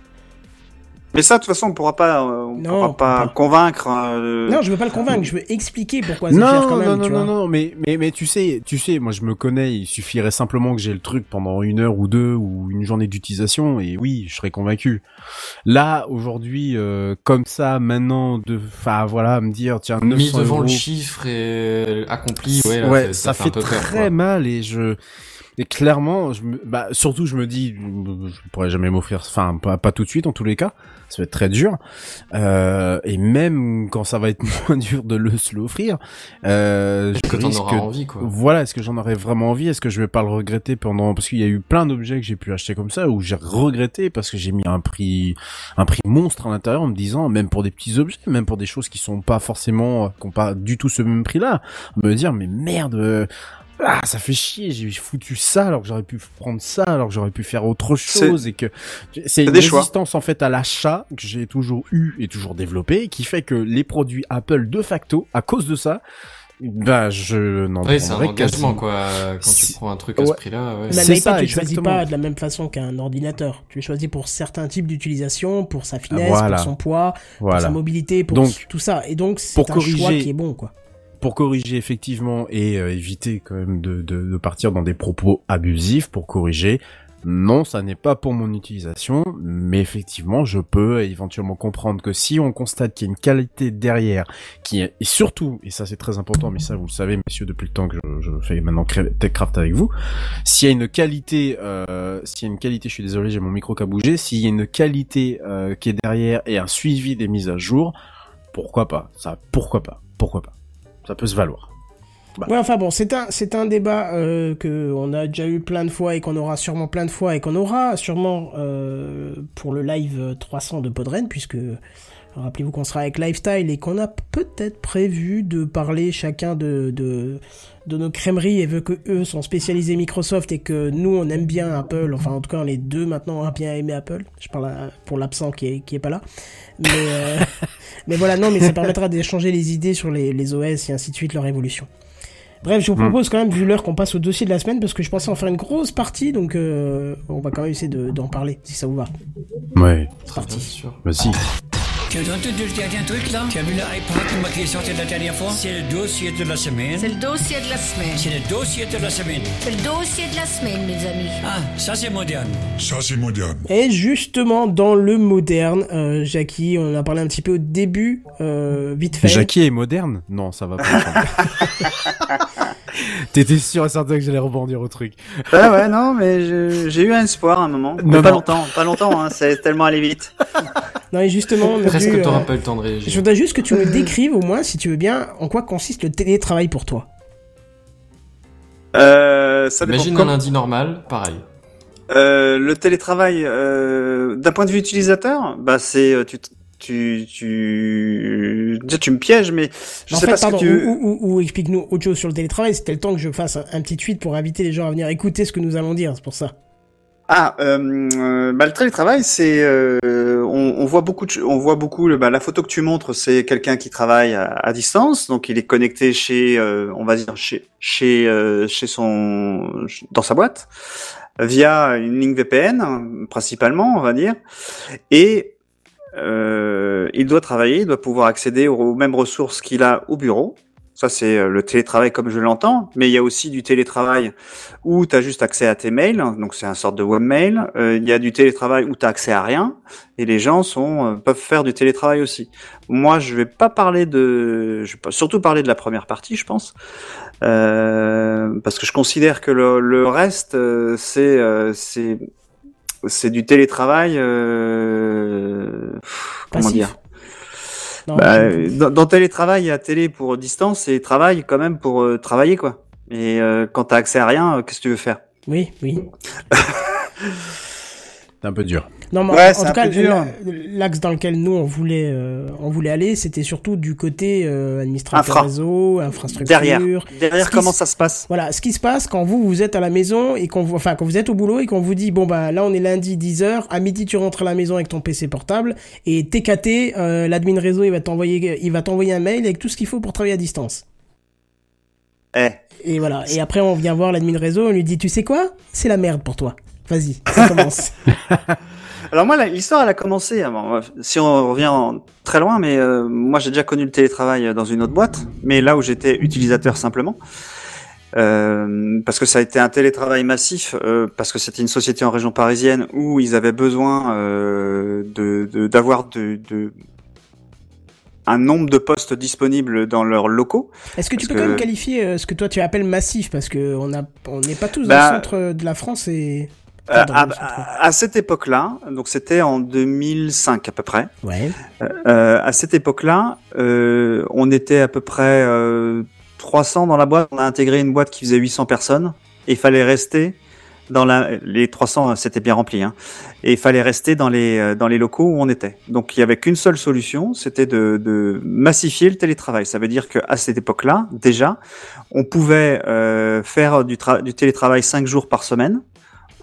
Mais ça, de toute façon, on pourra pas, euh, on Non, pourra pas convaincre. euh, Non, je veux pas le convaincre, je veux expliquer pourquoi c'est Non, cher quand même, non, non, tu non, vois. non, mais, mais, mais tu sais, tu sais, moi je me connais, il suffirait simplement que j'ai le truc pendant une heure ou deux ou une journée d'utilisation et oui, je serais convaincu. Là, aujourd'hui, euh, comme ça, maintenant, de, enfin voilà, me dire, tiens, 900 mis devant euros, le chiffre et euh, accompli, ouais, là, ouais, ça, ça, fait, fait, un peu peur. très quoi. mal et je et clairement je me bah surtout je me dis je pourrais jamais m'offrir enfin pas, pas tout de suite en tous les cas. Ça va être très dur. Euh, et même quand ça va être moins dur de le se l'offrir euh, je Que risque auras envie quoi. voilà, est-ce que j'en aurais vraiment envie? Est-ce que je vais pas le regretter pendant parce qu'il y a eu plein d'objets que j'ai pu acheter comme ça où j'ai regretté parce que j'ai mis un prix un prix monstre à l'intérieur en me disant même pour des petits objets, même pour des choses qui sont pas forcément qui ont pas du tout ce même prix-là, me dire mais merde euh, ah, ça fait chier, j'ai foutu ça alors que j'aurais pu prendre ça alors que j'aurais pu faire autre chose et que c'est une des choix. résistance en fait à l'achat que j'ai toujours eu et toujours développé qui fait que les produits Apple de facto à cause de ça bah je n'en Ouais, c'est un engagement quasi- quoi. Quand tu prends un truc à ce Ouais. prix-là, ouais. Mais C'est ça, tu le choisis exactement. pas de la même façon qu'un ordinateur. Tu le choisis pour certains types d'utilisation, pour sa finesse, Voilà. pour son poids, pour sa mobilité, pour Donc, tout ça. Et donc, c'est pour un choix corriger- qui est bon, quoi. Pour corriger effectivement et euh, éviter quand même de, de, de partir dans des propos abusifs pour corriger. Non, ça n'est pas pour mon utilisation, mais effectivement, je peux éventuellement comprendre que si on constate qu'il y a une qualité derrière, qui est, et surtout, et ça c'est très important, mais ça vous le savez, messieurs, depuis le temps que je, je fais maintenant TechCraft avec vous, s'il y a une qualité, euh, s'il y a une qualité, je suis désolé, j'ai mon micro qui a bougé, s'il y a une qualité euh, qui est derrière et un suivi des mises à jour, pourquoi pas Ça, pourquoi pas Pourquoi pas Ça peut se valoir. Ouais, enfin bon, c'est un, c'est un débat euh, que on a déjà eu plein de fois et qu'on aura sûrement plein de fois et qu'on aura sûrement euh, pour le live 300 de Podren, puisque rappelez-vous qu'on sera avec Lifestyle et qu'on a peut-être prévu de parler chacun de, de, de nos crèmeries et vu que eux sont spécialisés Microsoft et que nous on aime bien Apple, enfin en tout cas les deux maintenant ont bien aimé Apple. Je parle à- pour l'absent qui est, qui est pas là. Mais, euh, mais voilà, non, mais ça permettra d'échanger les idées sur les, les OS et ainsi de suite, leur évolution. Bref, je vous propose quand même, vu l'heure, qu'on passe au dossier de la semaine, parce que je pensais en faire une grosse partie, donc euh, on va quand même essayer de- d'en parler, si ça vous va. Ouais, C'est Bien parti. sûr. Tu as entendu le dernier truc là Tu as vu l'iPad qui est sorti la dernière fois C'est le dossier de la semaine. C'est le dossier de la semaine. C'est le dossier de la semaine. C'est le dossier de la semaine, mes amis. Ah, ça c'est moderne. Ça, c'est moderne. Et justement, dans le moderne, euh, Jackie, on en a parlé un petit peu au début, euh, vite fait. Jackie est moderne? Non, ça va pas. T'étais sûr et certain que j'allais rebondir au truc. Ah ouais, non, mais je- j'ai eu un espoir à un moment. Mais pas non. longtemps, pas longtemps, hein, c'est tellement allé vite. Non, et justement, on a Presque t'auras euh, pas eu le temps de je réagir. voudrais juste que tu me décrives, au moins, si tu veux bien, en quoi consiste le télétravail pour toi. Euh, ça. Imagine un lundi normal, pareil. Euh, le télétravail, euh, d'un point de vue utilisateur, bah c'est euh, tu tu tu tu me pièges, mais je en sais fait, pas ce pardon, que tu. ou, ou- ou- ou explique-nous autre chose sur le télétravail, c'était le temps que je fasse un, un petit tweet pour inviter les gens à venir écouter ce que nous allons dire, c'est pour ça. Ah, euh, euh, bah, le télétravail, c'est euh, on, on voit beaucoup, de, on voit beaucoup. le- Bah, la photo que tu montres, c'est quelqu'un qui travaille à, à distance, donc il est connecté chez, euh, on va dire chez chez euh, chez son dans sa boîte via une ligne VPN principalement, on va dire, et euh, il doit travailler, il doit pouvoir accéder aux, mêmes ressources qu'il a au bureau. Ça, c'est euh, le télétravail comme je l'entends, mais il y a aussi du télétravail où tu as juste accès à tes mails, donc c'est un sorte de webmail. Euh, Il y a du télétravail où tu as accès à rien, et les gens sont euh, peuvent faire du télétravail aussi. Moi, je vais pas parler de, je vais surtout parler de la première partie, je pense, euh, parce que je considère que le, le reste, euh, c'est c'est c'est du télétravail. Euh, comment dire Non, bah, je- dans, dans télétravail, il y a télé pour distance et travail quand même pour euh, travailler quoi. Et euh, quand t'as accès à rien, euh, qu'est-ce que tu veux faire? Oui, oui. C'est un peu dur. Non, mais Ouais, en tout cas, l'axe dans lequel nous on voulait, euh, on voulait aller, c'était surtout du côté euh, administrateur Infra. réseau, infrastructure. Derrière. Derrière, comment ça se passe? Voilà, ce qui se passe quand vous vous êtes à la maison et qu'on vous, enfin quand vous êtes au boulot et qu'on vous dit bon bah là on est lundi 10h, à midi tu rentres à la maison avec ton PC portable et TKT, euh, l'admin réseau il va t'envoyer, il va t'envoyer un mail avec tout ce qu'il faut pour travailler à distance. Eh, Et voilà. Et après, on vient voir l'admin réseau, on lui dit, tu sais quoi? C'est la merde pour toi. Vas-y, ça commence. Alors moi, l'histoire, elle a commencé. avant. si on revient en- très loin, mais euh, moi, j'ai déjà connu le télétravail dans une autre boîte, mais là où j'étais utilisateur simplement. Euh, parce que ça a été un télétravail massif, euh, parce que c'était une société en région parisienne où ils avaient besoin euh, de de- d'avoir de, de un nombre de postes disponibles dans leurs locaux. Est-ce que tu peux que- quand même qualifier euh, ce que toi tu appelles massif? Parce que on a, on n'est pas tous Bah, dans le centre de la France et. Euh, à, à- à cette époque-là, donc c'était en 2005 à peu près. Ouais. Euh, à cette époque-là, euh, on était à peu près euh, 300 dans la boîte. On a intégré une boîte qui faisait 800 personnes. Et il fallait rester dans la, les 300, c'était bien rempli. Hein, et il fallait rester dans les euh, dans les locaux où on était. Donc il y avait qu'une seule solution, c'était de, de massifier le télétravail. Ça veut dire qu'à cette époque-là, déjà, on pouvait euh, faire du, du télétravail 5 jours par semaine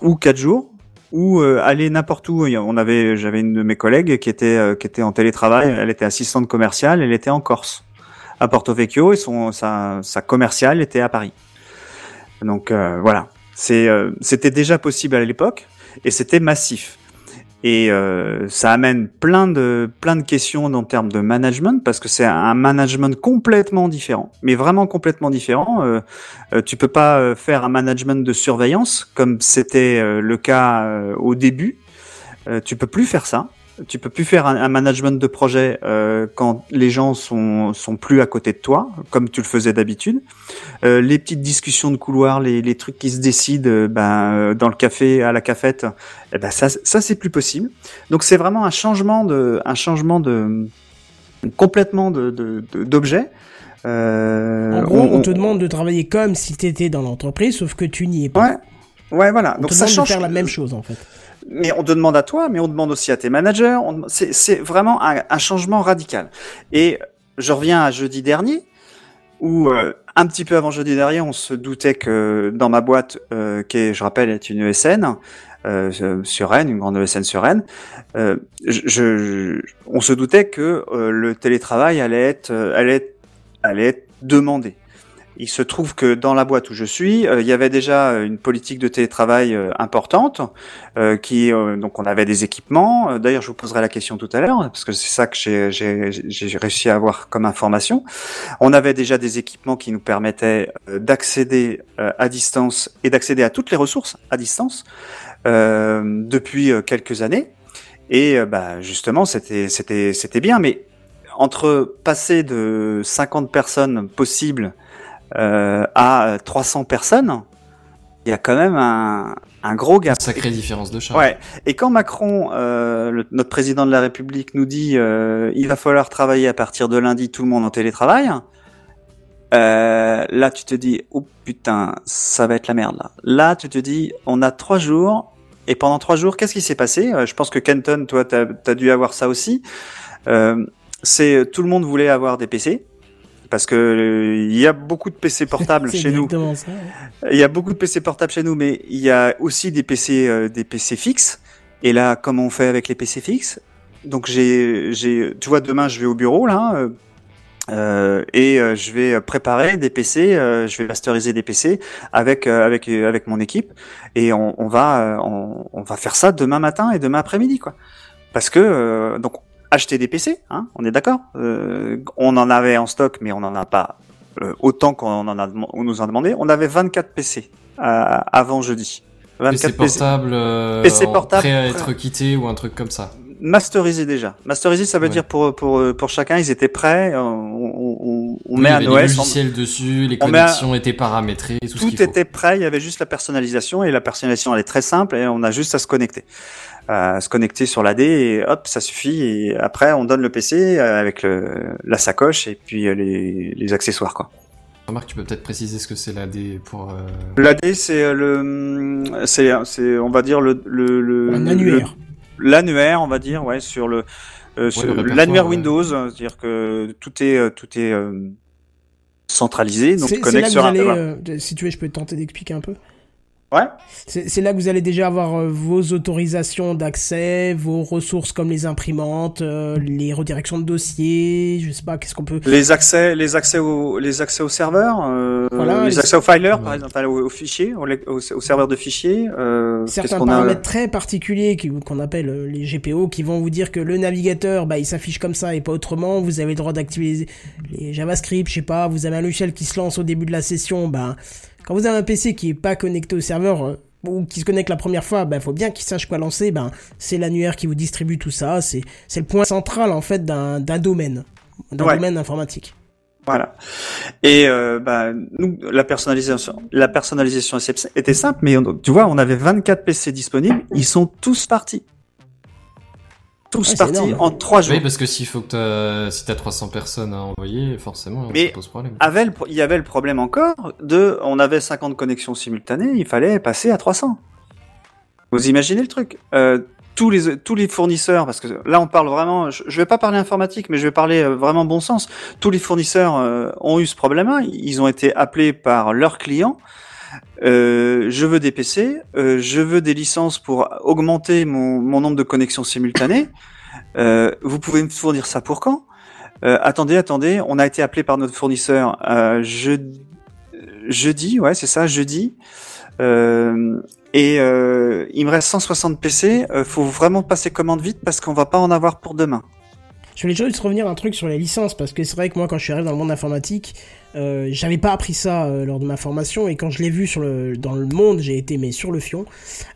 ou 4 jours ou euh, aller n'importe où. On avait, j'avais une de mes collègues qui était euh, qui était en télétravail. Elle était assistante commerciale. Elle était en Corse, à Porto Vecchio, et son sa, sa commerciale était à Paris. Donc euh, voilà, c'est euh, c'était déjà possible à l'époque et c'était massif. Et euh, ça amène plein de plein de questions en termes de management parce que c'est un management complètement différent, mais vraiment complètement différent. Euh, euh, tu peux pas euh, faire un management de surveillance comme c'était euh, le cas euh, au début. Tu peux plus faire ça. Tu peux plus faire un, un management de projet euh, quand les gens sont sont plus à côté de toi, comme tu le faisais d'habitude. Euh, les petites discussions de couloir, les, les trucs qui se décident euh, ben, euh, dans le café, à la cafette, eh ben ça, ça c'est plus possible. Donc c'est vraiment un changement de, un changement de complètement de de- de- d'objet. Euh, En gros, on, te demande de travailler comme si tu étais dans l'entreprise, sauf que tu n'y es pas. Ouais, ouais, voilà. On Donc te ça demande change. de faire la même chose en fait. Mais on te demande à toi, mais on demande aussi à tes managers. C'est vraiment un, changement radical. Et je reviens à jeudi dernier, où euh, un petit peu avant jeudi dernier, on se doutait que dans ma boîte, euh, qui je rappelle, est une ESN, euh, sur Rennes, une grande ESN sur Rennes, euh, je, je- on se doutait que euh, le télétravail allait être, euh, allait allait être demandé. Il se trouve que dans la boîte où je suis, euh, il y avait déjà une politique de télétravail euh, importante, euh, qui euh, donc on avait des équipements. Euh, D'ailleurs, je vous poserai la question tout à l'heure parce que c'est ça que j'ai- réussi à avoir comme information. On avait déjà des équipements qui nous permettaient euh, d'accéder euh, à distance et d'accéder à toutes les ressources à distance euh, depuis euh, quelques années. Et euh, bah, justement, c'était c'était c'était bien, mais entre passer de 50 personnes possibles euh, à 300 personnes, il y a quand même un, un gros gap. Sacrée différence de charge. Ouais. Et quand Macron, euh, le- notre président de la République, nous dit euh, il va falloir travailler à partir de lundi tout le monde en télétravail, euh, là tu te dis oh putain ça va être la merde là. Là tu te dis on a trois jours et pendant trois jours qu'est-ce qui s'est passé? Euh, Je pense que Kenton, toi t'as as dû avoir ça aussi. Euh, c'est tout le monde voulait avoir des PC. Parce que euh, il y a beaucoup de PC portables chez nous. exactement ça. ouais. Il y a beaucoup de PC portables chez nous, mais il y a aussi des PC, euh, des PC fixes. Et là, comment on fait avec les PC fixes? Donc j'ai, j'ai, tu vois, demain je vais au bureau là, euh, et euh, je vais préparer des PC, euh, je vais masteriser des PC avec avec avec mon équipe, et on, on va on, on va faire ça demain matin et demain après-midi quoi. Parce que donc acheter des PC, hein, on est d'accord. Euh, on en avait en stock, mais on n'en a pas euh, autant qu'on en a, on nous en demandé. On avait 24 PC euh, avant jeudi. 24 PC portable, euh, PC portable, prêt à être quitté ou un truc comme ça. masterisés déjà. Masterisé, ça veut Ouais. dire pour pour pour chacun, ils étaient prêts. On, on, on, on Oui, met il y un OS. les on- logiciels dessus, les on met un- connexions étaient paramétrées, tout, ce tout faut. était prêt. Il y avait juste la personnalisation et la personnalisation elle est très simple et on a juste à se connecter. Euh, se connecter sur l'AD et hop, ça suffit. Et après, on donne le PC euh, avec le, la sacoche et puis euh, les, les accessoires quoi. Remarque, tu peux peut-être préciser ce que c'est l'AD pour. euh, L'AD, c'est euh, le, c'est, c'est, on va dire le, le, le Un le- annuaire. l'annuaire, on va dire, ouais, sur le, euh, répertoire, l'annuaire ouais. Windows, c'est-à-dire que tout est, euh, tout est euh, centralisé, donc C'est tu connectes sur un. allez, euh, si tu veux, je peux tenter d'expliquer un peu. Ouais. C'est c'est là que vous allez déjà avoir euh, vos autorisations d'accès, vos ressources comme les imprimantes, euh, les redirections de dossiers, je sais pas, qu'est-ce qu'on peut... Les accès, les accès au, les accès au serveur, euh, Voilà, les les- accès au filer, par exemple, enfin, au, au fichier, au, au, au serveur de fichiers. Euh, Certains a paramètres très particuliers qu'on appelle euh, les GPO qui vont vous dire que le navigateur bah il s'affiche comme ça et pas autrement vous avez le droit d'activer les, les JavaScript je sais pas vous avez un logiciel qui se lance au début de la session bah quand vous avez un PC qui est pas connecté au serveur euh, ou qui se connecte la première fois bah faut bien qu'il sache quoi lancer bah c'est l'annuaire qui vous distribue tout ça c'est c'est le point central en fait d'un d'un domaine d'un Ouais. domaine informatique Voilà. Et euh, bah, nous, la personnalisation, la personnalisation était simple, mais on- tu vois, on avait 24 PC disponibles, ils sont tous partis. Tous Ouais, partis en trois jours. Oui, parce que s'il faut que t'as, si t'as 300 personnes à envoyer, forcément, Mais ça pose problème. Avait le il y avait le problème encore de, on avait 50 connexions simultanées, il fallait passer à 300. Vous imaginez le truc? Euh, tous les tous les fournisseurs, parce que là on parle vraiment, je, je vais pas parler informatique, mais je vais parler euh, vraiment bon sens. Tous les fournisseurs euh, ont eu ce problème-là. Ils ont été appelés par leurs clients. Euh, je veux des PC, euh, je veux des licences pour augmenter mon, nombre de connexions simultanées. Euh, vous pouvez me fournir ça pour quand? Attendez, attendez, on a été appelé par notre fournisseur je- jeudi, ouais c'est ça, jeudi. Et il me reste 160 PC. Faut vraiment passer commande vite parce qu'on va pas en avoir pour demain. Je voulais juste revenir un truc sur les licences parce que c'est vrai que moi quand je suis arrivé dans le monde informatique, euh, j'avais pas appris ça euh, lors de ma formation et quand je l'ai vu sur le dans le monde, j'ai été mais sur le fion.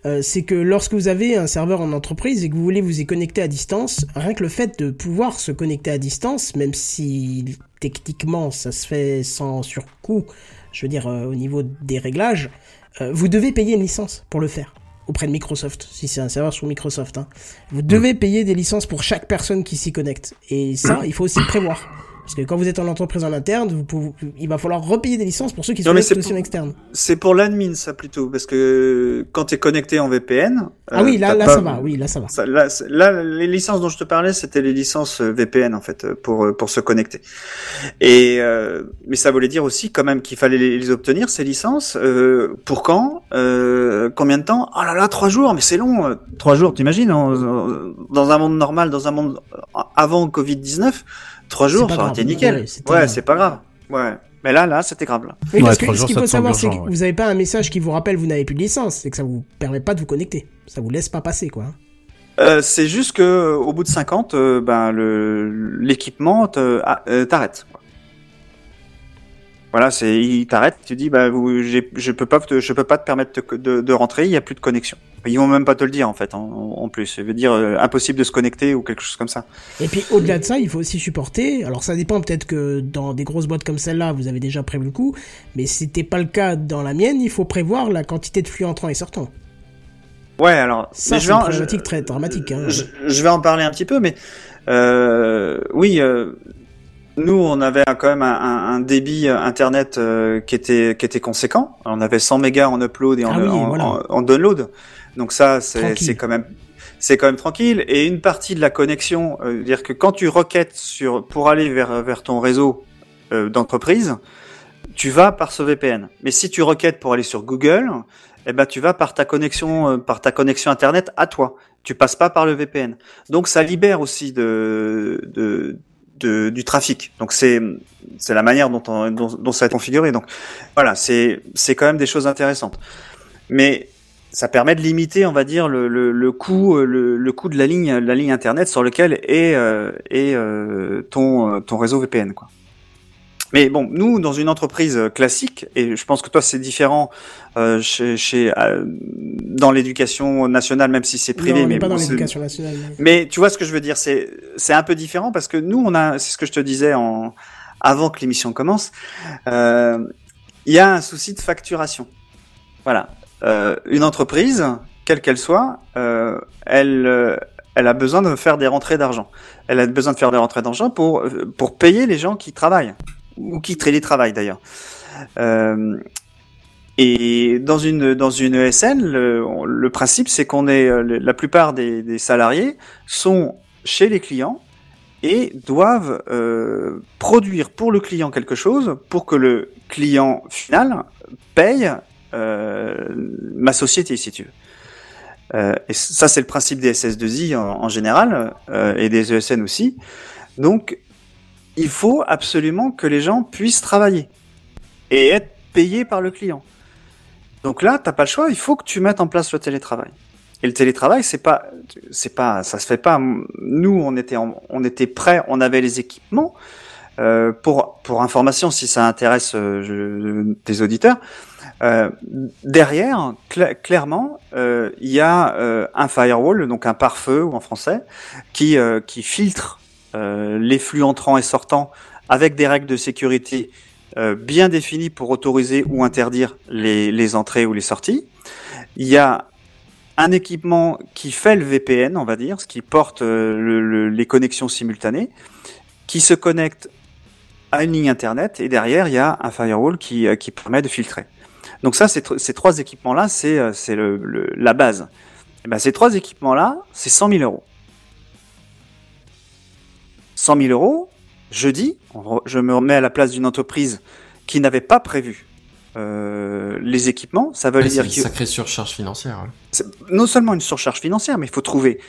Euh, c'est que lorsque vous avez un serveur en entreprise et que vous voulez vous y connecter à distance, rien que le fait de pouvoir se connecter à distance, même si techniquement ça se fait sans surcoût, je veux dire euh, au niveau des réglages, euh, vous devez payer une licence pour le faire auprès de Microsoft, si c'est un serveur sur Microsoft. Hein. Vous devez payer des licences pour chaque personne qui s'y connecte. Et ça, il faut aussi le prévoir. Parce que quand vous êtes en entreprise en interne, vous pouvez, il va falloir repayer des licences pour ceux qui Non, sont mais en c'est solution pour- externe. C'est pour l'admin ça plutôt parce que quand tu es connecté en VPN. Ah euh, oui, là, t'as là pas- ça va. Oui, là ça va. Ça, là, là, les licences dont je te parlais, c'était les licences euh, VPN en fait euh, pour euh, pour se connecter. Et euh, mais ça voulait dire aussi quand même qu'il fallait les, les obtenir ces licences. euh, pour quand euh, Combien de temps? Oh là là, trois jours, mais c'est long. euh, Trois jours, t'imagines Dans un monde normal, dans un monde euh, avant Covid 19, trois jours, été nickel. Ouais, c'est pas grave. Ouais. Mais là, là, c'était grave. Là. Oui, Ouais, parce que ce qu'il faut savoir, c'est que ouais. vous n'avez pas un message qui vous rappelle vous n'avez plus de licence. C'est que ça vous permet pas de vous connecter. Ça vous laisse pas passer, quoi. Euh, c'est juste que au bout de 50, euh, ben le l'équipement euh, t'arrête. Voilà, c'est il t'arrête, tu dis bah vous, je peux pas te, je peux pas te permettre de, de, de rentrer, il y a plus de connexion. Ils vont même pas te le dire en fait en, en plus, ça veut dire euh, impossible de se connecter ou quelque chose comme ça. Et puis au-delà de ça, il faut aussi supporter. Alors ça dépend peut-être que dans des grosses boîtes comme celle-là, vous avez déjà prévu le coup, mais si c'était pas le cas dans la mienne, il faut prévoir la quantité de flux entrant et sortant. Ouais, alors Ça, c'est une problématique je- très dramatique. Hein. Je, je vais en parler un petit peu, mais euh, oui, euh, nous on avait quand même un, un- un débit euh, internet euh, qui était qui était conséquent. On avait 100 mégas en upload et en, Ah oui, en, voilà. en- en download. Donc ça, c'est quand même c'est quand même tranquille. Et une partie de la connexion, euh, dire que quand tu requêtes sur pour aller vers vers ton réseau euh, d'entreprise, tu vas par ce VPN. Mais si tu requêtes pour aller sur Google, eh ben tu vas par ta connexion euh, par ta connexion internet à toi. Tu passes pas par le VPN. Donc ça libère aussi de, de, du trafic. Donc c'est c'est la manière dont, on- dont dont ça est configuré. Donc voilà, c'est c'est quand même des choses intéressantes. Mais ça permet de limiter, on va dire, le, le, coût euh, le, coût de la ligne la ligne internet sur lequel est euh, est euh, ton ton réseau VPN quoi. Mais bon, nous, dans une entreprise euh, classique, et je pense que toi c'est différent euh, chez, chez euh, dans l'éducation nationale, même si c'est privé, non, on mais pas dans bon, l'éducation nationale. mais tu vois ce que je veux dire, c'est c'est un peu différent parce que nous, on a, c'est ce que je te disais en avant que l'émission commence, euh, il y a un souci de facturation. Voilà, Euh, une entreprise, quelle qu'elle soit, euh, elle elle a besoin de faire des rentrées d'argent. Elle a besoin de faire des rentrées d'argent pour pour payer les gens qui travaillent ou qui télétravaillent d'ailleurs. Euh, et dans une dans une ESN, le, le principe c'est qu'on est euh, la plupart des, des salariés sont chez les clients et doivent euh, produire pour le client quelque chose pour que le client final paye euh, ma société si tu veux. Euh, et ça c'est le principe des SS2I en, en général euh, et des ESN aussi. Donc il faut absolument que les gens puissent travailler et être payés par le client. Donc là, t'as pas le choix, il faut que tu mettes en place le télétravail. Et le télétravail, c'est pas, c'est pas, ça se fait pas. Nous, on était, en- on était prêts, on avait les équipements. Euh, pour pour information, si ça intéresse euh, tes auditeurs, euh, derrière, cla- clairement, euh, il y a euh, un firewall, donc un pare-feu ou en français, qui euh, qui filtre les flux entrants et sortants avec des règles de sécurité euh, bien définies pour autoriser ou interdire les, les entrées ou les sorties. Il y a un équipement qui fait le VPN, on va dire, ce qui porte euh, le- le- les connexions simultanées, qui se connecte à une ligne internet et derrière il y a un firewall qui, euh, qui permet de filtrer. Donc ça, ces trois équipements-là, c'est euh, le, la base. Et ben, ces trois équipements-là, c'est 100 000 euros. 100 000 euros, je dis, je me remets à la place d'une entreprise qui n'avait pas prévu euh, les équipements, ça veut Ouais, c'est dire une sacrée surcharge financière. ouais. c'est non seulement une surcharge financière, mais il faut trouver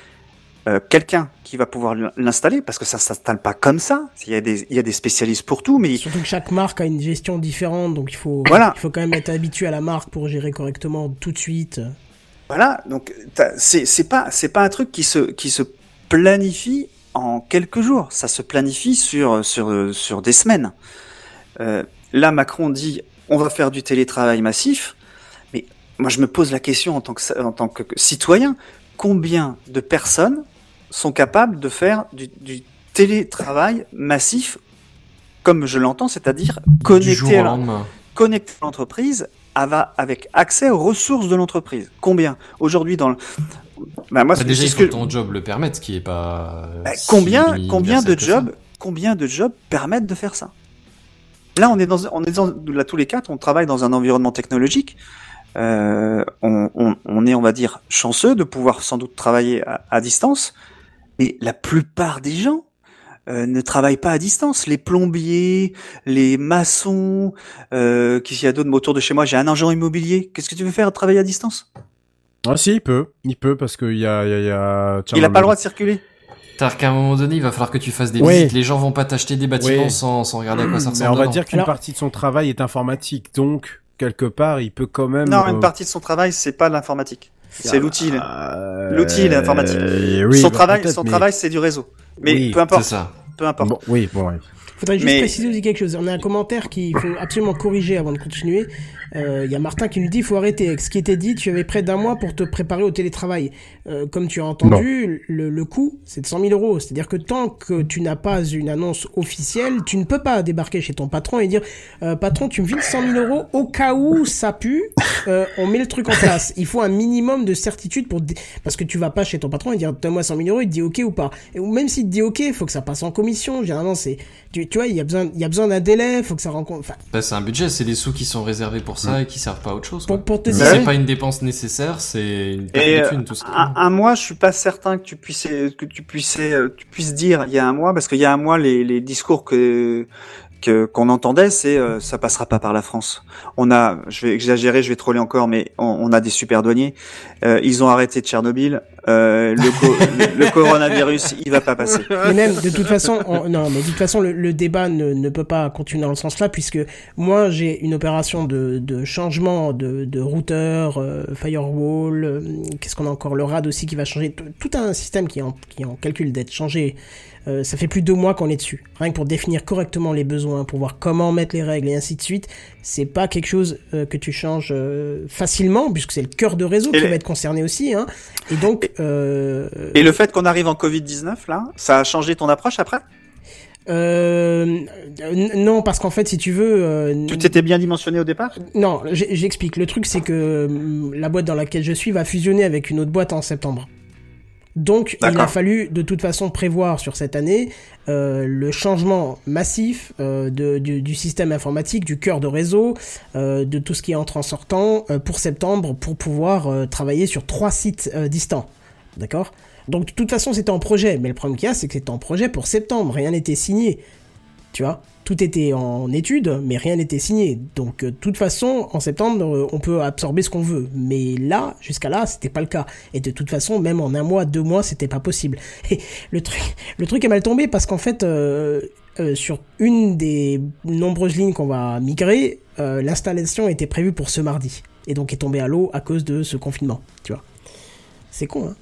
euh, quelqu'un qui va pouvoir l'installer, parce que ça s'installe pas comme ça. Il y, a des, il y a des spécialistes pour tout, mais Surtout que chaque marque a une gestion différente, donc il faut, Voilà. il faut quand même être habitué à la marque pour gérer correctement tout de suite. Voilà, donc c'est c'est pas c'est pas un truc qui se qui se planifie en quelques jours. Ça se planifie sur sur sur des semaines. Euh, là, Macron dit on va faire du télétravail massif, mais moi je me pose la question en tant que en tant que citoyen, combien de personnes sont capables de faire du, du télétravail massif comme je l'entends, c'est-à-dire au à connecter l'entreprise avec accès aux ressources de l'entreprise. Combien Aujourd'hui dans le... Bah, moi, Bah, c'est déjà, il ce faut que- ton job le permette, ce qui est pas. Bah, si combien combien de jobs combien de jobs permettent de faire ça? Là, on est dans on est dans là tous les quatre, on travaille dans un environnement technologique. Euh, on, on, on est, on va dire, chanceux de pouvoir sans doute travailler à, à distance, mais la plupart des gens euh, ne travaillent pas à distance. Les plombiers, les maçons, euh, qu'est-ce qu'il y a d'autre autour de chez moi? J'ai un agent immobilier. Qu'est-ce que tu veux faire travailler à distance? Ah si, il peut, il peut parce qu'il y a, il y a, y a... Il a pas le droit de circuler. C'est-à-dire qu'à un moment donné, il va falloir que tu fasses des Oui. visites. Les gens vont pas t'acheter des bâtiments Oui. sans, sans regarder à quoi ça Mais ressemble. on va dire qu'une Alors- partie de son travail est informatique, donc quelque part, il peut quand même. Non, euh, une partie de son travail, c'est pas l'informatique. C'est l'outil. euh, L'outil, l'informatique. oui, son bah, travail, son mais- travail, c'est du réseau. Mais Oui, peu importe, ça. peu importe. Bon, oui, bon. Faudrait juste Mais- préciser aussi quelque chose. On a un commentaire qu'il faut absolument corriger avant de continuer. Euh, Il y a Martin qui nous dit il faut arrêter. Avec ce qui était dit, tu avais près d'un mois pour te préparer au télétravail. Euh, comme tu as entendu, le, le coût, c'est de 100 000 euros. C'est-à-dire que tant que tu n'as pas une annonce officielle, tu ne peux pas débarquer chez ton patron et dire euh, patron, tu me files 100 000 euros au cas où ça pue. euh, on met le truc en place. Il faut un minimum de certitude pour dé- parce que tu vas pas chez ton patron et dire donne-moi 100 000 euros. Il te dit ok ou pas. Et, ou même s'il te dit ok, il faut que ça passe en commission. Généralement, c'est tu, tu vois, il y a besoin, il y a besoin d'un délai. Il faut que ça rencontre. Enfin, Bah, c'est un budget, c'est des sous qui sont réservés pour ça et qui servent pas à autre chose. quoi. pour, pour te Si dire. c'est pas une dépense nécessaire, c'est une perte Et de euh, thunes, tout ça. un, un mois, je suis pas certain que tu puisses que tu puisses euh, tu puisses dire il y a un mois parce qu'il y a un mois les, les discours que que qu'on entendait c'est euh, ça passera pas par la France. On a je vais exagérer, je vais troller encore mais on, on a des super douaniers. Euh, ils ont arrêté Tchernobyl, euh, le, co- le, le coronavirus, il va pas passer. Mais même, de toute façon, on- non, mais de toute façon, le, le débat ne, ne peut pas continuer dans le sens là, puisque moi, j'ai une opération de, de changement de, de routeur, euh, firewall, euh, qu'est-ce qu'on a encore, le RAD aussi qui va changer, tout tout un système qui est en, qui est en calcul d'être changé. Euh, ça fait plus de deux mois qu'on est dessus. Rien que pour définir correctement les besoins, pour voir comment mettre les règles et ainsi de suite, c'est pas quelque chose euh, que tu changes euh, facilement, puisque c'est le cœur de réseau Et qui les- va être concerné aussi. Hein. Et donc, euh, Et le fait qu'on arrive en Covid-19 là, ça a changé ton approche après? Euh, non, parce qu'en fait, si tu veux, euh, Tout était bien dimensionné au départ? Non, j'explique. Le truc, c'est que hum, la boîte dans laquelle je suis va fusionner avec une autre boîte en septembre. Donc, il a fallu de toute façon prévoir sur cette année euh, le changement massif euh, de, du, du système informatique, du cœur de réseau, euh, de tout ce qui est entrant sortant euh, pour septembre, pour pouvoir euh, travailler sur trois sites euh, distants. D'accord? Donc, de toute façon, c'était en projet. Mais le problème qu'il y a, c'est que c'était en projet pour septembre. Rien n'était signé. Tu vois Tout était en étude, mais rien n'était signé. Donc, euh, de toute façon, en septembre, euh, on peut absorber ce qu'on veut. Mais là, jusqu'à là, c'était pas le cas. Et de toute façon, même en un mois, deux mois, c'était pas possible. Et le truc, le truc est mal tombé parce qu'en fait, euh, euh, sur une des nombreuses lignes qu'on va migrer, euh, l'installation était prévue pour ce mardi. Et donc est tombée à l'eau à cause de ce confinement. Tu vois C'est con, hein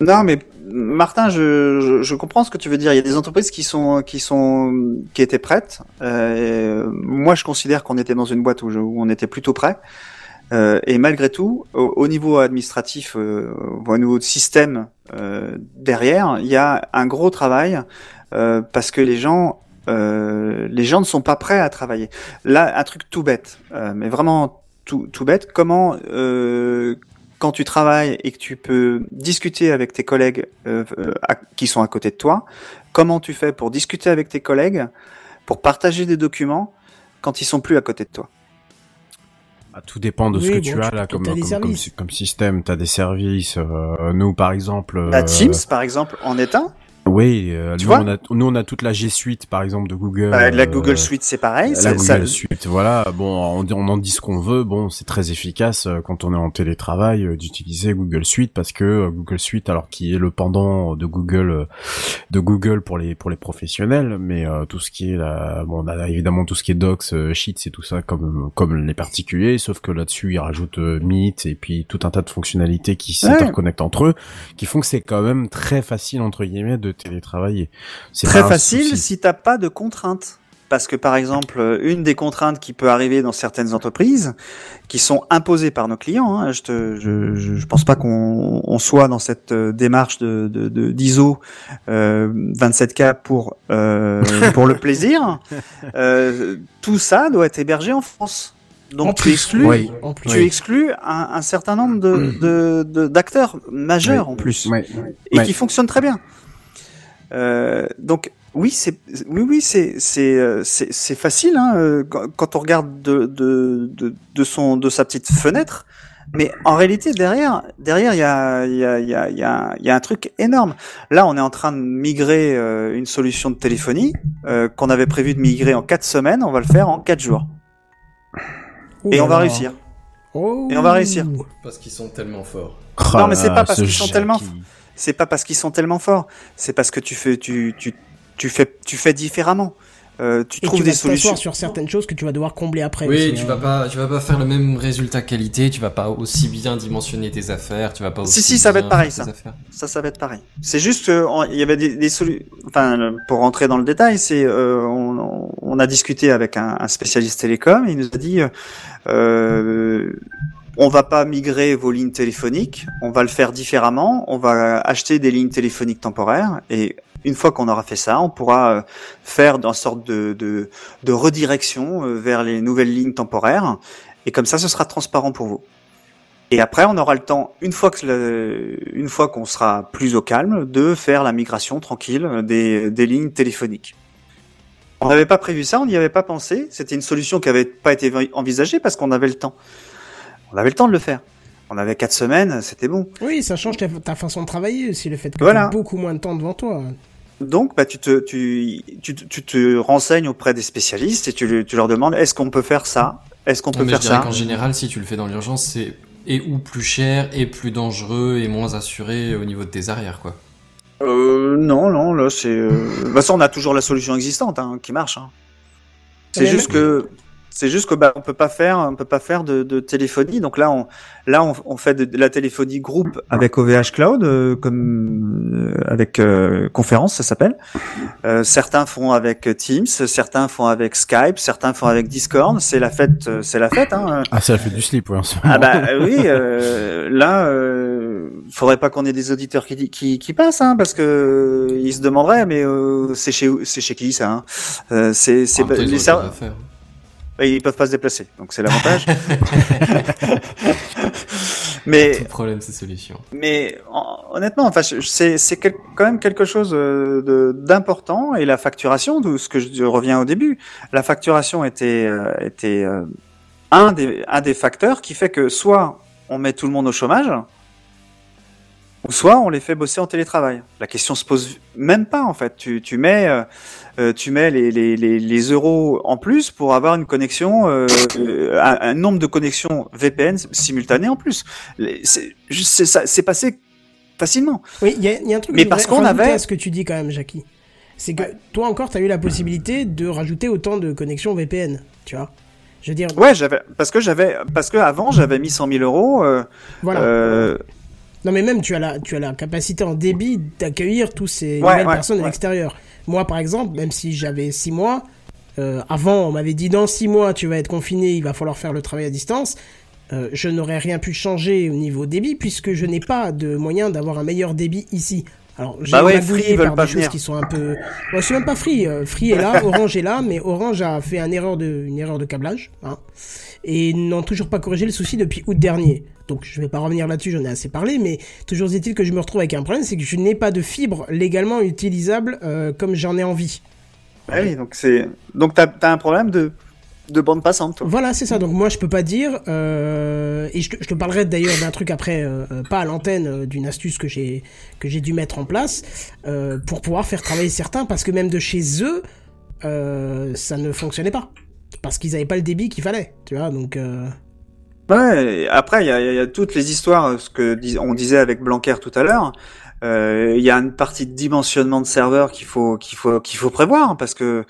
Non, mais Martin, je, je, je comprends ce que tu veux dire. Il y a des entreprises qui sont qui sont qui étaient prêtes. Euh, moi, je considère qu'on était dans une boîte où, je- où on était plutôt prêt. Euh, et malgré tout, au, au niveau administratif, euh, au niveau de système euh, derrière, il y a un gros travail euh, parce que les gens euh, les gens ne sont pas prêts à travailler. Là, un truc tout bête, mais vraiment tout, tout bête. Comment quand tu travailles et que tu peux discuter avec tes collègues euh, euh, à- qui sont à côté de toi, comment tu fais pour discuter avec tes collègues, pour partager des documents quand ils sont plus à côté de toi? Ah, tout dépend de ce Oui, que bon, tu tu- as là comme, comme, système. T'as des services. euh, nous, par exemple. La euh, Teams, par exemple, en est un. Oui, euh, Tu nous, vois on a, nous on a toute la G Suite par exemple de Google. Euh, la Google Suite, c'est pareil. La Google ça- Suite, voilà. Bon, on, on en dit ce qu'on veut. Bon, c'est très efficace euh, quand on est en télétravail euh, d'utiliser Google Suite parce que euh, Google Suite, alors qui est le pendant de Google, euh, de Google pour les pour les professionnels, mais euh, tout ce qui est là, bon, on a évidemment tout ce qui est Docs, euh, Sheets et tout ça comme comme les particuliers, sauf que là-dessus ils rajoutent euh, Meet et puis tout un tas de fonctionnalités qui s'interconnectent entre eux, qui font que c'est quand même très facile entre guillemets de télétravailler. C'est Très facile souci. si t'as pas de contraintes. Parce que par exemple, une des contraintes qui peut arriver dans certaines entreprises, qui sont imposées par nos clients, hein, je, te, je, je, je pense pas qu'on on soit dans cette euh, démarche de de- de- d'ISO euh, 27K pour euh, pour le plaisir. Euh, tout ça doit être hébergé en France. Donc En tu plus, exclus, Oui. En plus. tu exclus un, un certain nombre de de- de- d'acteurs majeurs Oui. en plus et qui fonctionne très bien. Euh, donc oui, c'est oui oui c'est c'est euh, c'est c'est facile hein, euh, quand quand on regarde de, de de de son de sa petite fenêtre. Mais en réalité derrière derrière il y a il y a il y a il y a y a un truc énorme. Là, on est en train de migrer euh, une solution de téléphonie euh, qu'on avait prévu de migrer en quatre semaines. On va le faire en quatre jours Ouh et on va réussir. Oh. Et on va réussir. Parce qu'ils sont tellement forts. Oh Non, mais c'est pas parce ce qu'ils sont tellement- c'est pas parce qu'ils sont tellement forts, c'est parce que tu fais, tu, tu, tu fais, tu fais différemment. Euh, tu Et trouves tu des vas t'asseoir solutions. sur certaines choses que tu vas devoir combler après. Oui, tu hein. vas pas, tu vas pas faire le même résultat qualité, tu vas pas aussi bien dimensionner tes affaires, tu vas pas Si, aussi si, ça va être pareil, ça. Ça, ça va être pareil. C'est juste qu'il y avait des, des solutions. Enfin, pour rentrer dans le détail, c'est euh, on, on a discuté avec un, un spécialiste télécom. Et il nous a dit, euh, euh, on va pas migrer vos lignes téléphoniques, on va le faire différemment. On va acheter des lignes téléphoniques temporaires et une fois qu'on aura fait ça, on pourra euh, faire une sorte de, redirection euh, vers les nouvelles lignes temporaires. Et comme ça, ce sera transparent pour vous. Et après, on aura le temps, une fois qu'on sera plus au calme, de faire la migration tranquille des, des lignes téléphoniques. On n'avait pas prévu ça, on n'y avait pas pensé. C'était une solution qui avait pas été envisagée parce qu'on avait le temps. On avait le temps de le faire. On avait quatre semaines, c'était bon. Oui, ça change ta, ta façon de travailler aussi, le fait que Voilà. tu as beaucoup moins de temps devant toi. Donc, bah, tu te, tu, tu, tu te renseignes auprès des spécialistes et tu, tu leur demandes est-ce qu'on peut faire ça? Est-ce qu'on peut mais faire je dirais ça? qu'en général, si tu le fais dans l'urgence, c'est et ou plus cher, et plus dangereux, et moins assuré au niveau de tes arrières, quoi. euh, Non, non, là, c'est. De toute façon, on a toujours la solution existante hein, qui marche. Hein. C'est juste que. C'est juste que bah on peut pas faire on peut pas faire de, de téléphonie. Donc là on là on, on fait de, de la téléphonie groupe avec OVH Cloud euh, comme euh, avec euh, conférence ça s'appelle. Euh, certains font avec Teams certains font avec Skype certains font avec Discord. C'est la fête euh, c'est la fête hein. Ah, ça fait du slip, ouais, en ce ah bah oui, euh, là, euh, faudrait pas qu'on ait des auditeurs qui, qui, qui passent, hein, parce que ils se demanderaient, mais euh, c'est chez c'est chez qui ça hein. Euh, C'est c'est les ils peuvent pas se déplacer, donc c'est l'avantage. mais Tout problème, c'est solution. mais en- honnêtement, enfin, c'est quand même quelque chose euh, d'important et la facturation, de ce que je reviens au début, la facturation était euh, était euh, un des un des facteurs qui fait que soit on met tout le monde au chômage, ou soit on les fait bosser en télétravail. La question se pose même pas en fait. Tu tu mets euh, euh, tu mets les, les, les, les euros en plus pour avoir une connexion, euh, un, un nombre de connexions VPN simultanées en plus. C'est passé facilement. Oui, il y, y a un truc Mais parce qu'on avait- à ce que tu dis quand même, Jackie. C'est que toi encore, tu as eu la possibilité de rajouter autant de connexions VPN, tu vois. Je veux dire, Ouais, j'avais parce que j'avais parce que avant j'avais mis 100 000 euros. Euh, voilà. Non, mais même tu as la, tu as la capacité en débit d'accueillir tous ces Ouais, nouvelles ouais, personnes à l'extérieur. Moi, par exemple, même si j'avais 6 mois, euh, avant, on m'avait dit dans 6 mois, tu vas être confiné, il va falloir faire le travail à distance. Euh, je n'aurais rien pu changer au niveau débit puisque je n'ai pas de moyen d'avoir un meilleur débit ici. Alors, j'ai Bah ouais, Free, par des choses qui sont un peu. Ouais, c'est même pas Free. euh, Free est là, Orange est là, mais Orange a fait une erreur de, une erreur de câblage. Hein, et n'ont toujours pas corrigé le souci depuis août dernier. Donc je vais pas revenir là-dessus, j'en ai assez parlé, mais toujours est-il que je me retrouve avec un problème, c'est que je n'ai pas de fibre légalement utilisable euh, comme j'en ai envie. ah oui, donc c'est donc t'as as un problème de de bande passante. Toi. Voilà, c'est ça. Donc moi, je peux pas dire. Euh, et je te, je te parlerai d'ailleurs d'un truc après, euh, pas à l'antenne, euh, d'une astuce que j'ai que j'ai dû mettre en place pour pouvoir faire travailler certains, parce que même de chez eux, ça ne fonctionnait pas, parce qu'ils avaient pas le débit qu'il fallait. Tu vois, donc. Euh... Ouais. Après, il y a, il y a toutes les histoires, ce que dis- on disait avec Blanquer tout à l'heure. Euh, Il y a une partie de dimensionnement de serveur qu'il faut qu'il faut qu'il faut prévoir parce que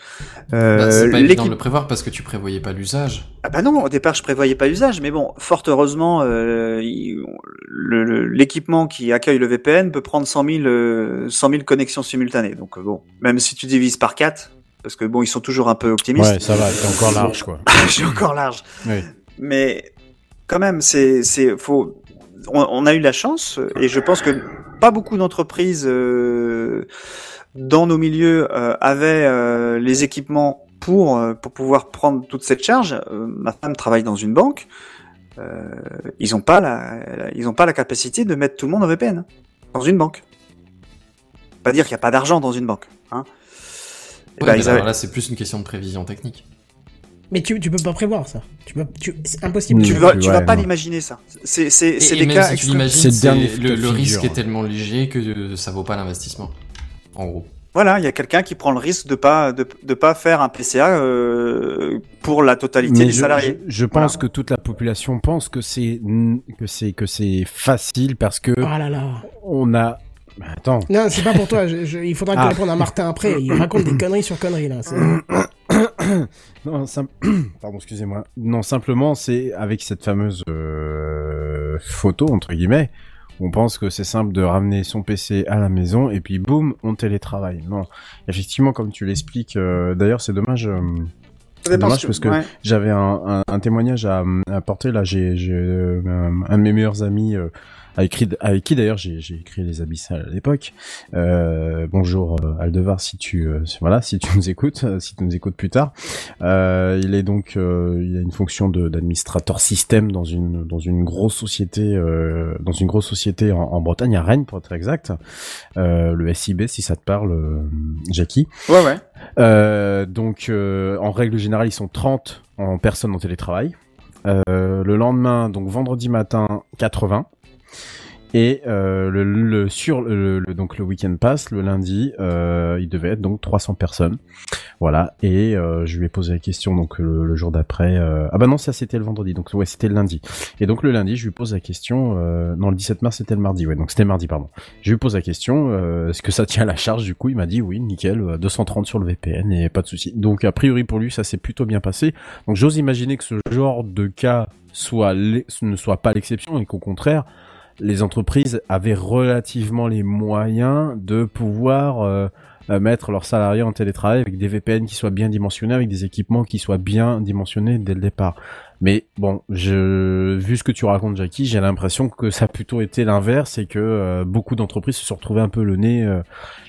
euh, Bah, c'est pas évident l'équipe de le prévoir parce que tu prévoyais pas l'usage. Ah bah non, au départ je prévoyais pas l'usage, mais bon, fort heureusement, euh, l'équipement qui accueille le VPN peut prendre 100 000, euh, 100 000 connexions simultanées. Donc euh, bon, même si tu divises par 4, parce que bon, ils sont toujours un peu optimistes. Ouais, ça va, c'est encore large, quoi. je suis encore large. Oui. Mais quand même, c'est, c'est, faut. On, on a eu la chance, et je pense que pas beaucoup d'entreprises euh, dans nos milieux euh, avaient euh, les équipements pour euh, pour pouvoir prendre toute cette charge. Euh, ma femme travaille dans une banque. Euh, ils ont pas la, la- ils ont pas la capacité de mettre tout le monde en VPN dans une banque. Pas dire qu'il n'y a pas d'argent dans une banque. Hein. Eh Ouais, ben, avaient- là, c'est plus une question de prévision technique. Mais tu, tu peux pas prévoir ça. Tu c'est impossible. tu vas, Ouais, tu vas pas l'imaginer ça. C'est, c'est, Et, c'est et des même cas si tu extrêmes. l'imagines, C'est le le, risque est tellement léger que ça vaut pas l'investissement. En gros. Voilà, il y a quelqu'un qui prend le risque de pas de, de pas faire un PCA euh, pour la totalité Mais des je, salariés. je, je pense Voilà. que toute la population pense que c'est que c'est que c'est facile parce que Oh là là. on a. Bah, attends. Non, c'est pas pour toi. Je- je- il faudra que tu Ah. répondes à Martin après. Il raconte des conneries sur conneries là. Non, sim- pardon, excusez-moi. Non, simplement, c'est avec cette fameuse euh, photo entre guillemets. On pense que c'est simple de ramener son PC à la maison et puis boum, on télétravaille. Non, effectivement, comme tu l'expliques. euh, D'ailleurs, c'est dommage. euh, dommage ce parce que ouais. J'avais un, un, un témoignage à, à apporter là. J'ai un de mes meilleurs amis avec qui d'ailleurs j'ai j'ai écrit les abyssales à l'époque. Euh, bonjour euh, Aldevar, si tu euh, voilà si tu nous écoutes, si tu nous écoutes plus tard. Euh, il est donc il a une fonction de- d'administrateur système dans une dans une grosse société dans une grosse société en, en Bretagne à Rennes pour être exact. Le SIB si ça te parle, Jackie. ouais, ouais. Donc, en règle générale, ils sont 30 en personnes en télétravail. Euh, le lendemain, donc vendredi matin, 80. Et euh, le, le sur le, le- donc le week-end passe le lundi, euh, il devait être donc 300 personnes, voilà. Et euh, je lui ai posé la question donc le, le jour d'après. euh, Ah bah non, ça c'était le vendredi, donc ouais c'était le lundi. Et donc le lundi, je lui pose la question. Euh, non, le 17 mars c'était le mardi, ouais. Donc c'était mardi, pardon. Je lui pose la question, euh, est-ce que ça tient à la charge Du coup, il m'a dit oui, nickel, euh, 230 sur le VPN et pas de souci. Donc a priori pour lui, ça s'est plutôt bien passé. Donc j'ose imaginer que ce genre de cas soit ne soit pas l'exception et qu'au contraire, les entreprises avaient relativement les moyens de pouvoir euh, euh, mettre leurs salariés en télétravail avec des VPN qui soient bien dimensionnés, avec des équipements qui soient bien dimensionnés dès le départ. Mais bon, je, vu ce que tu racontes, Jackie, j'ai l'impression que ça a plutôt été l'inverse et que euh, beaucoup d'entreprises se sont retrouvées un peu le nez, euh,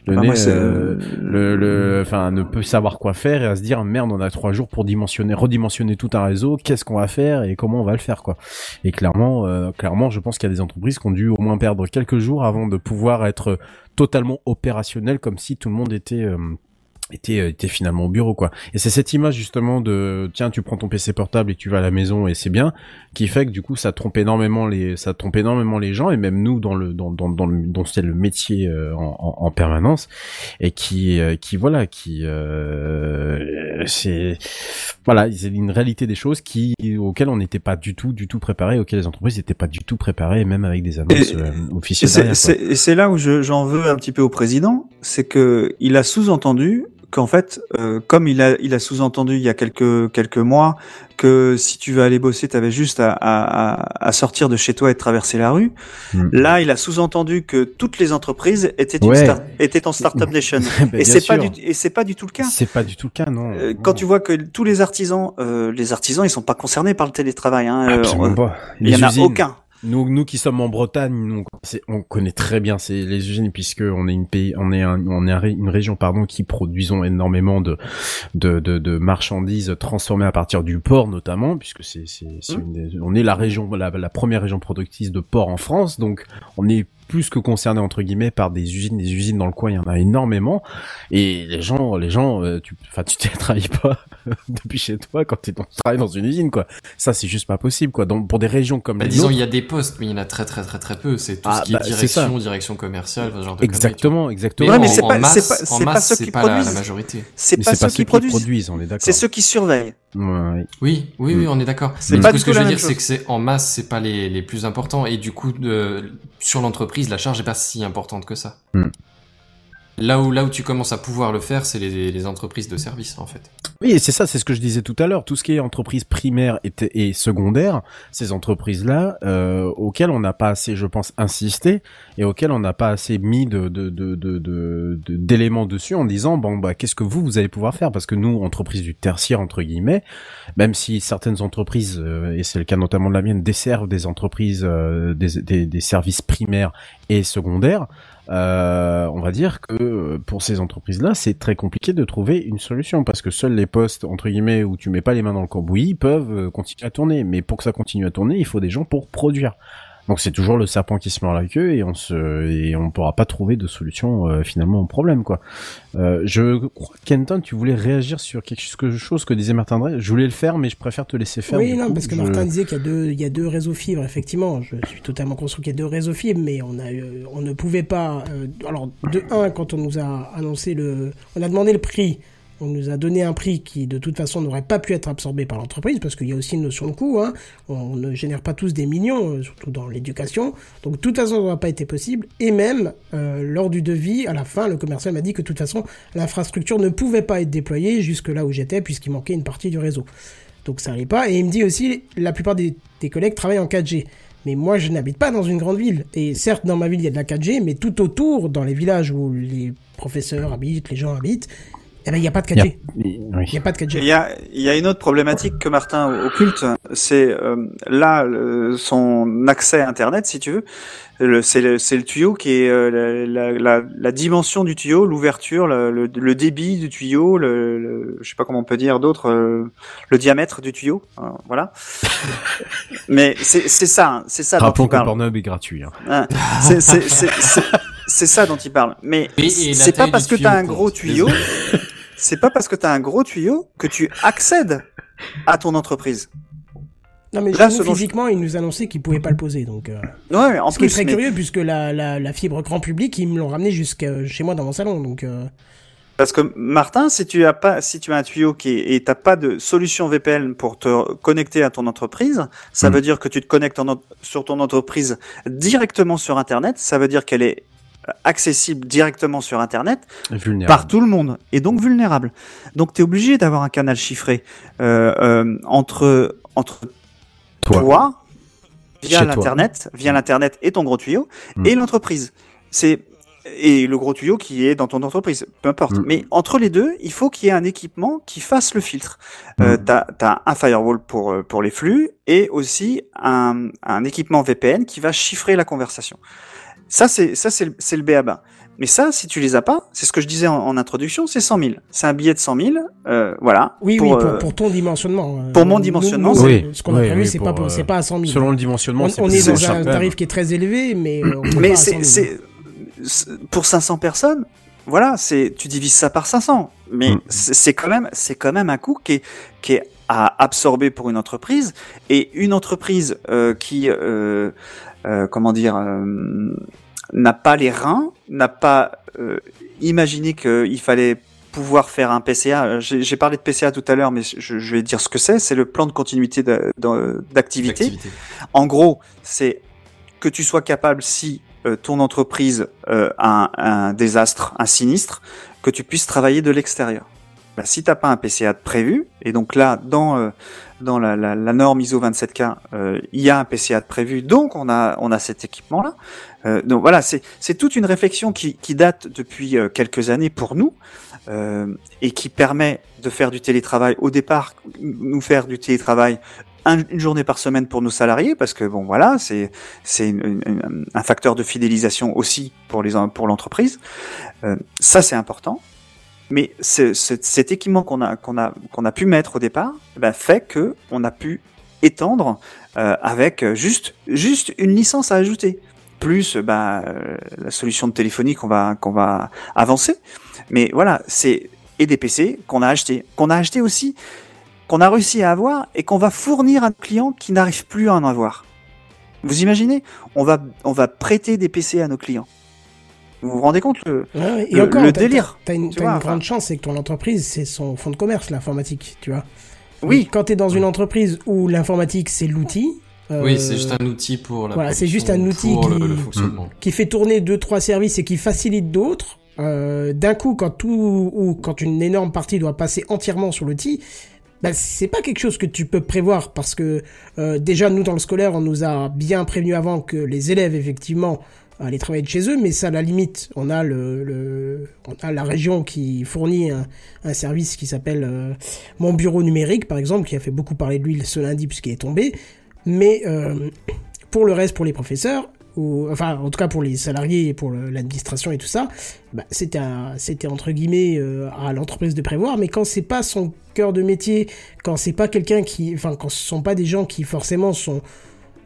le Bah, nez, euh, le, le, enfin, ne peut savoir quoi faire et à se dire merde, on a trois jours pour dimensionner, redimensionner tout un réseau. Qu'est-ce qu'on va faire et comment on va le faire, quoi. Et clairement, euh, clairement, je pense qu'il y a des entreprises qui ont dû au moins perdre quelques jours avant de pouvoir être totalement opérationnel, comme si tout le monde était euh, était, était finalement au bureau quoi. Et c'est cette image justement de tiens tu prends ton PC portable et tu vas à la maison et c'est bien qui fait que du coup ça trompe énormément les ça trompe énormément les gens et même nous dans le dans dans dans le dont c'est le métier euh, en, en, en permanence et qui euh, qui voilà qui euh, c'est voilà c'est une réalité des choses qui auxquelles on n'était pas du tout du tout préparé auxquelles les entreprises n'étaient pas du tout préparées même avec des annonces Et- euh, officielles et c'est là où je- j'en veux un petit peu au président, c'est que il a sous-entendu qu'en fait, euh, comme il a, il a sous-entendu il y a quelques quelques mois que si tu veux aller bosser, tu avais juste à, à, à- sortir de chez toi et de traverser la rue. Mm. Là, il a sous-entendu que toutes les entreprises étaient, Ouais. étaient en startup nation. Ben, et c'est pas du et c'est pas du tout le cas. C'est pas du tout le cas, non. Euh, Non. quand tu vois que tous les artisans, euh, les artisans, ils sont pas concernés par le télétravail. Hein, euh, Absolument on- pas. Il y en a usines, aucun. Nous, nous qui sommes en Bretagne, nous, on connaît très bien ces, les usines puisque on est une pays, on est un, on est un une région pardon qui produisons énormément de, de, de, de marchandises transformées à partir du porc notamment puisque c'est, c'est, c'est une des- on est la région, la, la première région productrice de porc en France, donc on est plus que concerné entre guillemets par des usines, des usines dans le coin, il y en a énormément. Et les gens, les gens, euh, tu, enfin, tu ne travailles pas depuis chez toi quand tu travailles dans une usine, quoi. Ça, c'est juste pas possible, quoi. Donc, pour des régions comme Bah, les disons, il y a des postes, mais il y en a très très très très peu. C'est tout Ah, ce qui bah, est c'est ça. direction, direction commerciale, ce genre de exactement, exactement. vois. Ouais, mais en- c'est pas- masse- c'est pas- c'est pas ceux qui pas la- la produisent. majorité. C'est Mais pas ceux qui produisent, produisent, on est d'accord. c'est ceux qui surveillent. Ouais, ouais. Oui, oui, Mm. oui, on est d'accord. C'est Mais pas ce que je la veux dire, c'est que c'est en masse, c'est pas les, les plus importants, et du coup, sur l'entreprise, la charge est pas si importante que ça. Mm. Là où, là où tu commences à pouvoir le faire, c'est les, les entreprises de services, en fait. Oui, et c'est ça, c'est ce que je disais tout à l'heure. Tout ce qui est entreprise primaire et, et secondaire, ces entreprises-là, euh, auxquelles on n'a pas assez, je pense, insisté et auxquelles on n'a pas assez mis de de de de d'éléments dessus en disant bon bah qu'est-ce que vous vous allez pouvoir faire? Parce que nous, entreprises du tertiaire entre guillemets, même si certaines entreprises euh, et c'est le cas notamment de la mienne desservent des entreprises euh, des, des des services primaires et secondaires. Euh, on va dire que euh, pour ces entreprises-là, c'est très compliqué de trouver une solution parce que seuls les postes entre guillemets où tu mets pas les mains dans le cambouis peuvent euh, continuer à tourner. Mais pour que ça continue à tourner, il faut des gens pour produire. Donc c'est toujours le serpent qui se mord la queue et on se et on pourra pas trouver de solution euh, finalement au problème quoi. Euh, je crois Kenton, tu voulais réagir sur quelque chose que, disait Martin Drey. Je voulais le faire, mais je préfère te laisser faire. Oui, non, coup. parce que Je- Martin disait qu'il y a deux, il y a deux réseaux fibres, effectivement. Je suis totalement construit qu'il y a deux réseaux fibres, mais on a, euh, on ne pouvait pas, alors, de un, quand on nous a annoncé le, on a demandé le prix, on nous a donné un prix qui, de toute façon, n'aurait pas pu être absorbé par l'entreprise, parce qu'il y a aussi une notion de coût, hein. On ne génère pas tous des millions, euh, surtout dans l'éducation. Donc, de toute façon, ça n'aurait pas été possible. Et même, euh, lors du devis, à la fin, le commercial m'a dit que, de toute façon, l'infrastructure ne pouvait pas être déployée jusque là où j'étais, puisqu'il manquait une partie du réseau. Donc ça allait pas. Et il me dit aussi, la plupart des, des collègues travaillent en 4G. Mais moi, je n'habite pas dans une grande ville. Et certes, dans ma ville, il y a de la 4G, mais tout autour, dans les villages où les professeurs habitent, les gens habitent, eh ben, il n'y a pas de Il y a- 4G. oui. Il n'y a pas de 4G. Il y a, il y a une autre problématique que Martin occulte, c'est euh, là le- son accès à Internet, si tu veux. Le- C'est le, c'est le tuyau qui est euh, la, la, la, la dimension du tuyau, l'ouverture, le, le, le débit du tuyau, le, le- je sais pas comment on peut dire d'autres, euh, le diamètre du tuyau, euh, voilà. Mais c'est c'est ça, hein, c'est ça dont Rappelons il que. Pornhub est gratuit. Hein. Hein, c'est- c'est- c'est- c'est- c'est ça dont il parle. Mais c'est pas parce que tu as un gros tuyau, c'est pas parce que tu as un gros tuyau que tu accèdes à ton entreprise. Non, mais Là, nous, physiquement, il nous annonçait qu'ils pouvaient pas le poser. Donc, euh, Ouais, en ce qui est plus, très mais- curieux, puisque la, la, la fibre grand public, ils me l'ont ramené jusqu'à chez moi dans mon salon. Donc, euh, parce que Martin, si tu as pas, si tu as un tuyau qui est, et t'as pas de solution VPN pour te connecter à ton entreprise, ça Mm. veut dire que tu te connectes en en- sur ton entreprise directement sur Internet. Ça veut dire qu'elle est accessible directement sur Internet. Par tout le monde et donc vulnérable. Donc tu es obligé d'avoir un canal chiffré euh, euh, entre entre Toi. toi, via l'internet, via l'internet et ton gros tuyau Mm. et l'entreprise. C'est et le gros tuyau qui est dans ton entreprise, peu importe. Mm. Mais entre les deux, il faut qu'il y ait un équipement qui fasse le filtre. Euh, Mm. t'as as un firewall pour euh, pour les flux et aussi un, un équipement VPN qui va chiffrer la conversation. Ça c'est ça c'est le, c'est le BABA. Mais ça, si tu les as pas, c'est ce que je disais en, en introduction, c'est 100 000. C'est un billet de 100 000, euh, voilà. oui, pour, oui, pour, euh, pour ton dimensionnement. euh, pour mon dimensionnement, nous, Oui, Ce qu'on a prévu, oui, c'est pour, pas, euh, c'est pas à 100 000. Selon le dimensionnement, on, c'est on plus est dans un tarif qui est très élevé, mais euh, on Mais pas à c'est 100 000. c'est c'est- pour 500 personnes, voilà, c'est tu divises ça par 500. Mais Mm. c'est c'est quand même c'est quand même un coût qui est qui est à absorber pour une entreprise et une entreprise euh, qui euh, comment dire euh, n'a pas les reins, n'a pas euh, imaginé qu'il fallait pouvoir faire un PCA. J'ai parlé de PCA tout à l'heure, mais je, je vais dire ce que c'est. C'est le plan de continuité. D'activité. En gros, c'est que tu sois capable, si euh, ton entreprise euh, a un, un désastre, un sinistre, que tu puisses travailler de l'extérieur. Bah, si t'as pas un PCA de prévu, et donc là, dans euh, dans la, la, la norme ISO 27K, euh, il y a un PCA de prévu, donc on a on a cet équipement-là. Euh, donc voilà, c'est toute une réflexion qui, qui date depuis euh, quelques années pour nous euh, et qui permet de faire du télétravail. Au départ, nous faire du télétravail un- une journée par semaine pour nos salariés, parce que bon voilà, c'est c'est un facteur de fidélisation aussi pour les pour l'entreprise. Euh, ça c'est important. Mais ce- ce- cet équipement qu'on a qu'on a qu'on a pu mettre au départ, eh ben, fait que on a pu étendre euh, avec juste juste une licence à ajouter. plus bah, euh, la solution de téléphonie qu'on va qu'on va avancer. Mais voilà, c'est et des PC qu'on a acheté, qu'on a acheté aussi, qu'on a réussi à avoir et qu'on va fournir à un client qui n'arrive plus à en avoir. Vous imaginez On va on va prêter des PC à nos clients. Vous vous rendez compte le, Ouais. Et le- encore, le t'as- délire, T'as une, tu t'as vois, une enfin. grande chance, c'est que ton entreprise, c'est son fonds de commerce, l'informatique, tu vois. Oui. Quand t'es dans une entreprise où l'informatique, c'est l'outil. euh, Oui, c'est juste un outil pour la voilà, c'est juste un outil qui- le qui fait tourner deux trois services et qui facilite d'autres. euh, D'un coup, quand tout ou quand une énorme partie doit passer entièrement sur l'outil, bah, c'est pas quelque chose que tu peux prévoir parce que euh, déjà nous dans le scolaire, on nous a bien prévenu avant que les élèves effectivement allaient travailler de chez eux, mais ça à la limite, on a le, on a la région qui fournit un, service qui s'appelle euh, mon bureau numérique par exemple, qui a fait beaucoup parler de lui ce lundi puisqu'il est tombé, mais euh, pour le reste, pour les professeurs, enfin en tout cas pour les salariés et pour l'administration et tout ça, bah, c'était entre guillemets euh, à l'entreprise de prévoir. Mais quand c'est pas son cœur de métier, quand c'est pas quelqu'un qui, enfin quand ce sont pas des gens qui forcément sont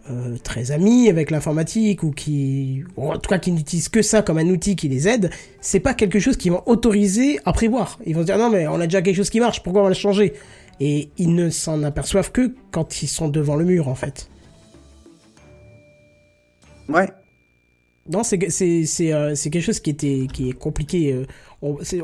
euh, très amis avec l'informatique ou qui, ou en tout cas qui n'utilisent que ça comme un outil qui les aide, c'est pas quelque chose qu'ils vont autoriser à prévoir. Ils vont se dire non mais on a déjà quelque chose qui marche, pourquoi on va le changer? Et ils ne s'en aperçoivent que quand ils sont devant le mur en fait. Ouais. Non, c'est c'est c'est euh, c'est quelque chose qui était qui est compliqué. euh,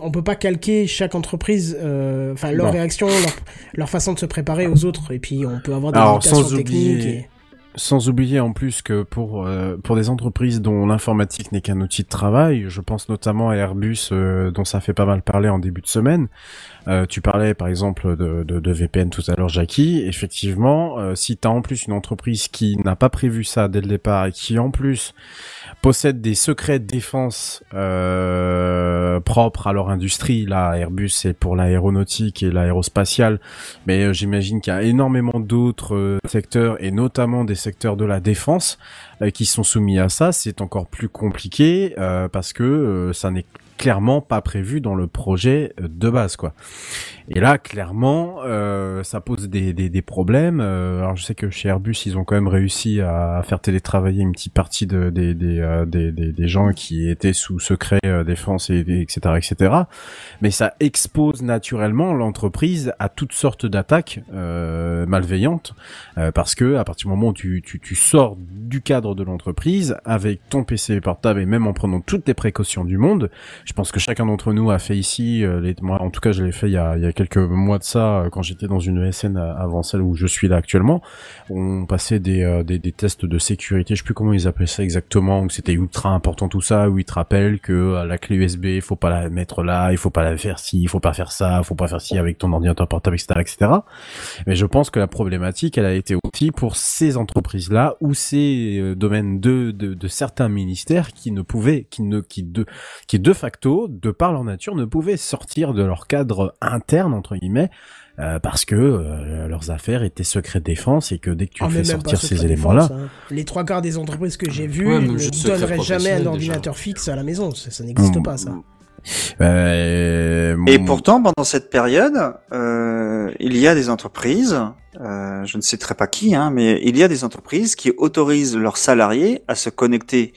on peut pas calquer chaque entreprise, euh, enfin leur Non. réaction, leur, leur façon de se préparer aux autres, et puis on peut avoir des Alors, limitations sans techniques. oublier- et- Sans oublier en plus que pour euh, pour des entreprises dont l'informatique n'est qu'un outil de travail, je pense notamment à Airbus euh, dont ça fait pas mal parler en début de semaine. Euh, tu parlais par exemple de, de, de VPN tout à l'heure, Jackie. Effectivement, si tu as en plus une entreprise qui n'a pas prévu ça dès le départ et qui en plus possède des secrets de défense euh, propres à leur industrie, là Airbus c'est pour l'aéronautique et l'aérospatiale, mais euh, j'imagine qu'il y a énormément d'autres euh, secteurs et notamment des secteurs de la défense qui sont soumis à ça. C'est encore plus compliqué parce que ça n'est clairement pas prévu dans le projet euh, de base, quoi. Et là, clairement, euh, ça pose des, des, des problèmes. Euh, alors, je sais que chez Airbus, ils ont quand même réussi à, faire télétravailler une petite partie de, des, des, euh, des, des, gens qui étaient sous secret défense, et etc., etc. Mais ça expose naturellement l'entreprise à toutes sortes d'attaques euh, malveillantes, euh, parce que à partir du moment où tu, tu, tu sors du cadre de l'entreprise avec ton PC portable et même en prenant toutes les précautions du monde, je pense que chacun d'entre nous a fait ici, euh, les, moi en tout cas je l'ai fait il y a, il y a quelques mois de ça, euh, quand j'étais dans une ESN euh, avant celle où je suis là actuellement, on passait des, des, des tests de sécurité, je sais plus comment ils appelaient ça exactement, où c'était ultra important tout ça, où ils te rappellent que la clé USB, il faut pas la mettre là, il faut pas la faire ci, il faut pas faire ça, il faut pas faire ci avec ton ordinateur portable, etc., etc. Mais je pense que la problématique, elle a été aussi pour ces entreprises-là ou ces domaines de, de, de certains ministères qui ne pouvaient, qui ne, qui de, qui de facto, de par leur nature, ne pouvaient sortir de leur cadre interne entre guillemets. euh, parce que euh, leurs affaires étaient secret de défense et que dès que tu Ah, fais sortir ces éléments-là, hein. Les trois quarts des entreprises que j'ai vues Ouais, ne donneraient jamais un ordinateur déjà. fixe à la maison. Ça, ça n'existe Mm. pas, ça. euh, Et mon- pourtant, pendant cette période, euh, il y a des entreprises, euh, je ne citerai pas qui, hein, mais il y a des entreprises qui autorisent leurs salariés à se connecter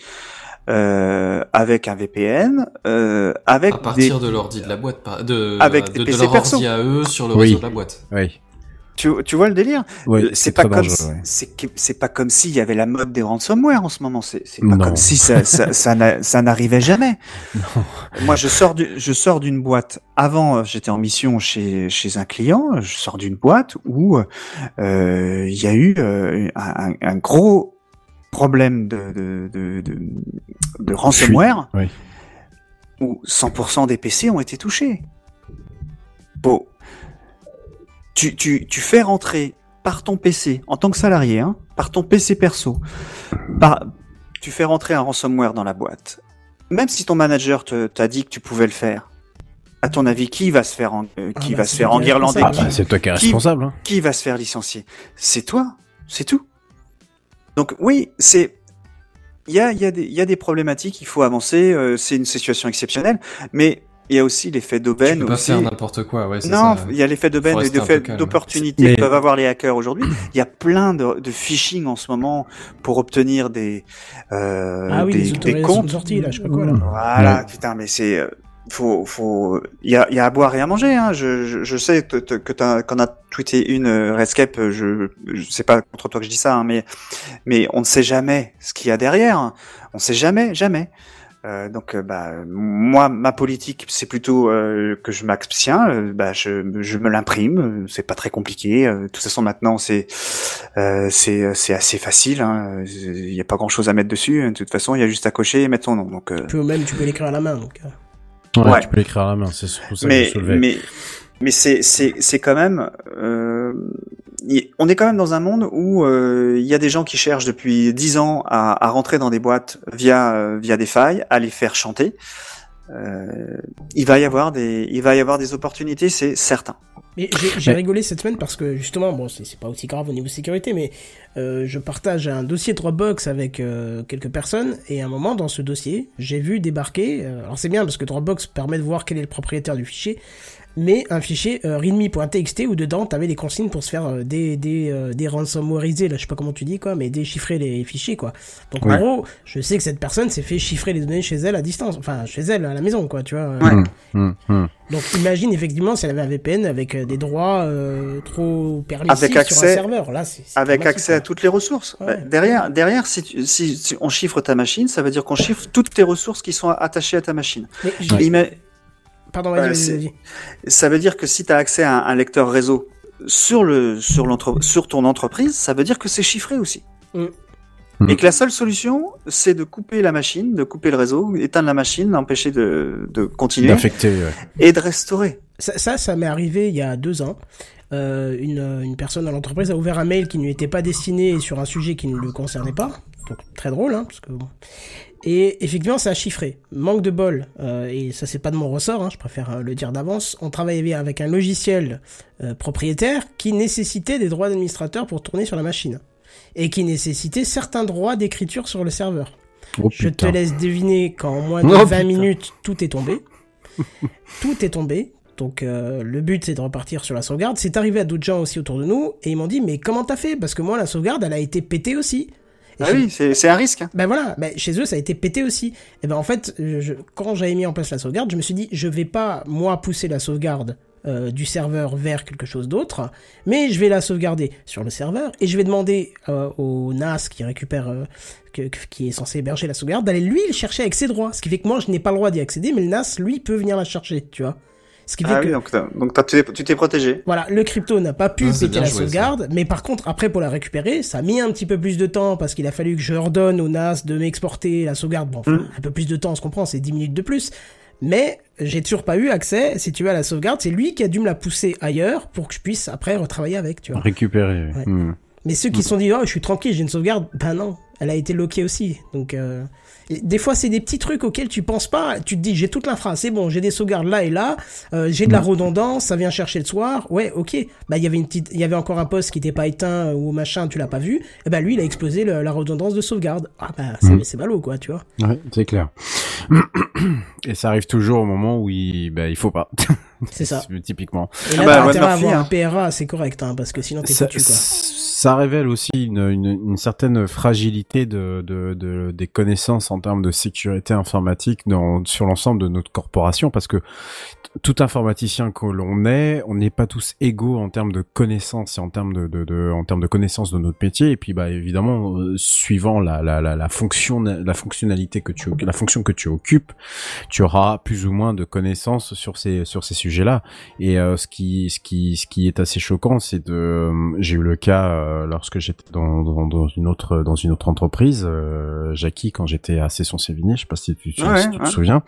euh, avec un VPN, euh, avec À des partir de l'ordi de la boîte, pas- de, Avec de, des de PC leur perso. ordi à eux sur le Oui. réseau de la boîte. oui, tu, tu vois le délire? Oui, Euh, C'est pas comme ouais. c'est pas comme s'il y avait la mode des ransomware en ce moment. C'est c'est pas Non. comme si ça ça, ça, n'a- ça n'arrivait jamais. Moi, je sors du, je sors d'une boîte. Avant, euh, j'étais en mission chez chez un client. Je sors d'une boîte où euh, il y a eu euh, un- un gros problème de de de, de, de ransomware oui. où 100% des PC ont été touchés. Bon, tu, tu, tu fais rentrer par ton PC, en tant que salarié, hein, par ton PC perso, par, tu fais rentrer un ransomware dans la boîte. Même si ton manager te- t'a dit que tu pouvais le faire, à ton avis, qui va se faire, en, euh, Ah qui bah, va c'est se faire toi qui es enguirlander Ah, responsable. bah, c'est toi qui es Qui- responsable. Hein. qui va se faire licencier? C'est toi, c'est tout? Donc oui, c'est il y a, il y, a des- il y a des problématiques, il faut avancer, euh, c'est une situation exceptionnelle, mais il y a aussi l'effet Tu d'aubaine peux pas aussi. faire n'importe quoi, ouais, c'est Non, il y a l'effet d'aubaine et calme. d'opportunité Mais- que peuvent avoir les hackers aujourd'hui. Il y a plein de, de phishing en ce moment pour obtenir des euh, Ah oui, des, des autorisations de comptes. sortie, là, je sais pas quoi, là. Voilà, putain, mais c'est euh, faut faut il y a y a à boire et à manger hein. Je je, je sais que t'as qu'on a tweeté une euh, Redscape, euh, je je sais pas contre toi que je dis ça hein, mais mais on ne sait jamais ce qu'il y a derrière. hein. On sait jamais jamais. Euh, donc euh, bah moi ma politique c'est plutôt euh, que je m'abstiens bah je je me l'imprime c'est pas très compliqué de toute façon maintenant c'est c'est c'est assez facile hein. il y a pas grand chose à mettre dessus de toute façon il y a juste à cocher et mettre son nom donc Tu peux même, tu peux l'écrire à la main, donc. Euh. Ouais, Ouais. Tu peux l'écrire à la main, c'est surtout ça que mais je soulevais. mais mais c'est c'est c'est quand même euh, y- on est quand même dans un monde où euh, il y a des gens qui cherchent depuis dix ans à, à rentrer dans des boîtes via euh, via des failles, à les faire chanter. Euh, il va y avoir des il va y avoir des opportunités, c'est certain. Mais j'ai Mais- rigolé cette semaine parce que justement, bon, c'est c'est pas aussi grave au niveau sécurité, mais euh, je partage un dossier Dropbox avec euh, quelques personnes et à un moment dans ce dossier, j'ai vu débarquer. euh, alors c'est bien parce que Dropbox permet de voir quel est le propriétaire du fichier, mais un fichier euh, readme.txt où dedans t'avais des consignes pour se faire euh, des des euh, des ransomwareiser, là je sais pas comment tu dis quoi, mais déchiffrer les fichiers quoi. Donc en gros, je sais que cette personne s'est fait chiffrer les données chez elle à distance, enfin chez elle à la maison quoi, tu vois. euh, Ouais. Hum, hum, hum. donc imagine effectivement si elle avait un VPN avec euh, des droits euh, trop permissifs Avec sur un serveur. Là, c'est c'est Avec accès à toutes les ressources. Ouais. Bah, derrière, derrière, si, tu- si, si on chiffre ta machine, ça veut dire qu'on chiffre toutes tes ressources qui sont attachées à ta machine. Mais Pardon, vas-y, Ouais, vas-y, c'est- vas-y. Ça veut dire que si tu as accès à un, un lecteur réseau sur le sur l'entre sur ton entreprise, ça veut dire que c'est chiffré aussi. Mm. Mm. Et que la seule solution, c'est de couper la machine, de couper le réseau, éteindre la machine, l'empêcher de, de continuer D'affecter, ouais. et de restaurer. Ça, ça, ça m'est arrivé il y a deux ans. Euh, une, une personne dans l'entreprise a ouvert un mail qui ne lui était pas destiné sur un sujet qui ne le concernait pas. Donc très drôle, hein, parce que bon. Et effectivement, ça a chiffré. Manque de bol, euh, et ça c'est pas de mon ressort, hein, je préfère euh, le dire d'avance. On travaillait avec un logiciel euh, propriétaire qui nécessitait des droits d'administrateur pour tourner sur la machine, et qui nécessitait certains droits d'écriture sur le serveur. Oh, Je te laisse deviner qu'en moins de Oh, 20 putain. minutes, tout est tombé. tout est tombé. Donc euh, le but c'est de repartir sur la sauvegarde. C'est arrivé à d'autres gens aussi autour de nous et ils m'ont dit mais comment t'as fait? Parce que moi la sauvegarde elle a été pétée aussi. Ah oui, c'est un risque. hein. Ben voilà, ben chez eux ça a été pété aussi. Et ben en fait, je- quand j'avais mis en place la sauvegarde, je me suis dit je vais pas moi pousser la sauvegarde euh, du serveur vers quelque chose d'autre, mais je vais la sauvegarder sur le serveur et je vais demander euh, au NAS qui récupère, euh, que- qui est censé héberger la sauvegarde, d'aller lui le chercher avec ses droits. Ce qui fait que moi je n'ai pas le droit d'y accéder, mais le NAS lui peut venir la chercher, tu vois. Ce qui fait Ah que oui, donc, tu t'es- protégé. voilà, le crypto n'a pas pu Ah, péter la joué, ça. sauvegarde, mais par contre, après, pour la récupérer, ça a mis un petit peu plus de temps parce qu'il a fallu que je ordonne au NAS de m'exporter la sauvegarde. Bon, enfin, Mm. un peu plus de temps, on se comprend, c'est 10 minutes de plus. Mais j'ai toujours pas eu accès, si tu veux, à la sauvegarde. C'est lui qui a dû me la pousser ailleurs pour que je puisse après retravailler avec, tu vois. Récupérer. Ouais. hum. Mais ceux qui se sont dit, oh, je suis tranquille, j'ai une sauvegarde, ben non, elle a été loquée aussi. Donc, euh, et des fois, c'est des petits trucs auxquels tu penses pas. Tu te dis, j'ai toute l'infra, c'est bon, j'ai des sauvegardes là et là, euh, j'ai de la redondance, ça vient chercher le soir. Ouais, ok. Bah, il y avait une petite, il y avait encore un poste qui était pas éteint ou machin, tu l'as pas vu. Et ben lui, il a explosé le- la redondance de sauvegarde. Ah bah, c'est Mm. c'est ballot, quoi, tu vois. Ouais, c'est clair. Et ça arrive toujours au moment où il, bah, il faut pas. C'est ça. Typiquement. Et là, Ah bah, intérêt à avoir hein. un PRA, c'est correct, hein, parce que sinon t'es foutu, quoi. ça révèle aussi une, une, une certaine fragilité de, de, de, des connaissances en termes de sécurité informatique dans, sur l'ensemble de notre corporation, parce que tout informaticien que l'on est, on n'est pas tous égaux en termes de connaissances et en termes de, de, de, en termes de connaissances de notre métier. Et puis, bah, évidemment, euh, suivant la, la, la, la fonction, la fonctionnalité que tu, la fonction que tu occupes, tu auras plus ou moins de connaissances sur ces, sur ces sujets-là. Et euh, ce qui, ce qui, ce qui est assez choquant, c'est de, euh, j'ai eu le cas euh, lorsque j'étais dans, dans, dans une autre, dans une autre entreprise, euh, Jackie, quand j'étais à Cesson-Sévigné, je sais pas si tu, Ouais, si tu te souviens,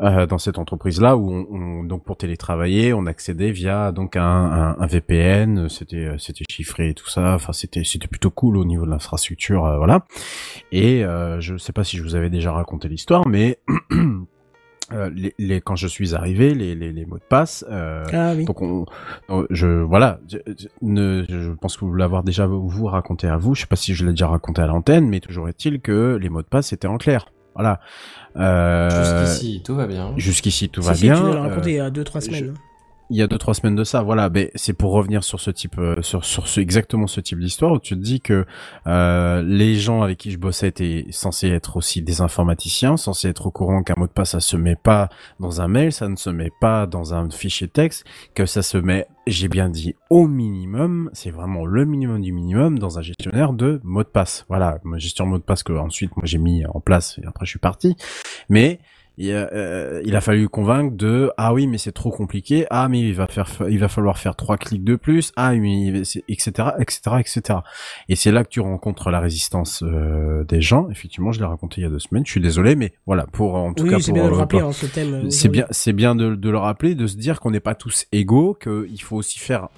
euh, dans cette entreprise-là où on, on- donc pour télétravailler, on accédait via donc un, un, un VPN, c'était, c'était chiffré et tout ça, enfin c'était, c'était plutôt cool au niveau de l'infrastructure, euh, voilà. Et euh, je sais pas si je vous avais déjà raconté l'histoire, mais euh, les, les, quand je suis arrivé, les, les, les mots de passe, euh, Ah oui. donc on, on- je voilà, je, je- ne, je pense que vous l'avoir déjà vous raconté à vous. Je sais pas si je l'ai déjà raconté à l'antenne, mais toujours est-il que les mots de passe étaient en clair. Voilà. Euh, Jusqu'ici, tout va bien. Jusqu'ici, tout va bien. tu l'as Euh, raconté il y a 2-3 semaines. hein. Il y a deux trois semaines de ça voilà. Mais c'est pour revenir sur ce type euh, sur sur ce exactement ce type d'histoire où tu te dis que euh, les gens avec qui je bossais étaient censés être aussi des informaticiens censés être au courant qu'un mot de passe ça se met pas dans un mail ça ne se met pas dans un fichier texte que ça se met j'ai bien dit au minimum c'est vraiment le minimum du minimum dans un gestionnaire de mots de passe. Voilà gestion mot de passe que ensuite moi j'ai mis en place et après je suis parti. Mais il a, euh, il a fallu convaincre de ah oui mais c'est trop compliqué. Ah mais il va faire il va falloir faire trois clics de plus. Ah mais etc etc etc et c'est là que tu rencontres la résistance euh, des gens. Effectivement je l'ai raconté il y a deux semaines. Je suis désolé mais voilà pour en tout Oui, cas c'est bien de le euh, rappeler, hein, ce thème. euh, c'est bien c'est bien de, de le rappeler de se dire qu'on n'est pas tous égaux qu'il faut aussi faire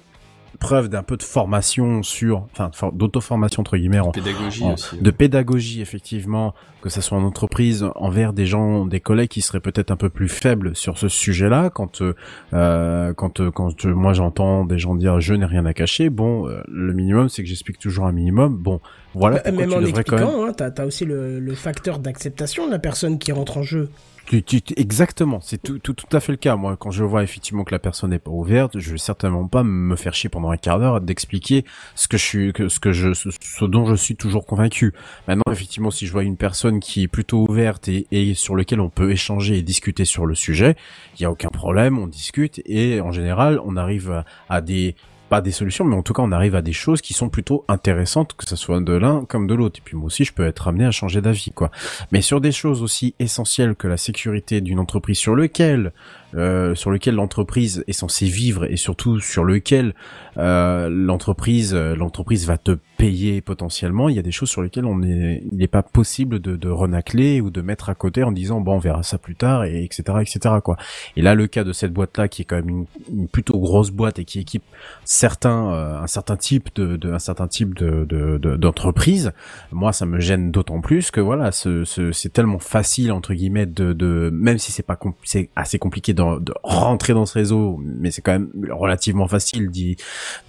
preuve d'un peu de formation sur enfin for- d'auto-formation entre guillemets en, Pédagogie en- aussi. de pédagogie effectivement, que ça soit en entreprise envers des gens, des collègues qui seraient peut-être un peu plus faibles sur ce sujet-là. Quand euh, quand euh, quand euh, moi j'entends des gens dire je n'ai rien à cacher, bon, euh, le minimum c'est que j'explique toujours un minimum. Bon, voilà Bah, pourquoi Même tu en même. expliquant, hein, t'as as aussi le, le facteur d'acceptation de la personne qui rentre en jeu. Exactement, c'est tout, tout, tout à fait le cas. Moi, quand je vois effectivement que la personne n'est pas ouverte, je vais certainement pas me faire chier pendant un quart d'heure d'expliquer ce que je suis, ce que je, ce, dont je suis toujours convaincu. Maintenant, effectivement, si je vois une personne qui est plutôt ouverte et, et sur lequel on peut échanger et discuter sur le sujet, il y a aucun problème, on discute et en général, on arrive à des pas des solutions, mais en tout cas, on arrive à des choses qui sont plutôt intéressantes, que ce soit de l'un comme de l'autre. Et puis moi aussi, je peux être amené à changer d'avis, quoi. Mais sur des choses aussi essentielles que la sécurité d'une entreprise sur lequel euh, sur lequel l'entreprise est censée vivre et surtout sur lequel euh, l'entreprise euh, l'entreprise va te payer potentiellement, il y a des choses sur lesquelles on est il n'est pas possible de, de renacler ou de mettre à côté en disant bon on verra ça plus tard et etc etc quoi. Et là le cas de cette boîte là qui est quand même une, une plutôt grosse boîte et qui équipe certains euh, un certain type de, de un certain type de de- de- d'entreprise, moi ça me gêne d'autant plus que voilà ce, ce- c'est tellement facile entre guillemets de, de même si c'est pas c'est assez compliqué de, de rentrer dans ce réseau mais c'est quand même relativement facile d'y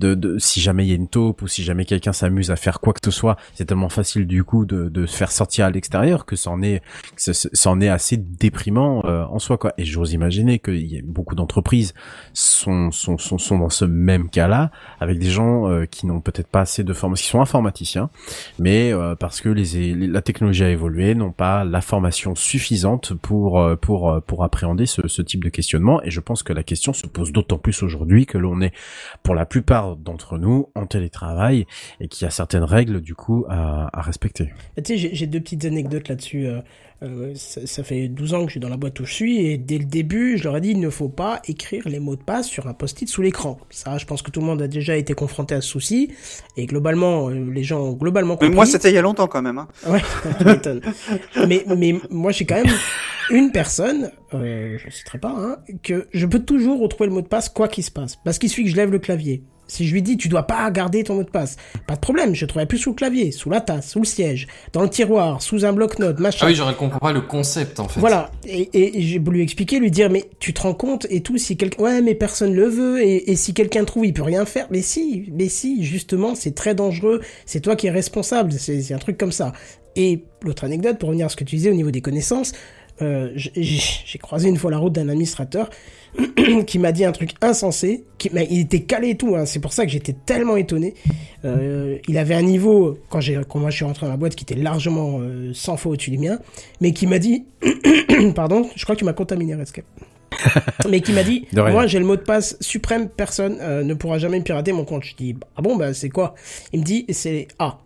de, de si jamais il y a une taupe ou si jamais quelqu'un s'amuse à faire quoi que ce soit c'est tellement facile du coup de, de se faire sortir à l'extérieur que c'en est c'en est assez déprimant euh, en soi quoi et j'ose imaginer qu'il y a beaucoup d'entreprises sont, sont sont sont dans ce même cas là avec des gens euh, qui n'ont peut-être pas assez de formation qui sont informaticiens mais euh, parce que les, les- la technologie a évolué, n'ont pas la formation suffisante pour euh, pour euh, pour appréhender ce, ce type de questionnement. Et je pense que la question se pose d'autant plus aujourd'hui que l'on est, pour la plupart d'entre nous, en télétravail et qu'il y a certaines règles du coup à, à respecter. Tu sais, j'ai- deux petites anecdotes là-dessus. euh, euh, ça, ça fait 12 ans que je suis dans la boîte où je suis et dès le début, je leur ai dit il ne faut pas écrire les mots de passe sur un post-it sous l'écran. Ça, je pense que tout le monde a déjà été confronté à ce souci et globalement, euh, les gens ont globalement Mais compris. moi, c'était il y a longtemps quand même. Hein. Ouais, tu m'étonnes. mais, mais moi, j'ai quand même une personne, euh, je ne citerai pas, hein, que je peux toujours retrouver le mot de passe quoi qu'il se passe. Parce qu'il suffit que je lève le clavier. Si je lui dis, tu dois pas garder ton mot de passe, pas de problème, je trouverai plus sous le clavier, sous la tasse, sous le siège, dans le tiroir, sous un bloc-notes, machin. Ah oui, je ne comprends pas le concept en fait. Voilà, et, et, et j'ai voulu lui expliquer, lui dire, mais tu te rends compte et tout, si quelqu'un, ouais, mais personne le veut, et, et si quelqu'un trouve, il peut rien faire. Mais si, mais si, justement, c'est très dangereux, c'est toi qui es responsable, c'est un truc comme ça. Et l'autre anecdote, pour revenir à ce que tu disais au niveau des connaissances, euh, j'ai croisé une fois la route d'un administrateur qui m'a dit un truc insensé, qui, mais il était calé et tout, hein, c'est pour ça que j'étais tellement étonné. Euh, il avait un niveau, quand, j'ai, quand moi je suis rentré dans la boîte, qui était largement euh, 100 fois au-dessus du mien, mais qui m'a dit, pardon, je crois que tu m'as contaminé, Rescape. mais qui m'a dit, moi j'ai le mot de passe suprême, personne euh, ne pourra jamais me pirater mon compte. Je dis, ah bon, bah c'est quoi? Il me dit, c'est A.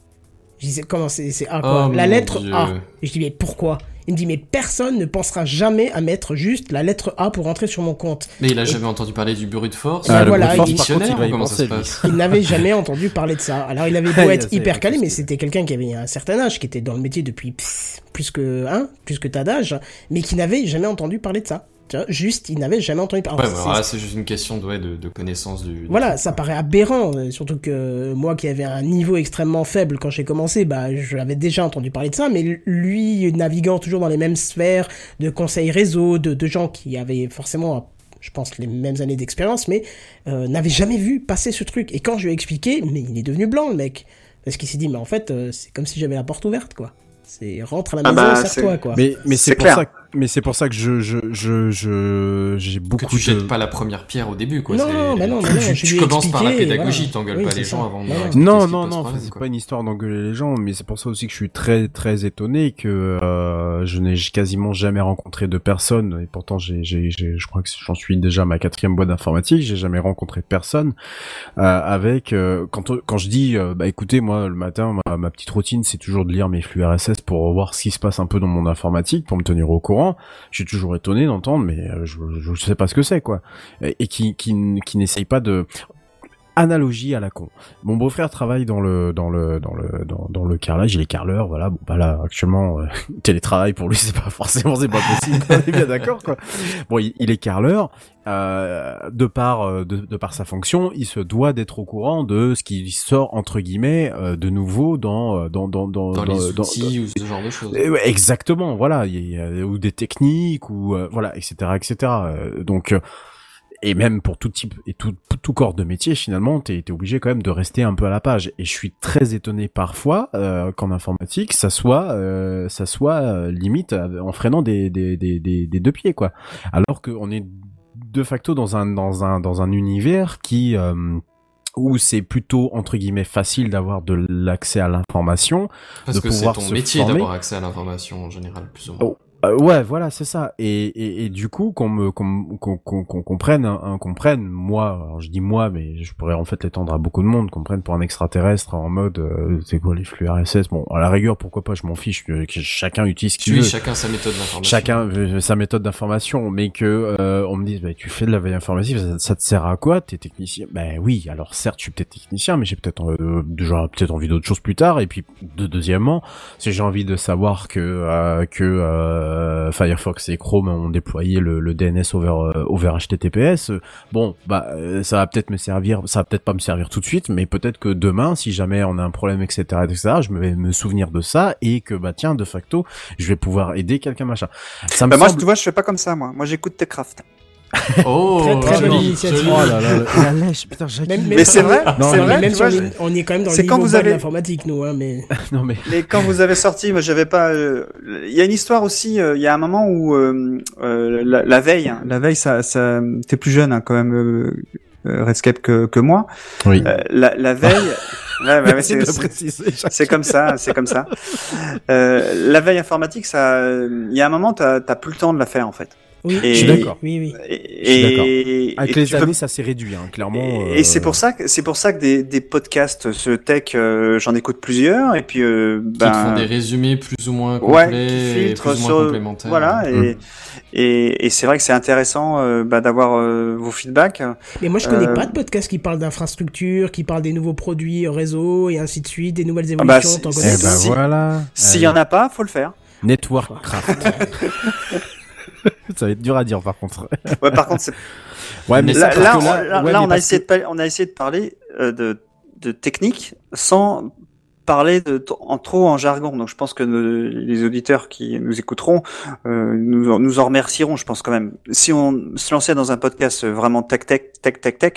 Je dis, comment c'est, A quoi? Oh, La lettre Dieu. A. Je dis, mais pourquoi? Il me dit, mais personne ne pensera jamais à mettre juste la lettre A pour entrer sur mon compte. Mais il a jamais entendu parler du brut de force. Ah, le voilà, brute il- il n'avait jamais entendu parler de ça. Alors il avait beau Ah, être hyper calé, mais c'était quelqu'un qui avait un certain âge, qui était dans le métier depuis pff, plus que hein, plus que tas d'âge, mais qui n'avait jamais entendu parler de ça. Tu vois, juste, il n'avait jamais entendu parler. Ouais, bah, c'est- juste une question de, ouais, de, de connaissance du. voilà, truc, ça quoi. paraît aberrant, euh, surtout que moi qui avais un niveau extrêmement faible quand j'ai commencé, bah j'avais déjà entendu parler de ça, mais lui naviguant toujours dans les mêmes sphères de conseils réseau, de, de gens qui avaient forcément, je pense, les mêmes années d'expérience, mais euh, n'avait jamais vu passer ce truc. Et quand je lui ai expliqué, mais il est devenu blanc le mec, parce qu'il s'est dit, mais en fait, euh, c'est comme si j'avais la porte ouverte, quoi. C'est rentre à la Ah maison, bah, serre-toi, c'est- quoi. Mais mais C'est c'est pour clair. ça que- mais c'est pour ça que je je je je j'ai Que beaucoup tu de jettes pas la première pierre au début, quoi. Non, c'est- non, bah non, bah non, tu- commences par la pédagogie, voilà. t'engueules Oui, pas les ça. gens avant de Non, leur non. Non, non, c'est pas une histoire d'engueuler les gens, mais c'est pour ça aussi que je suis très, très étonné que euh, je n'ai quasiment jamais rencontré de personne, et pourtant j'ai, j'ai, j'ai- je crois que j'en suis déjà à ma quatrième boîte d'informatique, j'ai jamais rencontré personne euh, avec euh, quand quand je dis, euh, bah écoutez, moi le matin, ma, ma petite routine, c'est toujours de lire mes flux RSS pour voir ce qui se passe un peu dans mon informatique, pour me tenir au courant. Je suis toujours étonné d'entendre, mais euh, je, je sais pas ce que c'est quoi, et, et qui, qui, qui n'essaye pas de analogie à la con. Mon beau-frère travaille dans le dans le dans le dans, dans le carrelage, il est carreleur, voilà. Bon bah là actuellement euh, télétravail pour lui c'est pas forcément c'est pas possible. On est bien d'accord quoi. Bon il, il est carreleur, euh, de par euh, de, de par sa fonction, il se doit d'être au courant de ce qui sort entre guillemets euh, de nouveau dans euh, dans dans dans, Dans les dans- outils ou ce genre de choses. eh exactement, voilà, il y a- ou des techniques ou euh, voilà, etc., etc. Euh, donc et même pour tout type et tout tout corps de métier, finalement, t'es es obligé quand même de rester un peu à la page. Et je suis très étonné parfois euh, qu'en informatique, ça soit euh, ça soit euh, limite euh, en freinant des des, des des des deux pieds quoi. Alors qu'on est de facto dans un dans un dans un univers qui euh, où c'est plutôt entre guillemets facile d'avoir de l'accès à l'information Parce de que c'est pouvoir ton se métier d'avoir accès à l'information en général, plus ou moins. Euh, ouais, voilà, c'est ça. Et, et, et du coup, qu'on me qu'on qu'on qu'on qu'on comprenne, hein, hein, comprenne moi, alors je dis moi, mais je pourrais en fait l'étendre à beaucoup de monde, comprenne pour un extraterrestre en mode, euh, c'est quoi les flux RSS Bon, à la rigueur, pourquoi pas, je m'en fiche, que, que chacun utilise ce qu'il Oui, veut. chacun sa méthode d'information. Chacun veut sa méthode d'information, mais que euh, on me dise, bah, tu fais de la veille informative, ça, ça te sert à quoi T'es technicien? Ben oui, alors certes, je suis peut-être technicien, mais j'ai peut-être euh, j'aurais peut-être envie d'autre chose plus tard. Et puis, de, deuxièmement, si j'ai envie de savoir que euh, que euh, Firefox et Chrome ont déployé le, le DNS over euh, over HTTPS, bon, bah euh, ça va peut-être me servir, ça va peut-être pas me servir tout de suite, mais peut-être que demain, si jamais on a un problème, etc., etc., je vais me souvenir de ça et que bah tiens, de facto, je vais pouvoir aider quelqu'un machin. Ça me Bah, moi, semble- tu vois, je fais pas comme ça, moi. Moi, j'écoute Techcraft. Oh, Très, très bonne initiative. Oh là là, la lèche, putain. Même- Mais c'est vrai, Non, c'est mais vrai, même tu si vois. on, est, on est quand même dans le niveau quand vous de l'informatique, nous, hein, mais... non mais Mais quand vous avez sorti, moi j'avais pas. euh, Il y a une histoire aussi. euh, Il y a un moment où euh, euh, la, la veille, hein, la veille, ça, ça t'es plus jeune hein, quand même, Redscape que, que moi. oui. Euh, la, la veille, ouais, ouais, ouais, C'est comme ça, c'est comme ça. Euh, la veille informatique, ça, il y a un moment, t'as t'as plus le temps de la faire en fait. Oui, Et- Je suis d'accord. Oui, oui. Et, Je suis d'accord. et- Avec et les peux- années, ça s'est réduit, hein, clairement. Et, et c'est pour ça que c'est pour ça que des, des podcasts ce tech, euh, j'en écoute plusieurs et puis euh, Qui ben, font des résumés plus ou moins ouais, complets, qui et plus ou moins sur complémentaires. voilà et Mm. et, et c'est vrai que c'est intéressant euh, bah, d'avoir euh, vos feedbacks. Mais moi, je connais Euh, pas de podcast qui parle d'infrastructure, qui parle des nouveaux produits réseau et ainsi de suite, des nouvelles Ah bah, évolutions. t'en Eh ben pas Si- voilà. S'il y en a pas, faut le faire. Network craft. ça va être dur à dire par contre. Ouais, par contre, Ouais, mais là, ça, là, on, là, ouais, là, mais on a essayé que- de pa- on a essayé de parler euh, de de technique sans parler de en trop en jargon. Donc je pense que nos- les auditeurs qui nous écouteront euh, nous, en- nous en remercieront. Je pense quand même. Si on se lançait dans un podcast vraiment tech tech tech tech tech,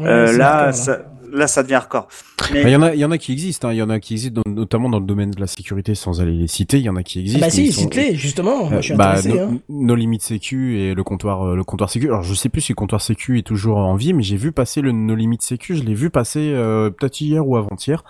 Ouais, euh, là. ça, là ça devient hardcore. Bah, Il Mais y en a, il y en a qui existent. hein. Il y en a qui existent, dans- notamment dans le domaine de la sécurité, sans aller les citer. Il y en a qui existent. bah mais si, sont- cite-les, justement. Moi, je suis Euh, bah, intéressé. no, hein. No Limit Sécu et le comptoir, euh, le comptoir Sécu. Alors, je sais plus si le comptoir Sécu est toujours en vie, mais j'ai vu passer le No Limit Sécu. Je l'ai vu passer euh, peut-être hier ou avant-hier,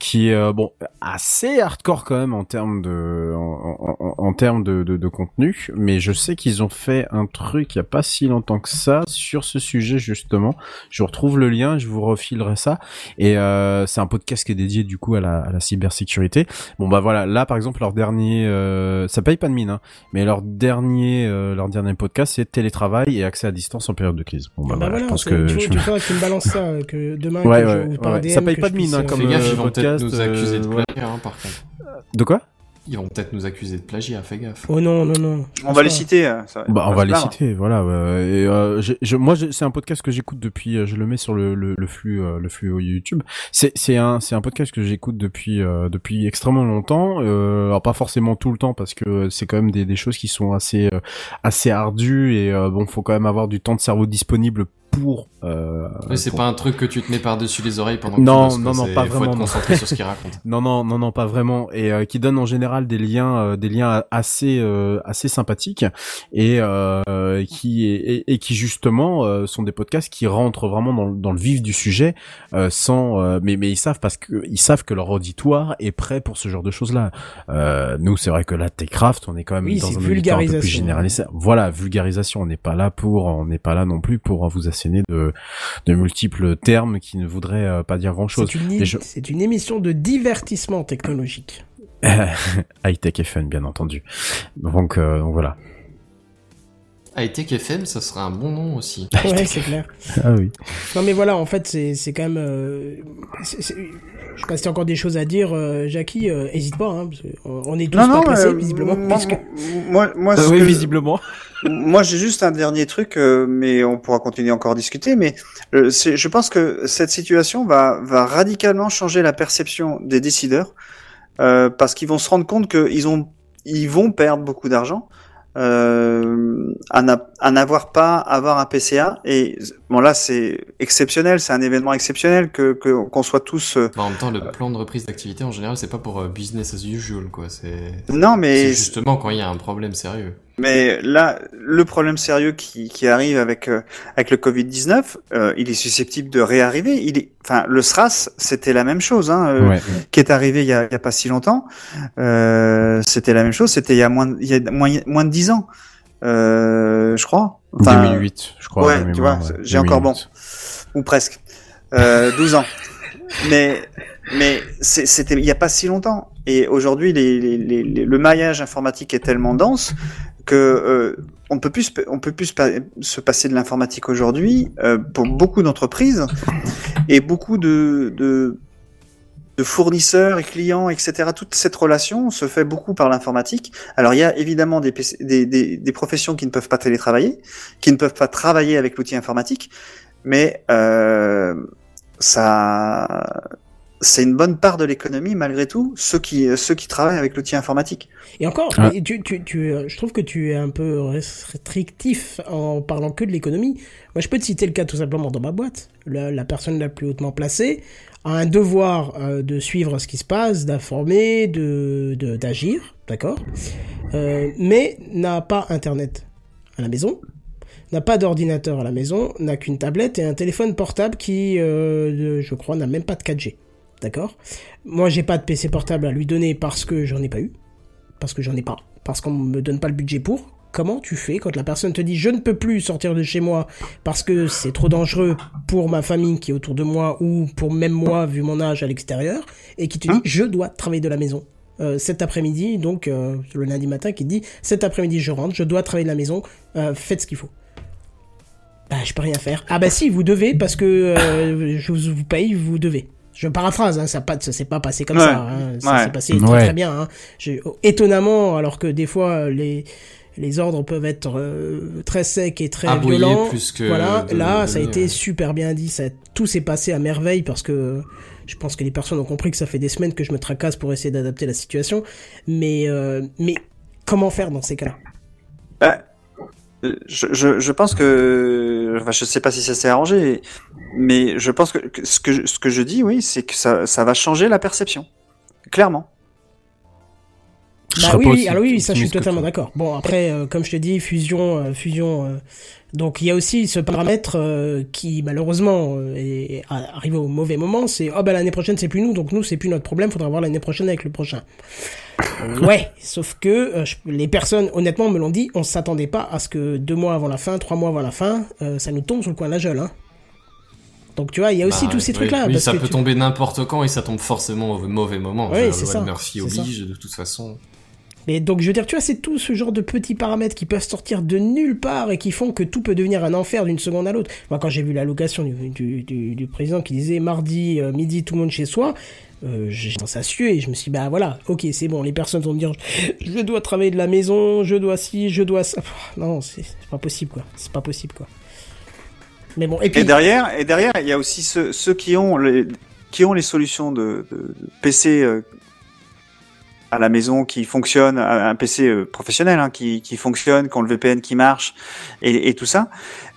qui est euh, bon assez hardcore quand même en termes de, en, en- en- en termes de, de, de contenu. Mais je sais qu'ils ont fait un truc il y a pas si longtemps que ça sur ce sujet justement. Je retrouve le lien, je vous refilerai ça. Et euh, c'est un podcast qui est dédié du coup à la, à la cybersécurité. Bon bah voilà, là par exemple leur dernier, euh, ça paye pas de mine, hein, mais leur dernier, euh, leur dernier podcast c'est télétravail et accès à distance en période de crise. Bon bah, Bah voilà, voilà, je pense que tu, je- tu me balances ça, euh, que demain, Ouais, que ouais, je, ou par ouais. DM, Ça paye que pas de mine, hein, euh, comme, gaffe, ils vont peut-être podcast, nous accuser de euh, plagiat, hein, par contre. de quoi? Ils vont peut-être nous accuser de plagiat, fais gaffe. Oh non, non, non. on va les citer. ça- Bah, on va les citer, voilà. ouais. Et, euh, je, moi, c'est un podcast que j'écoute depuis. euh, Je le mets sur le, le, le flux, euh, le flux YouTube. C'est, un, c'est un podcast que j'écoute depuis, euh, depuis extrêmement longtemps. Euh, alors pas forcément tout le temps parce que c'est quand même des, des choses qui sont assez, euh, assez ardues et euh, bon, faut quand même avoir du temps de cerveau disponible pour. Euh, Oui, c'est pour- pas un truc que tu te mets par-dessus les oreilles pendant que Non, tu bosses, non, non, pas faut vraiment, être non. concentré sur ce qu'il raconte. Non, non, non, non, pas vraiment, et euh, qui donne en général des liens, euh, des liens assez, euh, assez sympathiques, et euh, qui et, et qui justement euh, sont des podcasts qui rentrent vraiment dans, le- dans le vif du sujet, euh, sans, euh, mais mais ils savent parce que ils savent que leur auditoire est prêt pour ce genre de choses-là. Euh, nous, c'est vrai que là, Techcraft, on est quand même Oui, dans un auditoire un peu plus généralisé. Voilà, vulgarisation. On n'est pas là pour, on n'est pas là non plus pour vous asséner de, de multiples termes qui ne voudraient euh, pas dire grand-chose. C'est une, Et je- c'est une émission de divertissement technologique. High tech et fun, bien entendu. Donc, euh, donc voilà. Hightech FM, ça serait un bon nom aussi. Ouais, c'est clair. Ah oui. Non mais voilà, en fait, c'est c'est quand même. euh, je sais pas si t'as encore des choses à dire, euh, Jackie. euh, hésite pas, hein, parce on est tous pas pressés, euh, visiblement. Moi, puisque- moi, moi, ce Euh, oui, que- visiblement. Moi, j'ai juste un dernier truc, euh, mais on pourra continuer encore à discuter. Mais euh, je pense que cette situation va, va radicalement changer la perception des décideurs, euh, parce qu'ils vont se rendre compte qu'ils ont, ils vont perdre beaucoup d'argent euh, à n'a- à n'avoir pas avoir un PCA. Et bon, là, c'est exceptionnel, c'est un événement exceptionnel que qu'on soit tous. euh, Bah, en même temps, le plan de reprise d'activité, en général, c'est pas pour euh, business as usual, quoi. C'est Non, mais justement quand il y a un problème sérieux. Mais là, le problème sérieux qui, qui arrive avec euh, avec le Covid 19, il est susceptible de réarriver. Il est, enfin, le SRAS, c'était la même chose, hein, euh, Ouais. qui est arrivé il y a, il y a pas si longtemps. Euh, c'était la même chose. C'était il y a moins, de- il y a moins, moins de dix ans, euh, je crois. Enfin, 2008, je crois. ouais, tu vois, ouais. j'ai encore bon. 2008. ou presque, euh, 12 ans. Mais mais c'était il y a pas si longtemps. Et aujourd'hui, les, les- les- le maillage informatique est tellement dense euh, on peut plus on peut plus se pa- se passer de l'informatique aujourd'hui euh, pour beaucoup d'entreprises et beaucoup de, fournisseurs et clients, etc. Toute cette relation se fait beaucoup par l'informatique. Alors il y a évidemment des professions qui ne peuvent pas télétravailler, qui ne peuvent pas travailler avec l'outil informatique, mais euh, ça, c'est une bonne part de l'économie malgré tout, ceux qui ceux qui travaillent avec l'outil informatique. Et encore, Ah. et tu, tu, tu, euh, je trouve que tu es un peu restrictif en parlant que de l'économie. Moi, je peux te citer le cas tout simplement dans ma boîte. La, la personne la plus hautement placée a un devoir euh, de suivre ce qui se passe, d'informer, de de- d'agir, d'accord, euh, mais n'a pas Internet à la maison, n'a pas d'ordinateur à la maison, n'a qu'une tablette et un téléphone portable qui, euh, je crois, n'a même pas de 4G. D'accord? Moi, j'ai pas de PC portable à lui donner parce que j'en ai pas eu parce que j'en ai pas, parce qu'on me donne pas le budget pour. Comment tu fais quand la personne te dit je ne peux plus sortir de chez moi parce que c'est trop dangereux pour ma famille qui est autour de moi ou pour même moi vu mon âge à l'extérieur et qui te dit Hein? je dois travailler de la maison. Euh, cet après-midi donc euh, le lundi matin qui te dit cet après-midi je rentre je dois travailler de la maison euh, faites ce qu'il faut. Bah je peux rien faire. Ah bah si vous devez parce que je vous paye vous devez je paraphrase, hein, ça, pas, ça s'est pas passé comme Ouais. ça. Hein, ça Ouais. s'est passé très Ouais. très bien. Hein. J'ai- étonnamment, alors que des fois les les ordres peuvent être euh, très secs et très violents. plus que voilà, de- là, de ça a été ouais. super bien dit. Ça, tout s'est passé à merveille parce que je pense que les personnes ont compris que ça fait des semaines que je me tracasse pour essayer d'adapter la situation. Mais euh, mais comment faire dans ces cas-là? Bah, euh, je, je, pense que, enfin, je sais pas si ça s'est arrangé, mais je pense que, que ce que je, ce que je dis, oui, c'est que ça, ça va changer la perception, clairement. Bah oui, aussi alors oui, ça je suis totalement d'accord. Bon après, euh, comme je te dis, fusion, euh, fusion. euh, donc il y a aussi ce paramètre qui malheureusement est arrivé au mauvais moment. C'est oh bah l'année prochaine c'est plus nous, donc nous c'est plus notre problème. Faudra voir l'année prochaine avec le prochain. Ouais, sauf que je- les personnes honnêtement me l'ont dit, on s'attendait pas à ce que deux mois avant la fin, trois mois avant la fin, ça nous tombe sur le coin de la gueule. Hein. Donc tu vois, il y a aussi Bah, tous ces oui, trucs-là. Oui, parce ça que peut tu- tomber n'importe quand et ça tombe forcément au mauvais moment. Oui, c'est ça, Murphy c'est ça. oblige de toute façon. Et donc je veux dire, tu vois, c'est tout ce genre de petits paramètres qui peuvent sortir de nulle part et qui font que tout peut devenir un enfer d'une seconde à l'autre. Moi, quand j'ai vu l'allocation du, du, du, du président qui disait mardi euh, midi tout le monde chez soi, euh, j'ai commencé à suer et je me suis dit, bah voilà, ok, c'est bon, les personnes vont me dire, je dois travailler de la maison, je dois ci, je dois ça. Non, c'est pas possible quoi, c'est pas possible quoi. Mais bon, et puis Et derrière, et derrière, il y a aussi ceux, ceux qui ont les, qui ont les solutions de, de, de PC euh, à la maison qui fonctionnent, un PC euh, professionnel hein, qui, qui fonctionne, qui ont le VPN qui marche et, et tout ça.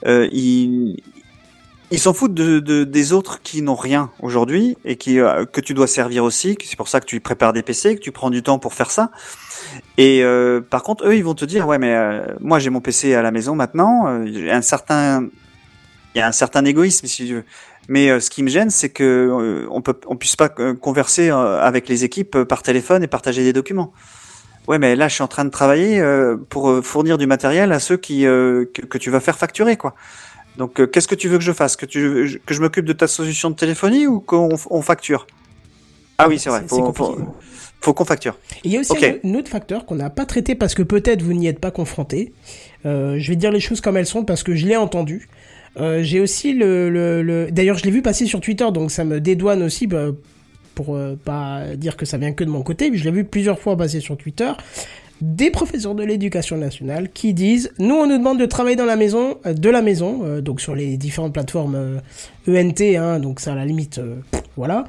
Euh, ils, Ils s'en foutent de, de- des autres qui n'ont rien aujourd'hui et qui euh, que tu dois servir aussi. C'est pour ça que tu prépares des PC, que tu prends du temps pour faire ça. Et euh, par contre, eux, ils vont te dire, ouais, mais euh, moi j'ai mon PC à la maison maintenant. un certain, il y a un certain égoïsme si tu veux. Mais euh, ce qui me gêne, c'est que euh, on peut, on puisse pas euh, converser euh, avec les équipes euh, par téléphone et partager des documents. Ouais, mais là, je suis en train de travailler euh, pour fournir du matériel à ceux qui euh, que, que tu vas faire facturer, quoi. Donc, euh, qu'est-ce que tu veux que je fasse? Que tu je- que je m'occupe de ta solution de téléphonie ou qu'on on facture? Ah oui, c'est vrai. Faut, faut, faut qu'on facture. Et il y a aussi un, autre facteur qu'on n'a pas traité parce que peut-être vous n'y êtes pas confronté. Euh, je vais dire les choses comme elles sont parce que je l'ai entendu. Euh, j'ai aussi le, le, le- d'ailleurs je l'ai vu passer sur Twitter donc ça me dédouane aussi bah, pour euh, pas dire que ça vient que de mon côté mais je l'ai vu plusieurs fois passer sur Twitter des professeurs de l'éducation nationale qui disent nous on nous demande de travailler dans la maison euh, de la maison euh, donc sur les différentes plateformes ENT hein, donc ça à la limite voilà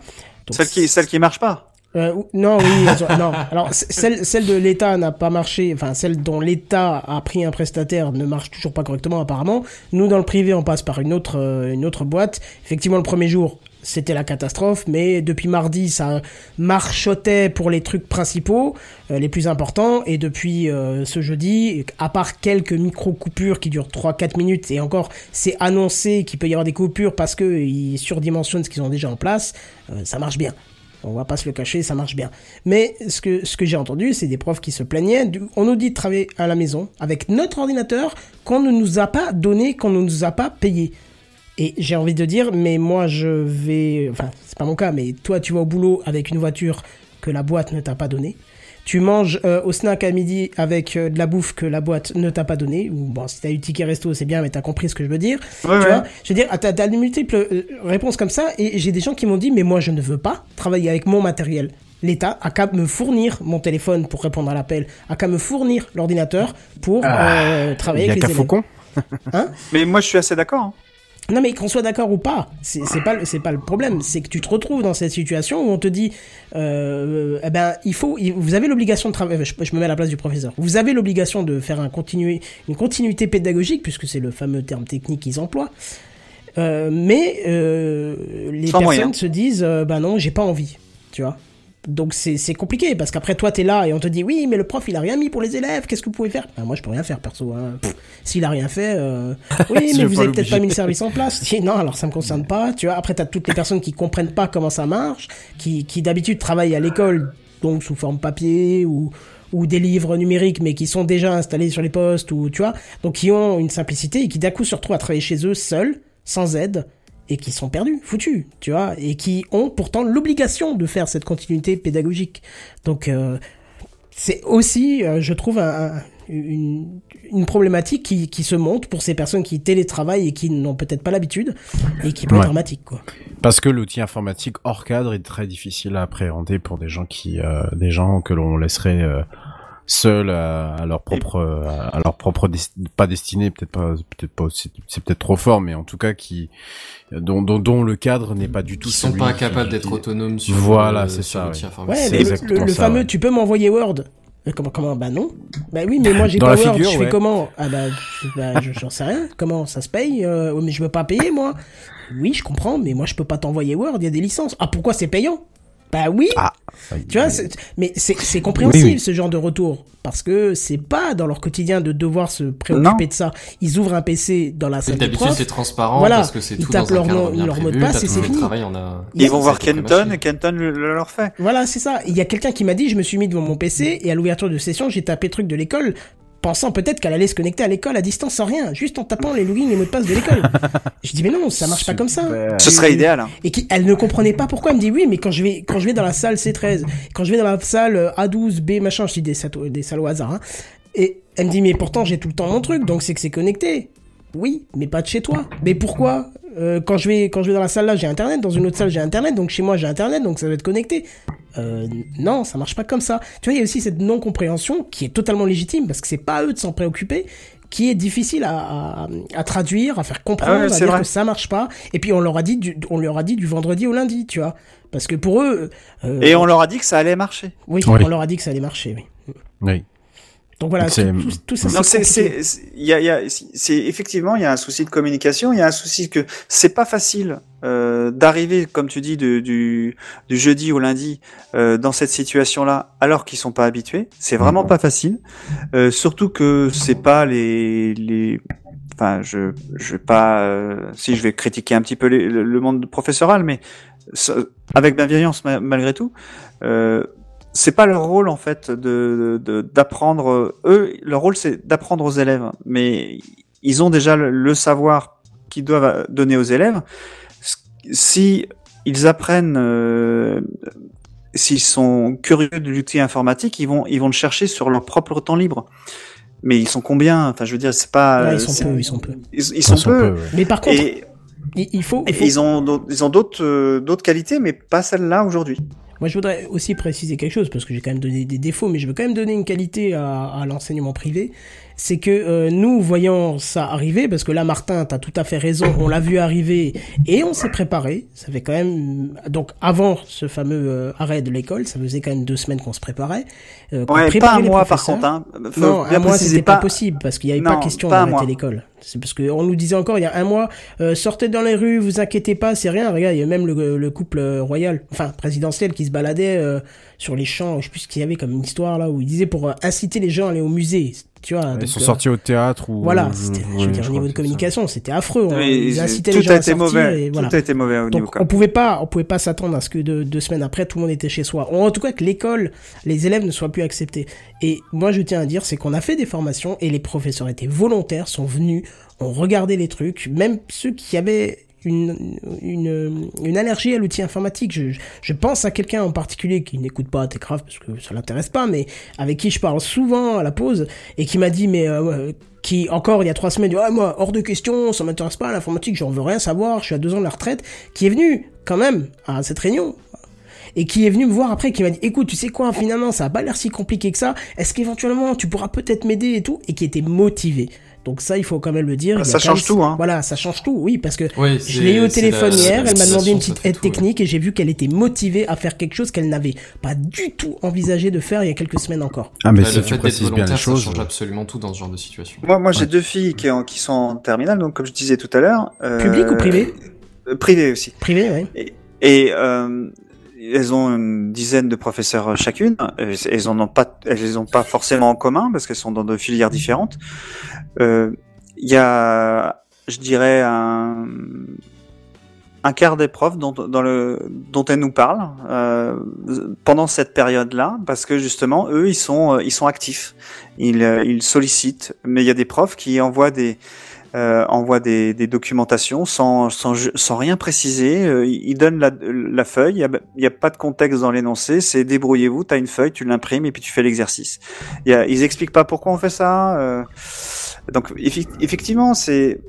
Donc, Celle qui celle qui marche pas. Euh, non, oui, non. Alors celle, celle de l'État n'a pas marché. Enfin, celle dont l'État a pris un prestataire ne marche toujours pas correctement apparemment. Nous, dans le privé, on passe par une autre, euh, une autre boîte. Effectivement, le premier jour, c'était la catastrophe, mais depuis mardi, ça marchotait pour les trucs principaux, euh, les plus importants, et depuis euh, ce jeudi, à part quelques micro coupures qui durent 3-4 minutes, et encore, c'est annoncé qu'il peut y avoir des coupures parce que ils surdimensionnent ce qu'ils ont déjà en place, ça marche bien. On va pas se le cacher, ça marche bien. Mais ce que, j'ai entendu, c'est des profs qui se plaignaient. On nous dit de travailler à la maison avec notre ordinateur qu'on ne nous a pas donné, qu'on ne nous a pas payé. Et j'ai envie de dire, mais moi je vais, enfin c'est pas mon cas, mais toi tu vas au boulot avec une voiture que la boîte ne t'a pas donnée. Tu manges euh, au snack à midi avec euh, de la bouffe que la boîte ne t'a pas donnée. Ou bon, si t'as eu ticket resto, c'est bien, mais t'as compris ce que je veux dire. Ouais, tu ouais. vois Je veux dire, t'as t'as de multiples euh, réponses comme ça, et j'ai des gens qui m'ont dit, mais moi je ne veux pas travailler avec mon matériel. L'État a qu'à me fournir mon téléphone pour répondre à l'appel, a qu'à me fournir l'ordinateur pour euh, travailler Il y a avec les élèves. Faucon. Mais moi, je suis assez d'accord. hein. Non mais qu'on soit d'accord ou pas, c'est pas le- c'est pas le problème, c'est que tu te retrouves dans cette situation où on te dit, euh, eh ben il faut, vous avez l'obligation de travailler. Je, je me mets à la place du professeur. Vous avez l'obligation de faire un une continuité pédagogique puisque c'est le fameux terme technique qu'ils emploient. Euh, mais euh, les Sans personnes moyen. se disent, euh, ben non, j'ai pas envie, tu vois. Donc c'est c'est compliqué parce qu'après toi t'es là et on te dit oui mais le prof il a rien mis pour les élèves qu'est-ce que vous pouvez faire? Ben, moi je peux rien faire perso hein. S'il a rien fait euh, oui mais vous avez peut-être pas mis le service en place. Non alors ça me concerne pas tu vois. Après t'as toutes les personnes qui comprennent pas comment ça marche qui qui d'habitude travaillent à l'école donc sous forme papier ou ou des livres numériques mais qui sont déjà installés sur les postes ou tu vois. Donc qui ont une simplicité et qui d'un coup se retrouvent à travailler chez eux seuls sans aide et qui sont perdus, foutus, tu vois, et qui ont pourtant l'obligation de faire cette continuité pédagogique. Donc euh, c'est aussi, euh, je trouve, un- un- une, une problématique qui, qui se monte pour ces personnes qui télétravaillent et qui n'ont peut-être pas l'habitude et qui peut Ouais. être dramatique, quoi. Parce que l'outil informatique hors cadre est très difficile à appréhender pour des gens qui, euh, des gens que l'on laisserait seuls à, à leur propre, à leur propre desti- pas destinée, peut-être pas, peut-être pas, c'est peut-être trop fort, mais en tout cas qui, dont, dont, dont le cadre n'est pas du tout. Ils sont pas qui- capables qui- d'être autonomes sur Voilà, euh, c'est ça, ouais. Ouais, le, exactement le- le ça, fameux ouais. tu peux m'envoyer Word. Euh, Comment, comment? Bah non. Bah oui, mais moi j'ai pas la Word. figure, je fais ouais. comment? Ah bah, bah je- j'en sais rien. Comment ça se paye Euh, Mais je veux pas payer moi. Oui, je comprends, mais moi je peux pas t'envoyer Word. Il y a des licences. Ah pourquoi c'est payant? Bah oui. Ah, Tu vois, c'est- mais c'est c'est compréhensible Oui, oui. ce genre de retour parce que c'est pas dans leur quotidien de devoir se préoccuper Non. de ça. Ils ouvrent un PC dans la salle D'habitude, c'est transparent Voilà, parce que c'est ils tout tapent dans un leur cadre nom- bien leur mot de passe et c'est le fini. travail en a- Ils vont voir. Kenton et Kenton le, le leur fait. Voilà, c'est ça. Il y a quelqu'un qui m'a dit, je me suis mis devant mon PC et à l'ouverture de session, j'ai tapé truc de l'école, pensant peut-être qu'elle allait se connecter à l'école à distance sans rien, juste en tapant les logins et mots de passe de l'école. je dis mais non, ça marche pas comme ça. Ce serait idéal. hein. Et qui, elle ne comprenait pas pourquoi. Elle me dit oui, mais quand je vais, quand je vais dans la salle C13, quand je vais dans la salle euh, A12, B, machin, je dis des, salles- des salles au hasard, hein. Et elle me dit mais pourtant j'ai tout le temps mon truc, donc c'est que c'est connecté. Oui, mais pas de chez toi. Mais pourquoi Euh, Quand je vais, quand je vais dans la salle là, j'ai internet. Dans une autre salle, j'ai internet. Donc chez moi, j'ai internet. Donc ça doit être connecté. Euh, non, ça marche pas comme ça. Tu vois, il y a aussi cette non-compréhension qui est totalement légitime parce que c'est pas à eux de s'en préoccuper, qui est difficile à, à, à traduire, à faire comprendre, Ah ouais, à c'est dire vrai. que ça marche pas. Et puis on leur a dit, du, on leur a dit du vendredi au lundi, tu vois, parce que pour eux, euh, Et on leur a dit que ça allait marcher. oui, Oui. on leur a dit que ça allait marcher. Oui. Oui. Donc voilà, C'est- tout, tout- tout ça, Non, c'est c'est, il y a, il y a, c'est effectivement, il y a un souci de communication, il y a un souci que c'est pas facile euh, d'arriver, comme tu dis, de- du, du jeudi au lundi euh, dans cette situation-là, alors qu'ils sont pas habitués. C'est vraiment pas facile. Euh, surtout que c'est pas les, les, enfin, je, je vais pas, euh, si je vais critiquer un petit peu les- le, le monde professoral, mais ça- avec bienveillance ma- malgré tout. Euh, c'est pas leur rôle en fait de d'apprendre euh, eux leur rôle c'est d'apprendre aux élèves. Mais ils ont déjà le, le savoir qu'ils doivent donner aux élèves. Si ils apprennent euh, s'ils sont curieux de l'outil informatique ils vont ils vont le chercher sur leur propre temps libre. Mais ils sont combien? Enfin je veux dire c'est pas Ouais, euh, ils sont peu, ils sont peu. ils, ils sont, peu, ouais. Mais par contre, et, il faut, et il faut- ils ont d'autres- ils ont d'autres euh, d'autres qualités mais pas celle-là aujourd'hui Moi, je voudrais aussi préciser quelque chose parce que j'ai quand même donné des défauts, mais je veux quand même donner une qualité à, à l'enseignement privé. C'est que euh, nous, voyant ça arriver, parce que là, Martin, t'as tout à fait raison, on l'a vu arriver et on s'est préparé. Ça fait quand même donc avant ce fameux euh, arrêt de l'école, ça faisait quand même deux semaines qu'on se préparait. euh, qu'on ouais pas préparait un les mois par contre hein. Faut Non, mois préciser, c'était pas possible parce qu'il n'y avait pas Non, question pas d'arrêter l'école. C'est parce que on nous disait encore il y a un mois, euh, sortez dans les rues, vous inquiétez pas, c'est rien. Regarde, il y a même le, le couple euh, royal, enfin présidentiel, qui se baladait euh, sur les champs. Je sais plus ce qu'il y avait comme une histoire là où il disait pour euh, inciter les gens à aller au musée. Tu vois. Ils sont euh, sortis au théâtre ou. Voilà, je- c'était, je veux dire, au niveau de communication, c'était affreux. hein. Mais Ils incitaient tout les gens a à été sortir mauvais. et voilà. Tout a été mauvais au niveau. On pouvait pas, on pouvait pas s'attendre à ce que deux, deux semaines après tout le monde était chez soi. En tout cas que l'école, les élèves ne soient plus acceptés. Et moi je tiens à dire, c'est qu'on a fait des formations et les professeurs étaient volontaires, sont venus, ont regardé les trucs, même ceux qui avaient une, une, allergie à l'outil informatique. Je, je- pense à quelqu'un en particulier qui n'écoute pas Techcraft parce que ça l'intéresse pas, mais avec qui je parle souvent à la pause et qui m'a dit mais euh, qui encore il y a trois semaines dit ah moi hors de question ça m'intéresse pas l'informatique j'en veux rien savoir je suis à deux ans de la retraite qui est venu quand même à cette réunion et qui est venu me voir après qui m'a dit écoute tu sais quoi finalement ça a pas l'air si compliqué que ça est-ce qu'éventuellement tu pourras peut-être m'aider et tout et qui était motivé donc ça il faut quand même le dire Ah, a ça même- change tout, hein. voilà ça change tout oui parce que Oui, je l'ai eu au téléphone la- hier, elle m'a demandé une petite aide tout, ouais. technique et j'ai vu qu'elle était motivée à faire quelque chose qu'elle n'avait pas du tout envisagé de faire il y a quelques semaines encore. Ah, mais Bah, si le tu fait d'être précises bien les ça change absolument tout dans ce genre de situation. Moi, moi j'ai deux filles qui, en- qui sont en terminale, donc comme je disais tout à l'heure. euh, Public ou privé? euh, Privé aussi. Privé, oui. Et euh, elles ont une dizaine de professeurs chacune. Euh, Elles en ont pas, elles les ont pas forcément en commun parce qu'elles sont dans deux filières différentes. Euh, Il y a, je dirais un un quart des profs dont, dont elles nous parlent euh, pendant cette période-là, parce que justement, eux, ils sont, euh, ils sont actifs, ils, euh, ils sollicitent. Mais il y a des profs qui envoient des, euh, envoient des, des documentations sans, sans, sans rien préciser. Euh, ils donnent la, la feuille, il y a, il a pas de contexte dans l'énoncé, c'est débrouillez-vous, tu as une feuille, tu l'imprimes et puis tu fais l'exercice. Il Ils expliquent pas pourquoi on fait ça. euh, donc effectivement, c'est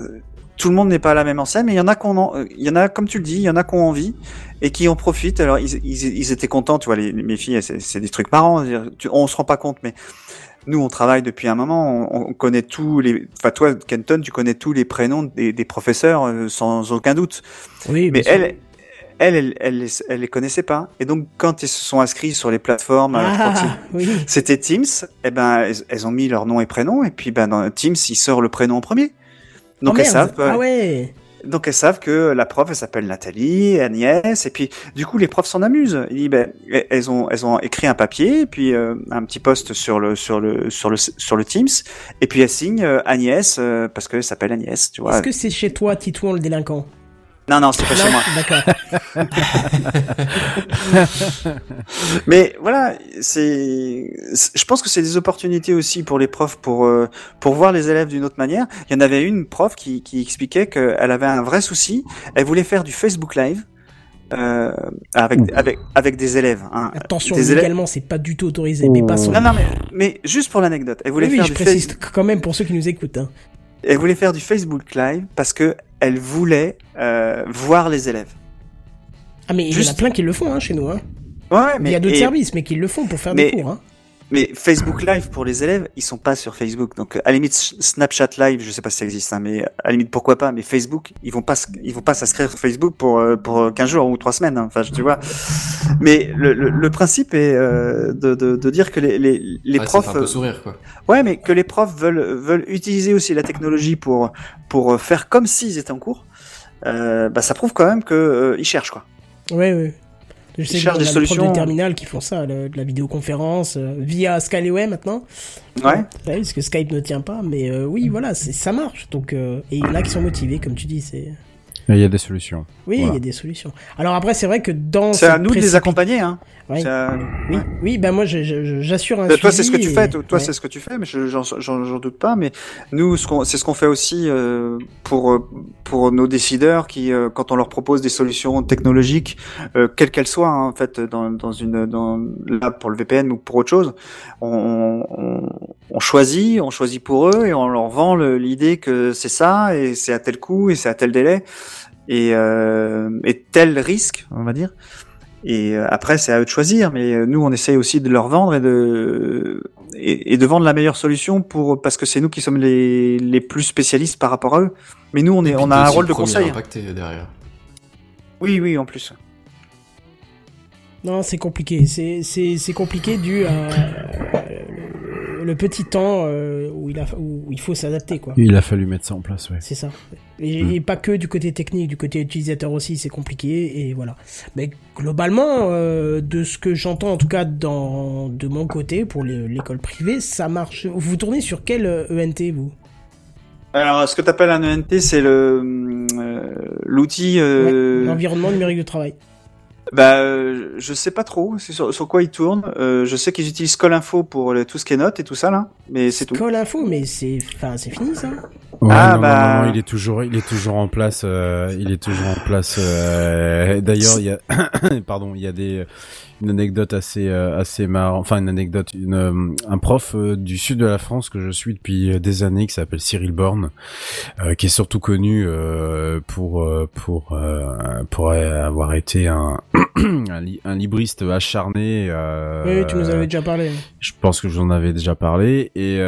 euh, tout le monde n'est pas à la même enseigne, mais il y en a qu'on, euh, il y en a comme tu le dis, il y en a qui ont envie et qui en profitent. Alors ils, ils, ils étaient contents, tu vois, les, mes filles, c'est des trucs marrants. on se rend pas compte, mais nous, on travaille depuis un moment, on, on connaît tous les. Enfin, toi, Kenton, tu connais tous les prénoms des, des professeurs euh, sans aucun doute. Oui, Mais elle, elle, elle, elle, elle les connaissait pas. Et donc, quand ils se sont inscrits sur les plateformes, Ah, oui. c'était Teams, eh ben, elles, elles ont mis leur nom et prénom, et puis ben, dans Teams, il sort le prénom en premier. Donc Oh, elles savent. euh, Ah ouais. Donc elles savent que la prof elle s'appelle Nathalie, Agnès, et puis du coup les profs s'en amusent. Ils ben, elles ont elles ont écrit un papier, puis euh, un petit post sur le sur le sur le sur le Teams, et puis elles signent euh, Agnès euh, parce qu'elle s'appelle Agnès, tu vois. Est-ce que c'est chez toi, Titouan, le délinquant? Non non c'est pas chez moi. D'accord. Mais voilà, c'est, je pense que c'est des opportunités aussi pour les profs pour euh, pour voir les élèves d'une autre manière. Il y en avait une prof qui qui expliquait qu'elle avait un vrai souci. Elle voulait faire du Facebook Live euh, avec avec avec des élèves. Hein. Attention, Des légalement, c'est pas du tout autorisé, mais pas Non non mais mais juste pour l'anecdote, elle voulait Oui, oui, faire je du précise quand même pour ceux qui nous écoutent. hein. Elle voulait faire du Facebook Live parce que elle voulait euh, voir les élèves. Ah, mais il y en a plein qui le font hein, chez nous. Hein. Ouais, mais il y a d'autres et- services, mais qui le font pour faire mais- des cours. Hein. Mais Facebook Live pour les élèves, ils sont pas sur Facebook. Donc à la limite Snapchat Live, je sais pas si ça existe, hein, mais à la limite pourquoi pas. Mais Facebook, ils vont pas, ils vont pas s'inscrire sur Facebook pour euh, pour 15 jours ou 3 semaines. hein. Enfin, tu vois. Mais le, le, le principe est euh, de, de, de dire que les les, les Ouais, ça profs, fait un peu sourire, quoi. ouais, mais que les profs veulent veulent utiliser aussi la technologie pour pour faire comme s'ils étaient en cours. Euh, bah ça prouve quand même que euh, ils cherchent quoi. Ouais, ouais. Je sais y des des solutions. de terminal qui font ça, le- de la vidéoconférence euh, via Skyway maintenant. Ouais. Parce que Skype ne tient pas, mais euh, oui, voilà, c'est ça marche. Donc, euh, et il y en a qui sont motivés, comme tu dis. C'est Il y a des solutions. oui, il y a des solutions. Alors après, c'est vrai que dans C'est à nous de les accompagner hein. Ouais. C'est à- Oui, oui, ben moi, j'assure un Bah, toi, c'est ce que tu et- fais. Toi, ouais. c'est ce que tu fais, mais je- j'en doute pas. Mais nous, c'est ce qu'on fait aussi euh, pour euh, pour nos décideurs qui, euh, quand on leur propose des solutions technologiques, euh, quelles qu'elles soient, hein, en fait, dans, dans une dans là pour le VPN ou pour autre chose, on, on, on choisit, on choisit pour eux et on leur vend le- l'idée que c'est ça et c'est à tel coût et c'est à tel délai et, euh, et tel risque, on va dire. Et euh, après, c'est à eux de choisir, mais euh, nous, on essaye aussi de leur vendre et de et, et de vendre la meilleure solution pour parce que c'est nous qui sommes les, les plus spécialistes par rapport à eux. Mais nous, on est on a un rôle le de conseil. impacté derrière. Oui, oui, en plus. Non, c'est compliqué. C'est c'est c'est compliqué dû à le, petit temps euh, où il a où il faut s'adapter quoi. Il a fallu mettre ça en place, ouais. C'est ça. Et, Mm. et pas que du côté technique, du côté utilisateur aussi, c'est compliqué et voilà. Mais globalement, euh, de ce que j'entends en tout cas dans de mon côté pour l'école privée, ça marche. Vous tournez sur quel euh, ENT vous? Alors, ce que tu appelles un ENT, c'est le euh, l'outil. euh, Ouais, L'environnement numérique de travail. Bah, euh, je sais pas trop. Sur, sur quoi ils tournent. Euh, je sais qu'ils utilisent Colinfo pour le- tout ce qui est notes et tout ça là, mais c'est tout. Call info, mais c'est enfin c'est fini ça. Ouais, Ah, non, bah. non, non, il est toujours, il est toujours en place. euh, il est toujours en place. euh, D'ailleurs, il y a, pardon, il y a des une anecdote assez euh, assez marrant. Enfin, une anecdote, une, euh, un prof euh, du sud de la France que je suis depuis des années, qui s'appelle Cyril Borne, euh, qui est surtout connu euh, pour pour pour avoir été un un, li- un libriste acharné. Oui, tu nous avais déjà parlé. je pense que j'en avais déjà parlé et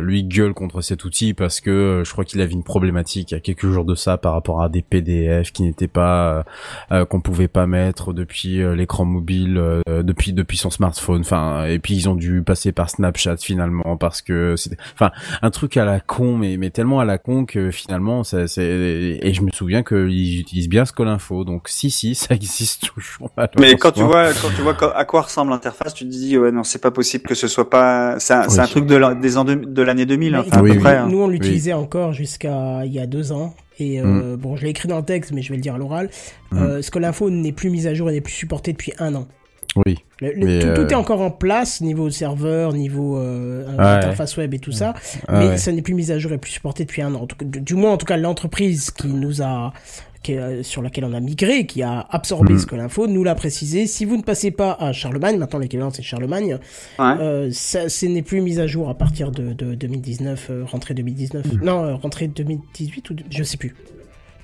lui gueule contre cet outil parce que je crois qu'il avait une problématique il y a quelques jours de ça par rapport à des PDF qui n'étaient pas qu'on pouvait pas mettre depuis l'écran mobile euh, depuis depuis son smartphone enfin et puis ils ont dû passer par Snapchat finalement parce que c'était enfin un truc à la con mais mais tellement à la con que finalement ça c'est et je me souviens qu'ils utilisent bien Scolinfo donc si si ça existe toujours Mais quand tu vois, quand tu vois à quoi ressemble l'interface, tu te dis ouais non c'est pas possible que ce soit pas. C'est un, c'est un Oui. truc de la- des ans de, de l'année 2000 Mais enfin, écoute, à oui, peu oui. près. hein. Nous, on l'utilisait encore jusqu'à il y a deux ans. Et euh, Mm. bon, je l'ai écrit dans le texte, mais je vais le dire à l'oral. Euh, Scolinfo n'est plus mise à jour et n'est plus supporté depuis un an. oui Le- le- Mais, tout, tout euh, est encore en place, niveau serveur, niveau euh, interface web et tout ça, Ah mais ouais. ça n'est plus mis à jour et plus supporté depuis un an. Du moins, en tout cas, l'entreprise qui nous a, qui est, euh, sur laquelle on a migré, qui a absorbé Mhm. ce que l'info, nous l'a précisé. Si vous ne passez pas à Charlemagne, maintenant l'équivalent c'est Charlemagne, Ouais. euh, ça, ce n'est plus mis à jour à partir de, de 2019, euh, rentrée 2019. Non, euh, rentrée 2018 ou de- je sais plus.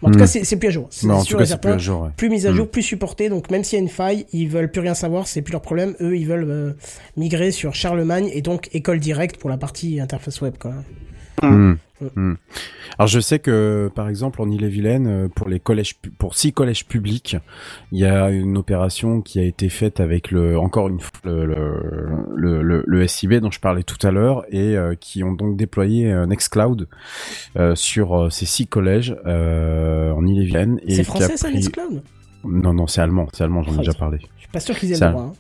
En tout Mhm. cas, c'est plus à jour. C'est sûr cas plus certain à jour ouais. plus mise à jour, plus supporté. Donc même s'il y a une faille, ils veulent plus rien savoir, c'est plus leur problème. Eux, ils veulent migrer sur Charlemagne et donc école directe pour la partie interface web. Quoi. Hmm. Mm. Hmm. Alors je sais que par exemple en Ille-et-Vilaine euh, pour les collèges pour six collèges publics, il y a une opération qui a été faite avec le encore une fois le le, le, le- le SIB dont je parlais tout à l'heure et euh, qui ont donc déployé un Nextcloud euh, sur ces six collèges euh, en Ille-et-Vilaine et C'est français ça, pris- Nextcloud? Non non, c'est allemand, c'est allemand, j'en ai Oh, déjà ça- parlé. Je suis pas sûr qu'ils aient Ça- le droit. hein.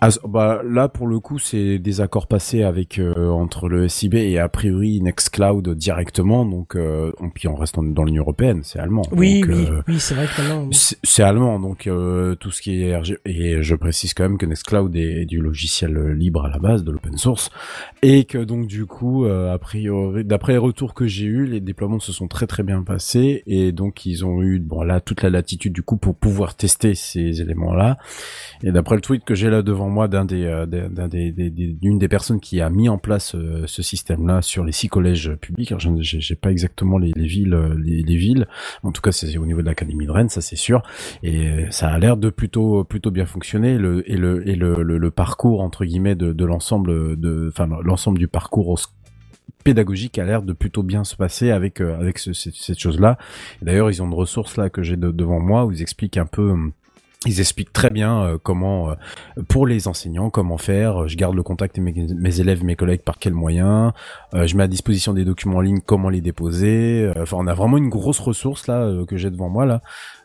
Ah, bah là pour le coup c'est des accords passés avec euh, entre le SIB et a priori Nextcloud directement. Donc euh, on, puis on reste dans l'Union européenne c'est allemand. Oui, donc, oui, euh, oui, c'est vrai que maintenant. c'est c'est allemand. Donc euh, tout ce qui est RG et je précise quand même que Nextcloud est, est du logiciel euh, libre à la base de l'open source. Et que donc du coup euh, a priori d'après les retours que j'ai eu les déploiements se sont très très bien passés. Et donc ils ont eu bon là toute la latitude du coup pour pouvoir tester ces éléments là et d'après le tweet que j'ai là devant moi d'un des, euh, d'un des, d'une des personnes qui a mis en place euh, ce système-là sur les six collèges publics. Alors, j'ai j'ai pas exactement les, les villes, euh, les, les villes. En tout cas, c'est au niveau de l'académie de Rennes, ça c'est sûr. Et ça a l'air de plutôt, plutôt bien fonctionner. Le, et le, et le, le, le parcours entre guillemets de, de l'ensemble de, enfin l'ensemble du parcours pédagogique a l'air de plutôt bien se passer avec avec ce- cette, chose-là. D'ailleurs, ils ont une ressource là que j'ai de- devant moi où ils expliquent un peu. Ils expliquent très bien euh, comment, euh, pour les enseignants, comment faire. Je garde le contact avec mes élèves, mes collègues, par quels moyens. Euh, je mets à disposition des documents en ligne, comment les déposer. Euh, Enfin, on a vraiment une grosse ressource là euh, que j'ai devant moi là,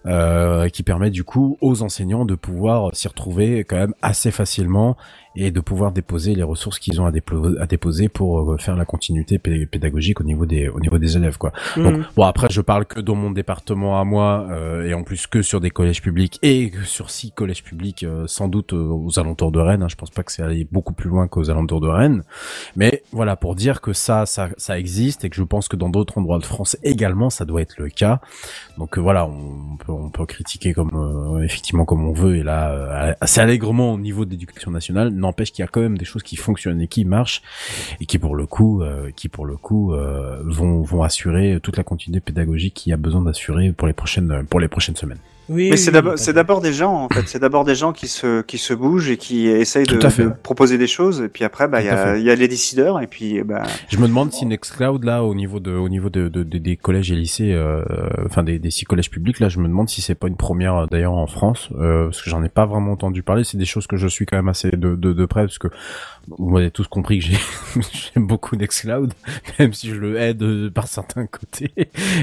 euh, qui permet du coup aux enseignants de pouvoir s'y retrouver quand même assez facilement et de pouvoir déposer les ressources qu'ils ont à, déposer pour faire la continuité pé- pédagogique au niveau des au niveau des élèves quoi. Donc Mhm. bon après je parle que dans mon département à moi euh, et en plus que sur des collèges publics et sur six collèges publics sans doute aux alentours de Rennes. hein. Je pense pas que c'est aller beaucoup plus loin qu'aux alentours de Rennes. Mais voilà pour dire que ça ça ça existe et que je pense que dans d'autres endroits de France également ça doit être le cas. Donc euh, voilà on peut on peut critiquer comme euh, effectivement comme on veut et là euh, assez allègrement au niveau de l'éducation nationale. N'empêche qu'il y a quand même des choses qui fonctionnent et qui marchent et qui pour le coup euh, qui pour le coup euh, vont vont assurer toute la continuité pédagogique qu'il y a besoin d'assurer pour les prochaines pour les prochaines semaines. Oui, Mais oui, c'est d'abord, c'est des gens, en fait. C'est d'abord des gens qui se, qui se bougent et qui essayent de, proposer des choses. Et puis après, bah, il y a, il y a les décideurs. Et puis, bah, Je me demande si Nextcloud là au niveau de au niveau de, de- de- des collèges et lycées euh, enfin des, des six collèges publics là je me demande si c'est pas une première euh, d'ailleurs en France euh, parce que j'en ai pas vraiment entendu parler c'est des choses que je suis quand même assez de, de, de près parce que vous avez tous compris que j'ai j'aime beaucoup Nextcloud même si je le aide euh, par certains côtés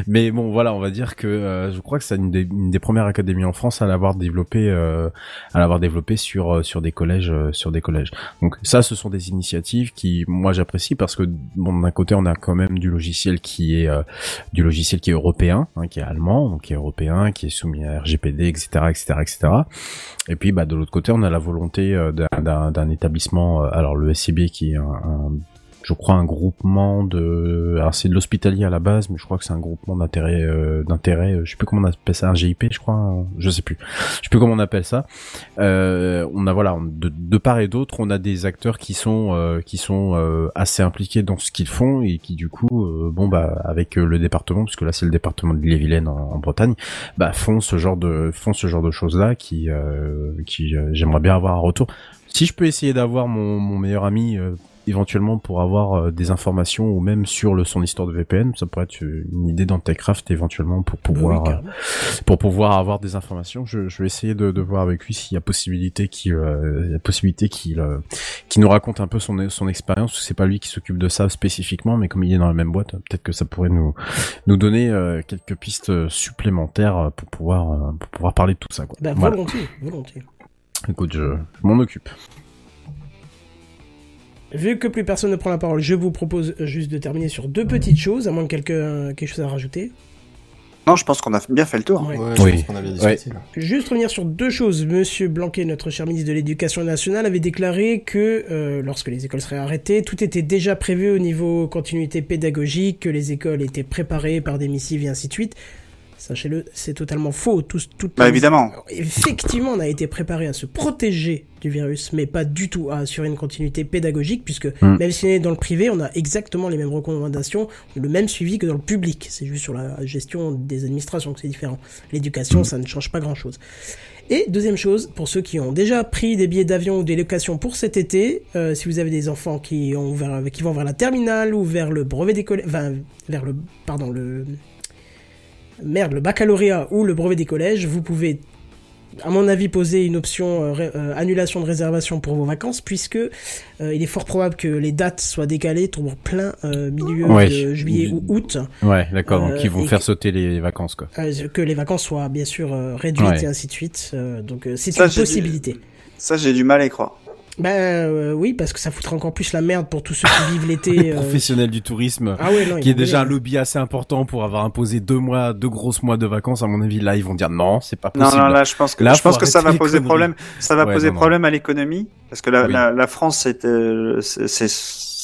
mais bon voilà on va dire que euh, je crois que c'est une des, premières académies en France à l'avoir développé euh, à l'avoir développé sur euh, sur des collèges euh, sur des collèges donc ça, ce sont des initiatives qui, moi, j'apprécie parce que bon, d'un côté, on a quand même du logiciel qui est euh, du logiciel qui est européen, hein, qui est allemand, donc qui est européen, qui est soumis à RGPD, etc., etc., etc. Et puis, bah, de l'autre côté, on a la volonté d'un- établissement, euh, alors le SCB qui est un, je crois un groupement de, alors c'est de l'hospitalier à la base, mais je crois que c'est un groupement d'intérêt, euh, d'intérêt, euh, je sais plus comment on appelle ça, un GIP, je crois, un- je sais plus, je sais plus comment on appelle ça. Euh, on a voilà, de, de part et d'autre, on a des acteurs qui sont euh, qui sont assez impliqués dans ce qu'ils font et qui du coup, bon bah avec le département, puisque là c'est le département de l'Ille-et-Vilaine en, en Bretagne, bah font ce genre de font ce genre de choses là qui qui j'aimerais bien avoir un retour. Si je peux essayer d'avoir mon, mon meilleur ami euh, éventuellement pour avoir euh, des informations ou même sur le son histoire de VPN, ça pourrait être une idée dans Techcraft éventuellement pour oui, pouvoir euh, pour pouvoir avoir des informations. Je, je vais essayer de, de voir avec lui s'il y a possibilité qu'il euh, possibilité qu'il euh, qu'il nous raconte un peu son son expérience. C'est pas lui qui s'occupe de ça spécifiquement, mais comme il est dans la même boîte, peut-être que ça pourrait nous nous donner euh, quelques pistes supplémentaires pour pouvoir pour pouvoir parler de tout ça. Quoi. Voilà. volontiers, volontiers. Écoute, je, je m'en occupe. Vu que plus personne ne prend la parole, je vous propose juste de terminer sur deux petites choses, à moins que quelqu'un ait quelque chose à rajouter. non, je pense qu'on a bien fait le tour. Ouais. Ouais, je Oui. pense qu'on avait discuté. là. Juste revenir sur deux choses. Monsieur Blanquet, notre cher ministre de l'Éducation nationale, avait déclaré que euh, lorsque les écoles seraient arrêtées, tout était déjà prévu au niveau continuité pédagogique, que les écoles étaient préparées par des missives et ainsi de suite. Sachez-le, c'est totalement faux. Tout, toute Bah, évidemment. Effectivement, on a été préparé à se protéger du virus, mais pas du tout à assurer une continuité pédagogique, puisque Mm. même si on est dans le privé, on a exactement les mêmes recommandations, le même suivi que dans le public. C'est juste sur la gestion des administrations que c'est différent. L'éducation, ça ne change pas grand-chose. Et deuxième chose, pour ceux qui ont déjà pris des billets d'avion ou des locations pour cet été, euh, si vous avez des enfants qui, ont vers- qui vont vers la terminale ou vers le brevet des collèges, enfin, vers le, pardon, le, merde, le baccalauréat ou le brevet des collèges, vous pouvez, à mon avis, poser une option euh, ré- euh, annulation de réservation pour vos vacances, puisque euh, il est fort probable que les dates soient décalées, tombent en plein euh, milieu Ouais. de juillet ou août, Ouais, d'accord. Euh, donc ils vont faire que- sauter les vacances quoi. euh, que les vacances soient bien sûr euh, réduites Ouais. et ainsi de suite. Euh, donc euh, c'est une possibilité. Ça, j'ai du mal à y croire. Ben euh, oui, parce que ça foutrait encore plus la merde pour tous ceux qui vivent l'été. euh, Professionnel du tourisme. Ah ouais, non, qui est déjà un lobby assez important pour avoir imposé deux mois, deux grosses mois de vacances. À mon avis, là, ils vont dire non, c'est pas Non, possible. non, là, je pense que, Là, je pense que ça va les poser problème. Ça va Ouais, poser non, non. problème à l'économie. Parce que la, Oui. la, la France, c'est, euh, c'est, c'est-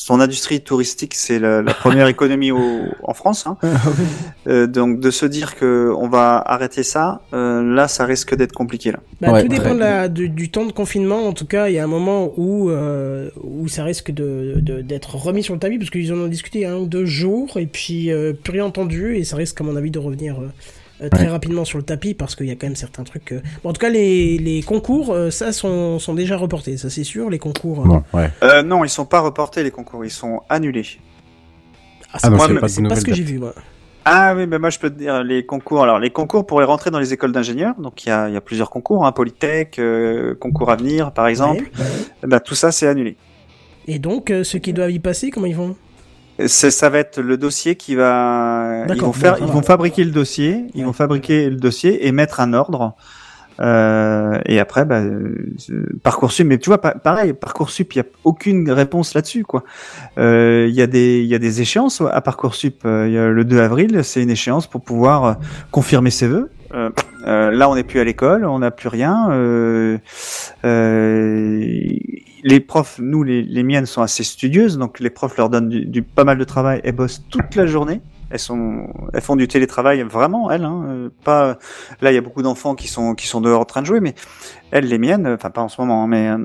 son industrie touristique, c'est la, la première économie au, en France. Hein. Euh, donc de se dire que on va arrêter ça, euh, là, ça risque d'être compliqué là. Bah, Ouais, tout dépend ouais. de la, du, du temps de confinement. En tout cas, il y a un moment où, euh, où ça risque de, de- d'être remis sur le tapis parce qu'ils en ont discuté un ou deux jours et puis euh, plus rien entendu et ça risque, à mon avis, de revenir très Ouais. rapidement sur le tapis parce qu'il y a quand même certains trucs. euh, Bon, en tout cas, les, les concours, euh, ça, sont, sont déjà reportés, ça c'est sûr. Les concours. euh, Bon, ouais. Euh, non, ils sont pas reportés les concours, ils sont annulés. Ah, c'est Ah, pas, ce que j'ai vu, moi. Ah oui, mais moi je peux te dire les concours. Alors les concours pour rentrer dans les écoles d'ingénieurs, donc il y a, il y a plusieurs concours, hein, Polytech, euh, concours Avenir par exemple. Ouais. Eh ben, tout ça c'est annulé. Et donc, euh, ceux qui doivent y passer, comment ils vont? Ça va être le dossier qui va. Ils vont faire, ils vont fabriquer le dossier, ils Ouais. vont fabriquer le dossier et mettre un ordre. Euh, et après, bah, euh, parcoursup. Mais tu vois, pa- pareil, parcoursup, il y a aucune réponse là-dessus, quoi. Euh, Il y a des, il y a des échéances à parcoursup. Euh, y a le 2 avril, c'est une échéance pour pouvoir confirmer ses vœux. Euh, euh, là, on n'est plus à l'école, on n'a plus rien. Euh, euh, les profs, nous, les, les miennes sont assez studieuses, donc les profs leur donnent du, du- pas mal de travail. Elles bossent toute la journée. Elles sont, elles font du télétravail vraiment, elles. Hein, euh, pas là, il y a beaucoup d'enfants qui sont qui sont dehors en train de jouer, mais elles, les miennes, enfin pas en ce moment, hein, mais euh,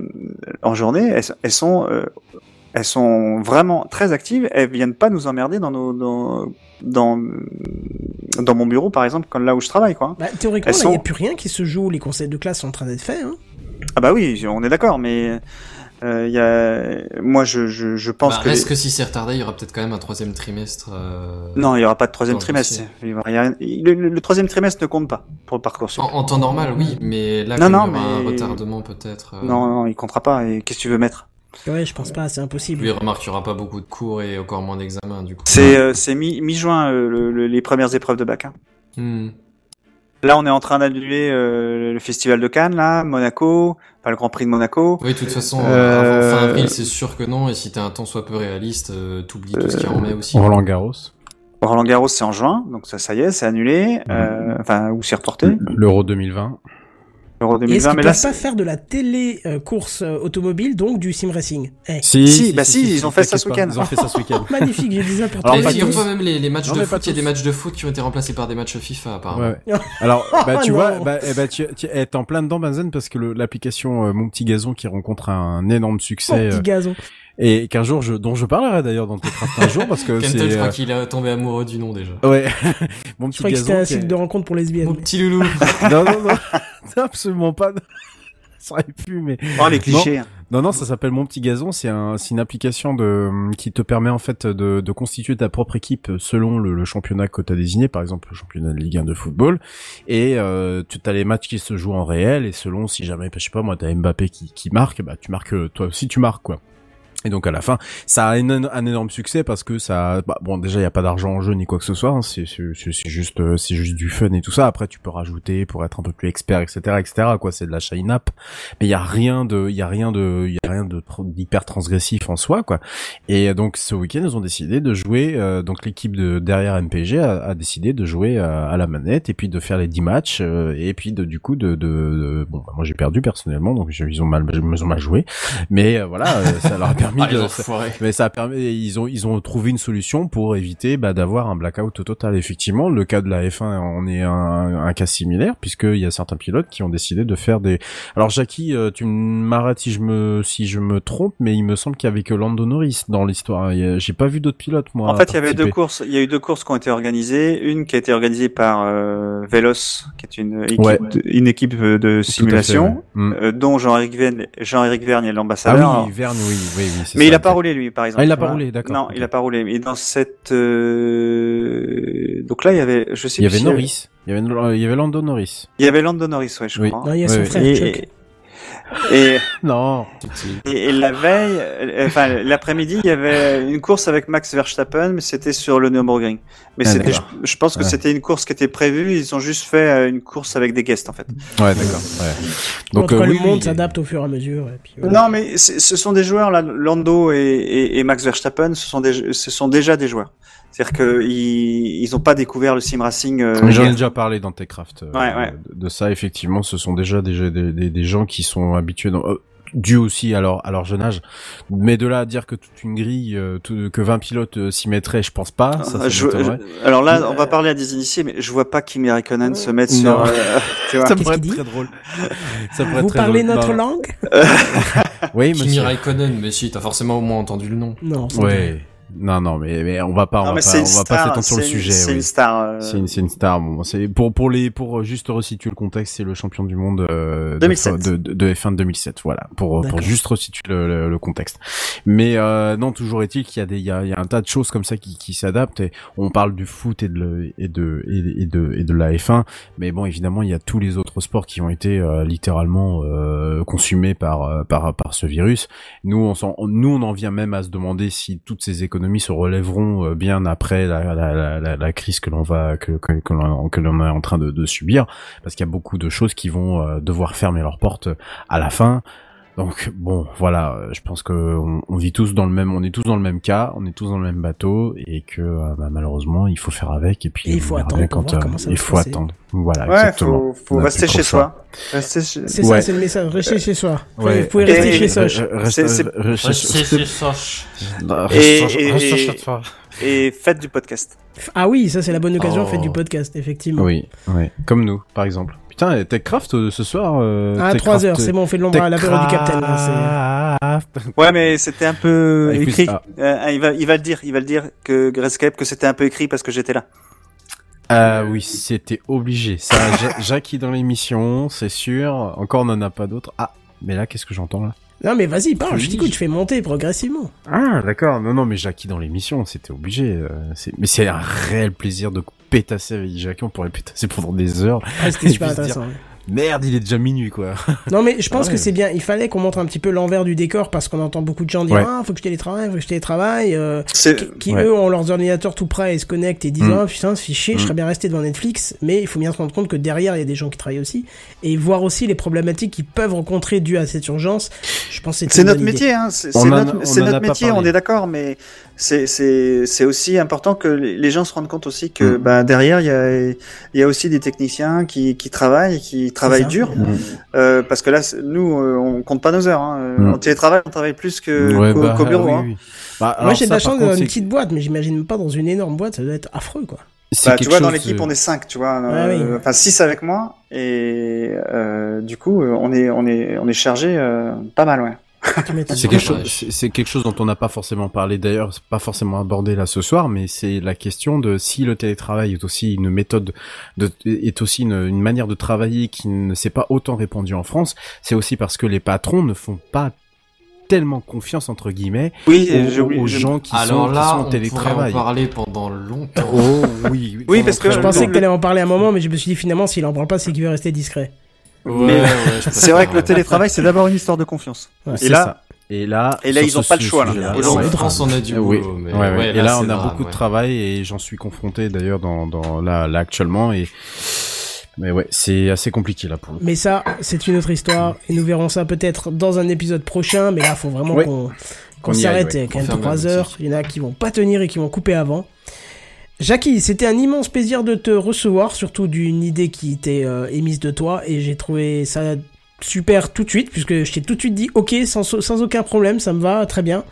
en journée, elles, elles sont euh, elles sont vraiment très actives. Elles viennent pas nous emmerder dans nos dans dans dans mon bureau, par exemple, quand là où je travaille, quoi. bah, Théoriquement, il n'y a plus rien qui se joue. Les conseils de classe sont en train d'être faits. Hein. Ah bah oui, on est d'accord, mais euh, il y a, moi je je, je pense Bah, que reste les- que si c'est retardé, il y aura peut-être quand même un troisième trimestre. euh, non, il y aura pas de troisième Non, trimestre. Il aura Le, le- le troisième trimestre ne compte pas pour le parcours. En, en temps normal, oui, mais là, Non, comme non, il y aura un retardement peut-être. euh, Non, non, il comptera pas. Et qu'est-ce que tu veux mettre? Ouais, je pense pas, c'est impossible. Lui, remarque, il y aura pas beaucoup de cours et encore moins d'examens, du coup. C'est euh, c'est mi mi juin les premières épreuves de bac. hein. Hmm. Là, on est en train d'annuler euh, le festival de Cannes, là, Monaco, pas le Grand Prix de Monaco. Oui, de toute façon, Euh, avant fin avril, c'est sûr que non, et si t'as un temps soit peu réaliste, euh, t'oublies tout ce qu'il y a en mai aussi. Roland Garros. Roland Garros, c'est en juin, donc ça, ça y est, c'est annulé, euh, enfin, ou c'est reporté. L'Euro 2020. Euro Et est-ce 2020, qu'ils mais peuvent là, pas faire de la télé euh, course euh, automobile, donc du sim racing? Eh, Si, bah si, ils ont fait ça ce week-end. Ils ont fait ça ce week-end. Magnifique, j'ai déjà pour Alors, Et figure-toi même les, les matchs Non, de foot, il y a des matchs de foot qui ont été remplacés par des matchs FIFA apparemment. Ouais, ouais. Alors, bah, tu vois, bah, eh bah, tu, tu es en plein dedans, Benzen, parce que le- l'application euh, Mon Petit Gazon qui rencontre un énorme Mon succès petit euh, gazon. et qu'un jour, je, dont je parlerai d'ailleurs dans Techcraft un jour, parce que Kenton, je c'est crois euh, qu'il est tombé amoureux du nom déjà. ouais, Mon Je Petit croyais que c'était Gazon. un site est- de rencontre pour lesbiennes. Mon petit loulou. non, non, non, absolument pas. Ça aurait pu, mais Oh, les clichés. hein. Non, non, ça s'appelle Mon Petit Gazon. C'est un, c'est une application de qui te permet en fait de, de constituer ta propre équipe selon le, le championnat que tu as désigné, par exemple le championnat de Ligue 1 de football. Et euh, tu as les matchs qui se jouent en réel et selon si jamais, je sais pas moi, t'as Mbappé qui, qui marque, bah tu marques toi aussi tu marques quoi. Et donc à la fin, ça a un, énorme succès parce que ça, bah, bon déjà il y a pas d'argent en jeu ni quoi que ce soit, hein, c'est c'est juste euh, c'est juste du fun et tout ça. Après tu peux rajouter pour être un peu plus expert etc etc quoi, c'est de l'achat in-app, mais il y a rien de il y a rien de il y a rien de d'hyper transgressif en soi quoi. Et donc ce week-end ils ont décidé de jouer, euh, donc l'équipe de derrière MPG a, a décidé de jouer euh, à la manette et puis de faire les 10 matchs euh, et puis de du coup de, de, bon bah, moi j'ai perdu personnellement donc ils ont mal ils ont mal joué, mais euh, voilà euh, ça leur a permis Ah, de mais ça a permis, ils ont, ils ont trouvé une solution pour éviter bah, d'avoir un blackout total. Effectivement, le cas de la F1 en est un, un cas similaire puisqu'il y a certains pilotes qui ont décidé de faire des. Alors Jackie, euh, tu m'arrêtes si je me, si je me trompe, mais il me semble qu'il y avait que Lando Norris dans l'histoire. J'ai pas vu d'autres pilotes moi. En fait, il y avait deux courses. Il y a eu deux courses qui ont été organisées. Une qui a été organisée par euh, Velos, qui est une équipe, Ouais. de, une équipe de fait, simulation, ouais. Mm. euh, dont Jean-Éric Vergne, Jean-Éric Vergne est Ah l'ambassadeur. oui, Alors, Verne, oui, oui, oui. Mais ça, il a pas roulé lui, par exemple. Ah, il a pas Voilà. roulé, d'accord. Non, il a pas roulé. Et dans cette, euh... donc là, il y avait, je sais Il y avait si Norris. Il y avait, il y avait Lando Norris. Il y avait Lando Norris, ouais, je Oui. crois. Non, il y a son ouais. frère Et, Chuck. Et, Non. et, et la veille, euh, enfin l'après-midi, il y avait une course avec Max Verstappen, mais c'était sur le Nürburgring. Mais Ah, c'était, je, pense que Ouais. c'était une course qui était prévue. Ils ont juste fait euh, une course avec des guests en fait. Ouais, d'accord. Ouais. en tout euh, oui, le monde s'adapte au fur et à mesure. Et puis, voilà. Non, mais ce sont des joueurs là, Lando et, et, et Max Verstappen, ce sont des, ce sont déjà des joueurs. C'est-à-dire que ils, ont pas découvert le sim racing. euh, Mais J'en ai déjà parlé dans Techcraft euh, Ouais, ouais. De, de ça. Effectivement, ce sont déjà des, des, des, des gens qui sont habitués. Dans... euh, dû aussi à leur, à leur jeune âge. Mais de là à dire que toute une grille, tout- que 20 pilotes s'y mettraient, je pense pas. Ça, ça je- m'étonnerait. je- alors là, on va parler à des initiés, mais je vois pas Kimi Raikkonen se mettre Non. sur. euh, tu vois. Ça pourrait qu'il être très drôle. Ça pourrait être Vous très parlez drôle. notre Bah, langue Oui, Kimi. Raikkonen, mais si, t'as forcément au moins entendu le nom. Non. c'est Ouais. Non, non, mais, mais on va pas, on va pas, c'est on va pas star, s'étendre sur le c'est sujet. C'est oui. une star. euh, C'est une, c'est une star. Bon, c'est pour pour les pour juste resituer le contexte, c'est le champion du monde euh, de- 2007. de, de, de F1 de 2007. Voilà, pour pour D'accord. juste resituer le, le, le contexte. Mais euh, non, toujours est-il qu'il y a des il y a, il y a un tas de choses comme ça qui qui s'adaptent. Et on parle du foot et de et de et, et de et de la F1, mais bon, évidemment, il y a tous les autres sports qui ont été euh, littéralement euh, consumés par euh, par par ce virus. Nous, on s'en, nous, on en vient même à se demander si toutes ces économies se relèveront euh, bien après la, crise que l'on va que que, l'on est en train de, subir, parce qu'il y a beaucoup de choses qui vont euh, devoir fermer leurs portes à la fin. Donc bon, voilà, euh, je pense que on, on vit tous dans le même, on est tous dans le même cas, on est tous dans le même bateau, et que euh, bah, malheureusement, il faut faire avec, et puis Et il faut attendre quand voir euh, comment ça va il faut passer. attendre. Voilà, Ouais, exactement. faut, rester chez soi. Chez... C'est Ouais. ça, c'est le message. Restez chez soi. Ouais. Vous pouvez Et- rester et- chez soi. C'est- c'est- Et- et- Et faites du podcast. Ah oui, ça c'est la bonne occasion, Oh. faites du podcast, effectivement. Oui, oui, comme nous, par exemple. Putain, TechCraft euh, ce soir. Euh, À 3 heures, c'est bon, on fait de l'ombre à l'apéro du capitaine. Ouais, mais c'était un peu Ah, écrit. ah. Euh, il va, il va le dire, il va le dire que Grayscape que c'était un peu écrit parce que j'étais là. Ah oui, c'était obligé. Ça, Ja- Jackie dans l'émission, c'est sûr. Encore, on n'en a pas d'autres. Ah, mais là, qu'est-ce que j'entends là? Non mais vas-y, parle, Oui. je t'écoute, je fais monter progressivement. Ah, d'accord. Non, non, mais Jackie dans l'émission, c'était obligé. euh, mais c'est un réel plaisir de pétasser avec Jackie. On pourrait pétasser pendant des heures. Ah, c'était super intéressant. Merde, il est déjà minuit, quoi. Non mais je pense Ouais. que c'est bien, il fallait qu'on montre un petit peu l'envers du décor parce qu'on entend beaucoup de gens dire Ouais. ah faut que je télétravaille, faut que je télétravaille, euh, C'est, qui, Ouais. eux ont leurs ordinateurs tout prêts et se connectent et disent Mm. oh putain c'est fichier, je Mm. serais bien resté devant Netflix, mais il faut bien se rendre compte que derrière il y a des gens qui travaillent aussi et voir aussi les problématiques qu'ils peuvent rencontrer dues à cette urgence. Je pense c'est notre métier, hein. C'est notre, métier, on est d'accord, mais c'est, aussi important que les gens se rendent compte aussi que, Mm. bah, derrière, il y a, il y a aussi des techniciens qui, qui travaillent, et qui travaillent ça. dur, euh, parce que là, nous, euh, on compte pas nos heures, hein. Euh. En télétravail, on travaille plus que, Ouais, qu'au, bah, qu'au bureau, oui, hein. oui. Bah, Moi j'ai de la chance dans une petite boîte, mais j'imagine même pas dans une énorme boîte, ça doit être affreux quoi. Bah, tu vois, dans l'équipe, on est cinq, tu vois. Ouais, euh, oui. Enfin, six avec moi. Et euh, du coup, on est, on est, on est chargé euh, pas mal, ouais. C'est quelque, Ouais. chose, c'est- quelque chose dont on n'a pas forcément parlé d'ailleurs, c'est pas forcément abordé là ce soir, mais c'est la question de si le télétravail est aussi une méthode, de, est aussi une, une manière de travailler qui ne s'est pas autant répandue en France, c'est aussi parce que les patrons ne font pas tellement confiance entre guillemets Oui, aux, oublié- gens qui Alors sont, là, qui sont en on en parler pendant longtemps. Oh oui, oui, Oui, parce que- Je pensais que t'allais en parler un moment, mais je me suis dit finalement s'il en parle pas, c'est qu'il veut rester discret. Ouais, Mais- ouais, je C'est vrai que le télétravail, c'est d'abord une histoire de confiance. Ouais. C'est là- ça. Et là, Et là, ils ont ce pas le choix, là. ouais. Et France, on a du Euh, oui. boulot. Mais Ouais, ouais. ouais, et là, on a drame, beaucoup de travail et j'en suis confronté d'ailleurs dans, dans là, là actuellement et mais ouais, c'est assez compliqué là pour le. Mais ça, c'est une autre histoire et nous verrons ça peut-être dans un épisode prochain. Mais là, faut vraiment Ouais. qu'on qu'on s'arrête. a quand même Qu'on ferme la 3 heures. Il y en a qui vont pas tenir et qui vont couper avant. Jackie, c'était un immense plaisir de te recevoir, surtout d'une idée qui était euh, émise de toi et j'ai trouvé ça super tout de suite puisque je t'ai tout de suite dit ok sans, sans aucun problème, ça me va très bien.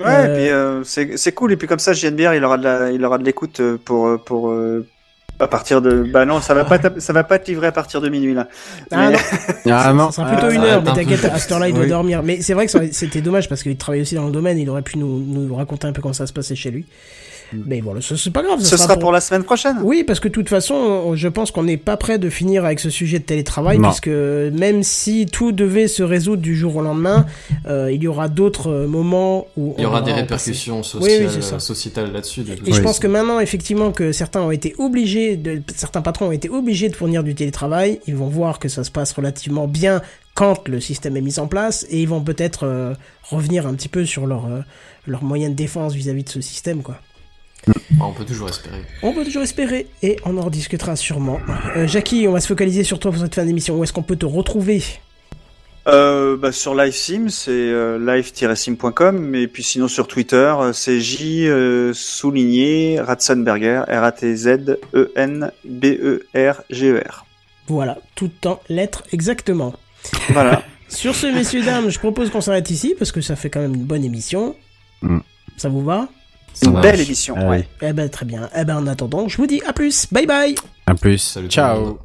Ouais, Euh, et puis euh, c'est c'est cool. Et puis comme ça, JNBR, il aura de la, il aura de l'écoute euh, pour, euh, pour euh, à partir de. Bah non, ça va pas, ça va pas être livré à partir de minuit là. Ah Mais- non, Ah non, ça sera plutôt Ah, une heure, mais t'inquiète, à cette heure-là, il doit Oui. dormir. Mais c'est vrai que c'était dommage parce qu'il travaille aussi dans le domaine, il aurait pu nous, nous raconter un peu comment ça se passait chez lui. Mais voilà, ce- c'est pas grave. Ce sera pour la semaine prochaine. Oui, parce que de toute façon, on- je pense qu'on n'est pas prêt de finir avec ce sujet de télétravail, Non. puisque même si tout devait se résoudre du jour au lendemain, euh, il y aura d'autres euh, moments où Il y on aura des répercussions Oui, oui, sociales, sociétales là-dessus. de Et je pense que maintenant, effectivement, que certains ont été obligés, de, certains patrons ont été obligés de fournir du télétravail, ils vont voir que ça se passe relativement bien quand le système est mis en place, et ils vont peut-être euh, revenir un petit peu sur leur, euh, leur moyen de défense vis-à-vis de ce système, quoi. Ah, On peut toujours espérer. On peut toujours espérer, et on en rediscutera sûrement. Euh, Jackie, on va se focaliser sur toi pour cette fin d'émission. Où est-ce qu'on peut te retrouver? Euh, bah, sur LiveSim, c'est euh, live-sim.com. Et puis sinon sur Twitter, euh, c'est J euh, souligné Ratzenberger, R-A-T-Z-E-N-B-E-R-G-E-R. Voilà, tout en lettres exactement. Voilà. Sur ce, messieurs, dames, je propose qu'on s'arrête ici parce que ça fait quand même une bonne émission. Mm. Ça vous va? Une marche. belle émission. Ah ouais. oui. Eh ben, très bien. Eh ben, en attendant, je vous dis à plus. Bye bye. À plus. Salut tout le Ciao.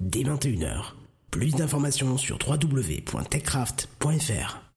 Dès 21h. Plus d'informations sur www.techcraft.fr.